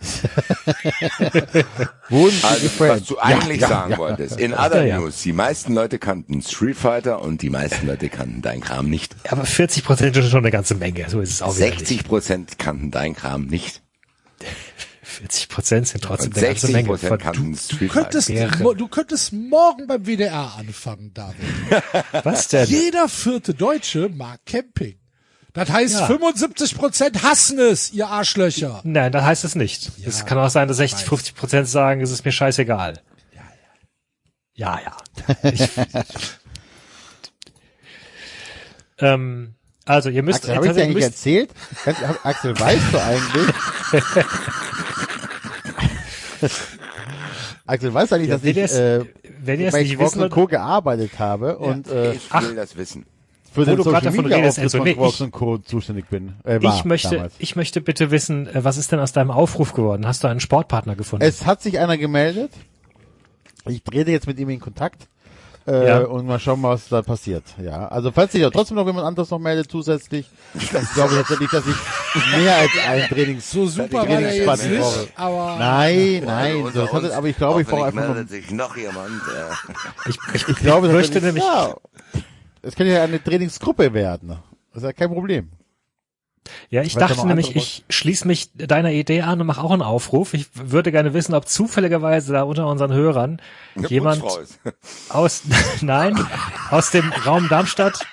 [SPEAKER 5] Wurden sie
[SPEAKER 3] Also, was du eigentlich
[SPEAKER 5] ja,
[SPEAKER 3] sagen
[SPEAKER 5] ja.
[SPEAKER 3] wolltest. In other
[SPEAKER 4] Ja, ja.
[SPEAKER 3] news, die meisten Leute kannten Street Fighter und die meisten Leute kannten dein Kram nicht.
[SPEAKER 4] Aber 40 Prozent ist schon eine ganze Menge. So ist es auch wieder
[SPEAKER 3] 60 Prozent kannten dein Kram nicht.
[SPEAKER 4] nicht. 40 Prozent sind trotzdem
[SPEAKER 3] Und
[SPEAKER 4] eine ganze
[SPEAKER 3] 60
[SPEAKER 4] Menge.
[SPEAKER 3] Prozent
[SPEAKER 4] Von,
[SPEAKER 3] kannten
[SPEAKER 2] Du
[SPEAKER 3] Street Fighter.
[SPEAKER 2] könntest, du könntest morgen beim WDR anfangen, David.
[SPEAKER 4] was denn?
[SPEAKER 2] Jeder vierte Deutsche mag Camping. Das heißt,
[SPEAKER 4] Ja.
[SPEAKER 2] 75 Prozent hassen es, ihr Arschlöcher.
[SPEAKER 4] Nein, da heißt es nicht. es kann auch sein, dass 60, 50 Prozent sagen, es ist mir scheißegal. Ja, ja. Ich, ähm, also ihr müsst,
[SPEAKER 5] habe ich dir eigentlich erzählt? Axel, weißt du eigentlich? Axel, weißt du eigentlich,
[SPEAKER 4] Ja,
[SPEAKER 5] dass
[SPEAKER 4] wenn
[SPEAKER 5] ich äh,
[SPEAKER 4] wenn ihr es
[SPEAKER 5] bei
[SPEAKER 4] nicht wissen
[SPEAKER 5] und Co. gearbeitet habe und äh,
[SPEAKER 3] Ich
[SPEAKER 4] Ach.
[SPEAKER 3] will das wissen.
[SPEAKER 5] Für
[SPEAKER 4] Wo
[SPEAKER 5] den
[SPEAKER 4] du gerade
[SPEAKER 5] Social
[SPEAKER 4] davon
[SPEAKER 5] Media
[SPEAKER 4] redest, Enzo, nee, ich-
[SPEAKER 5] und Co. zuständig bin. Äh, war
[SPEAKER 4] ich möchte,
[SPEAKER 5] damals.
[SPEAKER 4] ich möchte bitte wissen, äh, was ist denn aus deinem Aufruf geworden? Hast du einen Sportpartner gefunden?
[SPEAKER 5] Es hat sich einer gemeldet. Ich trete jetzt mit ihm in Kontakt. Äh,
[SPEAKER 4] Ja.
[SPEAKER 5] Und mal schauen, was da passiert. Ja, also falls sich ja trotzdem noch jemand anderes noch meldet zusätzlich, ich glaube tatsächlich, dass ich mehr als ein Trainings
[SPEAKER 2] So super
[SPEAKER 5] Trainingspartner brauche.
[SPEAKER 2] aber
[SPEAKER 5] Nein, nein,
[SPEAKER 3] Unter
[SPEAKER 5] das hat, aber ich glaube, ich brauche einfach
[SPEAKER 3] meldet sich noch jemand. Äh,
[SPEAKER 4] ich, ich,
[SPEAKER 5] ich glaube,
[SPEAKER 4] ich
[SPEAKER 5] das
[SPEAKER 4] möchte nämlich,
[SPEAKER 5] ja, es könnte ja eine Trainingsgruppe werden. Das ist ja kein Problem.
[SPEAKER 4] Ja, ich
[SPEAKER 5] Weil
[SPEAKER 4] dachte nämlich, ich schließe mich deiner Idee an und mache auch einen Aufruf. Ich würde gerne wissen, ob zufälligerweise da unter unseren Hörern
[SPEAKER 3] eine
[SPEAKER 4] jemand aus, nein, aus dem Raum Darmstadt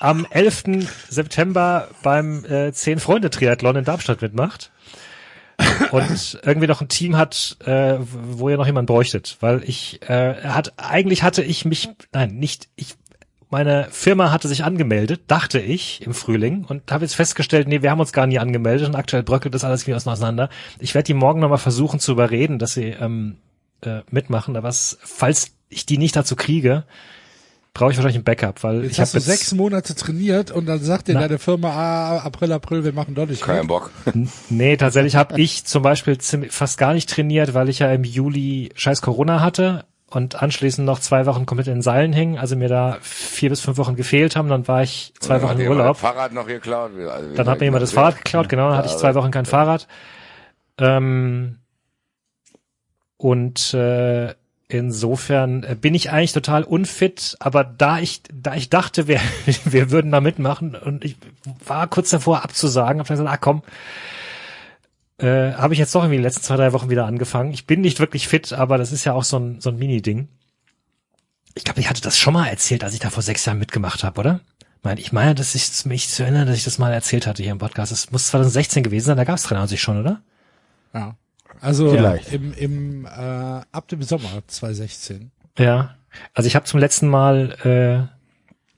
[SPEAKER 4] am 11. September beim äh, Zehn-Freunde-Triathlon in Darmstadt mitmacht und irgendwie noch ein Team hat, äh, wo ihr noch jemand bräuchtet, weil ich äh, hat eigentlich hatte ich mich, nein, nicht ich meine Firma hatte sich angemeldet, dachte ich, im Frühling. Und habe jetzt festgestellt, nee, wir haben uns gar nie angemeldet. Und aktuell bröckelt das alles wieder auseinander. Ich werde die morgen nochmal versuchen zu überreden, dass sie ähm, äh, mitmachen, aber was, falls ich die nicht dazu kriege, brauche ich wahrscheinlich ein Backup, weil
[SPEAKER 2] Jetzt
[SPEAKER 4] ich habe
[SPEAKER 2] sechs Monate trainiert und dann sagt dir
[SPEAKER 4] Na.
[SPEAKER 2] deine Firma, ah, April, April, wir machen doch nicht
[SPEAKER 3] Kein. Bock.
[SPEAKER 4] Nee, tatsächlich habe ich zum Beispiel ziemlich, fast gar nicht trainiert, weil ich ja im Juli scheiß Corona hatte und anschließend noch zwei Wochen komplett in den Seilen hing, also mir da vier bis fünf Wochen gefehlt haben, dann war ich zwei
[SPEAKER 3] Dann
[SPEAKER 4] Wochen im Urlaub.
[SPEAKER 3] das Fahrrad noch geklaut. Also,
[SPEAKER 4] Dann hat mir jemand das Fahrrad geklaut, genau, dann hatte ich zwei Wochen kein Fahrrad. Ähm, und äh, insofern äh, bin ich eigentlich total unfit, aber da ich, da ich dachte, wir, wir würden da mitmachen und ich war kurz davor abzusagen, habe dann gesagt, ah komm, äh, habe ich jetzt doch irgendwie die letzten zwei, drei Wochen wieder angefangen. Ich bin nicht wirklich fit, aber das ist ja auch so ein, so ein Mini-Ding. Ich glaube, ich hatte das schon mal erzählt, als ich da vor sechs Jahren mitgemacht habe, oder? Ich meine, dass ich mich zu erinnern, dass ich das mal erzählt hatte hier im Podcast. Es muss 2016 gewesen sein, da gab es 93 schon, oder?
[SPEAKER 2] Ja. Also
[SPEAKER 5] Vielleicht.
[SPEAKER 2] im, im äh, ab dem Sommer 2016.
[SPEAKER 4] Ja. Also ich habe zum letzten Mal äh,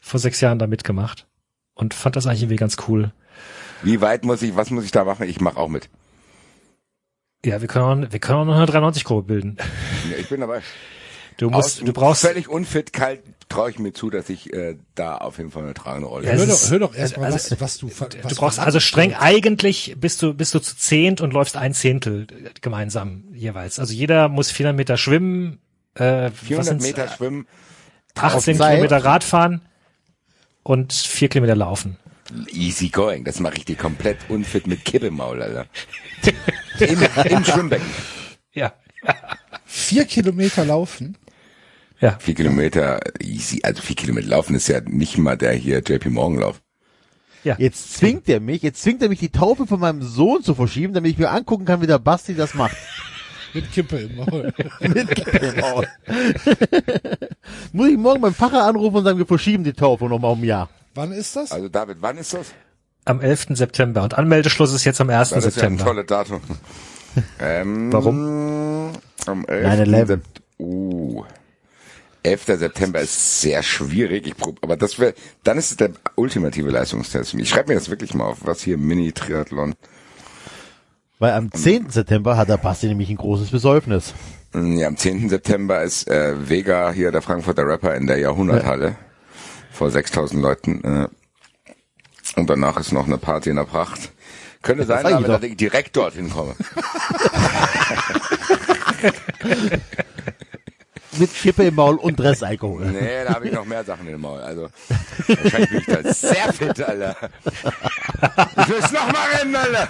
[SPEAKER 4] vor sechs Jahren da mitgemacht und fand das eigentlich irgendwie ganz cool.
[SPEAKER 3] Wie weit muss ich, was muss ich da machen? Ich mache auch mit.
[SPEAKER 4] Ja, wir können auch, wir können auch noch eine 93-Gruppe bilden.
[SPEAKER 3] Ja, Ich bin dabei.
[SPEAKER 4] Du musst,
[SPEAKER 3] Aus-
[SPEAKER 4] du brauchst,
[SPEAKER 3] Völlig unfit, kalt, traue ich mir zu, dass ich äh, da auf jeden Fall eine tragende Rolle
[SPEAKER 4] Ja, es
[SPEAKER 2] hör, doch, hör doch erstmal,
[SPEAKER 4] also-
[SPEAKER 2] was, was du was
[SPEAKER 4] du brauchst also streng eigentlich bist du bist du zu zehnt und läufst ein Zehntel gemeinsam jeweils. Also jeder muss 400 Meter schwimmen, äh, was
[SPEAKER 3] 400
[SPEAKER 4] sind's?
[SPEAKER 3] Meter schwimmen.
[SPEAKER 4] 18
[SPEAKER 5] Zeit.
[SPEAKER 4] Kilometer Radfahren und vier Kilometer laufen.
[SPEAKER 3] Easy going. Das mache ich dir komplett unfit mit Kippe im Maul, Alter. Im, Im Schwimmbecken.
[SPEAKER 4] Ja.
[SPEAKER 2] vier Kilometer laufen.
[SPEAKER 4] Ja.
[SPEAKER 3] Vier Kilometer easy. Also vier Kilometer laufen ist ja nicht mal der hier JP Morgan Lauf.
[SPEAKER 5] Jetzt zwingt er mich, jetzt zwingt er mich, die Taufe von meinem Sohn zu verschieben, damit ich mir angucken kann, wie der Basti das macht.
[SPEAKER 2] Mit Kippe im Maul.
[SPEAKER 5] Genau. Muss ich morgen beim Pfarrer anrufen und sagen, wir verschieben die Taufe nochmal um ein Jahr.
[SPEAKER 2] Wann ist das?
[SPEAKER 3] Also David, wann ist das?
[SPEAKER 4] Am 11. September und Anmeldeschluss ist jetzt am 1.
[SPEAKER 3] Das ist ja ein
[SPEAKER 4] September.
[SPEAKER 3] tolles Datum. Ähm,
[SPEAKER 4] Warum?
[SPEAKER 3] Am 11.
[SPEAKER 5] 9/11.
[SPEAKER 3] Sep- Uh, 11. September ist sehr schwierig. Ich prob, aber das wäre, dann ist es der ultimative Leistungstest. Ich schreibe mir das wirklich mal auf, was hier Mini-Triathlon.
[SPEAKER 5] Weil am 10. September hat der Basti nämlich ein großes Besäufnis.
[SPEAKER 3] Ja, am 10. September ist äh, Vega hier, der Frankfurter Rapper, in der Jahrhunderthalle vor 6000 Leuten. Äh, und danach ist noch eine Party in der Pracht. Könnte sein, aber
[SPEAKER 5] doch.
[SPEAKER 3] dass ich direkt dorthin komme.
[SPEAKER 5] Mit Kippe im Maul und Restalkohol.
[SPEAKER 3] Nee, da habe ich noch mehr Sachen im Maul. Also wahrscheinlich bin ich da sehr fit, Alter. Ich will's noch mal rennen, Alter.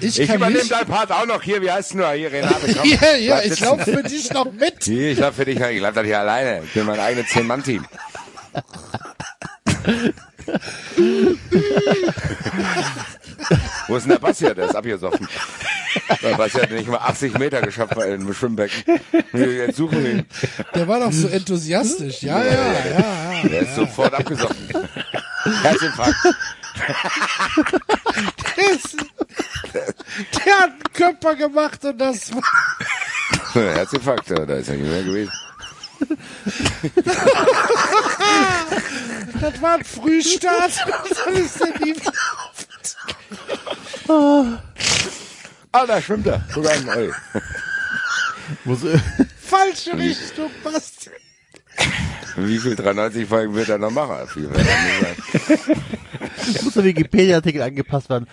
[SPEAKER 2] Ich,
[SPEAKER 3] Ich übernehme dein Part auch noch hier. Wie heißt du nur hier, Renate? Komm,
[SPEAKER 2] Ja, ja, ich laufe für dich noch mit.
[SPEAKER 3] Ich lauf für dich, ich lauf das hier alleine. Ich bin mein eigenes Zehn-Mann-Team. Wo ist denn der Basti? Der ist abgesoffen. Der Basti hat nicht mal 80 Meter geschafft bei im Schwimmbecken. Jetzt suchen wir ihn.
[SPEAKER 2] Der war doch so enthusiastisch. Ja, ja, ja, ja.
[SPEAKER 3] Der ist sofort abgesoffen. Herzinfarkt.
[SPEAKER 2] Der, ist, der hat einen Körper gemacht und das war
[SPEAKER 3] Herzinfarkt, ja, da ist er nicht mehr gewesen.
[SPEAKER 2] Das war ein Frühstart. Dann ist der nie
[SPEAKER 3] Ah, da schwimmt er. Sogar.
[SPEAKER 5] Muss, äh,
[SPEAKER 2] falsche Richtung, Basti.
[SPEAKER 3] Wie viel 93 Folgen wird er noch machen? Viel wird er nicht sein.
[SPEAKER 5] muss der Wikipedia-Artikel angepasst werden.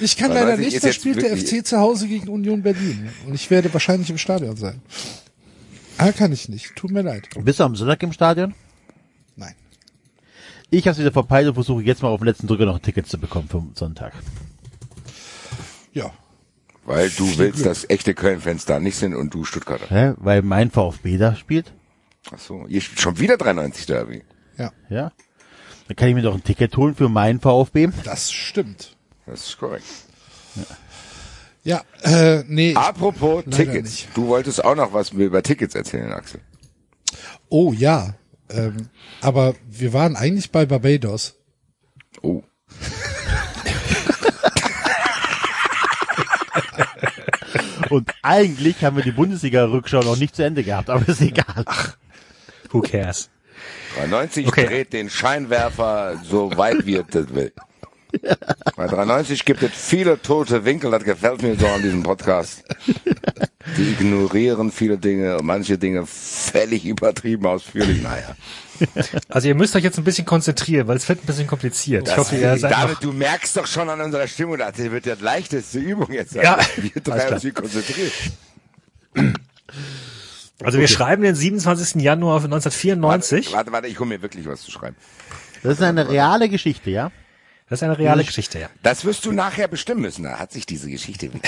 [SPEAKER 2] Ich kann leider nicht, da
[SPEAKER 3] jetzt
[SPEAKER 2] spielt der FC zu Hause gegen Union Berlin. Und ich werde wahrscheinlich im Stadion sein. Ah, kann ich nicht. Tut mir leid.
[SPEAKER 5] Bist du am Sonntag im Stadion?
[SPEAKER 2] Nein.
[SPEAKER 5] Ich habe wieder verpeilt und versuche jetzt mal auf den letzten Drücker noch ein Ticket zu bekommen für Sonntag.
[SPEAKER 2] Ja.
[SPEAKER 3] Weil du willst, dass echte Köln-Fans da nicht sind und du Stuttgarter.
[SPEAKER 5] Hä? Weil mein VfB da spielt.
[SPEAKER 3] Ach so, ihr spielt schon wieder 93 Derby.
[SPEAKER 2] Ja,
[SPEAKER 5] Ja. Dann kann ich mir doch ein Ticket holen für meinen VfB.
[SPEAKER 2] das stimmt.
[SPEAKER 3] Das ist korrekt.
[SPEAKER 2] Ja, äh, nee.
[SPEAKER 3] Apropos Tickets. Du wolltest auch noch was mir über Tickets erzählen, Axel.
[SPEAKER 2] Oh ja. Ähm, aber wir waren eigentlich bei Barbados.
[SPEAKER 3] Oh.
[SPEAKER 5] Und eigentlich haben wir die Bundesliga-Rückschau noch nicht zu Ende gehabt, aber ist egal.
[SPEAKER 4] Who cares?
[SPEAKER 3] 93
[SPEAKER 4] Okay.
[SPEAKER 3] dreht den Scheinwerfer so weit wie er das will. Bei 93 gibt es viele tote Winkel, das gefällt mir so an diesem Podcast. Die ignorieren viele Dinge und manche Dinge völlig übertrieben ausführlich. Naja.
[SPEAKER 4] Also ihr müsst euch jetzt ein bisschen konzentrieren, weil es wird ein bisschen kompliziert. ich hoffe, ihr seid
[SPEAKER 3] David,
[SPEAKER 4] noch,
[SPEAKER 3] du merkst doch schon an unserer Stimmung, das wird ja die leichteste Übung jetzt sein.
[SPEAKER 4] Ja.
[SPEAKER 3] Wir drei uns konzentriert.
[SPEAKER 4] also wir schreiben den 27. Januar 1994.
[SPEAKER 3] Warte, warte, ich hole mir wirklich was zu schreiben.
[SPEAKER 5] Das ist eine reale Geschichte, ja?
[SPEAKER 4] Das ist eine reale Geschichte, ja.
[SPEAKER 3] Das wirst du nachher bestimmen müssen. Da hat sich diese Geschichte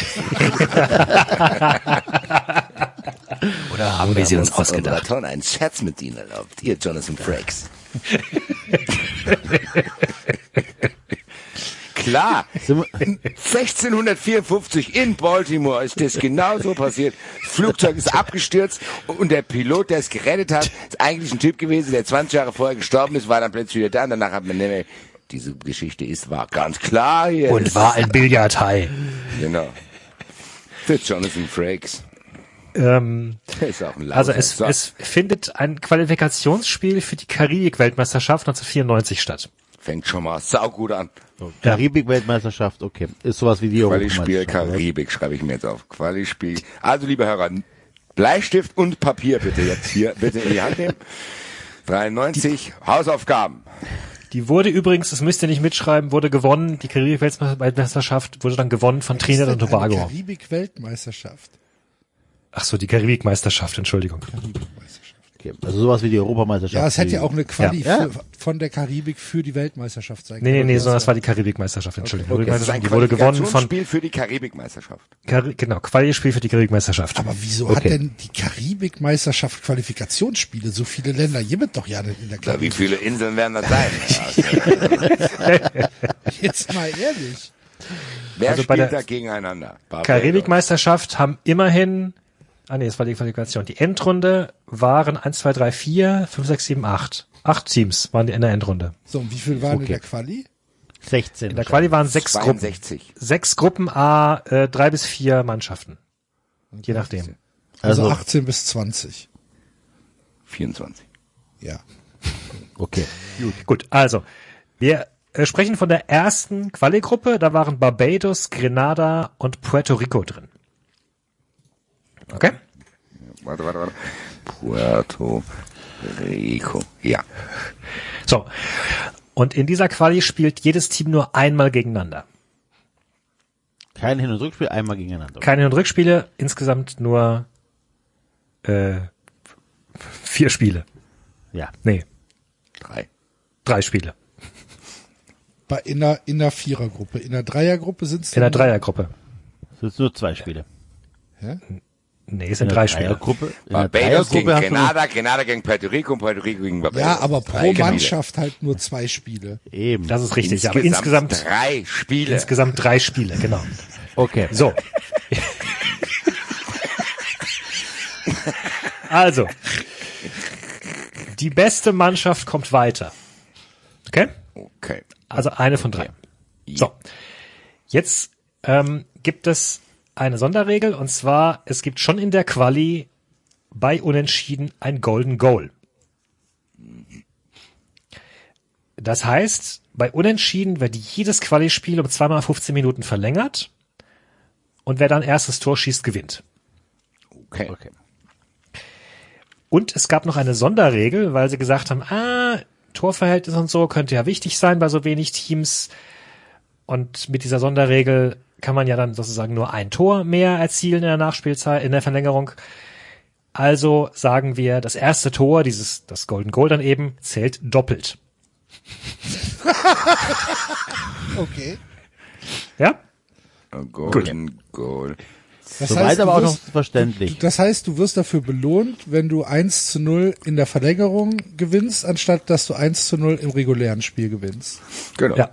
[SPEAKER 4] Oder haben wir sie uns
[SPEAKER 3] unser
[SPEAKER 4] ausgedacht?
[SPEAKER 3] Ton einen Scherz mit Ihnen erlaubt. Ihr Jonathan Frakes. Klar,
[SPEAKER 5] Sind wir-
[SPEAKER 3] 1654 in Baltimore ist das genauso passiert. Das Flugzeug ist abgestürzt und der Pilot, der es gerettet hat, ist eigentlich ein Typ gewesen, der 20 Jahre vorher gestorben ist, war dann plötzlich wieder da und danach hat man mehr, diese Geschichte ist wahr. Ganz klar hier.
[SPEAKER 4] Und war ein Billardhai.
[SPEAKER 3] Genau. Für Jonathan Frakes.
[SPEAKER 4] Ähm,
[SPEAKER 3] Der ist auch ein
[SPEAKER 4] also es,
[SPEAKER 3] So.
[SPEAKER 4] es findet ein Qualifikationsspiel für die Karibik-Weltmeisterschaft 1994 statt.
[SPEAKER 3] Fängt schon mal saugut an.
[SPEAKER 5] Karibik-Weltmeisterschaft, okay. Ist sowas wie die
[SPEAKER 3] Quali-Spiel
[SPEAKER 5] oder?
[SPEAKER 3] Karibik schreibe ich mir jetzt auf. Quali-Spiel. Also, liebe Hörer, Bleistift und Papier bitte jetzt hier, bitte in die Hand nehmen. 93, Hausaufgaben.
[SPEAKER 4] Die wurde übrigens, das müsst ihr nicht mitschreiben, wurde gewonnen, die Karibik-Weltmeisterschaft wurde dann gewonnen von Trinidad und Tobago.
[SPEAKER 2] Karibik-Weltmeisterschaft.
[SPEAKER 4] Ach so, die Karibik-Meisterschaft, Entschuldigung.
[SPEAKER 5] Okay. Also sowas wie die Europameisterschaft.
[SPEAKER 2] Ja, es hätte ja auch eine Quali
[SPEAKER 5] Ja.
[SPEAKER 2] Für, von der Karibik für die Weltmeisterschaft sein
[SPEAKER 4] Nee, nee,
[SPEAKER 2] können.
[SPEAKER 4] nee,
[SPEAKER 2] Das
[SPEAKER 4] sondern es war die Karibik-Meisterschaft, Entschuldigung.
[SPEAKER 3] Das ist ein
[SPEAKER 4] die wurde gewonnen von,
[SPEAKER 3] Qualifikationsspiel für die Karibik-Meisterschaft.
[SPEAKER 4] Kari genau, Quali-Spiel für die Karibik-Meisterschaft.
[SPEAKER 2] Aber wieso
[SPEAKER 5] Okay.
[SPEAKER 2] hat denn die Karibik-Meisterschaft Qualifikationsspiele? So viele Länder gibt doch ja nicht in der
[SPEAKER 3] Ja, wie viele Inseln werden das sein?
[SPEAKER 2] Jetzt mal ehrlich.
[SPEAKER 3] Wer
[SPEAKER 4] Also bei
[SPEAKER 3] spielt
[SPEAKER 4] der
[SPEAKER 3] da gegeneinander? Barbados.
[SPEAKER 4] Karibik-Meisterschaft haben immerhin, ah nee, das war die Qualifikation. Die Endrunde waren 1, 2, 3, 4, 5, 6, 7, 8. Acht Teams waren in der Endrunde.
[SPEAKER 2] So, und wie viel waren in der Quali?
[SPEAKER 5] 16.
[SPEAKER 4] In der Quali waren sechs Gruppen.
[SPEAKER 3] 62.
[SPEAKER 4] Sechs Gruppen A, äh, drei bis vier Mannschaften. Je nachdem.
[SPEAKER 2] Also,
[SPEAKER 5] Also-
[SPEAKER 2] 18 bis 20.
[SPEAKER 3] 24.
[SPEAKER 2] Ja.
[SPEAKER 5] Okay.
[SPEAKER 4] Gut, also, wir äh, sprechen von der ersten Quali-Gruppe. Da waren Barbados, Grenada und Puerto Rico drin. Okay?
[SPEAKER 3] Warte, warte, warte. Puerto Rico. Ja.
[SPEAKER 4] So. Und in dieser Quali spielt jedes Team nur einmal gegeneinander.
[SPEAKER 5] Kein Hin- und Rückspiel, einmal gegeneinander.
[SPEAKER 4] Keine Hin- und Rückspiele, insgesamt nur äh, vier Spiele.
[SPEAKER 5] ja.
[SPEAKER 4] Nee,
[SPEAKER 3] Drei.
[SPEAKER 4] drei Spiele.
[SPEAKER 2] Bei, in der, in der Vierergruppe. In der Dreiergruppe sind es
[SPEAKER 4] In der Dreiergruppe.
[SPEAKER 5] Es sind nur zwei Spiele.
[SPEAKER 4] Nee, es
[SPEAKER 5] In
[SPEAKER 4] sind drei Spiele.
[SPEAKER 5] Dreiergruppe. In der
[SPEAKER 3] Barbados gegen Grenada, Grenada gegen Puerto Rico und Puerto Rico gegen Barbados.
[SPEAKER 2] Ja, aber
[SPEAKER 3] Drei
[SPEAKER 2] pro
[SPEAKER 3] Spiele.
[SPEAKER 2] Mannschaft halt nur zwei Spiele.
[SPEAKER 5] Eben.
[SPEAKER 4] Das ist richtig, aber insgesamt,
[SPEAKER 3] drei Spiele.
[SPEAKER 4] insgesamt drei Spiele, genau.
[SPEAKER 5] okay.
[SPEAKER 4] So. Also. Die beste Mannschaft kommt weiter. Okay?
[SPEAKER 3] Okay.
[SPEAKER 4] Also eine von drei. So. Jetzt ähm, gibt es eine Sonderregel und zwar, es gibt schon in der Quali bei Unentschieden ein Golden Goal. Das heißt, bei Unentschieden wird jedes Quali-Spiel um zweimal 15 Minuten verlängert und wer dann erstes Tor schießt, gewinnt.
[SPEAKER 3] Okay.
[SPEAKER 5] Okay.
[SPEAKER 4] Und es gab noch eine Sonderregel, weil sie gesagt haben, ah, Torverhältnis und so könnte ja wichtig sein bei so wenig Teams. Und mit dieser Sonderregel kann man ja dann sozusagen nur ein Tor mehr erzielen in der Nachspielzeit, in der Verlängerung. Also sagen wir, das erste Tor, dieses, das Golden Goal dann eben, zählt doppelt.
[SPEAKER 2] Okay.
[SPEAKER 4] Ja?
[SPEAKER 3] Golden Goal.
[SPEAKER 2] Das
[SPEAKER 5] Soweit
[SPEAKER 2] du
[SPEAKER 5] aber auch noch
[SPEAKER 2] wirst-
[SPEAKER 5] verständlich.
[SPEAKER 2] Das heißt, du wirst dafür belohnt, wenn du 1 zu 0 in der Verlängerung gewinnst, anstatt dass du 1 zu 0 im regulären Spiel gewinnst.
[SPEAKER 3] Genau.
[SPEAKER 4] Ja.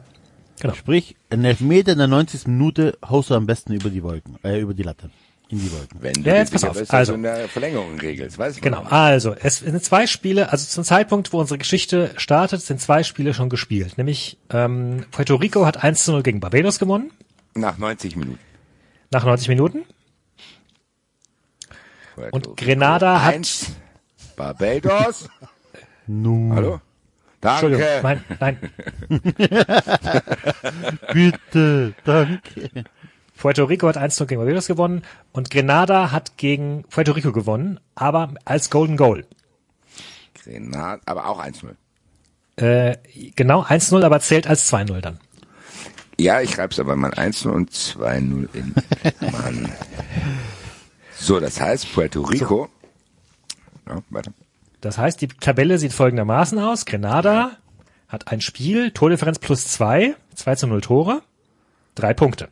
[SPEAKER 4] Genau.
[SPEAKER 5] Sprich, ein Elfmeter in der 90. Minute haust du am besten über die Wolken, äh, über die Latte. In die Wolken.
[SPEAKER 3] Wenn du
[SPEAKER 4] Ja, jetzt pass auf.
[SPEAKER 3] bist,
[SPEAKER 4] Also.
[SPEAKER 3] du in der Verlängerung regelst, weißt du?
[SPEAKER 4] Genau, also es sind zwei Spiele, also zum Zeitpunkt, wo unsere Geschichte startet, sind zwei Spiele schon gespielt. Nämlich ähm, Puerto Rico hat 1 zu 0 gegen Barbados gewonnen,
[SPEAKER 3] Nach 90 Minuten.
[SPEAKER 4] nach 90 Minuten.
[SPEAKER 3] Puerto
[SPEAKER 4] Und Grenada hat-
[SPEAKER 3] Eins. Barbados.
[SPEAKER 5] Nu.
[SPEAKER 3] Hallo?
[SPEAKER 4] Entschuldigung,
[SPEAKER 3] Danke.
[SPEAKER 4] nein, nein.
[SPEAKER 5] Bitte, danke.
[SPEAKER 4] Puerto Rico hat 1 gegen Barbados gewonnen und Grenada hat gegen Puerto Rico gewonnen, aber als Golden Goal.
[SPEAKER 3] Grenade, aber auch 1-0.
[SPEAKER 4] Äh, genau, 1-0, aber zählt als 2-0 dann.
[SPEAKER 3] Ja, ich schreib's aber mal 1-0 und 2-0 in Mann. So, das heißt Puerto Rico. Ja, weiter.
[SPEAKER 4] Das heißt, die Tabelle sieht folgendermaßen aus. Grenada hat ein Spiel, Tordifferenz plus 2, 2 zu 0 Tore, drei Punkte.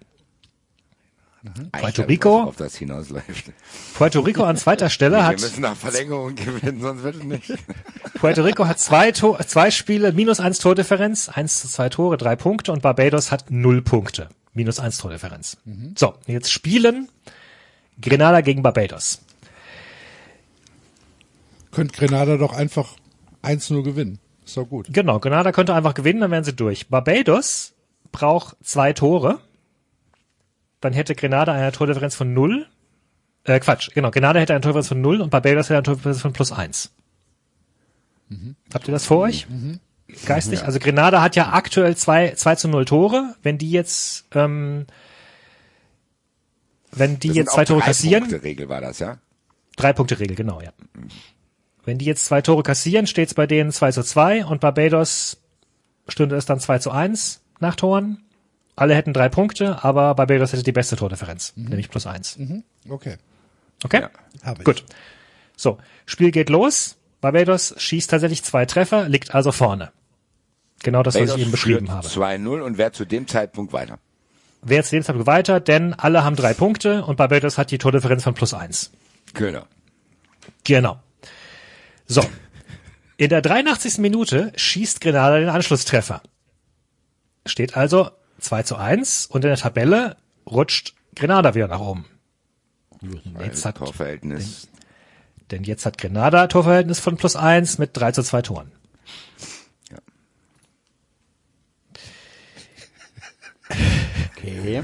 [SPEAKER 4] Puerto
[SPEAKER 3] Ich
[SPEAKER 4] Rico?
[SPEAKER 3] Auf das hinausläuft.
[SPEAKER 4] Puerto Rico an zweiter Stelle
[SPEAKER 3] Wir
[SPEAKER 4] hat,
[SPEAKER 3] müssen nach Verlängerung gewinnen, sonst wird es nicht.
[SPEAKER 4] Puerto Rico hat zwei, Tor, zwei Spiele, minus eins Tordifferenz, eins zu zwei Tore, drei Punkte und Barbados hat null Punkte, minus eins Tordifferenz. So, jetzt spielen Grenada gegen Barbados.
[SPEAKER 2] Könnt Grenada doch einfach 1-0 gewinnen. Ist doch gut.
[SPEAKER 4] Genau, Grenada könnte einfach gewinnen, dann wären sie durch. Barbados braucht zwei Tore. Dann hätte Grenada eine Tordifferenz von null. Äh, Quatsch, genau. Grenada hätte eine Tordifferenz von null und Barbados hätte eine Tordifferenz von plus eins. Habt ihr das vor euch? Geistig? Also Grenada hat ja aktuell zwei, zwei zu null Tore. Wenn die jetzt, ähm, wenn die
[SPEAKER 3] Das
[SPEAKER 4] jetzt zwei Tore
[SPEAKER 3] drei
[SPEAKER 4] kassieren,
[SPEAKER 3] Punkte Regel war das, ja?
[SPEAKER 4] Drei Punkte Regel, genau, ja. Wenn die jetzt zwei Tore kassieren, steht's bei denen 2 zu 2 und Barbados stünde es dann 2 zu 1 nach Toren. Alle hätten drei Punkte, aber Barbados hätte die beste Tordifferenz, nämlich plus eins.
[SPEAKER 2] Okay.
[SPEAKER 4] Okay?
[SPEAKER 2] Hab ich.
[SPEAKER 4] Gut. So, Spiel geht los. Barbados schießt tatsächlich zwei Treffer, liegt also vorne. Genau das, was
[SPEAKER 3] Barbados
[SPEAKER 4] ich eben beschrieben
[SPEAKER 3] führt
[SPEAKER 4] habe.
[SPEAKER 3] 2-0 und wer zu dem Zeitpunkt weiter?
[SPEAKER 4] Wer jetzt den Zeitpunkt weiter, denn alle haben drei Punkte und Barbados hat die Tordifferenz von plus eins.
[SPEAKER 3] Genau.
[SPEAKER 4] Genau. So. In der 83. Minute schießt Grenada den Anschlusstreffer. Steht also 2 zu 1 und in der Tabelle rutscht Grenada wieder nach oben. Jetzt hat,
[SPEAKER 3] Torverhältnis.
[SPEAKER 4] denn jetzt hat Grenada Torverhältnis von plus 1 mit 3 zu 2 Toren.
[SPEAKER 5] Okay.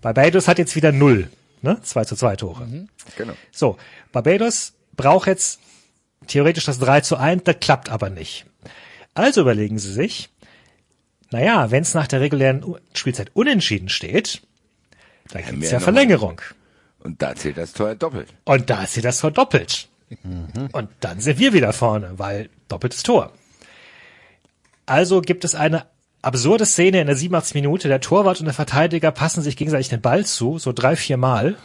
[SPEAKER 4] Barbados hat jetzt wieder 0. Ne? 2 zu 2 Tore.
[SPEAKER 3] Genau.
[SPEAKER 4] So, Barbados braucht jetzt theoretisch das 3 zu 1, das klappt aber nicht. Also überlegen sie sich, naja, wenn es nach der regulären Spielzeit unentschieden steht, dann
[SPEAKER 3] Haben
[SPEAKER 4] gibt's
[SPEAKER 3] wir
[SPEAKER 4] ja Verlängerung.
[SPEAKER 3] Und da zählt das Tor doppelt.
[SPEAKER 4] Und da sie das verdoppelt. Und dann sind wir wieder vorne, weil doppeltes Tor. Also gibt es eine absurde Szene in der 87. Minute. Der Torwart und der Verteidiger passen sich gegenseitig den Ball zu, so drei, vier Mal.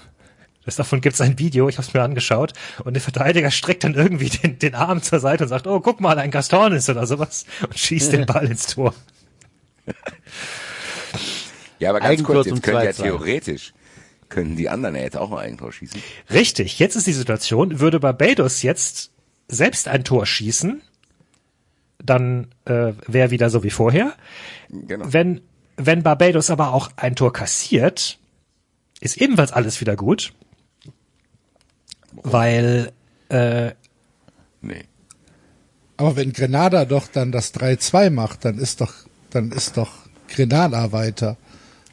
[SPEAKER 4] Das davon gibt es ein Video, ich habe es mir angeschaut. Und der Verteidiger streckt dann irgendwie den, den Arm zur Seite und sagt, oh, guck mal, ein Gaston ist oder sowas. Und schießt den Ball ins Tor.
[SPEAKER 3] Ja, aber ganz
[SPEAKER 5] Eigentor
[SPEAKER 3] kurz, jetzt können ja
[SPEAKER 5] 2-2.
[SPEAKER 3] theoretisch, können die anderen ja jetzt auch ein Eigentor schießen.
[SPEAKER 4] Richtig, jetzt ist die Situation, würde Barbados jetzt selbst ein Tor schießen, dann äh, wäre wieder so wie vorher.
[SPEAKER 3] Genau.
[SPEAKER 4] Wenn, wenn Barbados aber auch ein Tor kassiert, ist ebenfalls alles wieder gut, weil äh,
[SPEAKER 3] Nee.
[SPEAKER 2] Aber wenn Grenada doch dann das 3-2 macht, dann ist doch, dann ist doch Grenada weiter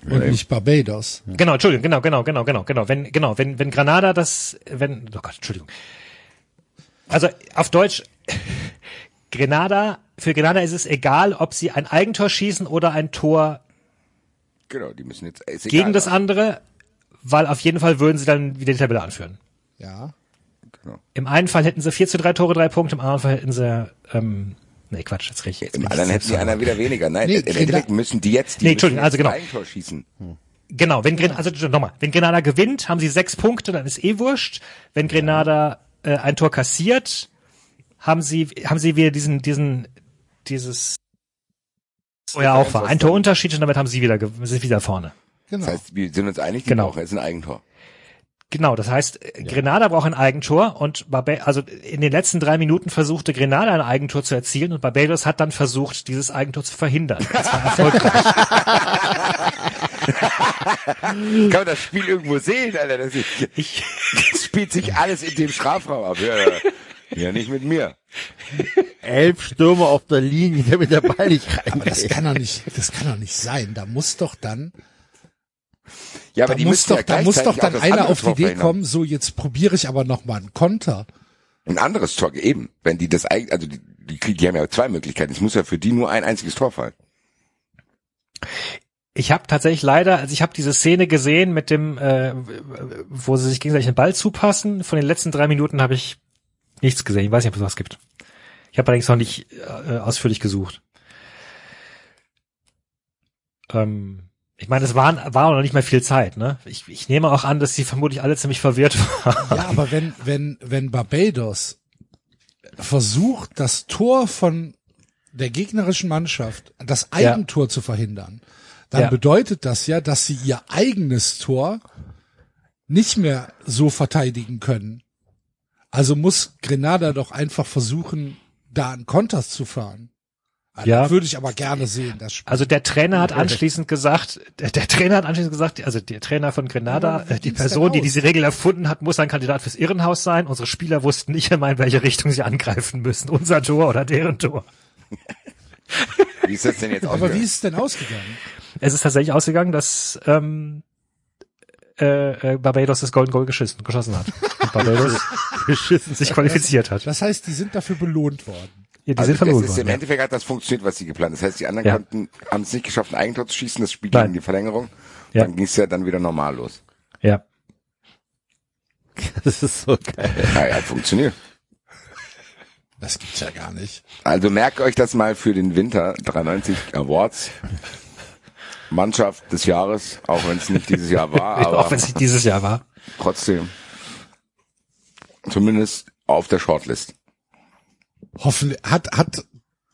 [SPEAKER 2] und
[SPEAKER 3] eben.
[SPEAKER 2] nicht Barbados.
[SPEAKER 4] genau, Entschuldigung, genau, genau, genau, genau, genau, wenn genau, wenn wenn Granada das, wenn, oh Gott, Entschuldigung, also auf Deutsch, Grenada für Grenada ist es egal, ob sie ein Eigentor schießen oder ein Tor
[SPEAKER 3] Genau, die müssen jetzt, ist
[SPEAKER 4] gegen
[SPEAKER 3] egal,
[SPEAKER 4] das andere, weil auf jeden Fall würden sie dann wieder die Tabelle anführen.
[SPEAKER 2] Ja.
[SPEAKER 3] Genau.
[SPEAKER 4] Im einen Fall hätten sie 4 zu 3 Tore, drei Punkte, im anderen Fall hätten sie, ähm, nee, Quatsch, jetzt richtig. Jetzt
[SPEAKER 3] Im anderen hätten
[SPEAKER 4] selbst
[SPEAKER 3] einer wieder weniger. Nein,
[SPEAKER 2] Nee,
[SPEAKER 3] im Endeffekt müssen die jetzt, die
[SPEAKER 4] Nee, Entschuldigung, also genau.
[SPEAKER 3] ein Eigentor schießen.
[SPEAKER 4] Genau, wenn Grenada, also nochmal, wenn Grenada gewinnt, haben sie sechs Punkte, dann ist eh wurscht. Wenn Grenada äh, ein Tor kassiert, haben sie, haben sie wieder diesen, diesen, dieses, oh ja auch war, ein Torunterschied und damit haben sie wieder, sind wieder vorne.
[SPEAKER 2] Genau.
[SPEAKER 3] Das heißt, wir sind uns einig, die
[SPEAKER 4] Genau.
[SPEAKER 3] brauchen jetzt ein Eigentor.
[SPEAKER 4] Genau, das heißt, äh, Grenada braucht ein Eigentor und Barba also in den letzten drei Minuten versuchte Grenada ein Eigentor zu erzielen und Barbados hat dann versucht, dieses Eigentor zu verhindern. Das war erfolgreich.
[SPEAKER 3] Kann man das Spiel irgendwo sehen, Alter? Das, ist,
[SPEAKER 4] Ich,
[SPEAKER 3] das spielt sich alles in dem Strafraum ab. Ja, ja. ja nicht mit mir.
[SPEAKER 5] Elf Stürmer auf der Linie, damit der Ball nicht rein.
[SPEAKER 2] Aber das kann doch nicht, das kann doch nicht sein. Da muss doch dann,
[SPEAKER 3] Ja, aber
[SPEAKER 2] da
[SPEAKER 3] die
[SPEAKER 2] muss
[SPEAKER 3] müssen
[SPEAKER 2] doch,
[SPEAKER 3] ja
[SPEAKER 2] da muss doch dann einer auf die Idee
[SPEAKER 3] verhindern.
[SPEAKER 2] kommen, so jetzt probiere ich aber noch mal einen Konter.
[SPEAKER 3] Ein anderes Tor eben, wenn die das Eigen, also die, die, kriegen- die haben ja zwei Möglichkeiten. Es muss ja für die nur ein einziges Tor fallen.
[SPEAKER 4] Ich habe tatsächlich leider, also ich habe diese Szene gesehen mit dem, äh, wo sie sich gegenseitig den Ball zupassen. Von den letzten drei Minuten habe ich nichts gesehen. Ich weiß nicht, ob es was gibt. Ich habe allerdings noch nicht äh, ausführlich gesucht. Ähm, ich meine, es waren, war auch noch nicht mehr viel Zeit. Ne? Ich, ich nehme auch an, dass sie vermutlich alle ziemlich verwirrt waren.
[SPEAKER 2] Ja, aber wenn, wenn, wenn Barbados versucht, das Tor von der gegnerischen Mannschaft, das Eigentor zu verhindern, dann
[SPEAKER 4] Ja.
[SPEAKER 2] bedeutet das ja, dass sie ihr eigenes Tor nicht mehr so verteidigen können. Also muss Grenada doch einfach versuchen, da einen Konter zu fahren. Also
[SPEAKER 4] Ja.
[SPEAKER 2] das würde ich aber gerne sehen, das Spiel.
[SPEAKER 4] Also der Trainer hat anschließend gesagt, der, der Trainer hat anschließend gesagt, also der Trainer von Grenada,
[SPEAKER 2] Ja,
[SPEAKER 4] äh, die Person, die diese Regel erfunden hat, muss ein Kandidat fürs Irrenhaus sein. Unsere Spieler wussten nicht einmal, in welche Richtung sie angreifen müssen. Unser Tor oder deren Tor.
[SPEAKER 3] Wie ist das denn jetzt
[SPEAKER 2] aber wie
[SPEAKER 3] ausgegangen?
[SPEAKER 2] ist es denn ausgegangen?
[SPEAKER 4] Es ist tatsächlich ausgegangen, dass ähm, äh, äh, Barbados das Golden Goal geschissen, geschossen hat. Und Barbados sich qualifiziert hat.
[SPEAKER 2] Das heißt, die sind dafür belohnt worden.
[SPEAKER 4] Ja, die
[SPEAKER 3] Also
[SPEAKER 4] sind
[SPEAKER 3] das
[SPEAKER 4] verloren
[SPEAKER 3] ist,
[SPEAKER 4] worden.
[SPEAKER 3] Im
[SPEAKER 4] Ja.
[SPEAKER 3] Endeffekt hat das funktioniert, was sie geplant. Das heißt, die anderen
[SPEAKER 4] Ja.
[SPEAKER 3] konnten, haben es nicht geschafft, ein Eigentor zu schießen. Das Spiel
[SPEAKER 4] Nein.
[SPEAKER 3] ging in die Verlängerung.
[SPEAKER 4] Ja.
[SPEAKER 3] Dann ging es ja dann wieder normal los.
[SPEAKER 4] ja.
[SPEAKER 5] Das ist so geil.
[SPEAKER 3] Ja, ja, hat funktioniert.
[SPEAKER 2] Das gibt's ja gar nicht.
[SPEAKER 3] Also merkt euch das mal für den Winter 93 Awards. Mannschaft des Jahres, auch wenn es nicht dieses Jahr war, aber
[SPEAKER 4] Auch wenn es nicht dieses Jahr war.
[SPEAKER 3] trotzdem. Zumindest auf der Shortlist.
[SPEAKER 2] Hoffentlich hat, hat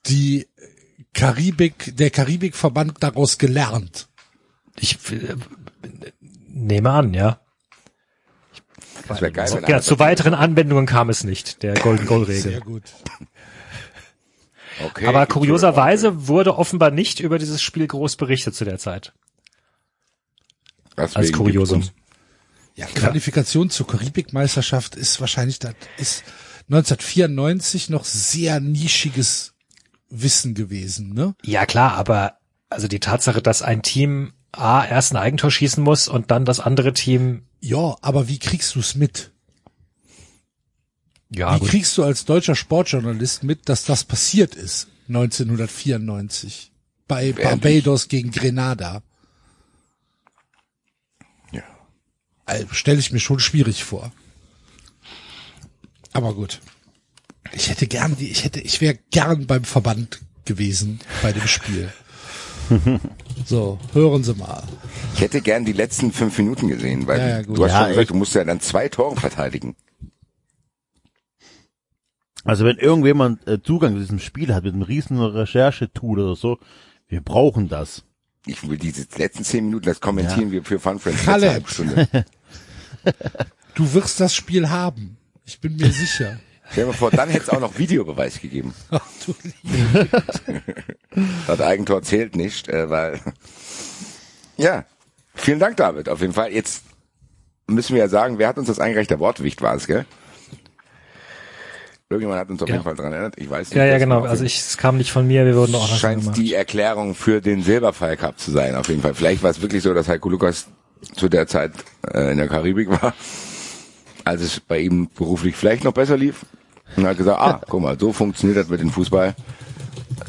[SPEAKER 2] die Karibik, der Karibikverband daraus gelernt.
[SPEAKER 4] Ich äh, nehme an, ja.
[SPEAKER 3] Das wäre geil, wenn
[SPEAKER 4] Ja, zu weiteren Anwendungen kam es nicht, der Golden Goal
[SPEAKER 2] Sehr
[SPEAKER 4] Regel.
[SPEAKER 2] gut.
[SPEAKER 3] okay,
[SPEAKER 4] Aber kurioserweise wurde offenbar nicht über dieses Spiel groß berichtet zu der Zeit.
[SPEAKER 3] Deswegen
[SPEAKER 4] Als Kuriosum.
[SPEAKER 2] Ja, Qualifikation zur Karibikmeisterschaft ist wahrscheinlich, das ist 1994 noch sehr nischiges Wissen gewesen, ne?
[SPEAKER 4] Ja, klar, aber also die Tatsache, dass ein Team A erst ein Eigentor schießen muss und dann das andere Team,
[SPEAKER 2] Ja, aber wie kriegst du's mit?
[SPEAKER 4] ja,
[SPEAKER 2] wie
[SPEAKER 4] gut.
[SPEAKER 2] kriegst du als deutscher Sportjournalist mit, dass das passiert ist 1994 bei Barbados gegen Grenada?
[SPEAKER 3] Ja.
[SPEAKER 2] Stelle ich mir schon schwierig vor. Aber gut. Ich hätte gern die, ich hätte, ich wäre gern beim Verband gewesen bei dem Spiel. so, hören Sie mal.
[SPEAKER 3] Ich hätte gern die letzten fünf Minuten gesehen, weil
[SPEAKER 2] Ja, ja,
[SPEAKER 3] du hast
[SPEAKER 5] Ja,
[SPEAKER 3] schon gesagt,
[SPEAKER 5] ich-
[SPEAKER 3] du musst ja dann zwei Tore verteidigen.
[SPEAKER 5] Also wenn irgendjemand äh, Zugang zu diesem Spiel hat mit einem riesen Recherchetool oder so, wir brauchen das.
[SPEAKER 3] Ich will diese letzten zehn Minuten, das kommentieren wir für Fun Friends.
[SPEAKER 2] Du wirst das Spiel haben. Ich bin mir sicher.
[SPEAKER 3] Stell dir mal vor, dann hätte es auch noch Videobeweis gegeben.
[SPEAKER 2] Ach, du
[SPEAKER 3] Das Eigentor zählt nicht, äh, weil ja, vielen Dank, David. Auf jeden Fall. Jetzt müssen wir ja sagen, wer hat uns das eingereicht? Der Wortwicht war es, gell? Irgendjemand hat uns auf
[SPEAKER 4] Ja.
[SPEAKER 3] jeden Fall dran erinnert. Ich weiß nicht.
[SPEAKER 4] Ja, ja, genau. Also ich, es kam nicht von mir, wir wurden auch noch
[SPEAKER 3] scheint die Erklärung für den Silberpfeil Cup zu sein, auf jeden Fall. Vielleicht war es wirklich so, dass Heiko Lukas zu der Zeit äh, in der Karibik war, als es bei ihm beruflich vielleicht noch besser lief. Und hat gesagt, ah, guck mal, so funktioniert das mit dem Fußball.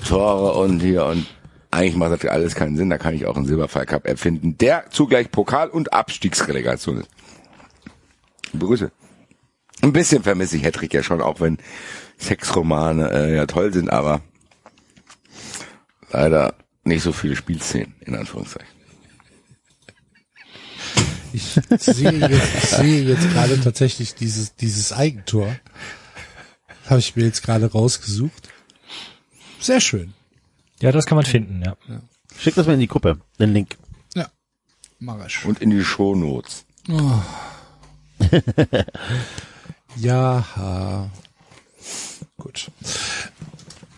[SPEAKER 3] Tore und hier und eigentlich macht das alles keinen Sinn, da kann ich auch einen Silberpfeil Cup erfinden, der zugleich Pokal- und Abstiegsrelegation ist. Begrüße. Ein bisschen vermisse ich Hedrick ja schon, auch wenn Sexromane äh, ja toll sind, aber leider nicht so viele Spielszenen, in Anführungszeichen.
[SPEAKER 2] Ich sehe jetzt, ich sehe jetzt gerade tatsächlich dieses, dieses Eigentor. Habe ich mir jetzt gerade rausgesucht. Sehr schön.
[SPEAKER 4] Ja, das kann man finden, ja.
[SPEAKER 5] Schick das mal in die Gruppe, den Link.
[SPEAKER 2] Ja, mach ich.
[SPEAKER 3] Und in die Shownotes.
[SPEAKER 2] Ja, gut.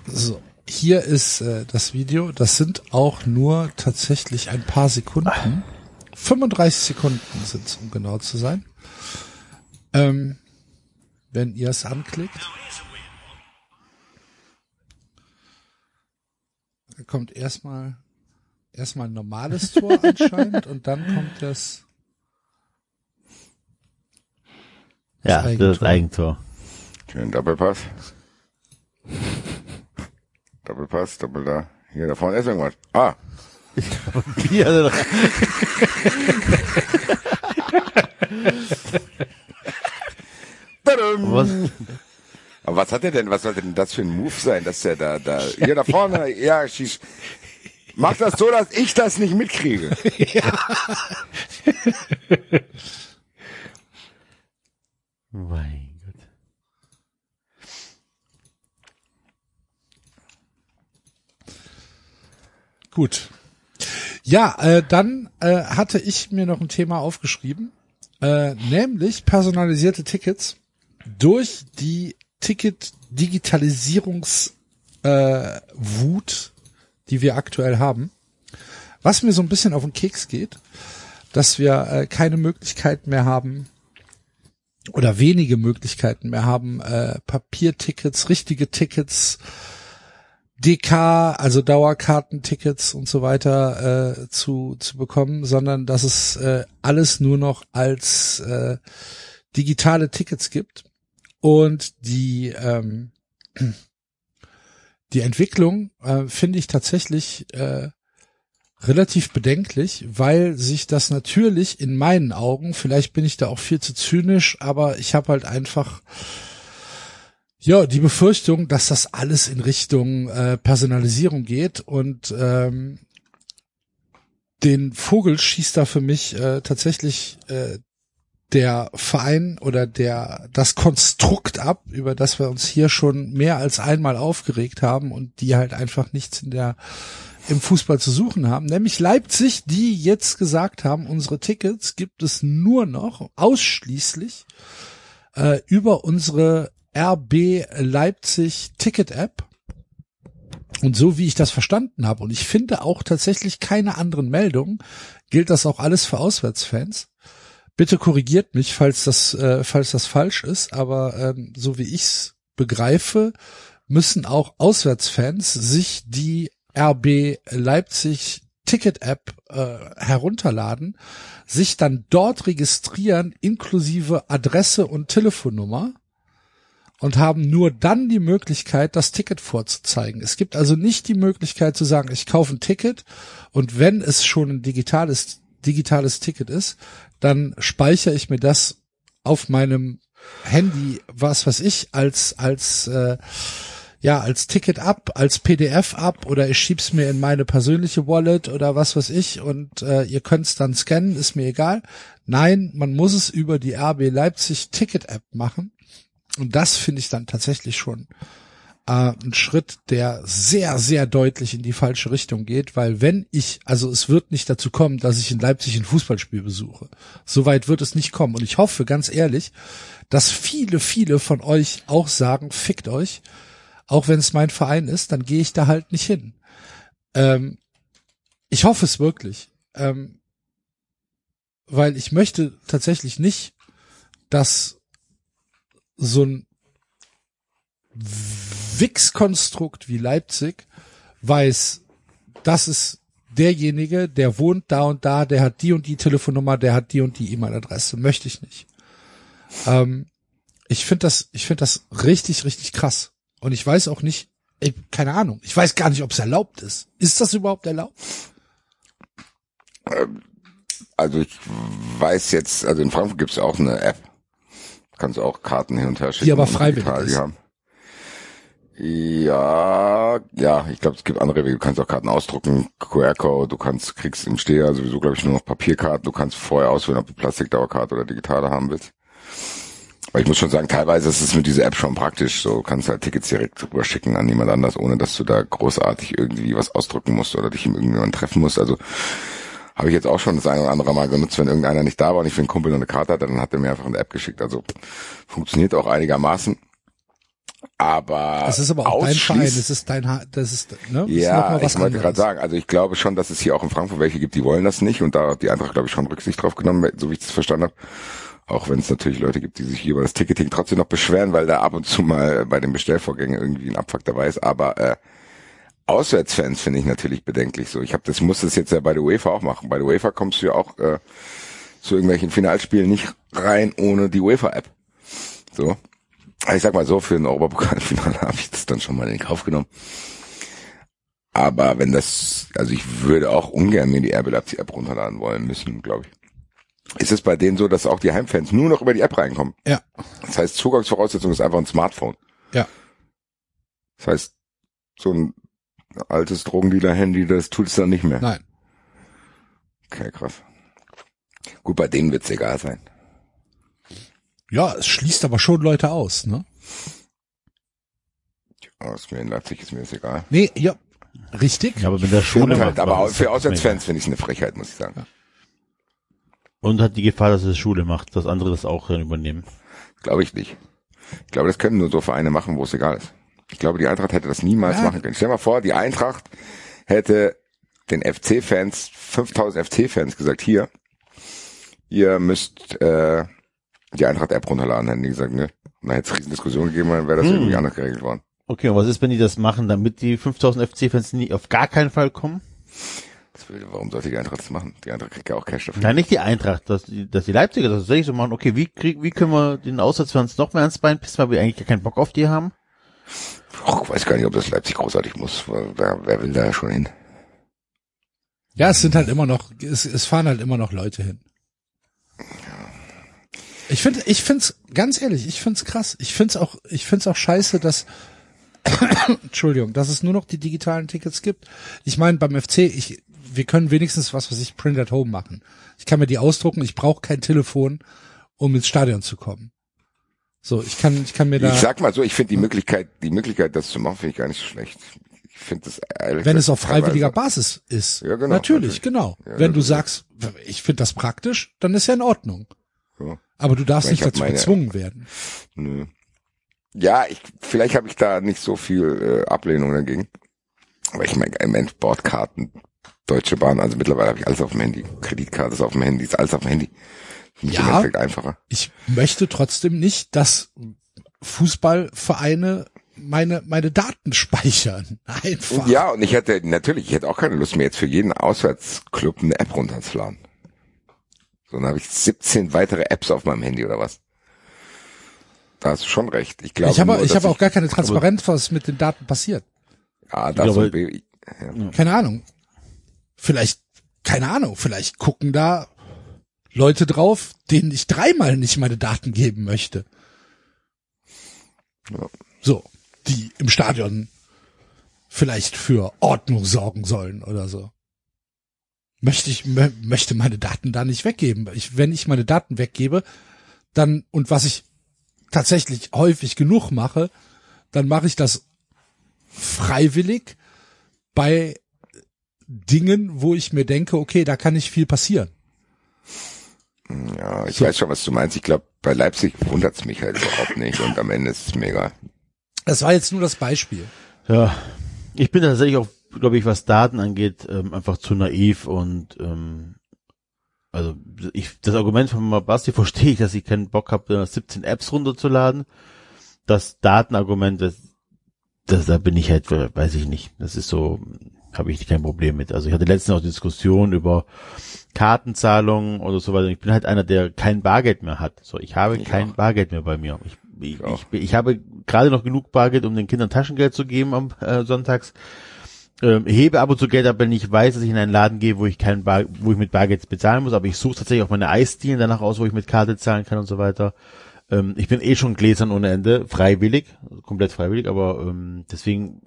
[SPEAKER 2] So, hier ist äh, das Video. Das sind auch nur tatsächlich ein paar Sekunden. 35 Sekunden sind es, um genau zu sein. Ähm, wenn ihr es anklickt. Da kommt erstmal erstmal ein normales Tor anscheinend und dann kommt das
[SPEAKER 5] Ja, das ist
[SPEAKER 2] Eigentor.
[SPEAKER 5] Eigentor.
[SPEAKER 3] Schönen Doppelpass. Doppelpass, Doppel da. Hier, da vorne ist irgendwas. Ah,
[SPEAKER 5] Bier.
[SPEAKER 3] tadam.
[SPEAKER 5] Was?
[SPEAKER 3] Aber was hat er denn, was sollte denn das für ein Move sein, dass der da, da, hier da vorne, ja, schieß. Mach das so, dass ich das nicht mitkriege.
[SPEAKER 5] Mein Gott.
[SPEAKER 2] Gut. Ja, äh, dann äh, hatte ich mir noch ein Thema aufgeschrieben, äh, nämlich personalisierte Tickets durch die Ticket-Digitalisierungs äh, Wut, die wir aktuell haben. Was mir so ein bisschen auf den Keks geht, dass wir äh, keine Möglichkeit mehr haben oder wenige Möglichkeiten mehr haben, äh, Papiertickets, richtige Tickets, DK, also Dauerkartentickets und so weiter äh, zu, zu bekommen, sondern dass es äh, alles nur noch als äh, digitale Tickets gibt. Und die, ähm, die Entwicklung äh, finde ich tatsächlich äh, relativ bedenklich, weil sich das natürlich in meinen Augen, vielleicht bin ich da auch viel zu zynisch, aber ich habe halt einfach ja, die Befürchtung, dass das alles in Richtung äh, Personalisierung geht und ähm, den Vogel schießt da für mich äh, tatsächlich äh, der Verein oder der das Konstrukt ab, über das wir uns hier schon mehr als einmal aufgeregt haben und die halt einfach nichts in der im Fußball zu suchen haben, nämlich Leipzig, die jetzt gesagt haben, unsere Tickets gibt es nur noch ausschließlich äh, über unsere RB Leipzig Ticket App. Und so wie ich das verstanden habe, und ich finde auch tatsächlich keine anderen Meldungen, gilt das auch alles für Auswärtsfans. Bitte korrigiert mich, falls das, äh, falls das falsch ist, aber ähm, so wie ich's begreife, müssen auch Auswärtsfans sich die RB Leipzig Ticket App äh, herunterladen, sich dann dort registrieren inklusive Adresse und Telefonnummer und haben nur dann die Möglichkeit, das Ticket vorzuzeigen. Es gibt also nicht die Möglichkeit zu sagen, ich kaufe ein Ticket und wenn es schon ein digitales, digitales Ticket ist, dann speichere ich mir das auf meinem Handy, was weiß ich, als, als, äh, ja, als Ticket ab, als PDF ab oder ich schieb's mir in meine persönliche Wallet oder was weiß ich und äh, ihr könnt's dann scannen, ist mir egal. Nein, man muss es über die RB Leipzig Ticket App machen. Und das finde ich dann tatsächlich schon äh, ein Schritt, der sehr, sehr deutlich in die falsche Richtung geht, weil wenn ich, also es wird nicht dazu kommen, dass ich in Leipzig ein Fußballspiel besuche. Soweit wird es nicht kommen. Und ich hoffe ganz ehrlich, dass viele, viele von euch auch sagen, fickt euch, auch wenn es mein Verein ist, dann gehe ich da halt nicht hin. Ähm, ich hoffe es wirklich. Ähm, weil ich möchte tatsächlich nicht, dass so ein Wix-Konstrukt wie Leipzig weiß, das ist derjenige, der wohnt da und da, der hat die und die Telefonnummer, der hat die und die E-Mail-Adresse. Möchte ich nicht. Ähm, ich finde das, ich finde das richtig, richtig krass. Und ich weiß auch nicht, ey, keine Ahnung, ich weiß gar nicht, ob es erlaubt ist. Ist das überhaupt erlaubt?
[SPEAKER 3] Also ich weiß jetzt, also in Frankfurt gibt's auch eine App. Kannst auch Karten hin und her schicken.
[SPEAKER 2] Die aber freiwillig
[SPEAKER 3] digital,
[SPEAKER 2] ist.
[SPEAKER 3] haben. Ja, ja, ich glaube, es gibt andere Wege. Du kannst auch Karten ausdrucken, QR-Code, du kannst, kriegst im Steher sowieso, glaube ich, nur noch Papierkarten. Du kannst vorher auswählen, ob du Plastikdauerkarte oder digitale haben willst. Aber ich muss schon sagen, teilweise ist es mit dieser App schon praktisch. So du kannst halt Tickets direkt rüberschicken an jemand anders, ohne dass du da großartig irgendwie was ausdrucken musst oder dich mit irgendjemandem treffen musst. Also habe ich jetzt auch schon das eine oder andere Mal genutzt, wenn irgendeiner nicht da war und ich für einen Kumpel noch eine Karte hatte, dann hat er mir einfach eine App geschickt. Also funktioniert auch einigermaßen. Aber
[SPEAKER 2] Es ist aber auch dein Verein, es ist dein, Ha- das ist, ne? Das ist
[SPEAKER 3] ja,
[SPEAKER 2] was
[SPEAKER 3] ich wollte gerade sagen, also ich glaube schon, dass es hier auch in Frankfurt welche gibt, die wollen das nicht und da hat die Eintracht, glaube ich, schon Rücksicht drauf genommen, so wie ich das verstanden habe. Auch wenn es natürlich Leute gibt, die sich hier über das Ticketing trotzdem noch beschweren, weil da ab und zu mal bei den Bestellvorgängen irgendwie ein Abfuck dabei ist. Aber äh, Auswärtsfans finde ich natürlich bedenklich. So, ich habe das muss das jetzt ja bei der UEFA auch machen. Bei der UEFA kommst du ja auch äh, zu irgendwelchen Finalspielen nicht rein ohne die UEFA-App. So. Ich sag mal so, für ein Europapokalfinale habe ich das dann schon mal in Kauf genommen. Aber wenn das, also ich würde auch ungern mir die RB Leipzig App runterladen wollen müssen, glaube ich. Ist es bei denen so, dass auch die Heimfans nur noch über die App reinkommen?
[SPEAKER 2] Ja,
[SPEAKER 3] Das heißt, Zugangsvoraussetzung ist einfach ein Smartphone.
[SPEAKER 2] ja.
[SPEAKER 3] Das heißt, so ein altes Drogendealer-Handy, das tut es dann nicht mehr.
[SPEAKER 2] Nein.
[SPEAKER 3] Okay, krass. Gut, bei denen wird's egal sein.
[SPEAKER 2] Ja, es schließt aber schon Leute aus, ne?
[SPEAKER 3] Ja, ist mir in Leipzig ist mir das egal.
[SPEAKER 2] Nee, ja, richtig.
[SPEAKER 5] Ja, aber mit der macht
[SPEAKER 3] halt, aber für Auswärtsfans finde ich eine Frechheit, muss ich sagen.
[SPEAKER 5] Und hat die Gefahr, dass es Schule macht, dass andere das auch dann übernehmen.
[SPEAKER 3] Glaube ich nicht. Ich glaube, das können nur so Vereine machen, wo es egal ist. Ich glaube, die Eintracht hätte das niemals
[SPEAKER 2] Ja.
[SPEAKER 3] machen können. Stell dir mal vor, die Eintracht hätte den FC-Fans, 5000 FC-Fans gesagt, hier, ihr müsst äh, die Eintracht-App runterladen. Hätten die gesagt, ne. Und dann hätte es riesen Diskussionen gegeben, dann wäre das
[SPEAKER 5] Hm.
[SPEAKER 3] irgendwie anders geregelt worden.
[SPEAKER 5] Okay, und was ist, wenn die das machen, damit die 5000 FC-Fans nie auf gar keinen Fall kommen?
[SPEAKER 3] Würde, warum sollte die Eintracht das machen? Die Eintracht kriegt ja auch Cash dafür.
[SPEAKER 5] Nein, nicht die Eintracht, dass die, dass die Leipziger das tatsächlich so machen. Okay, wie krieg, wie können wir den Auswärtsfans noch mehr ans Bein pissen, weil wir eigentlich gar keinen Bock auf die haben?
[SPEAKER 3] Ich weiß gar nicht, ob das Leipzig großartig muss. Da, wer will da schon hin?
[SPEAKER 2] Ja, es sind halt immer noch, es, es fahren halt immer noch Leute hin. Ich finde, ich find's ganz ehrlich, ich find's krass. Ich find's auch, ich find's auch scheiße, dass Entschuldigung, dass es nur noch die digitalen Tickets gibt. Ich meine, beim FC, ich, wir können wenigstens was, was ich Print at Home machen. Ich kann mir die ausdrucken. Ich brauche kein Telefon, um ins Stadion zu kommen. So, ich kann, ich kann mir da,
[SPEAKER 3] Ich sag mal so, ich finde die Möglichkeit, die Möglichkeit, das zu machen, finde ich gar nicht so schlecht. Ich finde das
[SPEAKER 2] wenn es auf freiwilliger Basis ist.
[SPEAKER 3] Ja, genau,
[SPEAKER 2] Natürlich,
[SPEAKER 3] natürlich.
[SPEAKER 2] genau.
[SPEAKER 3] Ja,
[SPEAKER 2] wenn du sagst, ich finde das praktisch, dann ist ja in Ordnung.
[SPEAKER 3] Ja.
[SPEAKER 2] Aber du darfst
[SPEAKER 3] Ich
[SPEAKER 2] nicht dazu
[SPEAKER 3] meine-
[SPEAKER 2] gezwungen werden.
[SPEAKER 3] Nö. Ja, ich, vielleicht habe ich da nicht so viel äh, Ablehnung dagegen. Aber ich meine, im Moment Bordkarten, Deutsche Bahn, also mittlerweile habe ich alles auf dem Handy. Kreditkarte ist auf dem Handy, ist alles auf dem Handy. Ich
[SPEAKER 2] Ja.
[SPEAKER 3] einfacher.
[SPEAKER 2] Ich möchte trotzdem nicht, dass Fußballvereine meine, meine Daten speichern. Einfach.
[SPEAKER 3] Ja, und ich hätte, natürlich, ich hätte auch keine Lust mehr, jetzt für jeden Auswärtsclub eine App runterzuladen. So, dann habe ich 17 weitere Apps auf meinem Handy oder was. Da hast du schon recht. Ich glaube,
[SPEAKER 2] ich habe,
[SPEAKER 3] nur,
[SPEAKER 2] ich habe auch gar keine Transparenz, was mit den Daten passiert.
[SPEAKER 3] Ja, das
[SPEAKER 5] glaube-
[SPEAKER 3] und ja.
[SPEAKER 2] Keine Ahnung. Vielleicht, keine Ahnung, vielleicht gucken da Leute drauf, denen ich dreimal nicht meine Daten geben möchte.
[SPEAKER 3] Ja.
[SPEAKER 2] So, die im Stadion vielleicht für Ordnung sorgen sollen oder so. Möchte ich, mö möchte meine Daten da nicht weggeben. Ich, wenn ich meine Daten weggebe, dann, und was ich tatsächlich häufig genug mache, dann mache ich das freiwillig bei Dingen, wo ich mir denke, okay, da kann nicht viel passieren.
[SPEAKER 3] Ja, ich
[SPEAKER 2] So.
[SPEAKER 3] weiß schon, was du meinst. Ich glaube, bei Leipzig wundert's mich halt überhaupt nicht und am Ende ist es mir egal.
[SPEAKER 2] Das war jetzt nur das Beispiel.
[SPEAKER 5] Ja, ich bin tatsächlich auch, glaube ich, was Daten angeht, ähm, einfach zu naiv und ähm, also ich das Argument von Basti verstehe ich, dass ich keinen Bock habe, 17 Apps runterzuladen. Das Datenargument, das, das da bin ich halt, weiß ich nicht. Das ist so, habe ich kein Problem mit. Also ich hatte letztens auch Diskussion über Kartenzahlungen oder so weiter. Ich bin halt einer, der kein Bargeld mehr hat. So, ich habe kein Bargeld mehr bei mir. Ich, ich,
[SPEAKER 3] auch.
[SPEAKER 5] ich, ich habe gerade noch genug Bargeld, um den Kindern Taschengeld zu geben am äh, Sonntags. Ähm, hebe ab und zu Geld ab, wenn ich weiß, dass ich in einen Laden gehe, wo ich kein Bar, wo ich mit Bargeld bezahlen muss, aber ich suche tatsächlich auch meine Eisdielen danach aus, wo ich mit Karte zahlen kann und so weiter. Ähm, ich bin eh schon Gläsern ohne Ende, freiwillig, komplett freiwillig, aber ähm, deswegen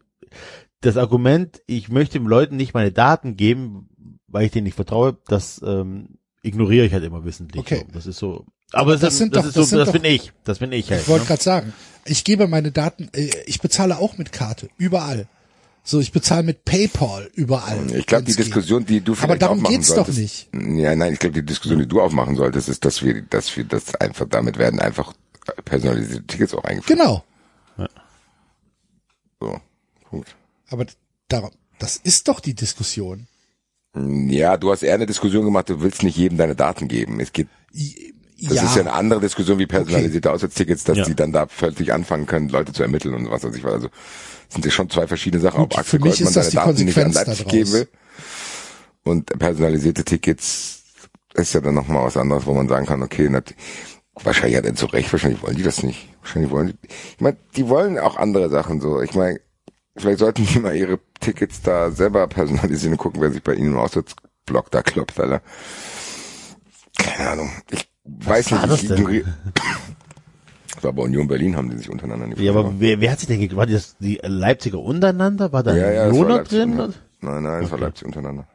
[SPEAKER 5] das Argument, ich möchte den Leuten nicht meine Daten geben, weil ich denen nicht vertraue, das ähm, ignoriere ich halt immer wissentlich.
[SPEAKER 2] Okay.
[SPEAKER 5] So, das ist so. Aber das,
[SPEAKER 2] das
[SPEAKER 5] ist,
[SPEAKER 2] sind
[SPEAKER 5] das
[SPEAKER 2] doch-
[SPEAKER 5] ist
[SPEAKER 2] das
[SPEAKER 5] so,
[SPEAKER 2] sind
[SPEAKER 5] das
[SPEAKER 2] doch-
[SPEAKER 5] bin ich. Das bin ich halt.
[SPEAKER 2] Ich wollte
[SPEAKER 5] ne?
[SPEAKER 2] gerade sagen, ich gebe meine Daten, äh, ich bezahle auch mit Karte, überall. So, ich bezahle mit PayPal überall.
[SPEAKER 3] Ich glaube, die. Diskussion, die du vielleicht
[SPEAKER 2] Aber darum
[SPEAKER 3] aufmachen
[SPEAKER 2] geht's doch
[SPEAKER 3] solltest,
[SPEAKER 2] nicht.
[SPEAKER 3] Ja, nein, ich glaube, die Diskussion, die du aufmachen solltest, ist, dass wir, dass wir das einfach, damit werden einfach personalisierte Tickets auch eingeführt.
[SPEAKER 2] Genau.
[SPEAKER 3] So, gut.
[SPEAKER 2] Aber darum, das ist doch die Diskussion.
[SPEAKER 3] Ja, du hast eher eine Diskussion gemacht, du willst nicht jedem deine Daten geben. Es geht, das
[SPEAKER 2] ja,
[SPEAKER 3] ist ja eine andere Diskussion wie personalisierte Auswärtstickets, dass
[SPEAKER 5] Ja.
[SPEAKER 3] die dann da plötzlich anfangen können, Leute zu ermitteln und was weiß ich was. Also, sind ja schon zwei verschiedene Sachen.
[SPEAKER 2] Gut,
[SPEAKER 3] Ob
[SPEAKER 2] für
[SPEAKER 3] Axel
[SPEAKER 2] mich
[SPEAKER 3] Goldmann
[SPEAKER 2] ist das
[SPEAKER 3] seine
[SPEAKER 2] die
[SPEAKER 3] Daten nicht an
[SPEAKER 2] Konsequenz
[SPEAKER 3] Leipzig geben will. Und personalisierte Tickets ist ja dann nochmal was anderes, wo man sagen kann, okay, nat- wahrscheinlich hat er zu Recht, wahrscheinlich wollen die das nicht. Wahrscheinlich wollen die, ich meine, die wollen auch andere Sachen so. Ich meine, vielleicht sollten die mal ihre Tickets da selber personalisieren und gucken, wer sich bei ihnen im Auswärtsblock da klopft, Alter. Keine Ahnung. Ich weiß
[SPEAKER 5] war
[SPEAKER 3] nicht,
[SPEAKER 5] das
[SPEAKER 3] ich
[SPEAKER 5] denn?
[SPEAKER 3] ignoriere. Das war bei Union Berlin, haben die sich untereinander nicht
[SPEAKER 5] Ja, aber wer, wer hat sich denn ge- war das die Leipziger untereinander? War da
[SPEAKER 3] ja, ja,
[SPEAKER 5] ein
[SPEAKER 3] das war
[SPEAKER 5] Lohner
[SPEAKER 3] Leipzig
[SPEAKER 5] drin?
[SPEAKER 3] Nein, nein, es war Leipzig untereinander.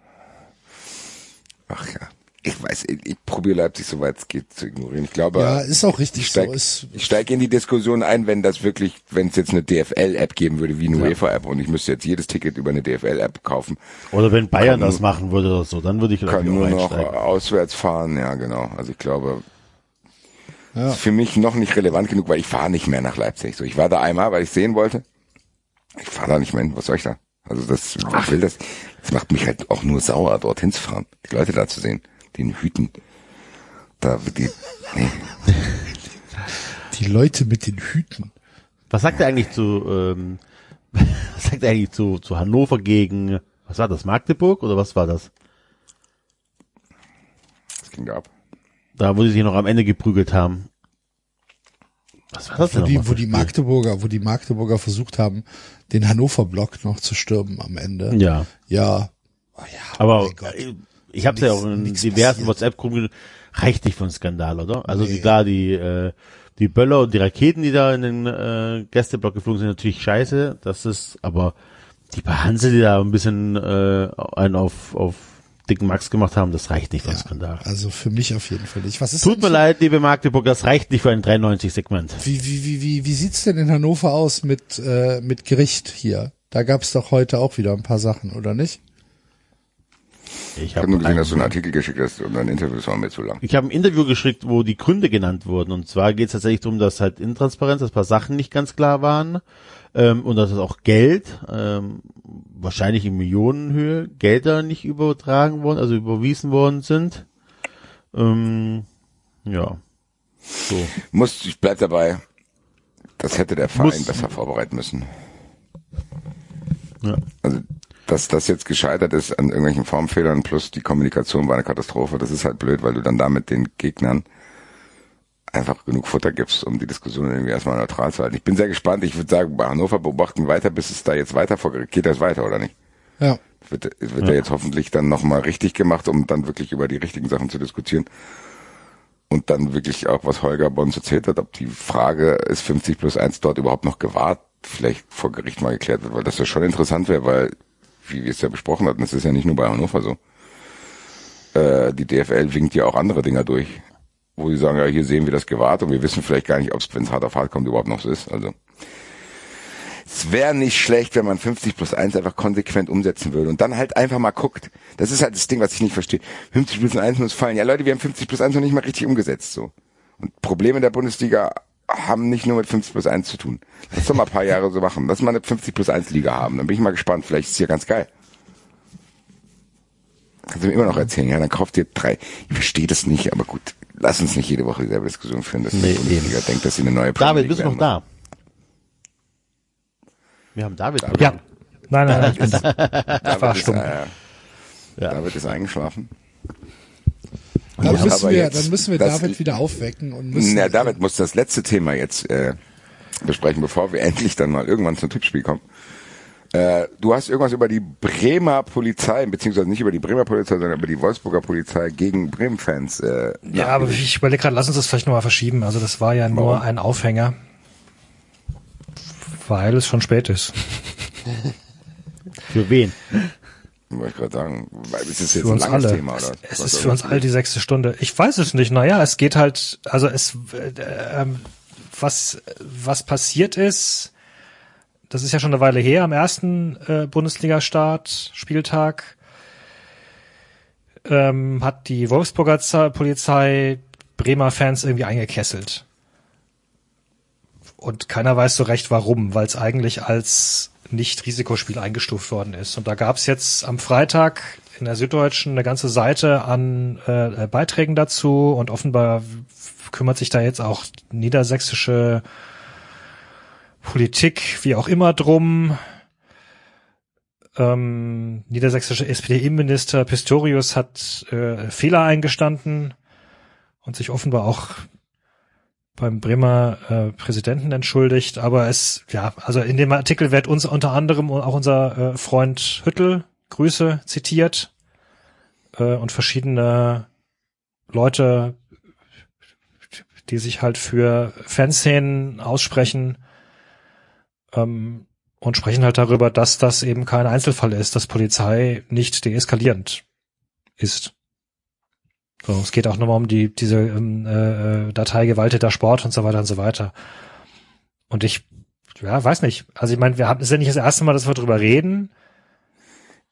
[SPEAKER 3] Ach ja. Ich weiß, ich, ich probiere Leipzig, soweit es geht, zu ignorieren. Ich glaube,
[SPEAKER 2] Ja, ist auch richtig
[SPEAKER 3] ich steig,
[SPEAKER 2] so. Ist,
[SPEAKER 3] ich steig in die Diskussion ein, wenn das wirklich, wenn es jetzt eine DFL-App geben würde, wie eine UEFA-App und ich müsste jetzt jedes Ticket über eine DFL-App kaufen,
[SPEAKER 5] Oder wenn Bayern
[SPEAKER 3] Kann
[SPEAKER 5] das machen würde oder so, dann würde ich glaub
[SPEAKER 3] kann
[SPEAKER 5] ich,
[SPEAKER 3] nur noch auswärts fahren, ja genau. Also ich glaube,
[SPEAKER 2] Ja.
[SPEAKER 3] ist für mich noch nicht relevant genug, weil ich fahre nicht mehr nach Leipzig. So, ich war da einmal, weil ich sehen wollte. Ich fahre da nicht mehr hin. Was soll ich da? Also das, ich will das. Das macht mich halt auch nur sauer, dorthin zu fahren, die Leute da zu sehen, den Hüten. Da die, nee.
[SPEAKER 2] die Leute mit den Hüten.
[SPEAKER 5] Was sagt er eigentlich zu, ähm, was sagt er eigentlich zu, zu Hannover gegen, was war das, Magdeburg oder was war das?
[SPEAKER 3] Das ging ab.
[SPEAKER 5] Da, wo sie sich noch am Ende geprügelt haben. Was war das
[SPEAKER 2] Wo
[SPEAKER 5] denn
[SPEAKER 2] die,
[SPEAKER 5] nochmal
[SPEAKER 2] wo die? Magdeburger, wo die Magdeburger versucht haben, den Hannover-Block noch zu stürmen am Ende.
[SPEAKER 5] Ja.
[SPEAKER 2] Ja. Oh ja,
[SPEAKER 5] Aber
[SPEAKER 2] mein Gott.
[SPEAKER 5] äh, ich habe ja
[SPEAKER 2] Nix-
[SPEAKER 5] auch in diversen. WhatsApp-Gruppen reicht nicht von Skandal, oder? Also
[SPEAKER 2] Nee.
[SPEAKER 5] die, klar, die äh, die Böller und die Raketen, die da in den äh, Gästeblock geflogen sind, natürlich scheiße. Das ist, aber die paar Hansel, die da ein bisschen äh, einen auf auf dicken Max gemacht haben, das reicht nicht von Skandal.
[SPEAKER 2] Also für mich auf jeden Fall nicht. Was ist
[SPEAKER 5] Tut mir
[SPEAKER 2] für-
[SPEAKER 5] leid, liebe Magdeburg, das reicht nicht für ein 93-Segment.
[SPEAKER 2] Wie, wie, wie, wie, wie sieht's denn in Hannover aus mit, äh, mit Gericht hier? Da gab's doch heute auch wieder ein paar Sachen, oder nicht?
[SPEAKER 5] Ich
[SPEAKER 3] habe nur gesehen, dass du einen Artikel geschickt hast und dein Interview war mir zu lang.
[SPEAKER 5] Ich habe ein Interview geschickt, wo die Gründe genannt wurden. Und zwar geht es tatsächlich darum, dass halt Intransparenz, dass ein paar Sachen nicht ganz klar waren. Ähm, und dass es auch Geld, ähm, wahrscheinlich in Millionenhöhe, Gelder nicht übertragen worden, also überwiesen worden sind. Ähm, ja. So.
[SPEAKER 3] Muss, ich bleib dabei. Das hätte der Verein
[SPEAKER 5] Muss-
[SPEAKER 3] besser vorbereiten müssen.
[SPEAKER 5] Ja.
[SPEAKER 3] Also, dass das jetzt gescheitert ist an irgendwelchen Formfehlern plus die Kommunikation war eine Katastrophe, das ist halt blöd, weil du dann damit den Gegnern einfach genug Futter gibst, um die Diskussion irgendwie erstmal neutral zu halten. Ich bin sehr gespannt. Ich würde sagen, bei Hannover beobachten wir weiter, bis es da jetzt weiter vorgeht. Geht das weiter oder nicht?
[SPEAKER 2] Ja.
[SPEAKER 3] Wird, wird er jetzt hoffentlich dann nochmal richtig gemacht, um dann wirklich über die richtigen Sachen zu diskutieren. Und dann wirklich auch, was Holger Bons erzählt hat, ob die Frage, ist 50 plus 1 dort überhaupt noch gewahrt, vielleicht vor Gericht mal geklärt wird, weil das ja schon interessant wäre, weil, wie wir es ja besprochen hatten, es ist ja nicht nur bei Hannover so. Äh, die DFL winkt ja auch andere Dinger durch, wo sie sagen, ja, hier sehen wir das gewahrt und wir wissen vielleicht gar nicht, ob es, wenn es hart auf hart kommt, überhaupt noch so ist. Also es wäre nicht schlecht, wenn man 50 plus 1 einfach konsequent umsetzen würde und dann halt einfach mal guckt. Das ist halt das Ding, was ich nicht verstehe. 50 plus 1 muss fallen. Ja, Leute, wir haben 50 plus 1 noch nicht mal richtig umgesetzt, so. Und Probleme der Bundesliga haben nicht nur mit 50 plus 1 zu tun. Lass doch mal ein paar Jahre so machen. Lass mal eine 50 plus 1 Liga haben. Dann bin ich mal gespannt. Vielleicht ist es ja ganz geil. Kannst du mir immer noch erzählen, ja, dann kauft ihr drei. Ich verstehe das nicht, aber gut. Lass uns nicht jede Woche dieselbe Diskussion führen, dass
[SPEAKER 5] Nee,
[SPEAKER 3] die Bundesliga
[SPEAKER 5] eben.
[SPEAKER 3] denkt, dass sie eine neue Premier
[SPEAKER 5] David, bist du noch
[SPEAKER 3] werden
[SPEAKER 5] da? Wir haben David.
[SPEAKER 3] David.
[SPEAKER 4] Ja. Nein, nein, nein, ich bin da.
[SPEAKER 3] David
[SPEAKER 4] war
[SPEAKER 3] ist,
[SPEAKER 4] stumm.
[SPEAKER 3] Äh,
[SPEAKER 5] Ja.
[SPEAKER 3] David ist eingeschlafen.
[SPEAKER 2] Dann
[SPEAKER 3] Ja,
[SPEAKER 2] müssen wir,
[SPEAKER 3] jetzt-
[SPEAKER 2] dann müssen wir
[SPEAKER 3] das-
[SPEAKER 2] David wieder aufwecken und müssen.
[SPEAKER 3] Na, David muss das letzte Thema jetzt äh, besprechen, bevor wir endlich dann mal irgendwann zum Tippspiel kommen. Äh, du hast irgendwas über die Bremer Polizei, beziehungsweise nicht über die Bremer Polizei, sondern über die Wolfsburger Polizei gegen Bremen-Fans. Äh,
[SPEAKER 4] Ja, aber ich überlege gerade, lass uns das vielleicht nochmal verschieben. Also das war ja nur
[SPEAKER 3] Warum?
[SPEAKER 4] ein Aufhänger, weil es schon spät ist.
[SPEAKER 5] Für wen?
[SPEAKER 3] Wollte ich gerade sagen, weil ist das jetzt ein langes
[SPEAKER 4] alle.
[SPEAKER 3] Thema
[SPEAKER 4] es
[SPEAKER 3] oder?
[SPEAKER 4] es
[SPEAKER 3] Was
[SPEAKER 4] ist für uns alle die sechste Stunde. Ich weiß es nicht. Naja, es geht halt, also es, äh, ähm, was, was passiert ist, das ist ja schon eine Weile her, am ersten äh, Bundesliga-Start, Spieltag, ähm, hat die Wolfsburger Polizei Bremer Fans irgendwie eingekesselt. Und keiner weiß so recht warum, weil es eigentlich als Nicht-Risikospiel eingestuft worden ist. Und da gab es jetzt am Freitag in der Süddeutschen eine ganze Seite an äh, Beiträgen dazu und offenbar kümmert sich da jetzt auch niedersächsische Politik, wie auch immer, drum. Ähm, niedersächsische SPD-Innenminister Pistorius hat äh, Fehler eingestanden und sich offenbar auch beim Bremer äh, Präsidenten entschuldigt, aber es, ja, also in dem Artikel wird uns unter anderem auch unser äh, Freund Hüttel Grüße zitiert äh, und verschiedene Leute, die sich halt für Fanszenen aussprechen ähm, und sprechen halt darüber, dass das eben kein Einzelfall ist, dass Polizei nicht deeskalierend ist. So, es geht auch nochmal um die diese ähm, äh, Datei gewalteter Sport und so weiter und so weiter. Und ich, ja, weiß nicht. Also ich meine, wir haben es ist ja nicht das erste Mal, dass wir drüber reden.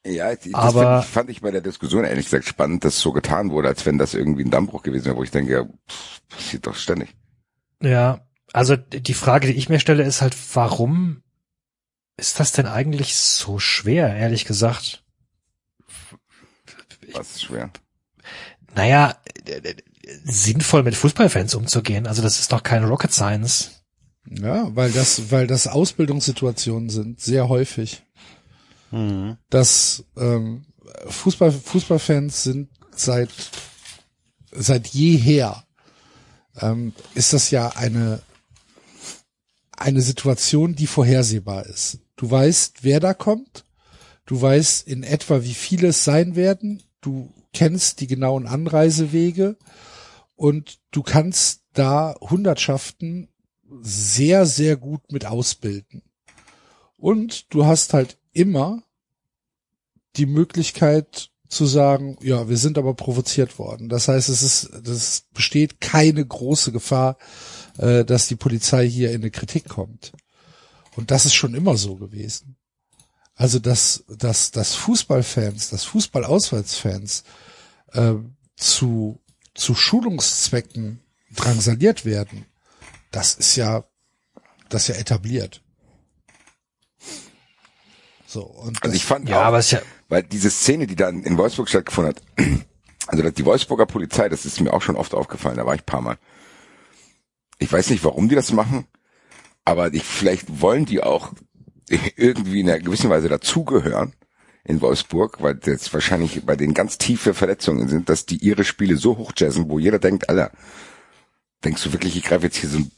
[SPEAKER 3] Ja, das
[SPEAKER 4] Aber-
[SPEAKER 3] find, fand ich bei der Diskussion ehrlich gesagt spannend, dass so getan wurde, als wenn das irgendwie ein Dammbruch gewesen wäre, wo ich denke, ja, pff, passiert doch ständig.
[SPEAKER 4] Ja, also die Frage, die ich mir stelle, ist halt, warum ist das denn eigentlich so schwer, ehrlich gesagt?
[SPEAKER 3] Was ist schwer.
[SPEAKER 4] Naja, äh, äh, sinnvoll mit Fußballfans umzugehen. Also das ist doch keine Rocket Science.
[SPEAKER 2] Ja, weil das, weil das Ausbildungssituationen sind, sehr häufig.
[SPEAKER 5] Mhm.
[SPEAKER 2] Dass ähm, Fußball, Fußballfans sind seit seit jeher ähm, ist das ja eine eine Situation, die vorhersehbar ist. Du weißt, wer da kommt. Du weißt in etwa, wie viele es sein werden. Du kennst die genauen Anreisewege und du kannst da Hundertschaften sehr, sehr gut mit ausbilden. Und du hast halt immer die Möglichkeit zu sagen, ja, wir sind aber provoziert worden. Das heißt, es ist, es besteht keine große Gefahr, äh, dass die Polizei hier in eine Kritik kommt. Und das ist schon immer so gewesen. Also, dass, dass, dass Fußballfans, dass Fußballauswärtsfans äh, zu, zu Schulungszwecken drangsaliert werden, das ist ja, das ist ja etabliert. So, und
[SPEAKER 3] Also ich fand
[SPEAKER 4] Ja,
[SPEAKER 3] auch,
[SPEAKER 4] aber es ist ja,
[SPEAKER 3] weil diese Szene, die dann in Wolfsburg stattgefunden hat, also die Wolfsburger Polizei, das ist mir auch schon oft aufgefallen, da war ich ein paar Mal. Ich weiß nicht, warum die das machen, aber ich, vielleicht wollen die auch irgendwie in einer gewissen Weise dazugehören in Wolfsburg, weil jetzt wahrscheinlich bei denen ganz tiefe Verletzungen sind, dass die ihre Spiele so hochjazzen, wo jeder denkt, Alter, denkst du wirklich, ich greife jetzt hier so einen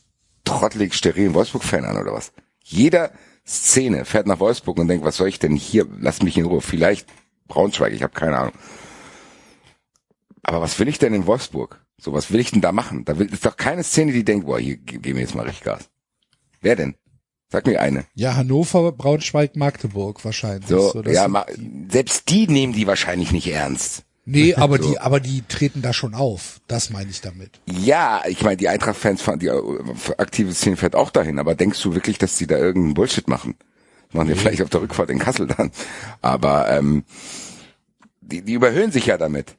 [SPEAKER 3] trottelig sterilen Wolfsburg-Fan an oder was? Jeder Szene fährt nach Wolfsburg und denkt, was soll ich denn hier? Lass mich in Ruhe. Vielleicht Braunschweig, ich habe keine Ahnung. Aber was will ich denn in Wolfsburg? So, was will ich denn da machen? Da will, ist doch keine Szene, die denkt, boah, hier ge- geben wir jetzt mal richtig Gas. Wer denn? Sag mir eine.
[SPEAKER 2] ja, Hannover, Braunschweig, Magdeburg wahrscheinlich.
[SPEAKER 3] So,
[SPEAKER 2] das
[SPEAKER 3] ja,
[SPEAKER 2] die-
[SPEAKER 3] selbst die nehmen die wahrscheinlich nicht ernst.
[SPEAKER 2] nee, aber
[SPEAKER 3] so.
[SPEAKER 2] die, aber die treten da schon auf. Das meine ich damit.
[SPEAKER 3] Ja, ich meine, die Eintracht-Fans, die äh, aktive Szene fährt auch dahin, aber denkst du wirklich, dass die da irgendeinen Bullshit machen? Das machen die vielleicht auf der Rückfahrt in Kassel dann. Aber ähm, die, die überhöhen sich ja damit.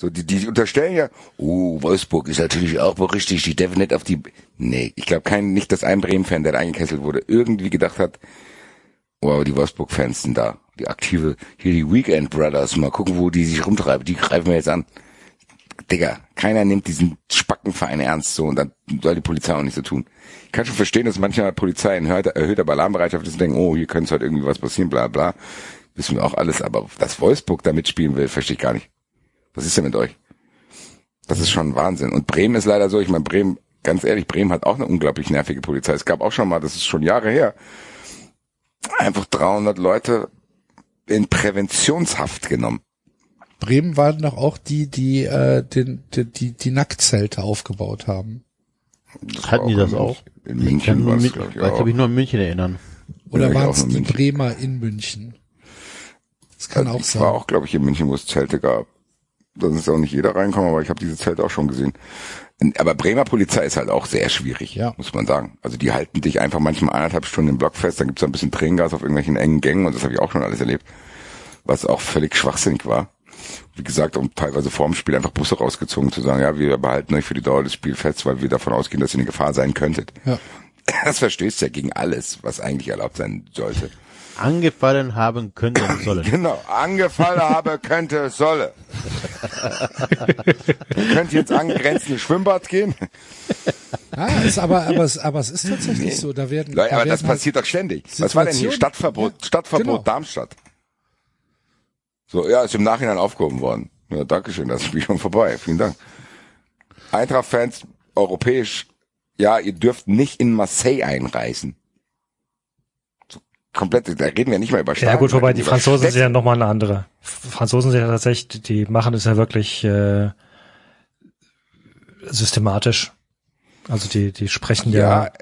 [SPEAKER 3] So, die, die unterstellen ja, oh, Wolfsburg ist natürlich auch richtig, die dürfen auf die. Nee, ich glaube kein, nicht, dass ein Bremen-Fan, der da eingekesselt wurde, irgendwie gedacht hat, oh, die Wolfsburg-Fans sind da. Die aktive, hier die Weekend Brothers, mal gucken, wo die sich rumtreiben, die greifen wir jetzt an. Digga, keiner nimmt diesen Spackenverein ernst so und dann soll die Polizei auch nicht so tun. Ich kann schon verstehen, dass manchmal Polizei in erhöhter, Alarmbereitschaft ist und denken, oh, hier könnte halt irgendwie was passieren, bla bla. Wissen wir auch alles, aber dass Wolfsburg da mitspielen will, verstehe ich gar nicht. Was ist denn mit euch? Das ist schon Wahnsinn. Und Bremen ist leider so, ich meine, Bremen, ganz ehrlich, Bremen hat auch eine unglaublich nervige Polizei. Es gab auch schon mal, das ist schon Jahre her, einfach 300 Leute in Präventionshaft genommen.
[SPEAKER 2] Bremen waren doch auch die, die, äh, den, die, die, die Nacktzelte aufgebaut haben.
[SPEAKER 3] Das
[SPEAKER 5] Hatten die das
[SPEAKER 3] in-
[SPEAKER 5] auch?
[SPEAKER 3] In
[SPEAKER 5] Ich kann
[SPEAKER 3] München war es, glaube ich,
[SPEAKER 5] ich kann mich nur an München erinnern.
[SPEAKER 2] Oder
[SPEAKER 3] Ja, ich
[SPEAKER 2] waren es die
[SPEAKER 3] München.
[SPEAKER 2] Bremer in München? Das kann auch
[SPEAKER 3] ich
[SPEAKER 2] sein.
[SPEAKER 3] war auch, glaube ich, in München, wo es Zelte gab. Da ist auch nicht jeder reinkommen, aber ich habe diese Zelte auch schon gesehen. Aber Bremer Polizei ist halt auch sehr schwierig,
[SPEAKER 2] Ja.
[SPEAKER 3] muss man sagen. Also die halten dich einfach manchmal eineinhalb Stunden im Block fest, dann gibt's ein bisschen Tränengas auf irgendwelchen engen Gängen und das habe ich auch schon alles erlebt, was auch völlig schwachsinnig war. Wie gesagt, um teilweise vorm Spiel einfach Busse rausgezogen zu sagen, ja, wir behalten euch für die Dauer des Spiels fest, weil wir davon ausgehen, dass ihr eine Gefahr sein könntet.
[SPEAKER 2] Ja.
[SPEAKER 3] Das verstößt ja gegen alles, was eigentlich erlaubt sein sollte.
[SPEAKER 5] Angefallen haben können und sollen.
[SPEAKER 3] Genau, angefallen habe, könnte, solle. Ihr könnt jetzt angrenzende Schwimmbad gehen.
[SPEAKER 2] Ah, ist aber, aber, es, aber es ist tatsächlich so. Da werden,
[SPEAKER 3] Leute,
[SPEAKER 2] da
[SPEAKER 3] aber das
[SPEAKER 2] werden halt-
[SPEAKER 3] passiert doch ständig. Was war denn hier? Stadtverbot,
[SPEAKER 2] Ja,
[SPEAKER 3] Stadtverbot
[SPEAKER 2] genau.
[SPEAKER 3] Darmstadt. So, ja, ist im Nachhinein aufgehoben worden. Ja, Dankeschön, das Spiel schon vorbei. Vielen Dank. Eintracht-Fans, europäisch ja, ihr dürft nicht in Marseille einreisen. Komplett, da reden wir nicht mehr über
[SPEAKER 4] Ja gut, wobei die Franzosen
[SPEAKER 3] Städte.
[SPEAKER 4] sind ja nochmal eine andere. Franzosen sind ja tatsächlich, die machen es ja wirklich äh, systematisch. Also die, die sprechen ja,
[SPEAKER 3] Ja,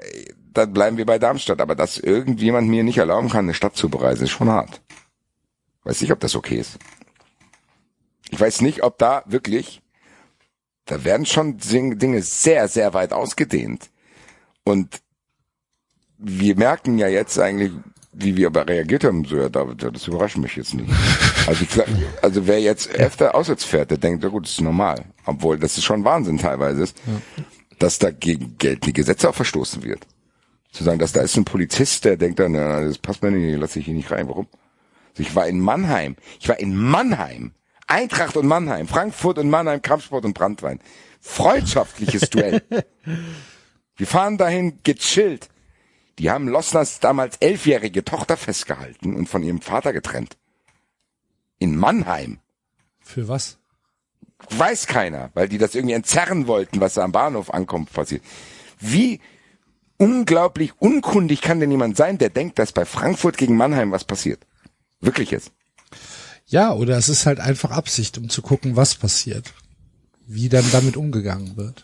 [SPEAKER 3] dann bleiben wir bei Darmstadt. Aber dass irgendjemand mir nicht erlauben kann, eine Stadt zu bereisen, ist schon hart. Weiß nicht, ob das okay ist. Ich weiß nicht, ob da wirklich, da werden schon Dinge sehr, sehr weit ausgedehnt. Und wir merken ja jetzt eigentlich, wie wir aber reagiert haben, so, ja, David, ja, das überrascht mich jetzt nicht. Also, also wer jetzt öfter auswärts fährt, der denkt, ja gut, das ist normal. Obwohl, das ist schon Wahnsinn teilweise ist, dass da gegen geltende Gesetze auch verstoßen wird. Zu sagen, dass da ist ein Polizist, der denkt dann, ja, das passt mir nicht, lass ich hier nicht rein. Warum? Also ich war in Mannheim. Ich war in Mannheim. Eintracht und Mannheim. Frankfurt und Mannheim, Kampfsport und Brandwein. Freundschaftliches Duell. Wir fahren dahin gechillt. Die haben Lossners damals elfjährige Tochter festgehalten und von ihrem Vater getrennt. In Mannheim.
[SPEAKER 2] Für was?
[SPEAKER 3] Weiß keiner, weil die das irgendwie entzerren wollten, was da am Bahnhof ankommt, passiert. Wie unglaublich unkundig kann denn jemand sein, der denkt, dass bei Frankfurt gegen Mannheim was passiert? Wirklich jetzt.
[SPEAKER 2] Ja, oder es ist halt einfach Absicht, um zu gucken, was passiert. Wie dann damit umgegangen wird.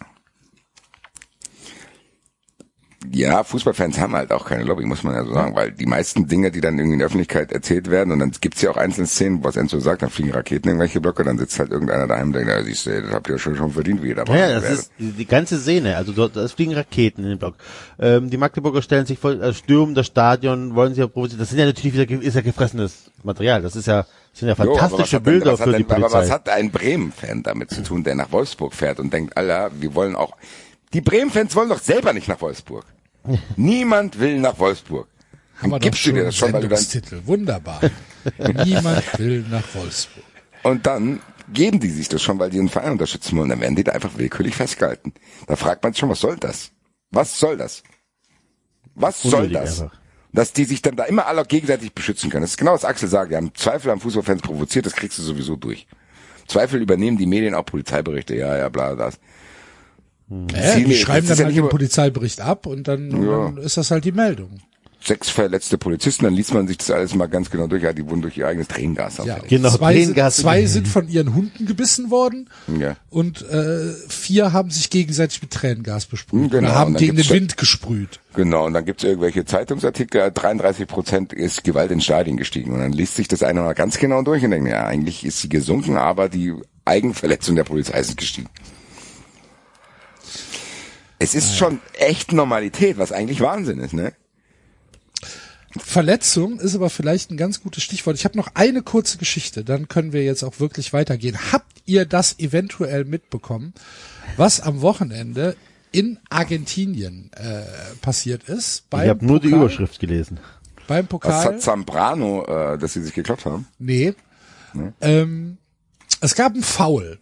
[SPEAKER 3] Ja, Fußballfans haben halt auch keine Lobby, muss man ja so sagen, weil die meisten Dinge, die dann irgendwie in der Öffentlichkeit erzählt werden, und dann gibt's ja auch einzelne Szenen, was Enzo sagt, dann fliegen Raketen in irgendwelche Blöcke, dann sitzt halt irgendeiner daheim und denkt, ja, siehst du, das habt ihr schon, schon verdient, wie ihr da
[SPEAKER 5] Ja, das ist die, ganze Szene. Also dort es fliegen Raketen in den Block. Ähm, die Magdeburger stellen sich vor, äh, stürmen das Stadion, wollen sich ja provozieren. Das sind ja natürlich wieder ist ja gefressenes Material. Das ist ja das sind ja
[SPEAKER 3] Jo,
[SPEAKER 5] fantastische
[SPEAKER 3] denn-
[SPEAKER 5] Bilder
[SPEAKER 3] hat
[SPEAKER 5] für
[SPEAKER 3] denn,
[SPEAKER 5] die Polizei.
[SPEAKER 3] Aber was hat ein Bremen-Fan damit zu tun, der nach Wolfsburg fährt und denkt, Alter, wir wollen auch, die Bremen-Fans wollen doch selber nicht nach Wolfsburg. Niemand will nach Wolfsburg.
[SPEAKER 2] Haben wir
[SPEAKER 3] gibst du
[SPEAKER 2] schon
[SPEAKER 3] dir das schon, weil du dann.
[SPEAKER 2] Wunderbar. Niemand will nach Wolfsburg.
[SPEAKER 3] und dann geben die sich das schon, weil die den Verein unterstützen wollen. Dann werden die da einfach willkürlich festgehalten. Da fragt man sich schon, was soll das? Was soll das? Was soll das?
[SPEAKER 5] einfach.
[SPEAKER 3] Dass die sich dann da immer alle gegenseitig beschützen können. Das ist genau was Axel sagt. Wir haben Zweifel am Fußballfans provoziert, das kriegst du sowieso durch. Zweifel übernehmen die Medien auch Polizeiberichte, ja, ja, bla, das.
[SPEAKER 2] Ja,
[SPEAKER 3] Sie-
[SPEAKER 2] die schreiben dann
[SPEAKER 3] ja
[SPEAKER 2] halt den Polizeibericht ab und dann,
[SPEAKER 3] Ja.
[SPEAKER 2] dann ist das halt die Meldung.
[SPEAKER 3] Sechs verletzte Polizisten, dann liest man sich das alles mal ganz genau durch. Ja, die wurden durch ihr eigenes Tränengas
[SPEAKER 2] Ja.
[SPEAKER 5] Genau,
[SPEAKER 2] zwei, sind,
[SPEAKER 5] Tränengas-
[SPEAKER 2] zwei sind von ihren Hunden gebissen worden
[SPEAKER 3] Ja.
[SPEAKER 2] und äh, vier haben sich gegenseitig mit Tränengas besprüht.
[SPEAKER 3] Genau,
[SPEAKER 2] oder haben
[SPEAKER 3] und dann
[SPEAKER 2] gegen den Wind gesprüht.
[SPEAKER 3] Genau, und dann gibt's irgendwelche Zeitungsartikel, 33 Prozent ist Gewalt in Stadien gestiegen. Und dann liest sich das einer mal ganz genau durch und denkt, ja, eigentlich ist sie gesunken, aber die Eigenverletzung der Polizei ist gestiegen. Es ist schon echt Normalität, was eigentlich Wahnsinn ist, ne?
[SPEAKER 2] Verletzung ist aber vielleicht ein ganz gutes Stichwort. Ich habe noch eine kurze Geschichte, dann können wir jetzt auch wirklich weitergehen. Habt ihr das eventuell mitbekommen, was am Wochenende in Argentinien äh, passiert ist? Beim
[SPEAKER 5] ich habe nur die Überschrift gelesen.
[SPEAKER 2] Beim
[SPEAKER 3] Was
[SPEAKER 2] Pokal.
[SPEAKER 3] hat Zambrano, äh, dass sie sich gekloppt haben?
[SPEAKER 2] Nee. Ähm, es gab ein Foul.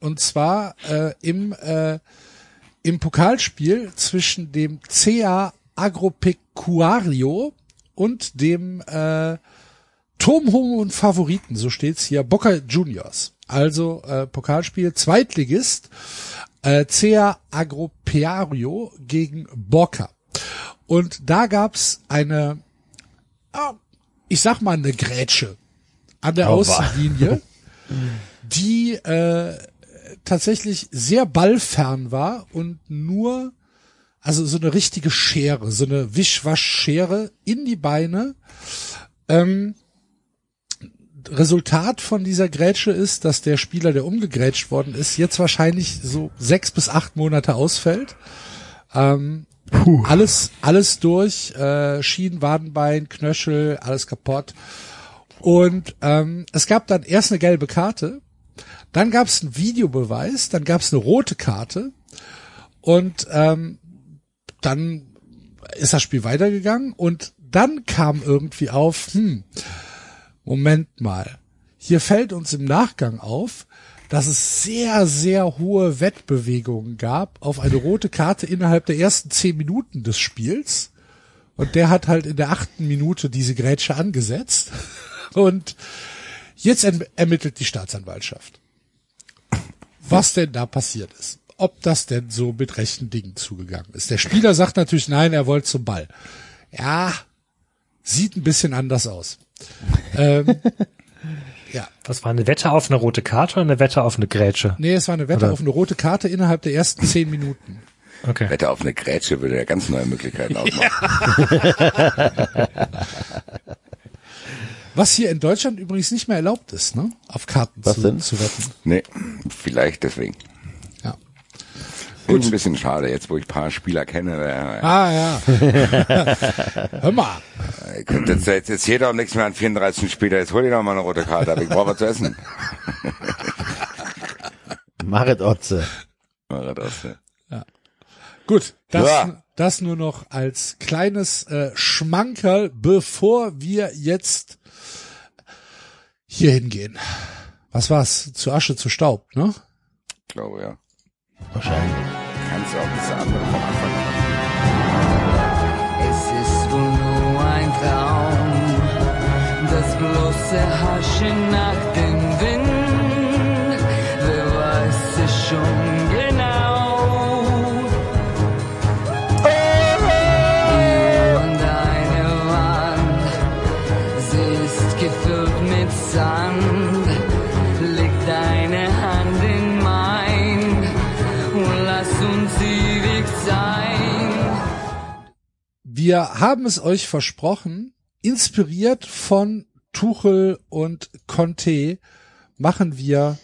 [SPEAKER 2] Und zwar äh, im, äh, im Pokalspiel zwischen dem CA Agropecuario und dem äh, turmhohen Favoriten, so steht's hier, Boca Juniors. Also äh, Pokalspiel, Zweitligist, äh, CA Agropecuario gegen Boca. Und da gab's eine, ah, ich sag mal eine Grätsche an der
[SPEAKER 5] Oh,
[SPEAKER 2] Außenlinie, die äh, tatsächlich sehr ballfern war und nur, also so eine richtige Schere, so eine Wischwaschschere in die Beine. Ähm, Resultat von dieser Grätsche ist, dass der Spieler, der umgegrätscht worden ist, jetzt wahrscheinlich so sechs bis acht Monate ausfällt. Ähm, alles, alles durch, äh, Schienen, Wadenbein, Knöchel, alles kaputt. Und ähm, es gab dann erst eine gelbe Karte, dann gab es einen Videobeweis, dann gab es eine rote Karte und ähm, dann ist das Spiel weitergegangen und dann kam irgendwie auf, hm, Moment mal, hier fällt uns im Nachgang auf, dass es sehr, sehr hohe Wettbewegungen gab auf eine rote Karte innerhalb der ersten zehn Minuten des Spiels. Und der hat halt in der achten Minute diese Grätsche angesetzt. Und jetzt erm- ermittelt die Staatsanwaltschaft. Was denn da passiert ist. ob das denn so mit rechten Dingen zugegangen ist. Der Spieler sagt natürlich, nein, er wollte zum Ball. Ja, sieht ein bisschen anders aus. ähm, ja,
[SPEAKER 4] Was war eine Wette auf eine rote Karte oder eine Wette auf eine Grätsche?
[SPEAKER 2] nee, es war eine Wette
[SPEAKER 4] Oder-
[SPEAKER 2] auf eine rote Karte innerhalb der ersten zehn Minuten.
[SPEAKER 4] Okay.
[SPEAKER 3] Wette auf eine Grätsche würde ja ganz neue Möglichkeiten aufmachen.
[SPEAKER 2] Was hier in Deutschland übrigens nicht mehr erlaubt ist, ne? Auf Karten
[SPEAKER 5] Was
[SPEAKER 2] zu,
[SPEAKER 5] denn?
[SPEAKER 2] zu wetten.
[SPEAKER 3] Nee, vielleicht deswegen.
[SPEAKER 2] Ja.
[SPEAKER 3] Finde ich ein bisschen schade, jetzt wo ich ein paar Spieler kenne. Äh,
[SPEAKER 2] Ah ja. Hör mal.
[SPEAKER 3] könnte jetzt, jetzt, jetzt jeder um nichts mehr an 34 Spieler, jetzt hol dir doch mal eine rote Karte, aber ich brauche was zu essen.
[SPEAKER 5] Marit Otze.
[SPEAKER 3] Ja, das, ja.
[SPEAKER 2] Gut, das,
[SPEAKER 3] Ja.
[SPEAKER 2] das nur noch als kleines äh, Schmankerl, bevor wir jetzt hier hingehen. Was war's? Zu Asche, zu Staub, ne?
[SPEAKER 3] Ich glaube, ja.
[SPEAKER 5] Wahrscheinlich.
[SPEAKER 3] Kannst du auch das andere vom Anfang machen.
[SPEAKER 8] Es ist wohl nur ein Traum, das bloße Haschen nach dem Wind. Wer weiß es schon
[SPEAKER 2] Wir haben es euch versprochen, inspiriert von Tuchel und Conte machen wir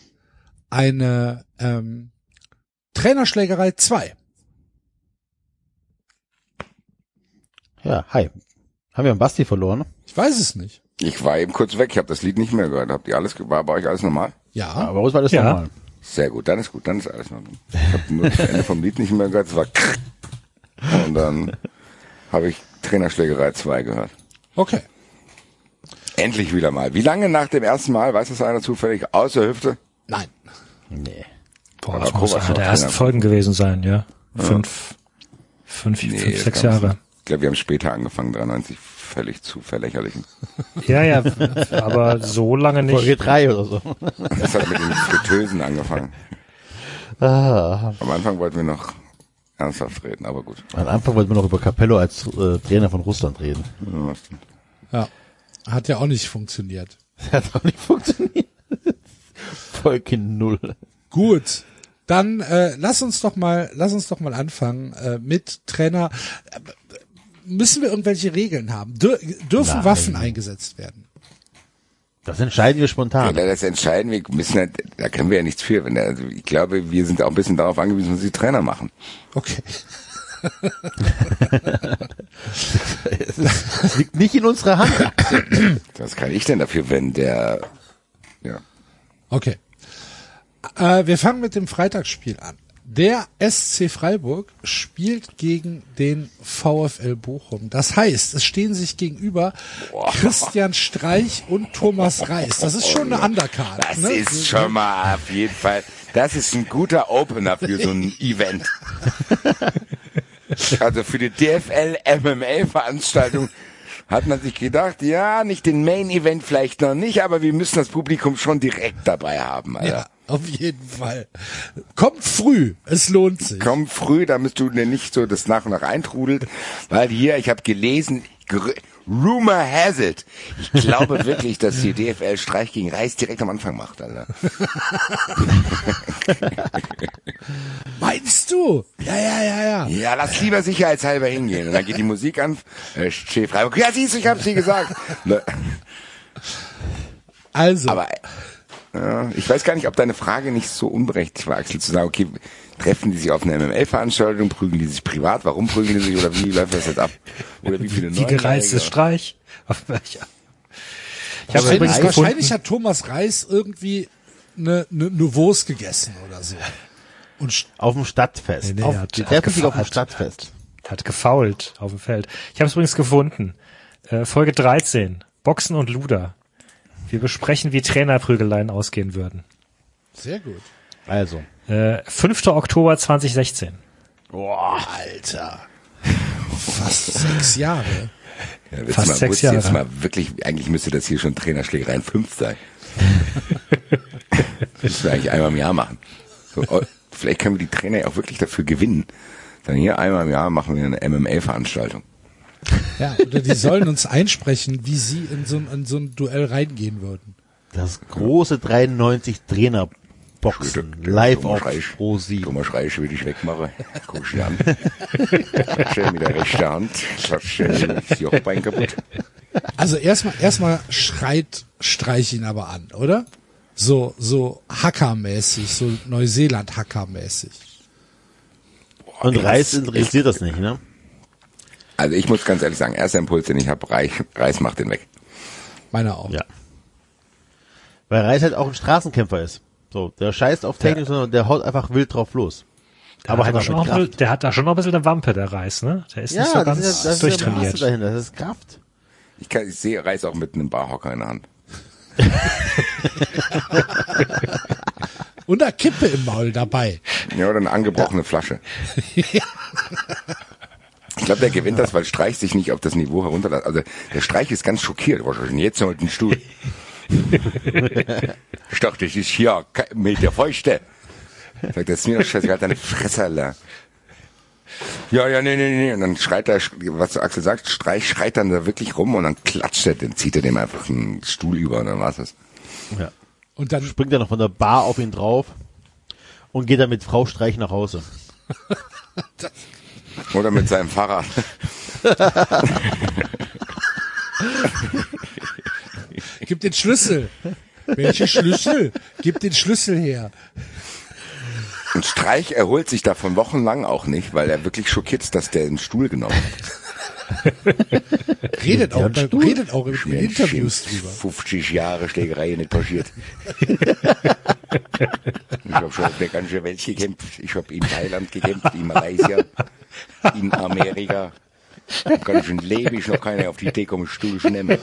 [SPEAKER 2] eine ähm, Trainerschlägerei 2.
[SPEAKER 5] Ja, hi. Haben wir einen Basti verloren?
[SPEAKER 2] Ich weiß es nicht.
[SPEAKER 3] Ich war eben kurz weg, ich habe das Lied nicht mehr gehört. Habt ihr alles, war bei euch alles normal?
[SPEAKER 2] Ja,
[SPEAKER 5] Aber bei uns war das
[SPEAKER 4] Ja.
[SPEAKER 5] normal.
[SPEAKER 3] Sehr gut, dann ist gut, dann ist alles normal. Ich habe nur das Ende vom Lied nicht mehr gehört, es war und dann habe ich Trainerschlägerei 2 gehört.
[SPEAKER 2] okay.
[SPEAKER 3] Endlich wieder mal. Wie lange nach dem ersten Mal, weiß das einer zufällig, aus der Hüfte?
[SPEAKER 2] Nein.
[SPEAKER 5] Nee.
[SPEAKER 4] Boah, das muss einer der ersten. Folgen gewesen sein, ja. Fünf, fünf,
[SPEAKER 3] Nee,
[SPEAKER 4] fünf, sechs Jahre.
[SPEAKER 3] Ich glaube, wir haben später angefangen, 93, völlig zu verlächerlichen.
[SPEAKER 4] Ja, ja, aber so lange
[SPEAKER 5] Folge
[SPEAKER 4] nicht.
[SPEAKER 5] drei oder so.
[SPEAKER 3] Das hat mit den Fritösen angefangen.
[SPEAKER 5] Ah,
[SPEAKER 3] Am Anfang wollten wir noch ernsthaft reden, aber gut.
[SPEAKER 5] am Anfang wollten wir noch über Capello als äh, Trainer von Russland reden.
[SPEAKER 2] Ja. Hat ja auch nicht funktioniert.
[SPEAKER 5] Hat auch nicht funktioniert. Folge null.
[SPEAKER 2] Gut. Dann äh, lass uns doch mal, lass uns doch mal anfangen äh, mit Trainer. Äh, Müssen wir irgendwelche Regeln haben? Dür dürfen
[SPEAKER 5] Nein.
[SPEAKER 2] Waffen eingesetzt werden?
[SPEAKER 5] Das entscheiden wir
[SPEAKER 3] Ja,
[SPEAKER 5] spontan.
[SPEAKER 3] das entscheiden wir, müssen halt, da können wir ja nichts für. Also ich glaube, wir sind auch ein bisschen darauf angewiesen, was die Trainer machen.
[SPEAKER 2] Okay.
[SPEAKER 5] Das liegt nicht in unserer Hand.
[SPEAKER 3] Was kann ich denn dafür, wenn der, ja,
[SPEAKER 2] Okay. Äh, wir fangen mit dem Freitagsspiel an. Der SC Freiburg spielt gegen den VfL Bochum. Das heißt, es stehen sich gegenüber Christian Streich und Thomas Reis. Das ist schon eine Undercard.
[SPEAKER 3] das
[SPEAKER 2] ne?
[SPEAKER 3] ist schon mal auf jeden Fall, das ist ein guter Opener für so ein Event. Also für die DFL MMA Veranstaltung hat man sich gedacht, ja, nicht den Main Event vielleicht noch nicht, aber wir müssen das Publikum schon direkt dabei haben, Alter.
[SPEAKER 2] Ja, auf jeden Fall. Kommt früh. Es lohnt sich.
[SPEAKER 3] Komm früh, damit du dir nicht so das nach und nach eintrudelt, weil hier, ich habe gelesen, Rumor has it. Ich glaube wirklich, dass die DFL Streich gegen Reis direkt am Anfang macht, Alter.
[SPEAKER 2] Meinst du? Ja, ja, ja, ja.
[SPEAKER 3] Ja, lass lieber sicherheitshalber hingehen. Und dann geht die Musik an. Äh, Freiburg. Ja, siehst du, ich hab's dir gesagt. Ne,
[SPEAKER 2] Also,
[SPEAKER 3] Aber ja, ich weiß gar nicht, ob deine Frage nicht so unberechtigt war, Axel, zu sagen, okay, treffen die sich auf einer MML-Veranstaltung, prügeln die sich privat, warum prügeln die sich oder wie läuft das jetzt ab? Oder wie viele
[SPEAKER 4] Wie gereizt ist
[SPEAKER 3] Neunjährige?
[SPEAKER 4] Streich? Auf welcher? Ich habe
[SPEAKER 2] wahrscheinlich,
[SPEAKER 4] übrigens
[SPEAKER 2] wahrscheinlich
[SPEAKER 4] gefunden,
[SPEAKER 2] hat Thomas Reis irgendwie eine, eine, eine Wurst gegessen oder so. Und
[SPEAKER 5] Auf dem Stadtfest.
[SPEAKER 4] Nee, nee,
[SPEAKER 5] auf,
[SPEAKER 4] hat-
[SPEAKER 5] die
[SPEAKER 4] hat
[SPEAKER 5] treffen sich auf dem. Stadtfest.
[SPEAKER 4] hat gefault auf dem Feld. Ich habe es übrigens gefunden. Äh, Folge 13. Boxen und Luder. Wir besprechen, wie Trainerprügeleien ausgehen würden.
[SPEAKER 2] sehr gut.
[SPEAKER 5] Also.
[SPEAKER 4] Äh, 5. Oktober 2016.
[SPEAKER 2] Alter. Fast sechs Jahre.
[SPEAKER 3] Ja,
[SPEAKER 4] Fast
[SPEAKER 3] mal,
[SPEAKER 4] sechs
[SPEAKER 3] du jetzt
[SPEAKER 4] Jahre.
[SPEAKER 3] mal wirklich, eigentlich müsste das hier schon Trainerschlägerei in fünf sein. Müssen wir eigentlich einmal im Jahr machen. So, oh, Vielleicht können wir die Trainer ja auch wirklich dafür gewinnen. Dann hier einmal im Jahr machen wir eine MMA-Veranstaltung.
[SPEAKER 2] Ja, oder die sollen uns einsprechen, wie sie in so, ein- in so ein Duell reingehen würden.
[SPEAKER 5] Das große 93 Trainer Boxen live auf Pro 7.
[SPEAKER 3] Thomas Reich will ich wegmachen. Guck ich dir an. Klatsche mit der rechten Hand. Klatsche das Jochbein kaputt.
[SPEAKER 2] Also erstmal erstmal schreit Streich ihn aber an, oder? So so Hackermäßig, so Neuseeland Hackermäßig.
[SPEAKER 5] Und Reis interessiert das nicht, ne?
[SPEAKER 3] Also ich muss ganz ehrlich sagen, erster Impuls, den ich habe, Reich, Reis macht den weg.
[SPEAKER 2] Meiner auch.
[SPEAKER 5] Ja. Weil Reis halt auch ein Straßenkämpfer ist. So, der scheißt auf Technik, sondern der haut einfach wild drauf los. Aber halt
[SPEAKER 4] aber
[SPEAKER 5] auch
[SPEAKER 4] schon
[SPEAKER 5] mit
[SPEAKER 4] noch,
[SPEAKER 5] Kraft.
[SPEAKER 4] der hat da schon noch ein bisschen eine Wampe, der Reis, ne? Der ist
[SPEAKER 5] Ja,
[SPEAKER 4] nicht so
[SPEAKER 5] das
[SPEAKER 4] ganz
[SPEAKER 5] ist, ja, das ist ja
[SPEAKER 4] durchtrainiert.
[SPEAKER 5] dahinter, das ist Kraft.
[SPEAKER 3] Ich, kann, ich sehe Reis auch mit einem Barhocker in der Hand.
[SPEAKER 2] Und eine Kippe im Maul dabei.
[SPEAKER 3] Ja, oder eine angebrochene Flasche. Ich glaube, der gewinnt das, weil Streich sich nicht auf das Niveau herunterlässt. Also der Streich ist ganz schockiert. Was ist denn jetzt noch mit dem Stuhl? ich dachte, das ist hier mit der Feuchte. Sagt, das ist mir doch scheißegal, deine Fresse, Alter. Ja, ja, nee, nee, nee. Und dann schreit er, was Axel sagt, Streich schreit dann da wirklich rum und dann klatscht er, dann zieht er dem einfach einen Stuhl über und dann war's das.
[SPEAKER 5] Ja.
[SPEAKER 2] Und dann
[SPEAKER 5] Springt er noch von der Bar auf ihn drauf und geht dann mit Frau Streich nach Hause.
[SPEAKER 3] Oder mit seinem Fahrrad.
[SPEAKER 2] gib den Schlüssel. Welche Schlüssel? Gib den Schlüssel her.
[SPEAKER 3] Und Streich erholt sich davon wochenlang auch nicht, weil er wirklich schockiert ist, dass der einen Stuhl genommen hat.
[SPEAKER 2] Redet auch, bei- redet auch in Interviews drüber.
[SPEAKER 3] 50 Jahre Schlägerei nicht passiert. ich habe schon auf der ganzen Welt gekämpft. Ich habe in Thailand gekämpft, in Malaysia, in Amerika. Kann ich ein Leben ich noch keiner auf die Idee kommen, einen Stuhl zu nehmen.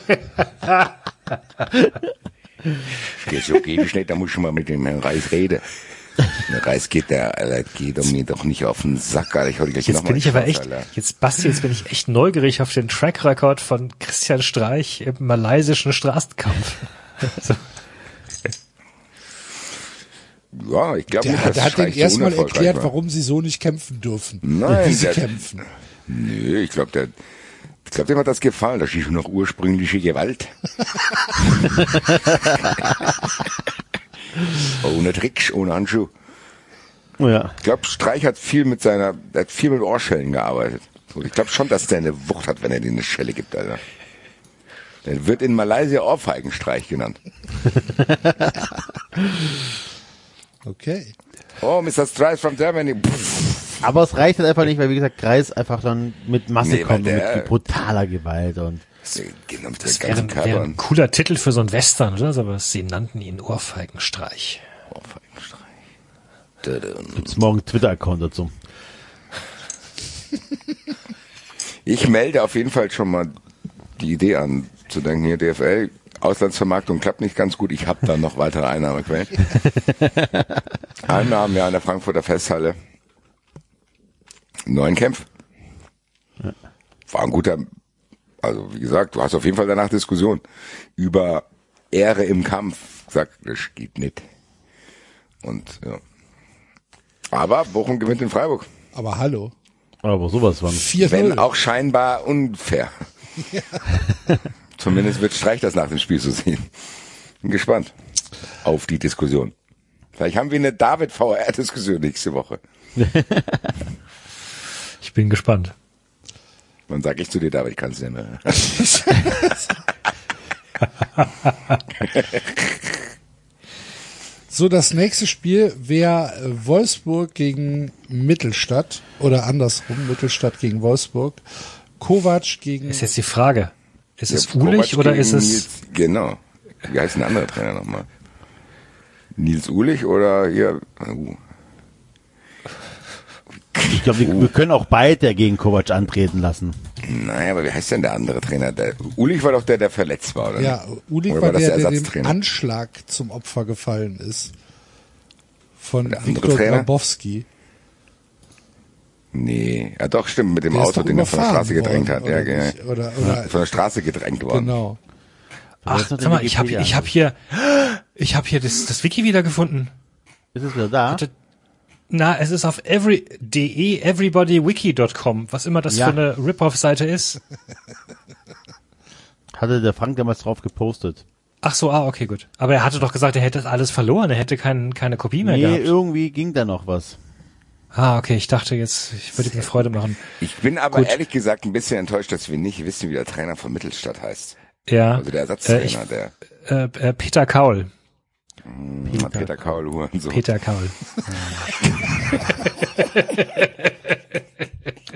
[SPEAKER 3] Das so geht es nicht, da muss ich mal mit dem Herrn Reis reden. Der Reis geht der, Alter, geht um mir doch nicht auf den Sack, Alter. Ich hol gleich
[SPEAKER 4] Jetzt
[SPEAKER 3] noch
[SPEAKER 4] bin
[SPEAKER 3] mal
[SPEAKER 4] ich aber echt,
[SPEAKER 3] Alter.
[SPEAKER 4] jetzt Basti, jetzt bin ich echt neugierig auf den Track Record von Christian Streich im malaysischen Straßenkampf. So.
[SPEAKER 3] Ja, ich glaube
[SPEAKER 2] Der,
[SPEAKER 3] nicht, dass
[SPEAKER 2] der hat den erstmal erklärt,
[SPEAKER 3] war.
[SPEAKER 2] warum sie so nicht kämpfen dürfen.
[SPEAKER 3] Nein,
[SPEAKER 2] wie sie
[SPEAKER 3] der-
[SPEAKER 2] kämpfen.
[SPEAKER 3] Nö, ich glaube, der, ich glaube, dem hat das gefallen. Das ist noch ursprüngliche Gewalt. ohne Tricks, ohne Handschuh.
[SPEAKER 5] Ja.
[SPEAKER 3] Ich glaube, Streich hat viel mit seiner, der hat viel mit Ohrschellen gearbeitet. Ich glaube schon, dass der eine Wucht hat, wenn er dir eine Schelle gibt, Alter. Der wird in Malaysia Ohrfeigenstreich genannt.
[SPEAKER 2] Okay.
[SPEAKER 3] Oh, Mr. Streich from Germany.
[SPEAKER 5] Aber es reicht halt einfach nicht, weil wie gesagt, Kreis einfach dann mit Masse
[SPEAKER 3] Nee,
[SPEAKER 5] kommt und mit brutaler Gewalt und
[SPEAKER 3] Genau, mit
[SPEAKER 4] Das wäre, wäre ein cooler Titel für so ein Western, oder? Aber sie nannten ihn Ohrfeigenstreich.
[SPEAKER 3] Ohrfeigenstreich.
[SPEAKER 5] Gibt's morgen Twitter-Account dazu.
[SPEAKER 3] Ich melde auf jeden Fall schon mal die Idee an, zu denken, hier DFL, Auslandsvermarktung klappt nicht ganz gut, ich habe da noch weitere Einnahmequellen. Einmal haben wir an der Frankfurter Festhalle einen neuen Kämpf. War ein guter, also wie gesagt, du hast auf jeden Fall danach Diskussion über Ehre im Kampf. Sagt, das geht nicht. Und ja. Aber Bochum gewinnt in Freiburg.
[SPEAKER 2] Aber hallo.
[SPEAKER 5] Aber sowas von.
[SPEAKER 2] 4-0.
[SPEAKER 3] Wenn auch scheinbar unfair. Zumindest wird Streich das nach dem Spiel so sehen. Bin gespannt auf die Diskussion. Vielleicht haben wir eine David-VR-Diskussion nächste Woche.
[SPEAKER 4] Ich bin gespannt.
[SPEAKER 3] Dann sag ich zu dir, David, kannst du nicht mehr.
[SPEAKER 2] So, das nächste Spiel wäre äh, Wolfsburg gegen Mittelstadt oder andersrum, Mittelstadt gegen Wolfsburg. Kovac gegen
[SPEAKER 4] Ist jetzt die Frage. Ist es Ulich oder ist es,
[SPEAKER 3] Nils, genau. Wie heißt ein anderer Trainer nochmal? Nils Ulich oder hier? Uh,
[SPEAKER 5] Ich glaube, wir, wir können auch beide gegen Kovac antreten lassen.
[SPEAKER 3] naja, aber wie heißt denn der andere Trainer? Der, Ulich war doch der, der verletzt war, oder?
[SPEAKER 2] Ja, Ulig
[SPEAKER 3] Oder
[SPEAKER 2] war
[SPEAKER 3] das
[SPEAKER 2] der, der dem? Anschlag zum Opfer gefallen ist. Von
[SPEAKER 3] Der
[SPEAKER 2] Viktor
[SPEAKER 3] Trainer?
[SPEAKER 2] Grabowski.
[SPEAKER 3] Nee, ja doch, stimmt, mit dem
[SPEAKER 2] Der
[SPEAKER 3] Auto, den er von der Straße gedrängt hat. Ja,
[SPEAKER 2] oder
[SPEAKER 3] genau.
[SPEAKER 2] nicht? Oder- oder-
[SPEAKER 3] von der Straße gedrängt worden.
[SPEAKER 2] Genau.
[SPEAKER 4] ach, sag mal, ich habe ich hab hier, ich habe hier das, das Wiki wiedergefunden.
[SPEAKER 5] Ist es wieder da?
[SPEAKER 4] Warte. Na, es ist auf every.de, everybodywiki.com, was immer das
[SPEAKER 5] Ja.
[SPEAKER 4] für eine Rip-Off-Seite ist.
[SPEAKER 5] Hatte der Frank damals drauf gepostet.
[SPEAKER 4] Ach so, ah, okay, gut. Aber er hatte doch gesagt, er hätte das alles verloren, er hätte kein, keine Kopie mehr
[SPEAKER 5] Nee,
[SPEAKER 4] gehabt.
[SPEAKER 5] irgendwie ging da noch was.
[SPEAKER 4] Ah, okay, ich dachte jetzt, ich würde mir Freude machen.
[SPEAKER 3] Ich bin aber
[SPEAKER 4] Gut.
[SPEAKER 3] ehrlich gesagt ein bisschen enttäuscht, dass wir nicht wissen, wie der Trainer von Mittelstadt heißt.
[SPEAKER 4] Ja,
[SPEAKER 3] Also der
[SPEAKER 4] äh,
[SPEAKER 3] Ersatztrainer,
[SPEAKER 4] ich,
[SPEAKER 3] der
[SPEAKER 4] äh, äh, Peter Kaul.
[SPEAKER 3] Peter, Peter Kaul Hurensohn.
[SPEAKER 4] Peter Kaul.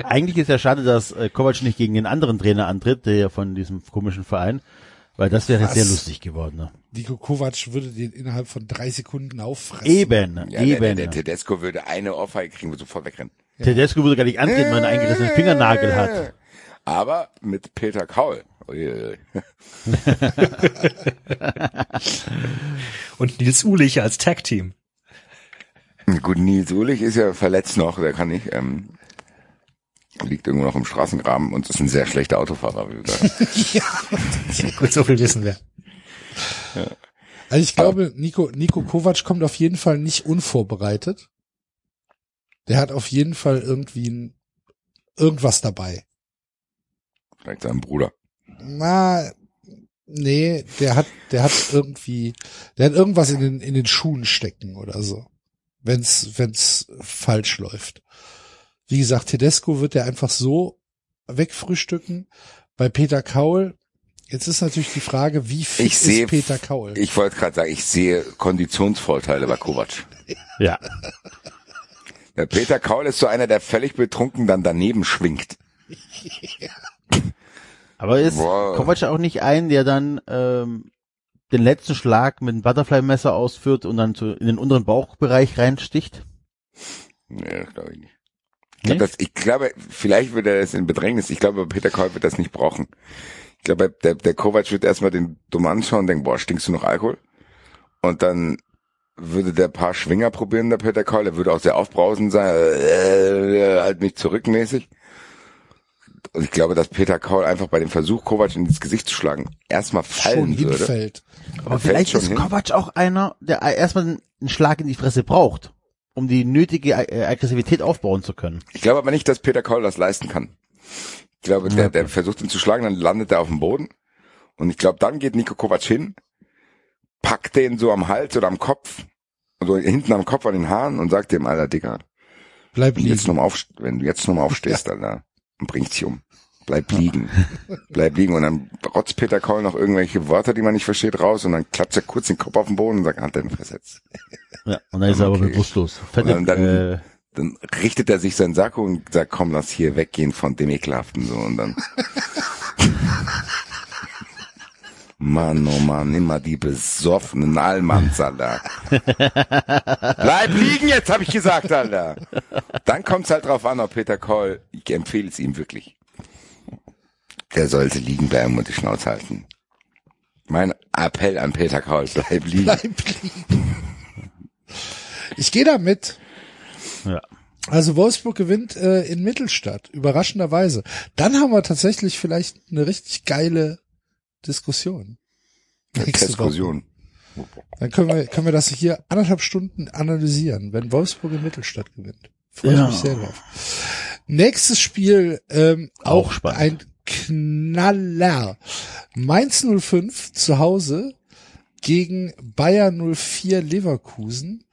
[SPEAKER 5] Eigentlich ist ja schade, dass äh, Kovac nicht gegen den anderen Trainer antritt, der von diesem komischen Verein, weil das wäre
[SPEAKER 2] Was?
[SPEAKER 5] sehr lustig geworden. Ne?
[SPEAKER 2] Nico Kovac würde den innerhalb von drei Sekunden auffressen.
[SPEAKER 5] Eben,
[SPEAKER 3] Ja, der,
[SPEAKER 5] eben.
[SPEAKER 3] der, der Tedesco würde eine Ohrfeige kriegen, würde sofort wegrennen.
[SPEAKER 5] Tedesco würde gar nicht antreten, weil er einen eingerissenen Fingernagel hat.
[SPEAKER 3] Aber mit Peter Kaul.
[SPEAKER 4] Und Nils Ulich als Tag-Team.
[SPEAKER 3] Gut, Nils Ulich ist ja verletzt noch, der kann nicht. Ähm, liegt irgendwo noch im Straßengraben und ist ein sehr schlechter Autofahrer. Wie wir sagen.
[SPEAKER 4] Gut, so viel wissen wir.
[SPEAKER 2] Also ich glaube, Nico, Nico Kovac kommt auf jeden Fall nicht unvorbereitet. Der hat auf jeden Fall irgendwie ein, irgendwas dabei.
[SPEAKER 3] Vielleicht sein Bruder.
[SPEAKER 2] Na, nee, der hat, der hat irgendwie, der hat irgendwas in den, in den Schuhen stecken oder so. Wenn's, wenn's falsch läuft. Wie gesagt, Tedesco wird er einfach so wegfrühstücken. Bei Peter Kaul, jetzt ist natürlich die Frage, wie fit
[SPEAKER 3] Ich sehe,
[SPEAKER 2] ist Peter Kaul?
[SPEAKER 3] ich wollte gerade sagen, ich sehe Konditionsvorteile bei Kovac.
[SPEAKER 5] Ja.
[SPEAKER 3] Der Peter Kaul ist so einer, der völlig betrunken dann daneben schwingt.
[SPEAKER 5] Aber ist
[SPEAKER 3] Boah.
[SPEAKER 5] Kovac auch nicht ein, der dann ähm, den letzten Schlag mit einem Butterfly-Messer ausführt und dann zu, in den unteren Bauchbereich reinsticht?
[SPEAKER 3] Nee, glaube ich nicht. Ich, glaub, das, ich glaube, vielleicht wird er das in Bedrängnis. Ich glaube, Peter Kaul wird das nicht brauchen. Ich glaube, der, der Kovac wird erstmal den dumm anschauen und denken, boah, stinkst du noch Alkohol? Und dann würde der paar Schwinger probieren, der Peter Kaul. Der würde auch sehr aufbrausend sein, äh, halt mich zurückmäßig. Und ich glaube, dass Peter Kaul einfach bei dem Versuch, Kovac ins Gesicht zu schlagen, erstmal
[SPEAKER 2] Schon
[SPEAKER 3] fallen würde.
[SPEAKER 2] hinfällt.
[SPEAKER 5] Aber
[SPEAKER 3] fällt
[SPEAKER 5] vielleicht
[SPEAKER 3] schon
[SPEAKER 5] ist
[SPEAKER 3] hin.
[SPEAKER 5] Kovac auch einer, der erstmal einen Schlag in die Fresse braucht, um die nötige äh, Aggressivität aufbauen zu können.
[SPEAKER 3] Ich glaube aber nicht, dass Peter Kaul das leisten kann. Ich glaube, der, der versucht ihn zu schlagen, dann landet er auf dem Boden. Und ich glaube, dann geht Nico Kovac hin, packt den so am Hals oder am Kopf, so hinten am Kopf an den Haaren und sagt dem, Alter, Digga,
[SPEAKER 2] Bleib
[SPEAKER 3] wenn du jetzt
[SPEAKER 2] liegen.
[SPEAKER 3] nochmal auf, wenn du jetzt nochmal aufstehst, Alter, und bringst dich um. Bleib liegen. Bleib liegen. Und dann rotzt Peter Kaul noch irgendwelche Wörter, die man nicht versteht, raus und dann klatscht er kurz den Kopf auf den Boden und sagt, Hand den versetzt.
[SPEAKER 5] Ja, und dann ist er aber bewusstlos. Fette,
[SPEAKER 3] Und dann-
[SPEAKER 5] äh,
[SPEAKER 3] Dann richtet er sich sein Sakko und sagt, komm, lass hier weggehen von dem Ekelhaften, so, und dann. Mann, oh Mann, immer die besoffenen Allmanns, Alter. Bleib liegen jetzt, hab ich gesagt, Alter. Dann kommt's halt drauf an, ob Peter Koll, ich empfehle es ihm wirklich. Der sollte liegen bleiben und die Schnauze halten. Mein Appell an Peter Koll, bleib liegen.
[SPEAKER 2] Bleib liegen. Ich gehe da mit.
[SPEAKER 5] ja.
[SPEAKER 2] Also Wolfsburg gewinnt äh, in Mittelstadt, überraschenderweise. Dann haben wir tatsächlich vielleicht eine richtig geile Diskussion.
[SPEAKER 3] Diskussion.
[SPEAKER 2] Dann können wir, können wir das hier anderthalb Stunden analysieren, wenn Wolfsburg in Mittelstadt gewinnt. Freue
[SPEAKER 5] Ja.
[SPEAKER 2] ich mich sehr drauf. Nächstes Spiel, ähm,
[SPEAKER 5] Auch
[SPEAKER 2] auch,
[SPEAKER 5] spannend.
[SPEAKER 2] ein Knaller. Mainz 05 zu Hause gegen Bayer 04 Leverkusen.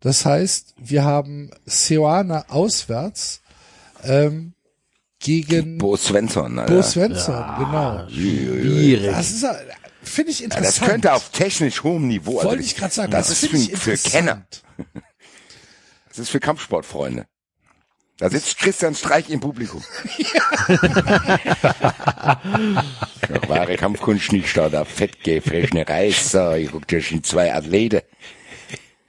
[SPEAKER 2] Das heißt, wir haben Seoane auswärts ähm, gegen
[SPEAKER 3] Bo Svensson, Alter.
[SPEAKER 2] Bo Svensson, genau.
[SPEAKER 5] Schwierig.
[SPEAKER 2] Das ist, finde ich
[SPEAKER 3] Ja,
[SPEAKER 2] interessant.
[SPEAKER 3] das könnte auf technisch hohem Niveau.
[SPEAKER 2] Wollte
[SPEAKER 3] also
[SPEAKER 2] ich gerade sagen,
[SPEAKER 3] das,
[SPEAKER 2] das,
[SPEAKER 3] ist für,
[SPEAKER 2] ich
[SPEAKER 3] für. Kenner. Das ist für Kampfsportfreunde. Da sitzt Christian Streich im Publikum. Noch wahre Kampfkunst nicht da, der fettgefressene Reißer. Ich guck, da sind zwei Athleten.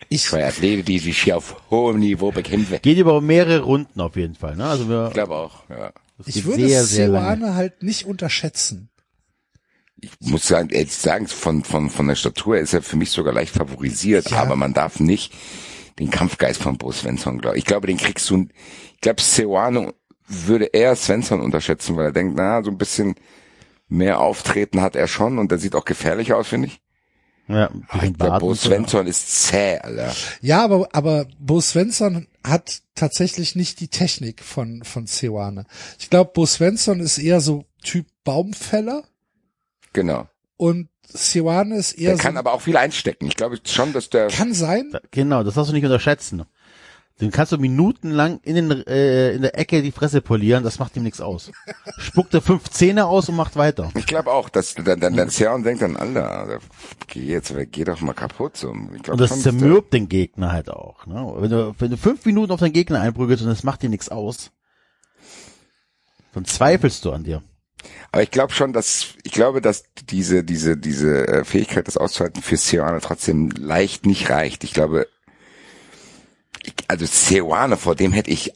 [SPEAKER 2] Ich,
[SPEAKER 3] Zwei Athleten, die sich hier auf hohem Niveau bekämpfen.
[SPEAKER 5] Geht über mehrere Runden auf jeden Fall. Ne? Also wir,
[SPEAKER 3] Ich glaube auch, ja.
[SPEAKER 2] ich würde
[SPEAKER 5] sehr, sehr
[SPEAKER 2] halt nicht unterschätzen.
[SPEAKER 3] Ich muss sagen, ehrlich sagen, von, von, von der Statur ist er für mich sogar leicht favorisiert,
[SPEAKER 2] Ja.
[SPEAKER 3] aber man darf nicht den Kampfgeist von Bo Svensson, glaube ich. glaube, den kriegst du, ich glaube, Seoane würde eher Svensson unterschätzen, weil er denkt, na, so ein bisschen mehr Auftreten hat er schon und der sieht auch gefährlich aus, finde ich.
[SPEAKER 5] Ja,
[SPEAKER 3] Ich glaube, Bo Svensson ist zäh, Alter.
[SPEAKER 2] Ja, aber, aber Bo Svensson hat tatsächlich nicht die Technik von, von Seoane. Ich glaube, Bo Svensson ist eher so Typ Baumfäller
[SPEAKER 3] Genau.
[SPEAKER 2] und Seoane ist eher
[SPEAKER 3] Der
[SPEAKER 2] so,
[SPEAKER 3] kann aber auch viel einstecken. Ich glaube schon, dass der
[SPEAKER 2] kann sein,
[SPEAKER 5] Da- Genau, das darfst du nicht unterschätzen. Den kannst du minutenlang in, den, äh, in der Ecke die Fresse polieren, das macht ihm nichts aus. Spuckt er fünf Zähne aus und macht weiter.
[SPEAKER 3] Ich glaube auch, dass dann, dann der Sean denkt dann, Alter, geh jetzt, geh doch mal kaputt. So. Ich glaub
[SPEAKER 5] Und das
[SPEAKER 3] schon,
[SPEAKER 5] zermürbt den Gegner halt auch. Ne? Wenn, du, wenn du fünf Minuten auf deinen Gegner einprügelst und es macht dir nichts aus, dann zweifelst du an dir.
[SPEAKER 3] Aber ich glaube schon, dass ich glaube, dass diese diese diese äh, Fähigkeit, das auszuhalten, für Seoane trotzdem leicht nicht reicht. Ich glaube, ich, also Seoane, vor dem hätte ich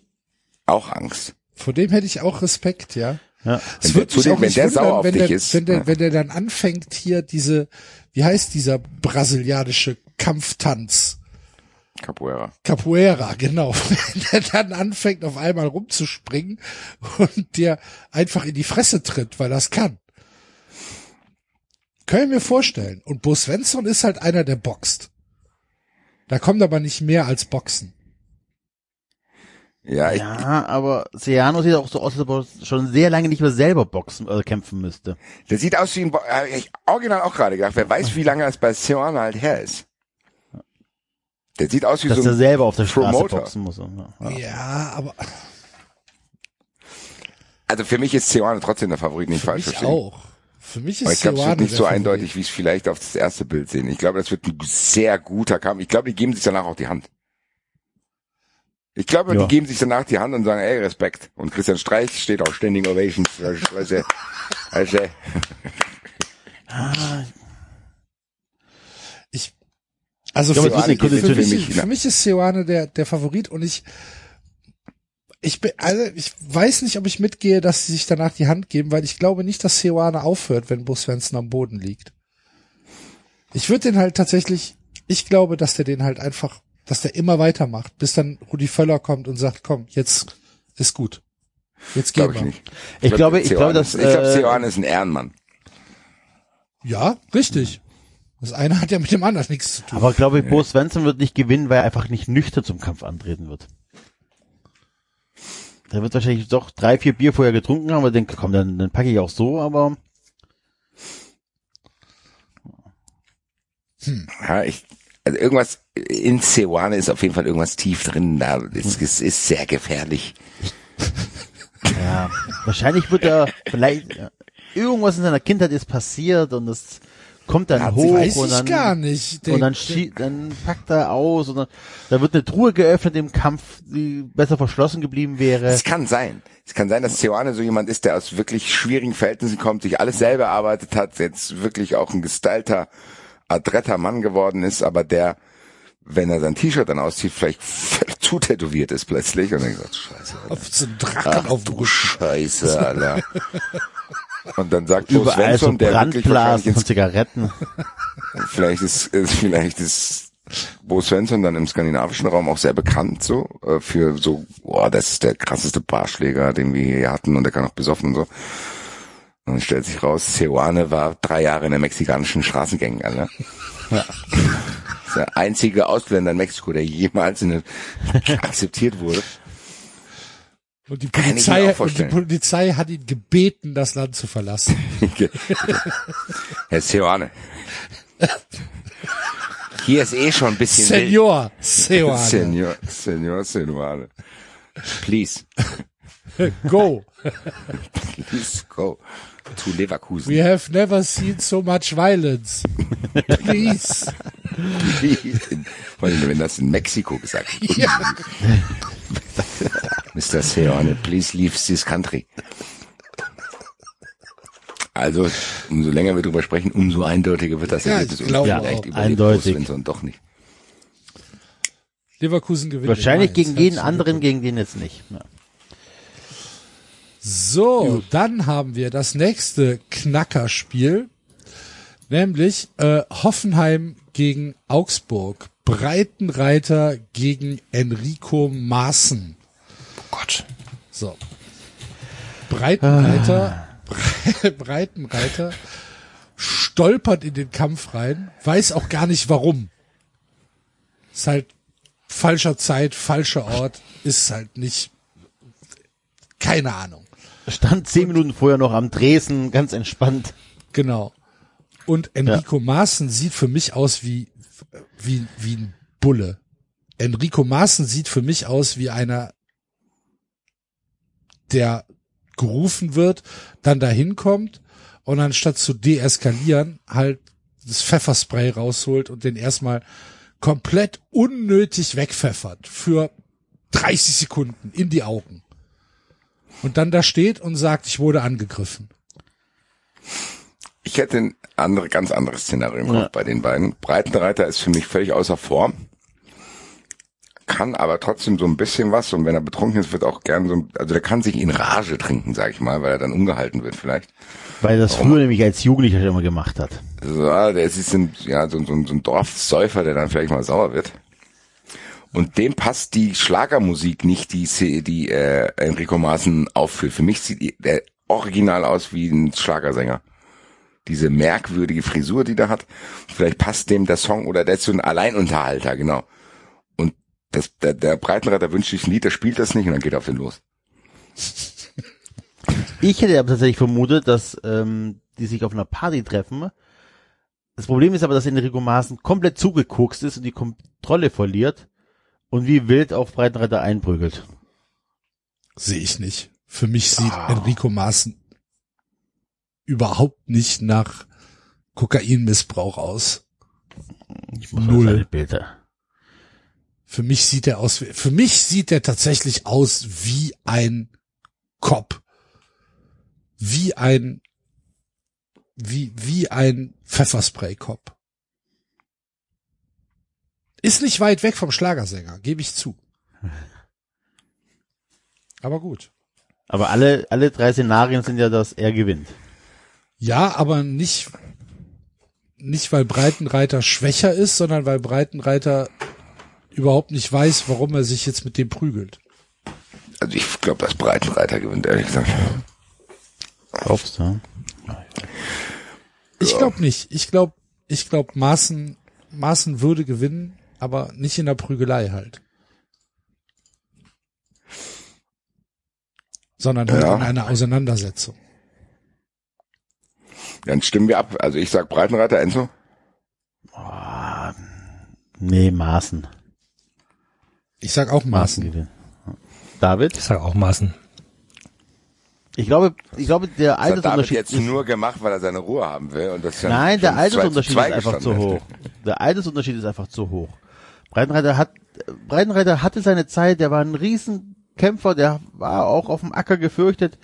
[SPEAKER 3] auch Angst.
[SPEAKER 2] vor dem hätte ich auch Respekt, ja.
[SPEAKER 5] Ja.
[SPEAKER 2] Es wird mich
[SPEAKER 3] zudem,
[SPEAKER 2] auch
[SPEAKER 3] wenn
[SPEAKER 2] nicht
[SPEAKER 3] der
[SPEAKER 2] wundern,
[SPEAKER 3] sauer auf
[SPEAKER 2] wenn
[SPEAKER 3] dich
[SPEAKER 2] der,
[SPEAKER 3] ist,
[SPEAKER 2] wenn der,
[SPEAKER 3] ja.
[SPEAKER 2] wenn der dann anfängt hier diese, wie heißt dieser brasilianische Kampftanz?
[SPEAKER 3] Capoeira.
[SPEAKER 2] Capoeira, genau. Wenn der dann anfängt, auf einmal rumzuspringen und dir einfach in die Fresse tritt, weil das kann. Können wir vorstellen. Und Bo Svensson ist halt einer, der boxt. Da kommt aber nicht mehr als Boxen.
[SPEAKER 3] Ja, ich,
[SPEAKER 5] Ja, aber Seano sieht auch so aus, als ob er schon sehr lange nicht mehr selber boxen oder kämpfen müsste.
[SPEAKER 3] der sieht aus wie ein, Bo äh, ich original auch gerade gedacht. Wer weiß, wie lange das bei Seoane halt her ist. Der sieht aus wie
[SPEAKER 5] Dass
[SPEAKER 3] so
[SPEAKER 5] er
[SPEAKER 3] ein
[SPEAKER 5] selber auf der Straße
[SPEAKER 3] Promoter.
[SPEAKER 5] boxen muss. Ja.
[SPEAKER 2] Ja, aber
[SPEAKER 3] Also für mich ist Seoane trotzdem der Favorit, nicht
[SPEAKER 2] für
[SPEAKER 3] falsch
[SPEAKER 2] mich
[SPEAKER 3] verstehen.
[SPEAKER 2] auch. Für mich ist
[SPEAKER 3] Aber ich glaube, es wird nicht so
[SPEAKER 2] Favorit.
[SPEAKER 3] eindeutig, wie es vielleicht auf das erste Bild sehen. Ich glaube, das wird ein sehr guter Kampf. Ich glaube, die geben sich danach auch die Hand. Ich glaube,
[SPEAKER 5] Ja.
[SPEAKER 3] die geben sich danach die Hand und sagen, ey, Respekt. Und Christian Streich steht auch Standing Ovations. Weißt du, weißt du,
[SPEAKER 2] Ich, also
[SPEAKER 5] Ich glaube,
[SPEAKER 2] für, für, für, mich,
[SPEAKER 3] ne?
[SPEAKER 2] für mich ist Seoane der, der Favorit und ich, ich bin, also ich weiß nicht, ob ich mitgehe, dass sie sich danach die Hand geben, weil ich glaube nicht, dass Seoane aufhört, wenn Bo Svensson am Boden liegt. Ich würde den halt tatsächlich, ich glaube, dass der den halt einfach, dass der immer weitermacht, bis dann Rudi Völler kommt und sagt, komm, jetzt ist gut. Jetzt gehen
[SPEAKER 3] ich
[SPEAKER 2] wir.
[SPEAKER 3] nicht.
[SPEAKER 5] Ich glaube, ich glaube, dass,
[SPEAKER 3] ich glaube,
[SPEAKER 5] äh,
[SPEAKER 3] Seoane ist ein Ehrenmann.
[SPEAKER 2] Ja, richtig. Das eine hat ja mit dem anderen nichts zu tun.
[SPEAKER 5] aber glaube ich, Bo Svensson wird nicht gewinnen, weil er einfach nicht nüchtern zum Kampf antreten wird. Der wird wahrscheinlich doch drei, vier Bier vorher getrunken haben, aber denke, komm, dann, dann packe ich auch so, aber
[SPEAKER 3] Ja, ich, also irgendwas in Seoane ist auf jeden Fall irgendwas tief drin. Da ist, es ist sehr gefährlich.
[SPEAKER 5] ja, wahrscheinlich wird er vielleicht irgendwas in seiner Kindheit ist passiert und es kommt dann
[SPEAKER 3] Ja,
[SPEAKER 5] hoch
[SPEAKER 2] Weiß
[SPEAKER 5] und
[SPEAKER 2] ich
[SPEAKER 5] dann
[SPEAKER 2] gar nicht. Der-
[SPEAKER 5] und dann, schie- dann packt er aus und dann, da wird eine Truhe geöffnet im Kampf, die besser verschlossen geblieben wäre.
[SPEAKER 3] Es kann sein. Es kann sein, dass Seoane so jemand ist, der aus wirklich schwierigen Verhältnissen kommt, sich alles selber erarbeitet hat, jetzt wirklich auch ein gestylter, adretter Mann geworden ist, aber der, wenn er sein T-Shirt dann auszieht, vielleicht völlig zu tätowiert ist plötzlich und dann sagt, scheiße, Alter.
[SPEAKER 2] auf so einen Drachen
[SPEAKER 3] Ach
[SPEAKER 2] auf
[SPEAKER 3] du. Scheiße, Alter. Und dann sagt Bo
[SPEAKER 5] Überall so
[SPEAKER 3] Svensson, der wirklich
[SPEAKER 5] Brandblasen von Zigaretten.
[SPEAKER 3] vielleicht ist, ist, vielleicht ist Bo Svensson dann im skandinavischen Raum auch sehr bekannt so äh, für so, boah, das ist der krasseste Barschläger, den wir hier hatten und der kann auch besoffen und so. Und dann stellt sich raus, Seoane war drei Jahre in der mexikanischen Straßengang, Alter. Ja. Der einzige Ausländer in Mexiko, der jemals in akzeptiert wurde.
[SPEAKER 2] Und die Polizei, und die. Polizei hat ihn gebeten, das Land zu verlassen.
[SPEAKER 3] Herr Seoane. Hier ist eh schon ein bisschen.
[SPEAKER 2] Senor, Seoane,
[SPEAKER 3] Senor, Senor Seoane. Please,
[SPEAKER 2] go.
[SPEAKER 3] please go to Leverkusen.
[SPEAKER 2] We have never seen so much violence. Please.
[SPEAKER 3] Vor allem, wenn das in Mexiko gesagt wird. Mr. Seoane, please leave this country. Also, umso länger wir drüber sprechen, umso eindeutiger wird das
[SPEAKER 2] Ja,
[SPEAKER 3] Ergebnis.
[SPEAKER 2] ich glaube auch.
[SPEAKER 3] vielleicht überlebt
[SPEAKER 5] Eindeutig.
[SPEAKER 3] Svensson doch nicht.
[SPEAKER 2] Leverkusen gewinnt.
[SPEAKER 5] Wahrscheinlich gegen jeden anderen, gegen den jetzt nicht. Ja.
[SPEAKER 2] So, dann haben wir das nächste Knackerspiel, nämlich äh, Hoffenheim gegen Augsburg. Breitenreiter gegen Enrico Maaßen.
[SPEAKER 4] Gott.
[SPEAKER 2] So. Breitenreiter, Bre Breitenreiter stolpert in den Kampf rein, weiß auch gar nicht warum. Ist halt falscher Zeit, falscher Ort, ist halt nicht, keine Ahnung.
[SPEAKER 5] Stand zehn Minuten vorher noch am Dresden, ganz entspannt.
[SPEAKER 2] Genau. Und Enrico Maaßen sieht für mich aus wie, wie, wie ein Bulle. Enrico Maaßen sieht für mich aus wie einer, der gerufen wird, dann dahin kommt und anstatt zu deeskalieren, halt das Pfefferspray rausholt und den erstmal komplett unnötig wegpfeffert für 30 Sekunden in die Augen. Und dann da steht und sagt, ich wurde angegriffen.
[SPEAKER 3] Ich hätte ein andere, ganz anderes Szenario im Kopf
[SPEAKER 5] Ja.
[SPEAKER 3] bei den beiden. Breitenreiter ist für mich völlig außer Form. Kann aber trotzdem so ein bisschen was und wenn er betrunken ist, wird auch gern so, also der kann sich in Rage trinken, sag ich mal, weil er dann ungehalten wird vielleicht.
[SPEAKER 5] Weil er das früher nämlich als Jugendlicher schon immer gemacht hat.
[SPEAKER 3] Ah, der ist ein, ja, so, so, so ein Dorfsäufer, der dann vielleicht mal sauer wird. Und dem passt die Schlagermusik nicht, die, die äh, Enrico Maaßen aufführt. Für mich sieht der original aus wie ein Schlagersänger. Diese merkwürdige Frisur, die der hat. Vielleicht passt dem der Song oder der ist so ein Alleinunterhalter, genau. Das, der, der Breitenreiter wünscht sich ein Lied, der spielt das nicht und dann geht er auf den los.
[SPEAKER 5] Ich hätte aber tatsächlich vermutet, dass ähm, die sich auf einer Party treffen. Das Problem ist aber, dass Enrico Maaßen komplett zugekokst ist und die Kontrolle verliert und wie wild auf Breitenreiter einprügelt.
[SPEAKER 2] Sehe ich nicht. Für mich sieht Enrico Maaßen überhaupt nicht nach Kokainmissbrauch aus.
[SPEAKER 5] Ich muss
[SPEAKER 2] Null.
[SPEAKER 5] seine Bilder.
[SPEAKER 2] Für mich sieht er aus, für mich sieht er tatsächlich aus wie ein Cop. Wie ein, wie, wie ein Pfefferspray-Cop. Ist nicht weit weg vom Schlagersänger, gebe ich zu. Aber gut.
[SPEAKER 5] Aber alle, alle drei Szenarien sind ja, dass er gewinnt.
[SPEAKER 2] Ja, aber nicht, nicht weil Breitenreiter schwächer ist, sondern weil Breitenreiter überhaupt nicht weiß, warum er sich jetzt mit dem prügelt.
[SPEAKER 3] Also ich glaube, dass Breitenreiter gewinnt, ehrlich gesagt.
[SPEAKER 5] Glaubst du?
[SPEAKER 2] Ich glaube nicht. Ich glaube, ich glaube, Maaßen, Maaßen würde gewinnen, aber nicht in der Prügelei halt. Sondern halt
[SPEAKER 3] Ja.
[SPEAKER 2] in einer Auseinandersetzung.
[SPEAKER 3] Dann stimmen wir ab. Also ich sag Breitenreiter, Enzo.
[SPEAKER 5] Nee, Maaßen.
[SPEAKER 2] Ich sag auch
[SPEAKER 5] Maaßen. gewinnt. David?
[SPEAKER 4] Ich sage auch Maßen.
[SPEAKER 5] Ich glaube, ich glaube, der
[SPEAKER 3] Das hat David
[SPEAKER 5] Altersunterschied
[SPEAKER 3] jetzt
[SPEAKER 5] ist,
[SPEAKER 3] nur gemacht, weil er seine Ruhe haben will. Und das
[SPEAKER 5] Nein, der
[SPEAKER 3] zwei
[SPEAKER 5] Altersunterschied
[SPEAKER 3] zwei
[SPEAKER 5] ist einfach zu hoch.
[SPEAKER 3] hätte.
[SPEAKER 5] Der Altersunterschied ist einfach zu hoch. Breitenreiter hat, Breitenreiter hatte seine Zeit, der war ein Riesenkämpfer, der war auch auf dem Acker gefürchtet.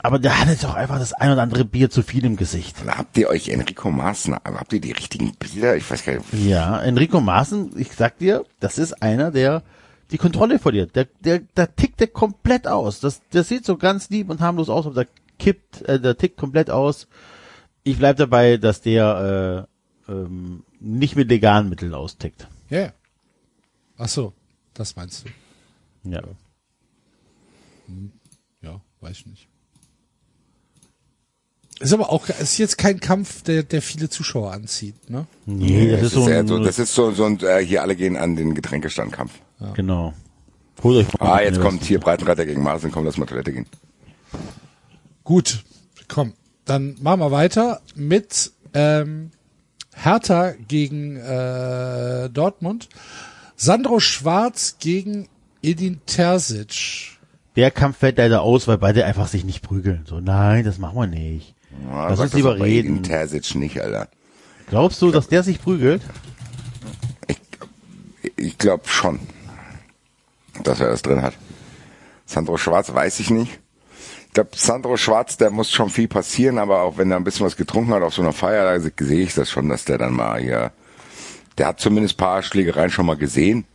[SPEAKER 5] Aber der hatte doch einfach das ein oder andere Bier zu viel im Gesicht.
[SPEAKER 3] Na, Habt ihr euch Enrico Maaßen, habt ihr die richtigen Bilder? Ich weiß gar nicht.
[SPEAKER 5] Ja, Enrico Maaßen, ich sag dir, das ist einer, der die Kontrolle verliert. Der, der, der tickt der komplett aus. Das, der sieht so ganz lieb und harmlos aus, aber der kippt, äh, der tickt komplett aus. Ich bleib dabei, dass der äh, ähm, nicht mit legalen Mitteln austickt.
[SPEAKER 2] Ja. ja. Ach so, das meinst du.
[SPEAKER 5] Ja.
[SPEAKER 2] Ja, weiß ich nicht. Ist aber auch, ist jetzt kein Kampf, der, der viele Zuschauer anzieht, ne?
[SPEAKER 5] Nee, das,
[SPEAKER 3] Das
[SPEAKER 5] ist so ein,
[SPEAKER 3] so, das ist so, so ein, äh, hier alle gehen an den Getränkestandkampf.
[SPEAKER 5] genau. Holt euch mal
[SPEAKER 3] Ah, jetzt
[SPEAKER 5] was.
[SPEAKER 3] kommt hier Breitenreiter gegen Maaßen, komm, lass mal Toilette gehen.
[SPEAKER 2] Gut, komm, dann machen wir weiter mit ähm, Hertha gegen äh, Dortmund. Sandro Schwarz gegen Edin Terzic.
[SPEAKER 5] Der Kampf fällt leider aus, weil beide einfach sich nicht prügeln. So, nein, das machen wir nicht.
[SPEAKER 3] Ja,
[SPEAKER 5] Lass uns lieber reden.
[SPEAKER 3] Terzic nicht, Alter.
[SPEAKER 5] Glaubst du, dass der sich prügelt?
[SPEAKER 3] Ich glaube schon, dass er das drin hat. Sandro Schwarz weiß ich nicht. Ich glaube, Sandro Schwarz, der muss schon viel passieren, aber auch wenn er ein bisschen was getrunken hat auf so einer Feier, da sehe ich das schon, dass der dann mal hier, der hat zumindest ein paar Schlägereien schon mal gesehen.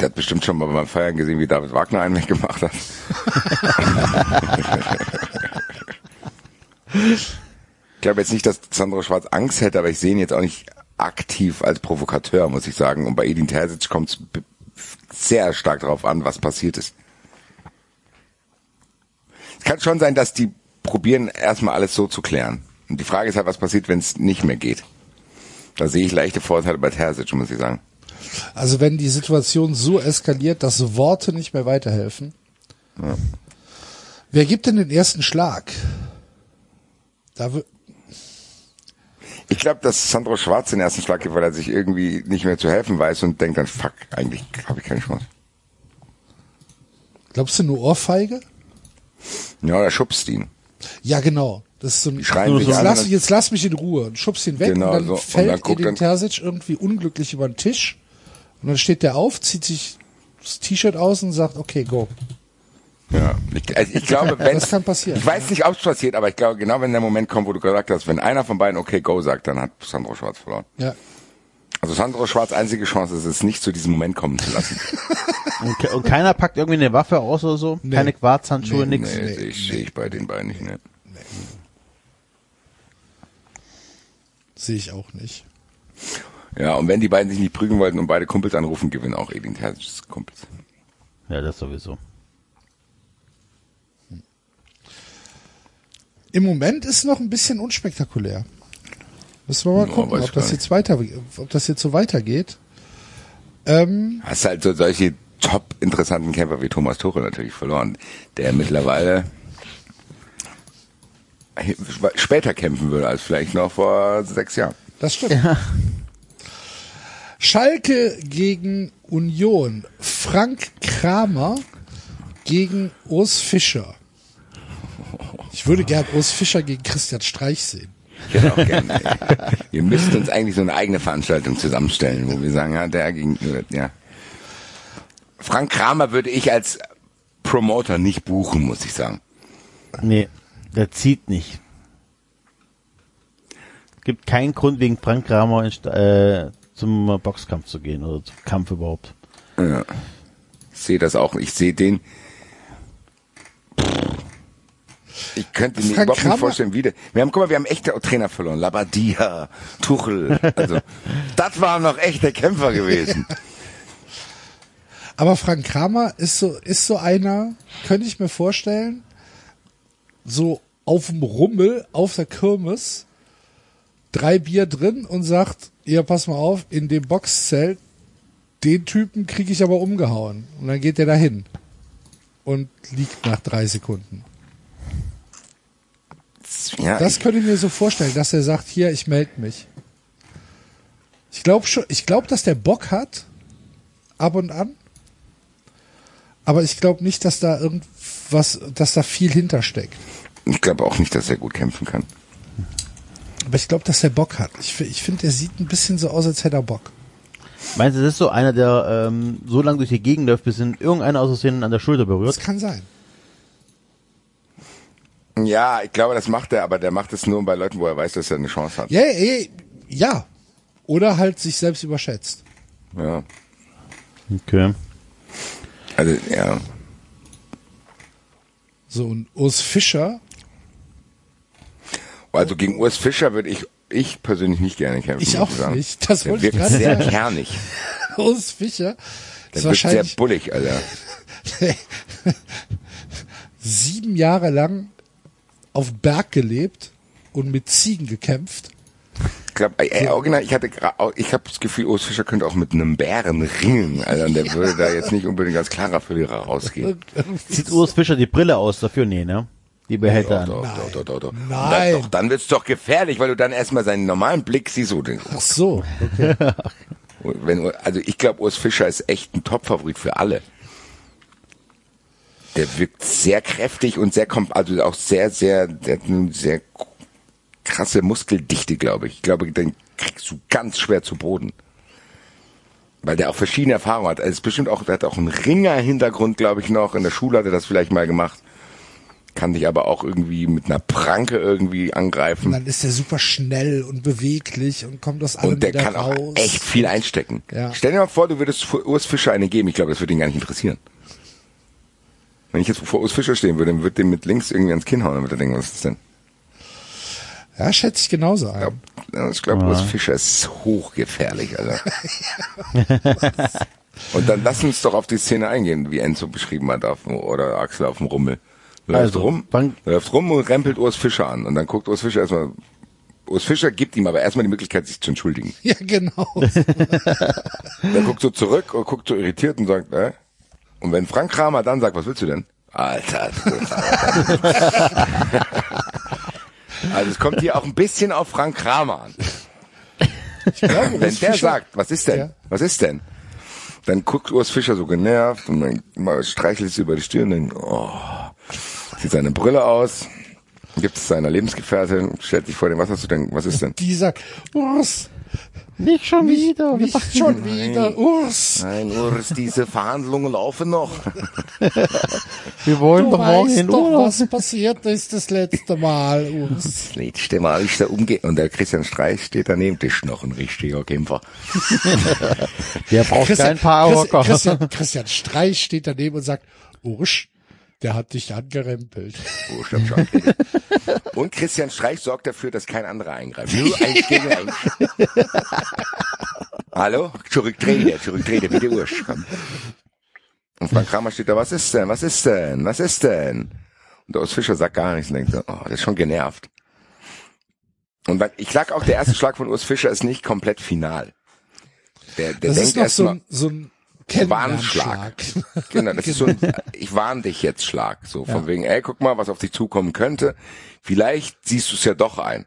[SPEAKER 3] Der hat bestimmt schon mal beim Feiern gesehen, wie David Wagner einen weggemacht hat. ich glaube jetzt nicht, dass Sandro Schwarz Angst hätte, aber ich sehe ihn jetzt auch nicht aktiv als Provokateur, muss ich sagen. Und bei Edin Terzic kommt es sehr stark darauf an, was passiert ist. Es kann schon sein, dass die probieren, erstmal alles so zu klären. Und die Frage ist halt, was passiert, wenn es nicht mehr geht. Da sehe ich leichte Vorteile bei Terzic, muss ich sagen.
[SPEAKER 2] Also wenn die Situation so eskaliert, dass Worte nicht mehr weiterhelfen. Wer gibt denn den ersten Schlag? Da
[SPEAKER 3] Ich glaube, dass Sandro Schwarz den ersten Schlag gibt, weil er sich irgendwie nicht mehr zu helfen weiß und denkt dann, fuck, eigentlich habe ich keine Chance.
[SPEAKER 2] glaubst du nur Ohrfeige?
[SPEAKER 3] Ja, er schubst ihn.
[SPEAKER 2] Ja, genau. Das ist so ein,
[SPEAKER 3] schreien
[SPEAKER 2] jetzt,
[SPEAKER 3] sich an
[SPEAKER 2] lass,
[SPEAKER 3] und-
[SPEAKER 2] jetzt lass mich in Ruhe und schubst ihn weg
[SPEAKER 3] Genau
[SPEAKER 2] und dann
[SPEAKER 3] so. Und
[SPEAKER 2] fällt
[SPEAKER 3] dann guckt
[SPEAKER 2] Edin
[SPEAKER 3] dann-
[SPEAKER 2] Terzic irgendwie unglücklich über den Tisch und dann steht der auf, zieht sich das T-Shirt aus und sagt, okay, go.
[SPEAKER 3] Ja, ich, also ich glaube, wenn
[SPEAKER 2] Das kann passieren.
[SPEAKER 3] Ich weiß nicht, ob es passiert, aber ich glaube, genau wenn der Moment kommt, wo du gesagt hast, wenn einer von beiden okay go sagt, dann hat Sandro Schwarz verloren.
[SPEAKER 2] Ja.
[SPEAKER 3] Also Sandro Schwarz einzige Chance ist es nicht zu diesem Moment kommen zu lassen.
[SPEAKER 5] Und, ke- und keiner packt irgendwie eine Waffe aus oder so?
[SPEAKER 2] Nee.
[SPEAKER 5] Keine Quarzhandschuhe,
[SPEAKER 2] Nee,
[SPEAKER 5] nix?
[SPEAKER 3] nee, sehe ich, sehe ich bei den beiden nicht. Ne?
[SPEAKER 2] Sehe ich auch nicht.
[SPEAKER 3] Ja, und wenn die beiden sich nicht prügeln wollten und beide Kumpels anrufen, gewinnen auch Edin Terzics Kumpels.
[SPEAKER 5] Ja, das sowieso.
[SPEAKER 2] Im Moment ist noch ein bisschen unspektakulär. Müssen wir mal
[SPEAKER 3] Ja,
[SPEAKER 2] gucken, ob das jetzt weiter, ob das jetzt so weitergeht. Ähm,
[SPEAKER 3] Hast halt so solche top interessanten Kämpfer wie Thomas Tuchel natürlich verloren, der mittlerweile später kämpfen würde als vielleicht noch vor sechs Jahren.
[SPEAKER 2] das stimmt. Schalke gegen Union. Frank Kramer gegen Urs Fischer. Ich würde gern Urs Fischer gegen Christian Streich sehen.
[SPEAKER 3] Ich hätte auch gerne. wir müssten uns eigentlich so eine eigene Veranstaltung zusammenstellen, wo wir sagen, ja, der gegen, ja. Frank Kramer würde ich als Promoter nicht buchen, muss ich sagen.
[SPEAKER 5] Nee, der zieht nicht. Gibt keinen Grund, wegen Frank Kramer in, äh, zum Boxkampf zu gehen oder zum Kampf überhaupt.
[SPEAKER 3] Ja. Ich sehe das auch. Ich sehe den. Ich könnte mir überhaupt
[SPEAKER 2] Kramer-
[SPEAKER 3] nicht vorstellen, wie der. Wir haben, guck mal, wir haben echte Trainer verloren. Labadia, Tuchel. Also, das waren noch echte Kämpfer gewesen.
[SPEAKER 2] Aber Frank Kramer ist so, ist so einer, könnte ich mir vorstellen, so auf dem Rummel, auf der Kirmes, drei Bier drin und sagt, ja, pass mal auf, in dem Boxzelt, den Typen kriege ich aber umgehauen. Und dann geht der dahin und liegt nach drei Sekunden.
[SPEAKER 3] Ja,
[SPEAKER 2] Das könnte ich mir so vorstellen, dass er sagt, hier, ich melde mich. Ich glaube schon, ich glaube, dass der Bock hat, ab und an. Aber ich glaube nicht, dass da irgendwas, dass da viel hintersteckt.
[SPEAKER 3] ich glaube auch nicht, dass er gut kämpfen kann.
[SPEAKER 2] Aber ich glaube, dass der Bock hat. Ich, ich finde, der sieht ein bisschen so aus, als hätte er Bock.
[SPEAKER 5] Meinst du, das ist so einer, der ähm, so lange durch die Gegend läuft, bis ihn irgendeiner aus Versehen an der Schulter
[SPEAKER 2] Das
[SPEAKER 5] berührt?
[SPEAKER 2] kann sein.
[SPEAKER 3] Ja, ich glaube, das macht er, aber der macht es nur bei Leuten, wo er weiß, dass er eine Chance hat.
[SPEAKER 2] Ja, ja, ja. Oder halt sich selbst überschätzt.
[SPEAKER 3] Ja.
[SPEAKER 5] Okay.
[SPEAKER 3] Also, ja.
[SPEAKER 2] So, und Urs Fischer,
[SPEAKER 3] Also gegen Urs Fischer würde ich, ich persönlich nicht gerne kämpfen.
[SPEAKER 2] Ich auch
[SPEAKER 3] sagen.
[SPEAKER 2] nicht. Das
[SPEAKER 3] der
[SPEAKER 2] wollte ich
[SPEAKER 3] wirkt
[SPEAKER 2] gerade
[SPEAKER 3] sehr
[SPEAKER 2] sagen.
[SPEAKER 3] kernig.
[SPEAKER 2] Urs Fischer,
[SPEAKER 3] Der
[SPEAKER 2] ist
[SPEAKER 3] wirkt sehr bullig, Alter.
[SPEAKER 2] sieben Jahre lang auf Berg gelebt und mit Ziegen gekämpft.
[SPEAKER 3] Ich glaube, ey, original, ich hatte, ich habe das Gefühl, Urs Fischer könnte auch mit einem Bären ringen, Alter. Und der würde da jetzt nicht unbedingt als klarer Verlierer rausgehen.
[SPEAKER 5] Zieht Urs Fischer die Brille aus dafür? Nee, ne? Die behält er
[SPEAKER 3] Doch,
[SPEAKER 5] an.
[SPEAKER 3] doch, doch, doch, doch.
[SPEAKER 2] Nein.
[SPEAKER 3] Dann, doch, dann wird's doch gefährlich, weil du dann erstmal seinen normalen Blick siehst. So, den,
[SPEAKER 2] Ach so, okay.
[SPEAKER 3] wenn, also ich glaube, Urs Fischer ist echt ein Top-Favorit für alle. Der wirkt sehr kräftig und sehr, also auch sehr, sehr, der hat eine sehr krasse Muskeldichte, glaube ich. Ich glaube, den kriegst du ganz schwer zu Boden. Weil der auch verschiedene Erfahrungen hat. Er ist bestimmt auch, der hat auch einen Ringer-Hintergrund, glaube ich, noch. In der Schule hat er das vielleicht mal gemacht. Kann dich aber auch irgendwie mit einer Pranke irgendwie
[SPEAKER 2] Und
[SPEAKER 3] angreifen.
[SPEAKER 2] dann ist er super schnell und beweglich und kommt aus allem
[SPEAKER 3] Und der kann auch
[SPEAKER 2] raus.
[SPEAKER 3] echt viel einstecken.
[SPEAKER 2] Ja.
[SPEAKER 3] Stell dir mal vor, du würdest Urs Fischer eine geben. Ich glaube, das würde ihn gar nicht interessieren. Wenn ich jetzt vor Urs Fischer stehen würde, dann würde dem mit links irgendwie ans Kinn hauen, dann würde er denken, was ist das denn?
[SPEAKER 2] Ja, schätze ich genauso ein.
[SPEAKER 3] Ja, ich glaube, Urs Fischer ist hochgefährlich, Alter. Und dann lass uns doch auf die Szene eingehen, wie Enzo beschrieben hat, auf, oder Axel auf dem Rummel. Läuft
[SPEAKER 5] Also,
[SPEAKER 3] rum, läuft rum und rempelt Urs Fischer an. Und dann guckt Urs Fischer erstmal Urs Fischer gibt ihm aber erstmal die Möglichkeit, sich zu entschuldigen.
[SPEAKER 2] Ja, genau.
[SPEAKER 3] Der guckt so zurück und guckt so irritiert und sagt, äh? Und wenn Frank Kramer dann sagt, was willst du denn? Alter. also es kommt hier auch ein bisschen auf Frank Kramer an.
[SPEAKER 2] glaube,
[SPEAKER 3] Wenn der
[SPEAKER 2] Fischer-
[SPEAKER 3] sagt, was ist denn?
[SPEAKER 2] Ja.
[SPEAKER 3] Was ist denn? Dann guckt Urs Fischer so genervt und dann streichelt sie über die Stirn und denkt, oh, zieht seine Brille aus, gibt es seiner Lebensgefährtin, stellt sich vor dem Wasser zu denken, was ist denn?
[SPEAKER 2] Die sagt, Urs,
[SPEAKER 5] Nicht schon wieder.
[SPEAKER 2] nicht schon wieder, Urs.
[SPEAKER 3] Nein, Urs, diese Verhandlungen laufen noch.
[SPEAKER 5] Wir wollen
[SPEAKER 2] Du
[SPEAKER 5] doch morgen
[SPEAKER 2] weißt
[SPEAKER 5] in
[SPEAKER 2] doch,
[SPEAKER 5] Urlaub.
[SPEAKER 2] was passiert ist das letzte Mal, Urs.
[SPEAKER 3] Das letzte Mal ich da umgehe. Und der Christian Streich steht daneben, das ist noch ein richtiger Kämpfer.
[SPEAKER 5] Der braucht keinen
[SPEAKER 2] Christian,
[SPEAKER 5] Powerwalker.
[SPEAKER 2] Christian, Christian Streich steht daneben und sagt, Urs, der hat dich angerempelt.
[SPEAKER 3] Oh, stopp, stopp. Und Christian Streich sorgt dafür, dass kein anderer eingreift. Nur eins gegen eins. Hallo? Zurücktrete, zurücktrete, bitte Ursch. Und Frank Kramer steht da, was ist denn, was ist denn, was ist denn? Und der Urs Fischer sagt gar nichts und denkt so, oh, der ist schon genervt. Und dann, ich sag auch, der erste Schlag von Urs Fischer ist nicht komplett final. Der, der
[SPEAKER 2] Das
[SPEAKER 3] denkt
[SPEAKER 2] ist noch so ein, so ein
[SPEAKER 3] Warnschlag. Genau, das ist so ein, ich warn dich jetzt Schlag. So von wegen, ey, guck mal, was auf dich zukommen könnte. Vielleicht siehst du es ja doch ein.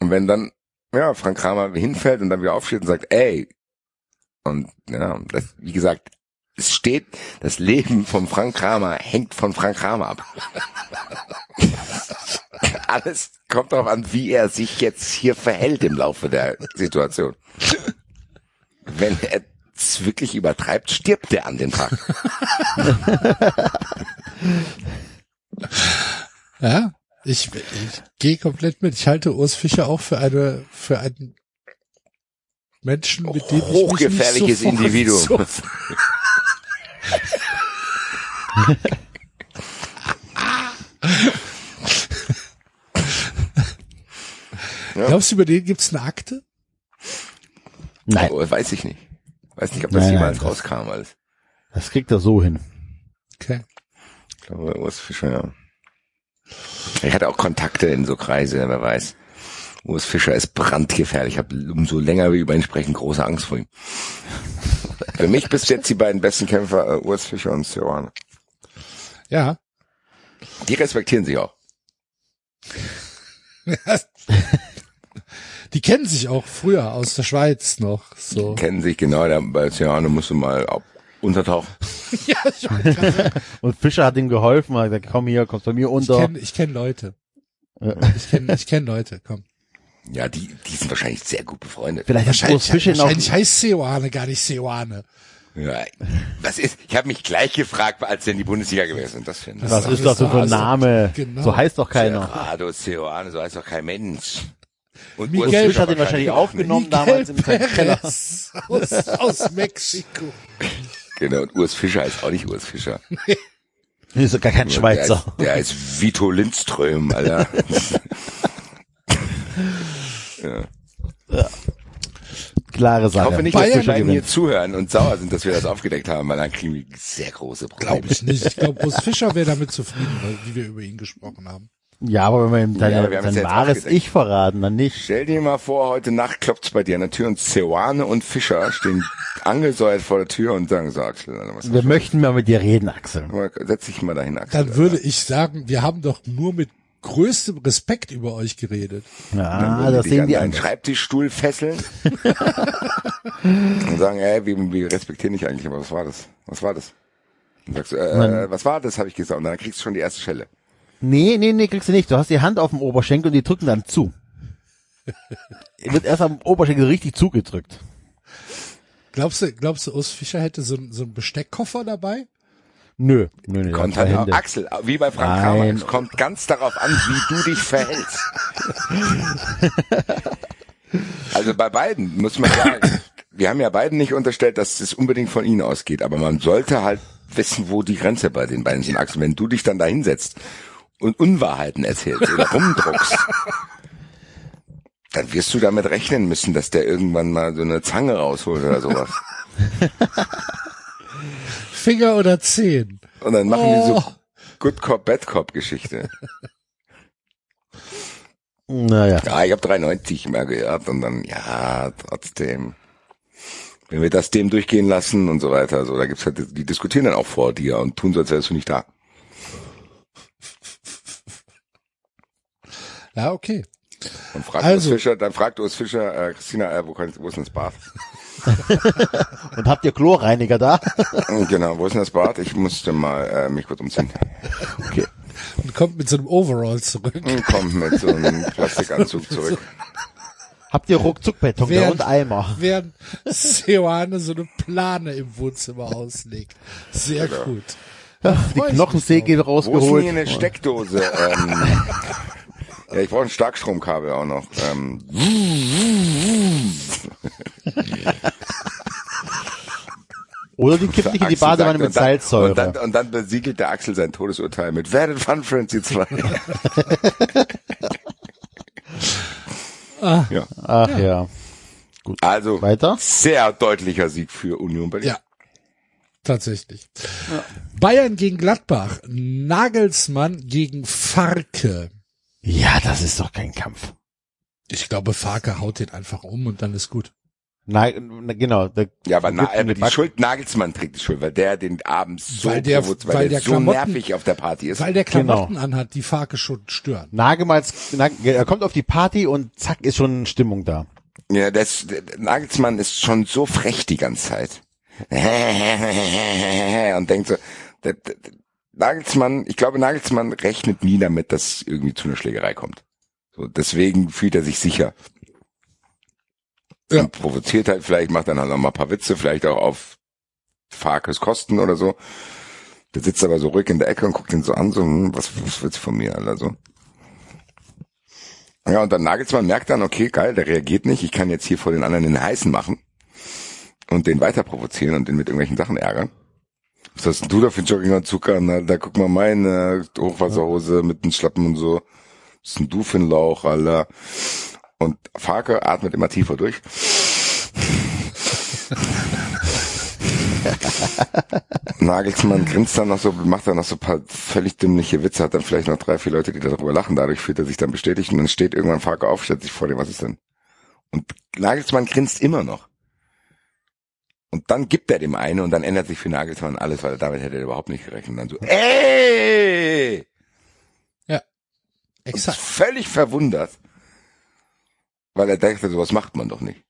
[SPEAKER 3] Und wenn dann, ja, Frank Kramer hinfällt und dann wieder aufsteht und sagt, ey, und ja, das, wie gesagt, es steht, das Leben von Frank Kramer hängt von Frank Kramer ab. Alles kommt darauf an, wie er sich jetzt hier verhält im Laufe der Situation. Wenn er es wirklich übertreibt, stirbt er an dem Tag.
[SPEAKER 2] Ja, ich, ich gehe komplett mit. Ich halte Urs Fischer auch für eine, für einen Menschen, mit dem ich
[SPEAKER 3] Hochgefährliches
[SPEAKER 2] sofort,
[SPEAKER 3] Individuum.
[SPEAKER 2] So, glaubst du, über den gibt's eine Akte?
[SPEAKER 5] Nein,
[SPEAKER 3] Oh, weiß ich nicht. Weiß nicht, ob das
[SPEAKER 5] Nein,
[SPEAKER 3] jemals
[SPEAKER 5] nein, das-
[SPEAKER 3] rauskam alles.
[SPEAKER 5] das kriegt er so hin.
[SPEAKER 2] Okay.
[SPEAKER 3] Ich glaube, Urs Fischer, ja. Er hatte auch Kontakte in so Kreise, wer weiß. Urs Fischer ist brandgefährlich. Ich habe umso länger wir über ihn sprechen, große Angst vor ihm. Für mich bis jetzt die beiden besten Kämpfer, äh, Urs Fischer und Serrano.
[SPEAKER 2] Ja.
[SPEAKER 3] Die respektieren sich auch.
[SPEAKER 2] Die kennen sich auch früher aus der Schweiz noch. So.
[SPEAKER 3] Kennen sich genau, der, bei Serrano musst du mal ab, untertauchen.
[SPEAKER 2] ja, ich,
[SPEAKER 5] Und Fischer hat ihm geholfen, hat gesagt, komm hier, kommst bei mir
[SPEAKER 2] ich
[SPEAKER 5] unter.
[SPEAKER 2] kenne ich kenn Leute.
[SPEAKER 5] Ja.
[SPEAKER 2] Ich kenne ich kenn Leute, komm.
[SPEAKER 3] Ja, die, die sind wahrscheinlich sehr gut befreundet.
[SPEAKER 5] Vielleicht
[SPEAKER 2] Wahrscheinlich,
[SPEAKER 5] Fischer auch,
[SPEAKER 2] wahrscheinlich heißt Seoane gar nicht Seoane.
[SPEAKER 3] Ja, was ist? Ich habe mich gleich gefragt, als in die Bundesliga gewesen sind. Das finde ich.
[SPEAKER 5] was ist das für ein Name?
[SPEAKER 2] Genau.
[SPEAKER 5] So heißt doch keiner.
[SPEAKER 3] Serrano, Serrano, so heißt doch kein Mensch. Und
[SPEAKER 2] Miguel
[SPEAKER 3] Urs
[SPEAKER 5] Fischer
[SPEAKER 3] Fischer
[SPEAKER 5] hat ihn wahrscheinlich aufgenommen damals im seinem Keller.
[SPEAKER 2] Aus, aus Mexiko.
[SPEAKER 3] Genau, und Urs Fischer ist auch nicht Urs Fischer.
[SPEAKER 5] Das ist gar kein Schweizer.
[SPEAKER 3] Der ist, der ist Vito Lindström, Alter.
[SPEAKER 5] Klare
[SPEAKER 3] Ich
[SPEAKER 5] Sache.
[SPEAKER 3] hoffe nicht,
[SPEAKER 2] Bayern
[SPEAKER 3] dass die beiden hier zuhören und sauer sind, dass wir das aufgedeckt haben, weil dann kriegen wir sehr große Probleme.
[SPEAKER 2] Glaube ich nicht. Ich glaube, Urs Fischer wäre damit zufrieden, weil- wie wir über ihn gesprochen haben.
[SPEAKER 5] Ja, aber wenn wir ihm
[SPEAKER 3] Ja,
[SPEAKER 5] deine,
[SPEAKER 3] aber wir
[SPEAKER 5] sein wahres. Ich verraten, dann nicht.
[SPEAKER 3] Stell dir mal vor, heute Nacht klopft's bei dir an der Tür und Ceoane und Fischer stehen angesäuert vor der Tür und sagen so, Axel, was
[SPEAKER 5] Wir möchten mal mit dir reden, Axel.
[SPEAKER 3] Setz dich mal dahin, Axel.
[SPEAKER 2] Dann würde ich sagen, wir haben doch nur mit größtem Respekt über euch geredet.
[SPEAKER 5] Ja,
[SPEAKER 3] Würden
[SPEAKER 5] das sehen
[SPEAKER 3] an
[SPEAKER 5] die
[SPEAKER 3] deinen
[SPEAKER 5] anders.
[SPEAKER 3] Schreibtischstuhl fesseln und sagen, ey, wir, wir respektieren dich eigentlich, aber was war das? Was war das? Und sagst du, äh, was war das, habe ich gesagt. Und dann kriegst du schon die erste Schelle.
[SPEAKER 5] Nee, nee, nee, kriegst du nicht. Du hast die Hand auf dem Oberschenkel und die drücken dann zu. Wird erst am Oberschenkel richtig zugedrückt.
[SPEAKER 2] Glaubst du, glaubst du, Urs Fischer hätte so, ein- so einen Besteckkoffer dabei?
[SPEAKER 5] Nö, nö, nö.
[SPEAKER 3] Kommt halt,
[SPEAKER 5] Hände.
[SPEAKER 3] Axel, wie bei Frank
[SPEAKER 5] Nein.
[SPEAKER 3] Kramer, es kommt ganz darauf an, wie du dich verhältst. also bei beiden muss man sagen, wir haben ja beiden nicht unterstellt, dass es unbedingt von ihnen ausgeht, aber man sollte halt wissen, wo die Grenze bei den beiden sind. Axel, wenn du dich dann da hinsetzt und Unwahrheiten erzählst oder rumdruckst, dann wirst du damit rechnen müssen, dass der irgendwann mal so eine Zange rausholt oder sowas.
[SPEAKER 2] Finger oder Zehen?
[SPEAKER 3] Und dann machen die
[SPEAKER 2] Oh.
[SPEAKER 3] so Good Cop, Bad Cop Geschichte.
[SPEAKER 5] Naja.
[SPEAKER 3] Ja, ich habe 3,90 mal gehört und dann, ja, trotzdem. Wenn wir das dem durchgehen lassen und so weiter, so, da gibt's halt, die diskutieren dann auch vor dir und tun so, als wärst du nicht da.
[SPEAKER 2] Ja, okay.
[SPEAKER 3] Und fragt
[SPEAKER 2] Also-
[SPEAKER 3] Fischer, dann fragt Urs Fischer, äh, Christina, äh, wo, kann, wo ist denn das Bad?
[SPEAKER 5] Und habt ihr Chlorreiniger da?
[SPEAKER 3] genau, wo ist denn das Bad? Ich musste mal äh, mich kurz umziehen. Okay.
[SPEAKER 2] Und kommt mit so einem Overall zurück.
[SPEAKER 3] Und kommt mit so einem Plastikanzug zurück.
[SPEAKER 5] habt ihr Ruckzuckbeton
[SPEAKER 2] Während-
[SPEAKER 5] und Eimer?
[SPEAKER 2] Während Seoane so eine Plane im Wohnzimmer auslegt. Sehr gut.
[SPEAKER 5] Die
[SPEAKER 2] freu ich
[SPEAKER 5] Knochensäge
[SPEAKER 3] Wo ist denn
[SPEAKER 5] rausgeholt.
[SPEAKER 3] hier eine Steckdose? ähm, ja, ich brauche ein Starkstromkabel auch noch. Ähm,
[SPEAKER 5] Oder die kippt dich in die Badewanne mit
[SPEAKER 3] und dann-
[SPEAKER 5] Salzsäure.
[SPEAKER 3] Und dann, und dann besiegelt der Axel sein Todesurteil mit Wer denn Fun Frenzy 2? ja.
[SPEAKER 5] Ach ja.
[SPEAKER 3] Also,
[SPEAKER 5] Weiter?
[SPEAKER 3] sehr deutlicher Sieg für Union Berlin.
[SPEAKER 2] Ja. Tatsächlich. Bayern gegen Gladbach. Nagelsmann gegen Farke.
[SPEAKER 5] Ja, das ist doch kein Kampf.
[SPEAKER 2] Ich glaube, Farke haut den einfach um und dann ist gut.
[SPEAKER 5] Nein, na, genau. Der,
[SPEAKER 3] Ja, aber, na,
[SPEAKER 5] die Back-
[SPEAKER 3] Schuld, Nagelsmann trägt die Schuld, weil der den Abend so,
[SPEAKER 2] Weil der-
[SPEAKER 3] provoz-
[SPEAKER 2] weil
[SPEAKER 3] weil,
[SPEAKER 2] der
[SPEAKER 3] der so nervig auf der Party ist.
[SPEAKER 2] Weil der
[SPEAKER 5] Genau.
[SPEAKER 2] Klamotten anhat, die Farke schon stören.
[SPEAKER 5] Nagemals, Nag, er kommt auf die Party und zack, ist schon Stimmung da.
[SPEAKER 3] Ja, das, der Nagelsmann ist schon so frech die ganze Zeit. Und denkt so, der, der, der Nagelsmann, ich glaube, Nagelsmann rechnet nie damit, dass irgendwie zu einer Schlägerei kommt. So, deswegen fühlt er sich sicher.
[SPEAKER 2] Ja.
[SPEAKER 3] Und provoziert halt, vielleicht macht dann halt noch mal ein paar Witze, vielleicht auch auf Farkes Kosten oder so. Der sitzt aber so ruhig in der Ecke und guckt ihn so an, so, hm, was, was willst du von mir, Alter, so. Ja, und dann Nagelsmann merkt dann, okay, geil, der reagiert nicht, ich kann jetzt hier vor den anderen den Heißen machen und den weiter provozieren und den mit irgendwelchen Sachen ärgern. Was hast denn du da für einen Jogginganzug an? Alter? Guck mal meine Hochwasserhose mit den Schlappen und so. Was ist denn du für ein Lauch, Alter? Und Farke atmet immer tiefer durch. Nagelsmann grinst dann noch so, macht dann noch so ein paar völlig dümmliche Witze, hat dann vielleicht noch drei, vier Leute, die darüber lachen, dadurch fühlt er sich dann bestätigt und dann steht irgendwann Farke auf, stellt sich vor dem, was ist denn? Und Nagelsmann grinst immer noch. Und dann gibt er dem eine und dann ändert sich für Nagelsmann alles, weil damit hätte er überhaupt nicht gerechnet. Und dann so, ey! Und
[SPEAKER 2] Exakt.
[SPEAKER 3] völlig verwundert, weil er dachte, sowas macht man doch nicht.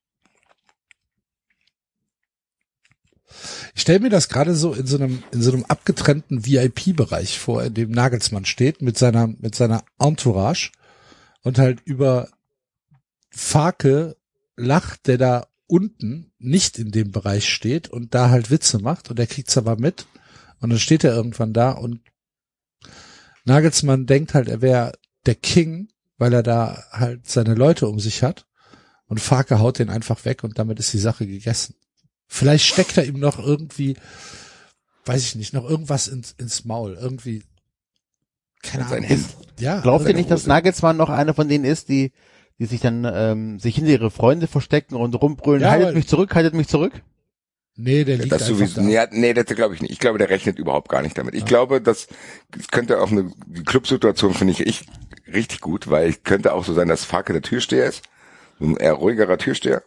[SPEAKER 2] Ich stelle mir das gerade so in so einem in so einem abgetrennten VIP-Bereich vor, in dem Nagelsmann steht mit seiner mit seiner Entourage und halt über Farke lacht, der da unten nicht in dem Bereich steht und da halt Witze macht und er kriegt's aber mit und dann steht er irgendwann da und Nagelsmann denkt halt, er wäre der King, weil er da halt seine Leute um sich hat und Farke haut den einfach weg und damit ist die Sache gegessen. Vielleicht steckt er ihm noch irgendwie, weiß ich nicht, noch irgendwas ins, ins Maul, irgendwie. Keine Ahnung. Ja.
[SPEAKER 5] Glaubt ihr nicht, dass. Nagelsmann noch einer von denen ist, die, die sich dann ähm, sich hinter ihre Freunde verstecken und rumbrüllen,
[SPEAKER 2] Ja,
[SPEAKER 5] haltet mich zurück, haltet mich zurück?
[SPEAKER 2] Nee, der liegt
[SPEAKER 3] Das
[SPEAKER 2] einfach
[SPEAKER 3] sowieso,
[SPEAKER 2] da.
[SPEAKER 3] nee, nee, das glaube ich nicht. Ich glaube, der rechnet überhaupt gar nicht damit. Ich glaube, das, könnte auch eine Clubsituation finde ich, ich richtig gut, weil es könnte auch so sein, dass Farke der Türsteher ist, so ein eher ruhigerer Türsteher.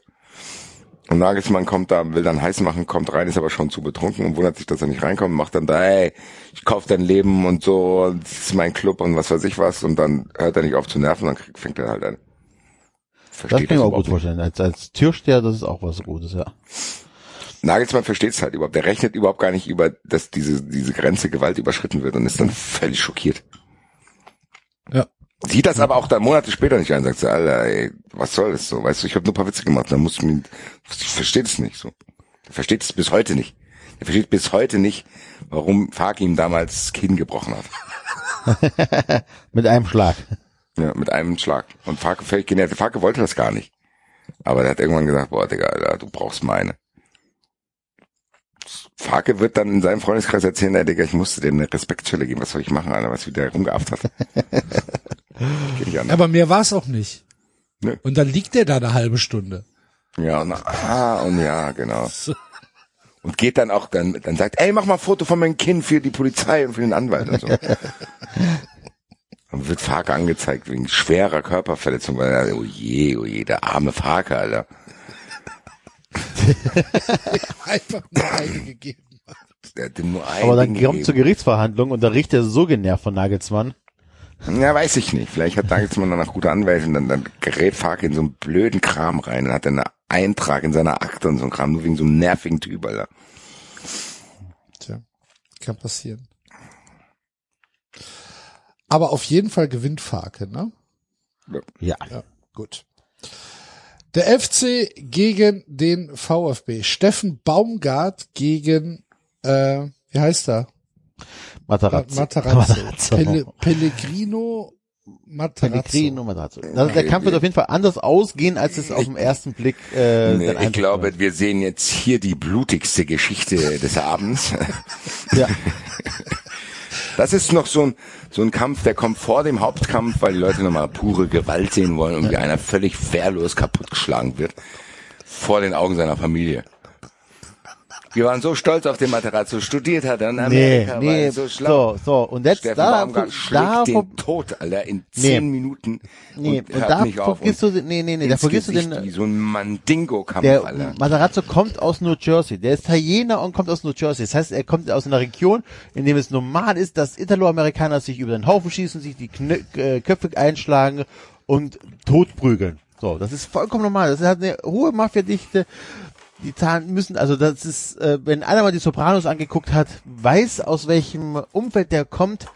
[SPEAKER 3] Und Nagelsmann kommt da, will dann heiß machen, kommt rein, ist aber schon zu betrunken und wundert sich, dass er nicht reinkommt, macht dann da, ey, ich kauf dein Leben und so, und das ist mein Club und was weiß ich was und dann hört er nicht auf zu nerven, dann kriegt- fängt er halt an.
[SPEAKER 5] Das
[SPEAKER 3] Versteht
[SPEAKER 5] kann ich mir auch gut vorstellen. Als, als Türsteher, das ist auch was Gutes, ja.
[SPEAKER 3] Nagelsmann versteht es halt überhaupt. Der rechnet überhaupt gar nicht über, dass diese, diese Grenze Gewalt überschritten wird und ist dann völlig schockiert.
[SPEAKER 2] Ja.
[SPEAKER 3] Sieht das aber auch dann Monate später nicht ein, sagt so, Alter, ey, was soll das so? Weißt du, ich habe nur ein paar Witze gemacht, dann muss ich mir, ich verstehe es nicht so. Der versteht es bis heute nicht. Der versteht bis heute nicht, warum Fark ihm damals das Kinn gebrochen hat.
[SPEAKER 5] Mit einem Schlag.
[SPEAKER 3] Ja, mit einem Schlag. Und Farke völlig genervt. Farke wollte das gar nicht. Aber der hat irgendwann gesagt, boah, Digga, Alter, du brauchst meine. Farke wird dann in seinem Freundeskreis erzählen, ey, Digga, ich musste dem eine Respektschelle geben. Was soll ich machen, Alter, was wieder rumgeafft hat. Geht nicht.
[SPEAKER 2] Aber mehr war's auch nicht.
[SPEAKER 3] Nö.
[SPEAKER 2] Und dann liegt der da eine halbe Stunde.
[SPEAKER 3] Ja, und, ah, und ja, genau. Und geht dann auch, dann, dann sagt, ey, mach mal ein Foto von meinem Kind für die Polizei und für den Anwalt und so. Dann wird Farke angezeigt wegen schwerer Körperverletzung, weil er, oh je, oh je, der arme Farke, Alter.
[SPEAKER 2] Einfach nur eine gegeben.
[SPEAKER 3] Der hat dem nur ein
[SPEAKER 5] Aber dann kommt zur. Gerichtsverhandlung und da riecht er so genervt von Nagelsmann.
[SPEAKER 3] Ja, weiß ich nicht. Vielleicht hat Nagelsmann danach gute Anwälte und dann, dann gerät Farke in so einen blöden Kram rein. Dann hat er einen Eintrag in seiner Akte und so ein Kram, nur wegen so einem nervigen Typ, Alter.
[SPEAKER 2] Tja, kann passieren. Aber auf jeden Fall gewinnt Farke, ne?
[SPEAKER 5] Ja.
[SPEAKER 2] Ja, gut. Der FC gegen den VfB. Steffen Baumgart gegen, äh, wie heißt er?
[SPEAKER 5] Matarazzo.
[SPEAKER 2] Matarazzo.
[SPEAKER 5] Matarazzo.
[SPEAKER 2] Pelle, Pellegrino Matarazzo.
[SPEAKER 5] Pellegrino Matarazzo. Also der Kampf wird auf jeden Fall anders ausgehen, als es auf den ersten Blick äh,
[SPEAKER 3] Nee, ich glaube, wir sehen jetzt hier die blutigste Geschichte des Abends.
[SPEAKER 5] Ja.
[SPEAKER 3] Das ist noch so ein, so ein Kampf, der kommt vor dem Hauptkampf, weil die Leute nochmal pure Gewalt sehen wollen und wie einer völlig wehrlos kaputtgeschlagen wird. Vor den Augen seiner Familie. Wir waren so stolz auf den Materazzo, studiert hat er in
[SPEAKER 5] Nee,
[SPEAKER 3] Amerika, war
[SPEAKER 5] nee,
[SPEAKER 3] er so schlau.
[SPEAKER 5] so, so, und jetzt
[SPEAKER 3] Steffen
[SPEAKER 5] da,
[SPEAKER 3] Baumgart schlägt
[SPEAKER 5] da,
[SPEAKER 3] den Tod, Alter, in
[SPEAKER 5] Nee.
[SPEAKER 3] zehn Minuten
[SPEAKER 5] nee,
[SPEAKER 3] und,
[SPEAKER 5] und da vergisst du, nee, nee, nee, da vergisst du
[SPEAKER 3] Gesicht
[SPEAKER 5] den,
[SPEAKER 3] wie so ein Mandingo-Kampf,
[SPEAKER 5] der
[SPEAKER 3] Alter.
[SPEAKER 5] Matarazzo kommt aus New Jersey. Der ist Italiener und kommt aus New Jersey. Das heißt, er kommt aus einer Region, in dem es normal ist, dass Italo-Amerikaner sich über den Haufen schießen, sich die Knö äh, Köpfe einschlagen und totprügeln. So, das ist vollkommen normal. Das hat eine hohe Mafiadichte. Die Zahlen müssen, also das ist, äh, wenn einer mal die Sopranos angeguckt hat, weiß aus welchem Umfeld der kommt.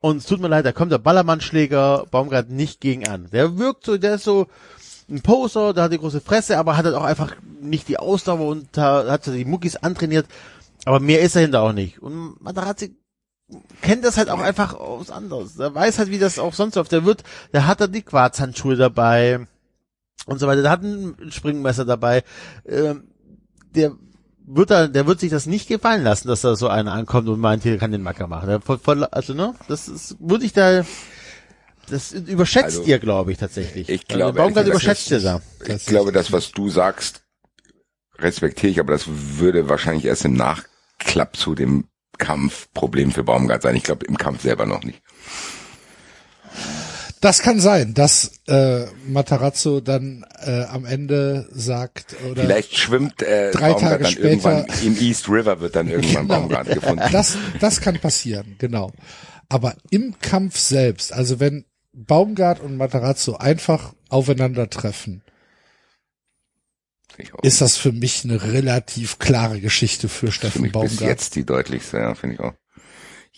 [SPEAKER 5] Und es tut mir leid, da kommt der Ballermannschläger Baumgart nicht gegen an. Der wirkt so, der ist so, ein Poser, der hat die große Fresse, aber hat halt auch einfach nicht die Ausdauer und da hat so die Muckis antrainiert. Aber mehr ist dahinter auch nicht. Und Matarazzi kennt das halt auch einfach aus anders. Der weiß halt, wie das auch sonst läuft. Der wird, der hat da die Quarzhandschuhe dabei und so weiter. Der hat ein Springmesser dabei. Ähm, der wird da, der wird sich das nicht gefallen lassen, dass da so einer ankommt und meint, hier kann den Macker machen. Voll, voll, also ne, das ist, würde ich da, das überschätzt
[SPEAKER 3] Also,
[SPEAKER 5] ihr, glaube ich, tatsächlich.
[SPEAKER 3] ich
[SPEAKER 5] Also
[SPEAKER 3] glaube,
[SPEAKER 5] Baumgart
[SPEAKER 3] ehrlich gesagt,
[SPEAKER 5] überschätzt ihr da.
[SPEAKER 3] Ich glaube, das, was du sagst, respektiere ich, aber das würde wahrscheinlich erst im Nachklapp zu dem Kampf Problem für Baumgart sein. Ich glaube, im Kampf selber noch nicht.
[SPEAKER 2] Das kann sein, dass äh, Matarazzo dann äh, am Ende sagt oder
[SPEAKER 3] Vielleicht schwimmt äh,
[SPEAKER 2] Drei
[SPEAKER 3] Baumgart
[SPEAKER 2] Tage
[SPEAKER 3] dann
[SPEAKER 2] später-
[SPEAKER 3] irgendwann im East River wird dann irgendwann
[SPEAKER 2] Genau.
[SPEAKER 3] Baumgart gefunden.
[SPEAKER 2] das das kann passieren, genau. Aber im Kampf selbst, also wenn Baumgart und Matarazzo einfach aufeinandertreffen, ist das für mich eine relativ klare Geschichte für
[SPEAKER 3] für
[SPEAKER 2] Steffen
[SPEAKER 3] mich bis
[SPEAKER 2] Baumgart.
[SPEAKER 3] jetzt die deutlichste, ja, finde ich auch.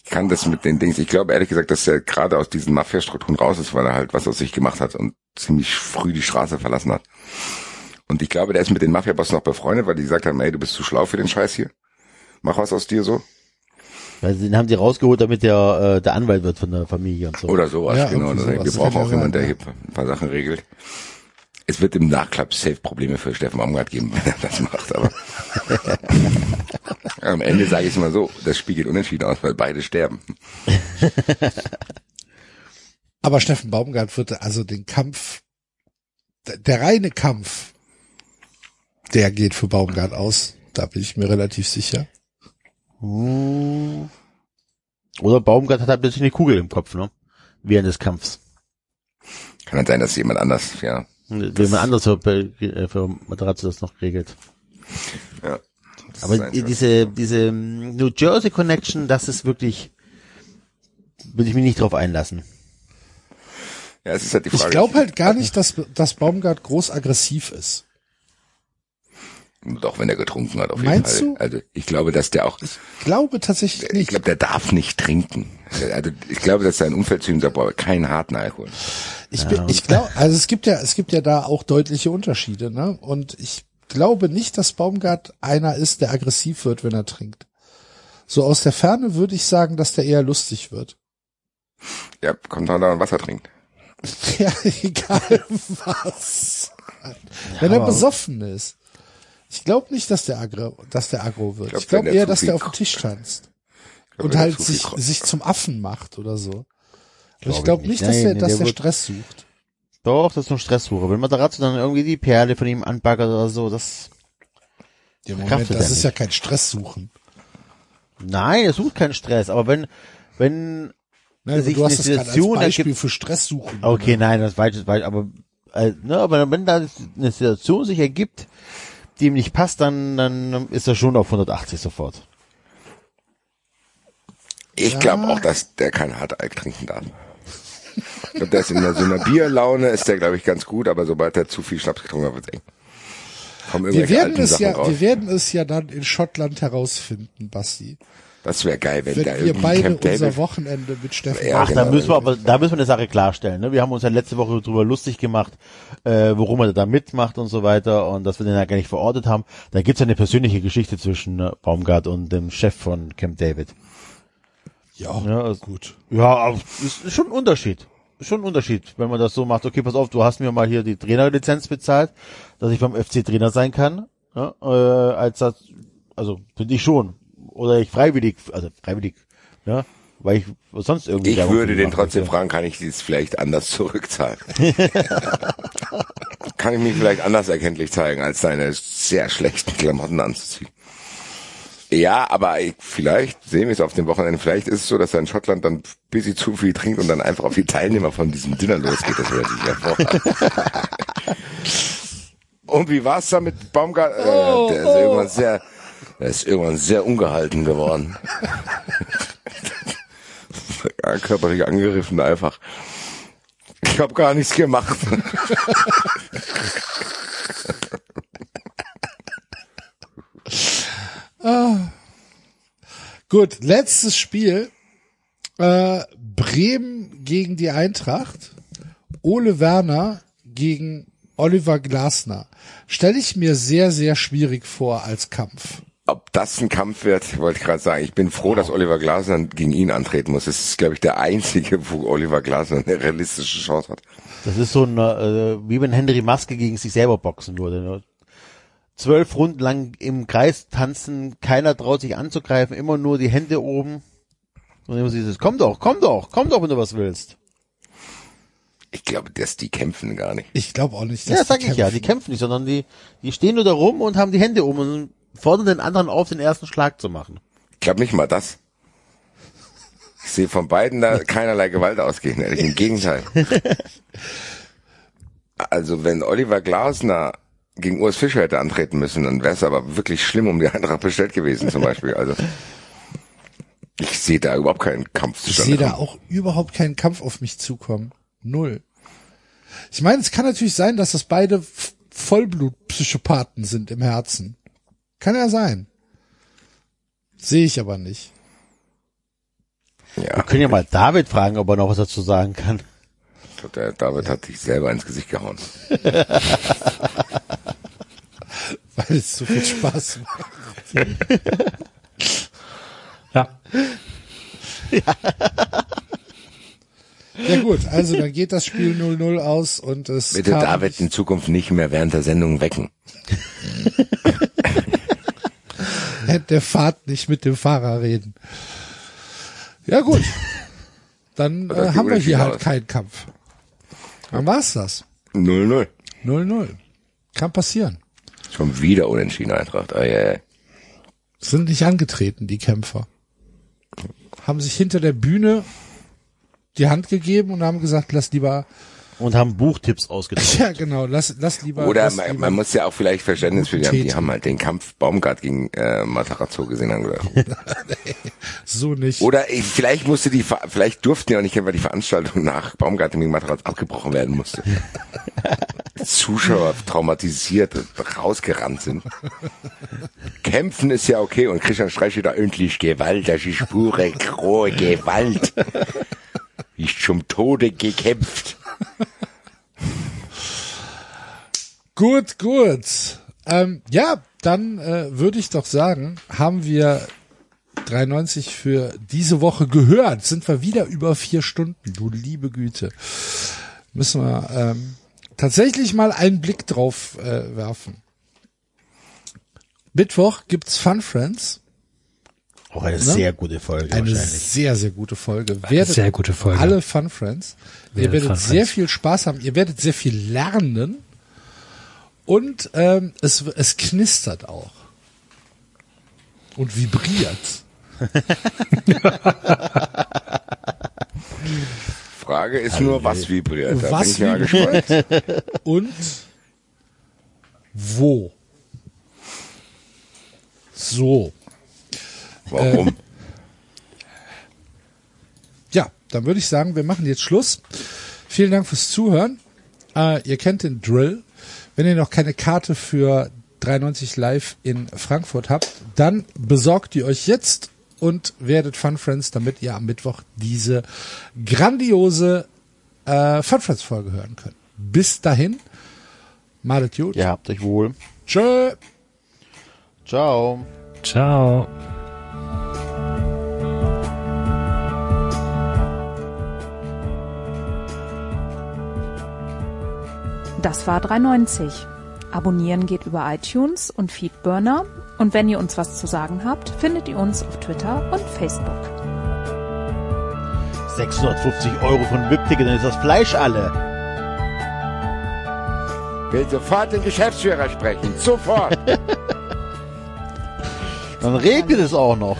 [SPEAKER 3] Ich kann das mit den Dings, ich glaube ehrlich gesagt, dass er gerade aus diesen Mafia-Strukturen raus ist, weil er halt was aus sich gemacht hat und ziemlich früh die Straße verlassen hat. Und ich glaube, der ist mit den Mafia-Boss noch befreundet, weil die gesagt haben, ey, du bist zu schlau für den Scheiß hier. Mach was aus dir so.
[SPEAKER 5] Weil den haben die rausgeholt, damit der, äh, der Anwalt wird von der Familie und so.
[SPEAKER 3] Oder sowas,
[SPEAKER 2] Ja,
[SPEAKER 3] genau.
[SPEAKER 2] sowas.
[SPEAKER 3] Wir brauchen auch jemanden, der hier ein paar Sachen regelt. Es wird im Nachklapp safe Probleme für Steffen Baumgart geben, wenn er das macht, aber am Ende sage ich es mal so, das Spiel geht unentschieden aus, weil beide sterben.
[SPEAKER 2] Aber Steffen Baumgart wird also den Kampf, der, reine Kampf, der geht für Baumgart aus. Da bin ich mir relativ sicher.
[SPEAKER 5] Hm. Oder Baumgart hat halt plötzlich eine Kugel im Kopf, ne? Während des Kampfs.
[SPEAKER 3] Kann dann sein, dass jemand anders, ja,
[SPEAKER 5] Wenn man anders für, äh, für das noch regelt.
[SPEAKER 3] ja.
[SPEAKER 5] Aber diese, diese New Jersey Connection, das ist wirklich, würde ich mich nicht drauf einlassen.
[SPEAKER 3] ja, es ist halt die Frage.
[SPEAKER 2] Ich glaube halt gar nicht, dass, dass Baumgart groß aggressiv ist.
[SPEAKER 3] Doch, wenn er getrunken hat, auf jeden
[SPEAKER 2] Meinst
[SPEAKER 3] Fall.
[SPEAKER 2] du?
[SPEAKER 3] Also ich glaube, dass der auch,
[SPEAKER 2] Glaube tatsächlich
[SPEAKER 3] ich
[SPEAKER 2] nicht.
[SPEAKER 3] glaube, der darf nicht trinken. Also ich glaube, dass sein Umfeld zu ihm sagt, boah, keinen harten Alkohol.
[SPEAKER 2] Ich, bin, ich glaube, also es gibt ja, es gibt ja da auch deutliche Unterschiede, ne? Und ich glaube nicht, dass Baumgart einer ist, der aggressiv wird, wenn er trinkt. So aus der Ferne würde ich sagen, dass der eher lustig wird.
[SPEAKER 3] Ja, kommt auch da Wasser trinkt.
[SPEAKER 2] Ja, egal was. Wenn er besoffen ist. Ich glaube nicht, dass der aggro, dass der aggro wird.
[SPEAKER 3] glaub,
[SPEAKER 2] Ich glaube
[SPEAKER 3] der
[SPEAKER 2] eher, dass der auf den Tisch tanzt.
[SPEAKER 3] Ich glaube,
[SPEAKER 2] Und
[SPEAKER 3] der
[SPEAKER 2] halt sich, sich zum Affen macht oder so. Aber
[SPEAKER 5] Glaub
[SPEAKER 2] ich glaube
[SPEAKER 5] nicht.
[SPEAKER 2] nicht, dass
[SPEAKER 5] Nein,
[SPEAKER 2] er,
[SPEAKER 5] nee,
[SPEAKER 2] dass
[SPEAKER 5] der
[SPEAKER 2] der Stress sucht.
[SPEAKER 5] Doch, das ist nur Stresssuche. Wenn Matarazzo dann irgendwie die Perle von ihm anbaggert oder so, das,
[SPEAKER 2] Ja, Moment, das ist ja kein Stress suchen.
[SPEAKER 5] nein, er sucht keinen Stress. Aber wenn, wenn
[SPEAKER 2] Nein,
[SPEAKER 5] sich
[SPEAKER 2] du hast
[SPEAKER 5] eine
[SPEAKER 2] das
[SPEAKER 5] Situation
[SPEAKER 2] Beispiel
[SPEAKER 5] ergibt.
[SPEAKER 2] für Stress suchen.
[SPEAKER 5] Okay, nein, das weiß ich, weiß, aber äh, ne, aber wenn da eine Situation sich ergibt, die ihm nicht passt, dann, dann ist er schon auf 180 sofort.
[SPEAKER 3] Ich glaube auch, dass der kein Hartalk trinken darf. Ich glaube, der ist in so einer Bierlaune, ist der, glaube ich, ganz gut, aber sobald er zu viel Schnaps getrunken hat, wird's eng.
[SPEAKER 2] Wir werden es
[SPEAKER 3] Sachen
[SPEAKER 2] ja,
[SPEAKER 3] raus.
[SPEAKER 2] wir werden es ja dann in Schottland herausfinden, Basti.
[SPEAKER 3] Das wäre geil, wenn,
[SPEAKER 2] Wenn
[SPEAKER 3] da
[SPEAKER 2] wir
[SPEAKER 3] irgendwie
[SPEAKER 2] beide
[SPEAKER 3] Camp
[SPEAKER 2] unser
[SPEAKER 3] David
[SPEAKER 2] Wochenende mit Steffen
[SPEAKER 3] Ja,
[SPEAKER 5] Ach,
[SPEAKER 3] genau.
[SPEAKER 5] da müssen wir aber, da müssen wir eine Sache klarstellen. Ne? Wir haben uns ja letzte Woche drüber lustig gemacht, äh, worum er da mitmacht und so weiter und dass wir den ja gar nicht verortet haben. Da gibt's ja eine persönliche Geschichte zwischen äh, Baumgart und dem Chef von Camp David.
[SPEAKER 2] Ja,
[SPEAKER 5] Ja, also-
[SPEAKER 2] gut.
[SPEAKER 5] Ja, aber ist ist schon ein Unterschied. Ist schon ein Unterschied, wenn man das so macht. Okay, pass auf, du hast mir mal hier die Trainerlizenz bezahlt, dass ich beim FC Trainer sein kann. Ja, äh, als das, also finde ich schon. Oder ich freiwillig, also freiwillig, ja, weil ich sonst irgendwie.
[SPEAKER 3] Ich
[SPEAKER 5] Werbung
[SPEAKER 3] würde den trotzdem
[SPEAKER 5] möchte.
[SPEAKER 3] fragen, kann ich dies vielleicht anders zurückzahlen? kann ich mich vielleicht anders erkenntlich zeigen, als deine sehr schlechten Klamotten anzuziehen? Ja, aber ich, vielleicht sehen wir es auf dem Wochenende. Vielleicht ist es so, dass er in Schottland dann ein bisschen zu viel trinkt und dann einfach auf die Teilnehmer von diesem Dinner losgeht. Das wäre natürlich hervorragend. Und wie war's da mit Baumgart? Äh, der ist irgendwann sehr, der ist irgendwann sehr ungehalten geworden. ja, körperlich angegriffen einfach. Ich habe gar nichts gemacht.
[SPEAKER 2] Gut, letztes Spiel. Äh, Bremen gegen die Eintracht. Ole Werner gegen Oliver Glasner. Stelle ich mir sehr, sehr schwierig vor als Kampf.
[SPEAKER 3] Ob das ein Kampf wird, wollte ich gerade sagen. Ich bin froh, dass Oliver Glasner gegen ihn antreten muss. Das ist, glaube ich, der einzige, wo Oliver Glasner eine realistische Chance hat.
[SPEAKER 5] Das ist so ein, äh, wie wenn Henry Maske gegen sich selber boxen würde. Ne? Zwölf Runden lang im Kreis tanzen, keiner traut sich anzugreifen, immer nur die Hände oben. Und immer dieses, komm doch, komm doch, komm doch, wenn du was willst.
[SPEAKER 3] Ich glaube, dass die kämpfen gar nicht.
[SPEAKER 2] Ich glaube auch nicht, dass
[SPEAKER 5] Ja, sag
[SPEAKER 2] die
[SPEAKER 5] ich ja, die kämpfen nicht, sondern die, die stehen nur da rum und haben die Hände oben und fordern den anderen auf, den ersten Schlag zu machen.
[SPEAKER 3] Ich glaube nicht mal das. Ich sehe von beiden da keinerlei Gewalt ausgehen, ehrlich. Im Gegenteil. Also wenn Oliver Glasner gegen Urs Fischer hätte antreten müssen, dann wäre es aber wirklich schlimm um die Eintracht bestellt gewesen zum Beispiel. Also ich sehe da überhaupt keinen Kampf
[SPEAKER 2] Ich sehe da auch überhaupt keinen Kampf auf mich zukommen. Null. Ich meine, es kann natürlich sein, dass das beide Vollblutpsychopathen sind im Herzen. Kann ja sein. Sehe ich aber nicht.
[SPEAKER 5] Wir
[SPEAKER 3] Ja,
[SPEAKER 5] können ja mal David fragen, ob er noch was dazu sagen kann.
[SPEAKER 3] der David hat sich selber ins Gesicht gehauen.
[SPEAKER 2] Weil es so viel Spaß macht.
[SPEAKER 4] Ja.
[SPEAKER 2] Ja gut, also dann geht das Spiel 0-0 aus und es
[SPEAKER 3] Bitte David in Zukunft nicht mehr während der Sendung wecken.
[SPEAKER 2] der Fahrt nicht mit dem Fahrer reden. Ja gut. Dann äh, haben wir hier halt keinen Kampf. Dann war's das.
[SPEAKER 3] 0-0.
[SPEAKER 2] 0-0. Kann passieren.
[SPEAKER 3] Schon wieder unentschieden Eintracht. Ah, ja.
[SPEAKER 2] Sind nicht angetreten, die Kämpfer. Haben sich hinter der Bühne die Hand gegeben und haben gesagt, lass lieber,
[SPEAKER 5] Und haben Buchtipps ausgetauscht.
[SPEAKER 2] ja genau, lass, lass lieber.
[SPEAKER 3] Oder
[SPEAKER 2] lass
[SPEAKER 3] man,
[SPEAKER 2] lieber
[SPEAKER 3] man muss ja auch vielleicht Verständnis für die haben. Die haben halt den Kampf Baumgart gegen äh, Matarazzo gesehen haben gedacht.
[SPEAKER 2] so nicht.
[SPEAKER 3] Oder ich, vielleicht musste die, vielleicht durften ja auch nicht, weil die Veranstaltung nach Baumgart gegen Matarazzo abgebrochen werden musste. Die Zuschauer traumatisiert rausgerannt sind. Kämpfen ist ja okay und Christian Streich da endlich Gewalt, das ist pure rohe Gewalt. Ist zum Tode gekämpft.
[SPEAKER 2] Gut, gut. Ähm, ja, dann äh, würde ich doch sagen, haben wir 93 für diese Woche gehört. Sind wir wieder über vier Stunden, du liebe Güte. Müssen wir ähm, tatsächlich mal einen Blick drauf äh, werfen. Mittwoch gibt's Fun Friends.
[SPEAKER 5] Auch eine
[SPEAKER 2] Ne?
[SPEAKER 5] sehr gute Folge
[SPEAKER 2] Eine
[SPEAKER 5] wahrscheinlich.
[SPEAKER 2] sehr, sehr gute Folge. Werdet
[SPEAKER 4] sehr gute Folge.
[SPEAKER 2] Alle Fun Friends. Ihr
[SPEAKER 4] Werdet
[SPEAKER 2] werdet
[SPEAKER 4] Fun
[SPEAKER 2] sehr
[SPEAKER 4] Friends.
[SPEAKER 2] viel Spaß haben. Ihr werdet sehr viel lernen. Und ähm, es, es knistert auch. Und vibriert.
[SPEAKER 3] Frage ist nur, was vibriert. Da
[SPEAKER 2] Was
[SPEAKER 3] bin ich mal
[SPEAKER 2] vibriert?
[SPEAKER 3] gespannt.
[SPEAKER 2] Und wo? So.
[SPEAKER 3] Warum?
[SPEAKER 2] Ja, dann würde ich sagen, wir machen jetzt Schluss. Vielen Dank fürs Zuhören. Äh, ihr kennt den Drill. Wenn ihr noch keine Karte für 93 Live in Frankfurt habt, dann besorgt ihr euch jetzt und werdet Fun Friends, damit ihr am Mittwoch diese grandiose äh, Fun Friends Folge hören könnt. Bis dahin, malet gut.
[SPEAKER 5] Ihr habt euch wohl.
[SPEAKER 2] Tschö.
[SPEAKER 5] Ciao.
[SPEAKER 4] Ciao.
[SPEAKER 6] Das war 390. Abonnieren geht über iTunes und Feedburner. Und wenn ihr uns was zu sagen habt, findet ihr uns auf Twitter und Facebook.
[SPEAKER 5] 650 Euro von VIP-Ticket, dann ist das Fleisch alle.
[SPEAKER 3] Will sofort den Geschäftsführer sprechen. Sofort.
[SPEAKER 5] Dann regnet es auch noch.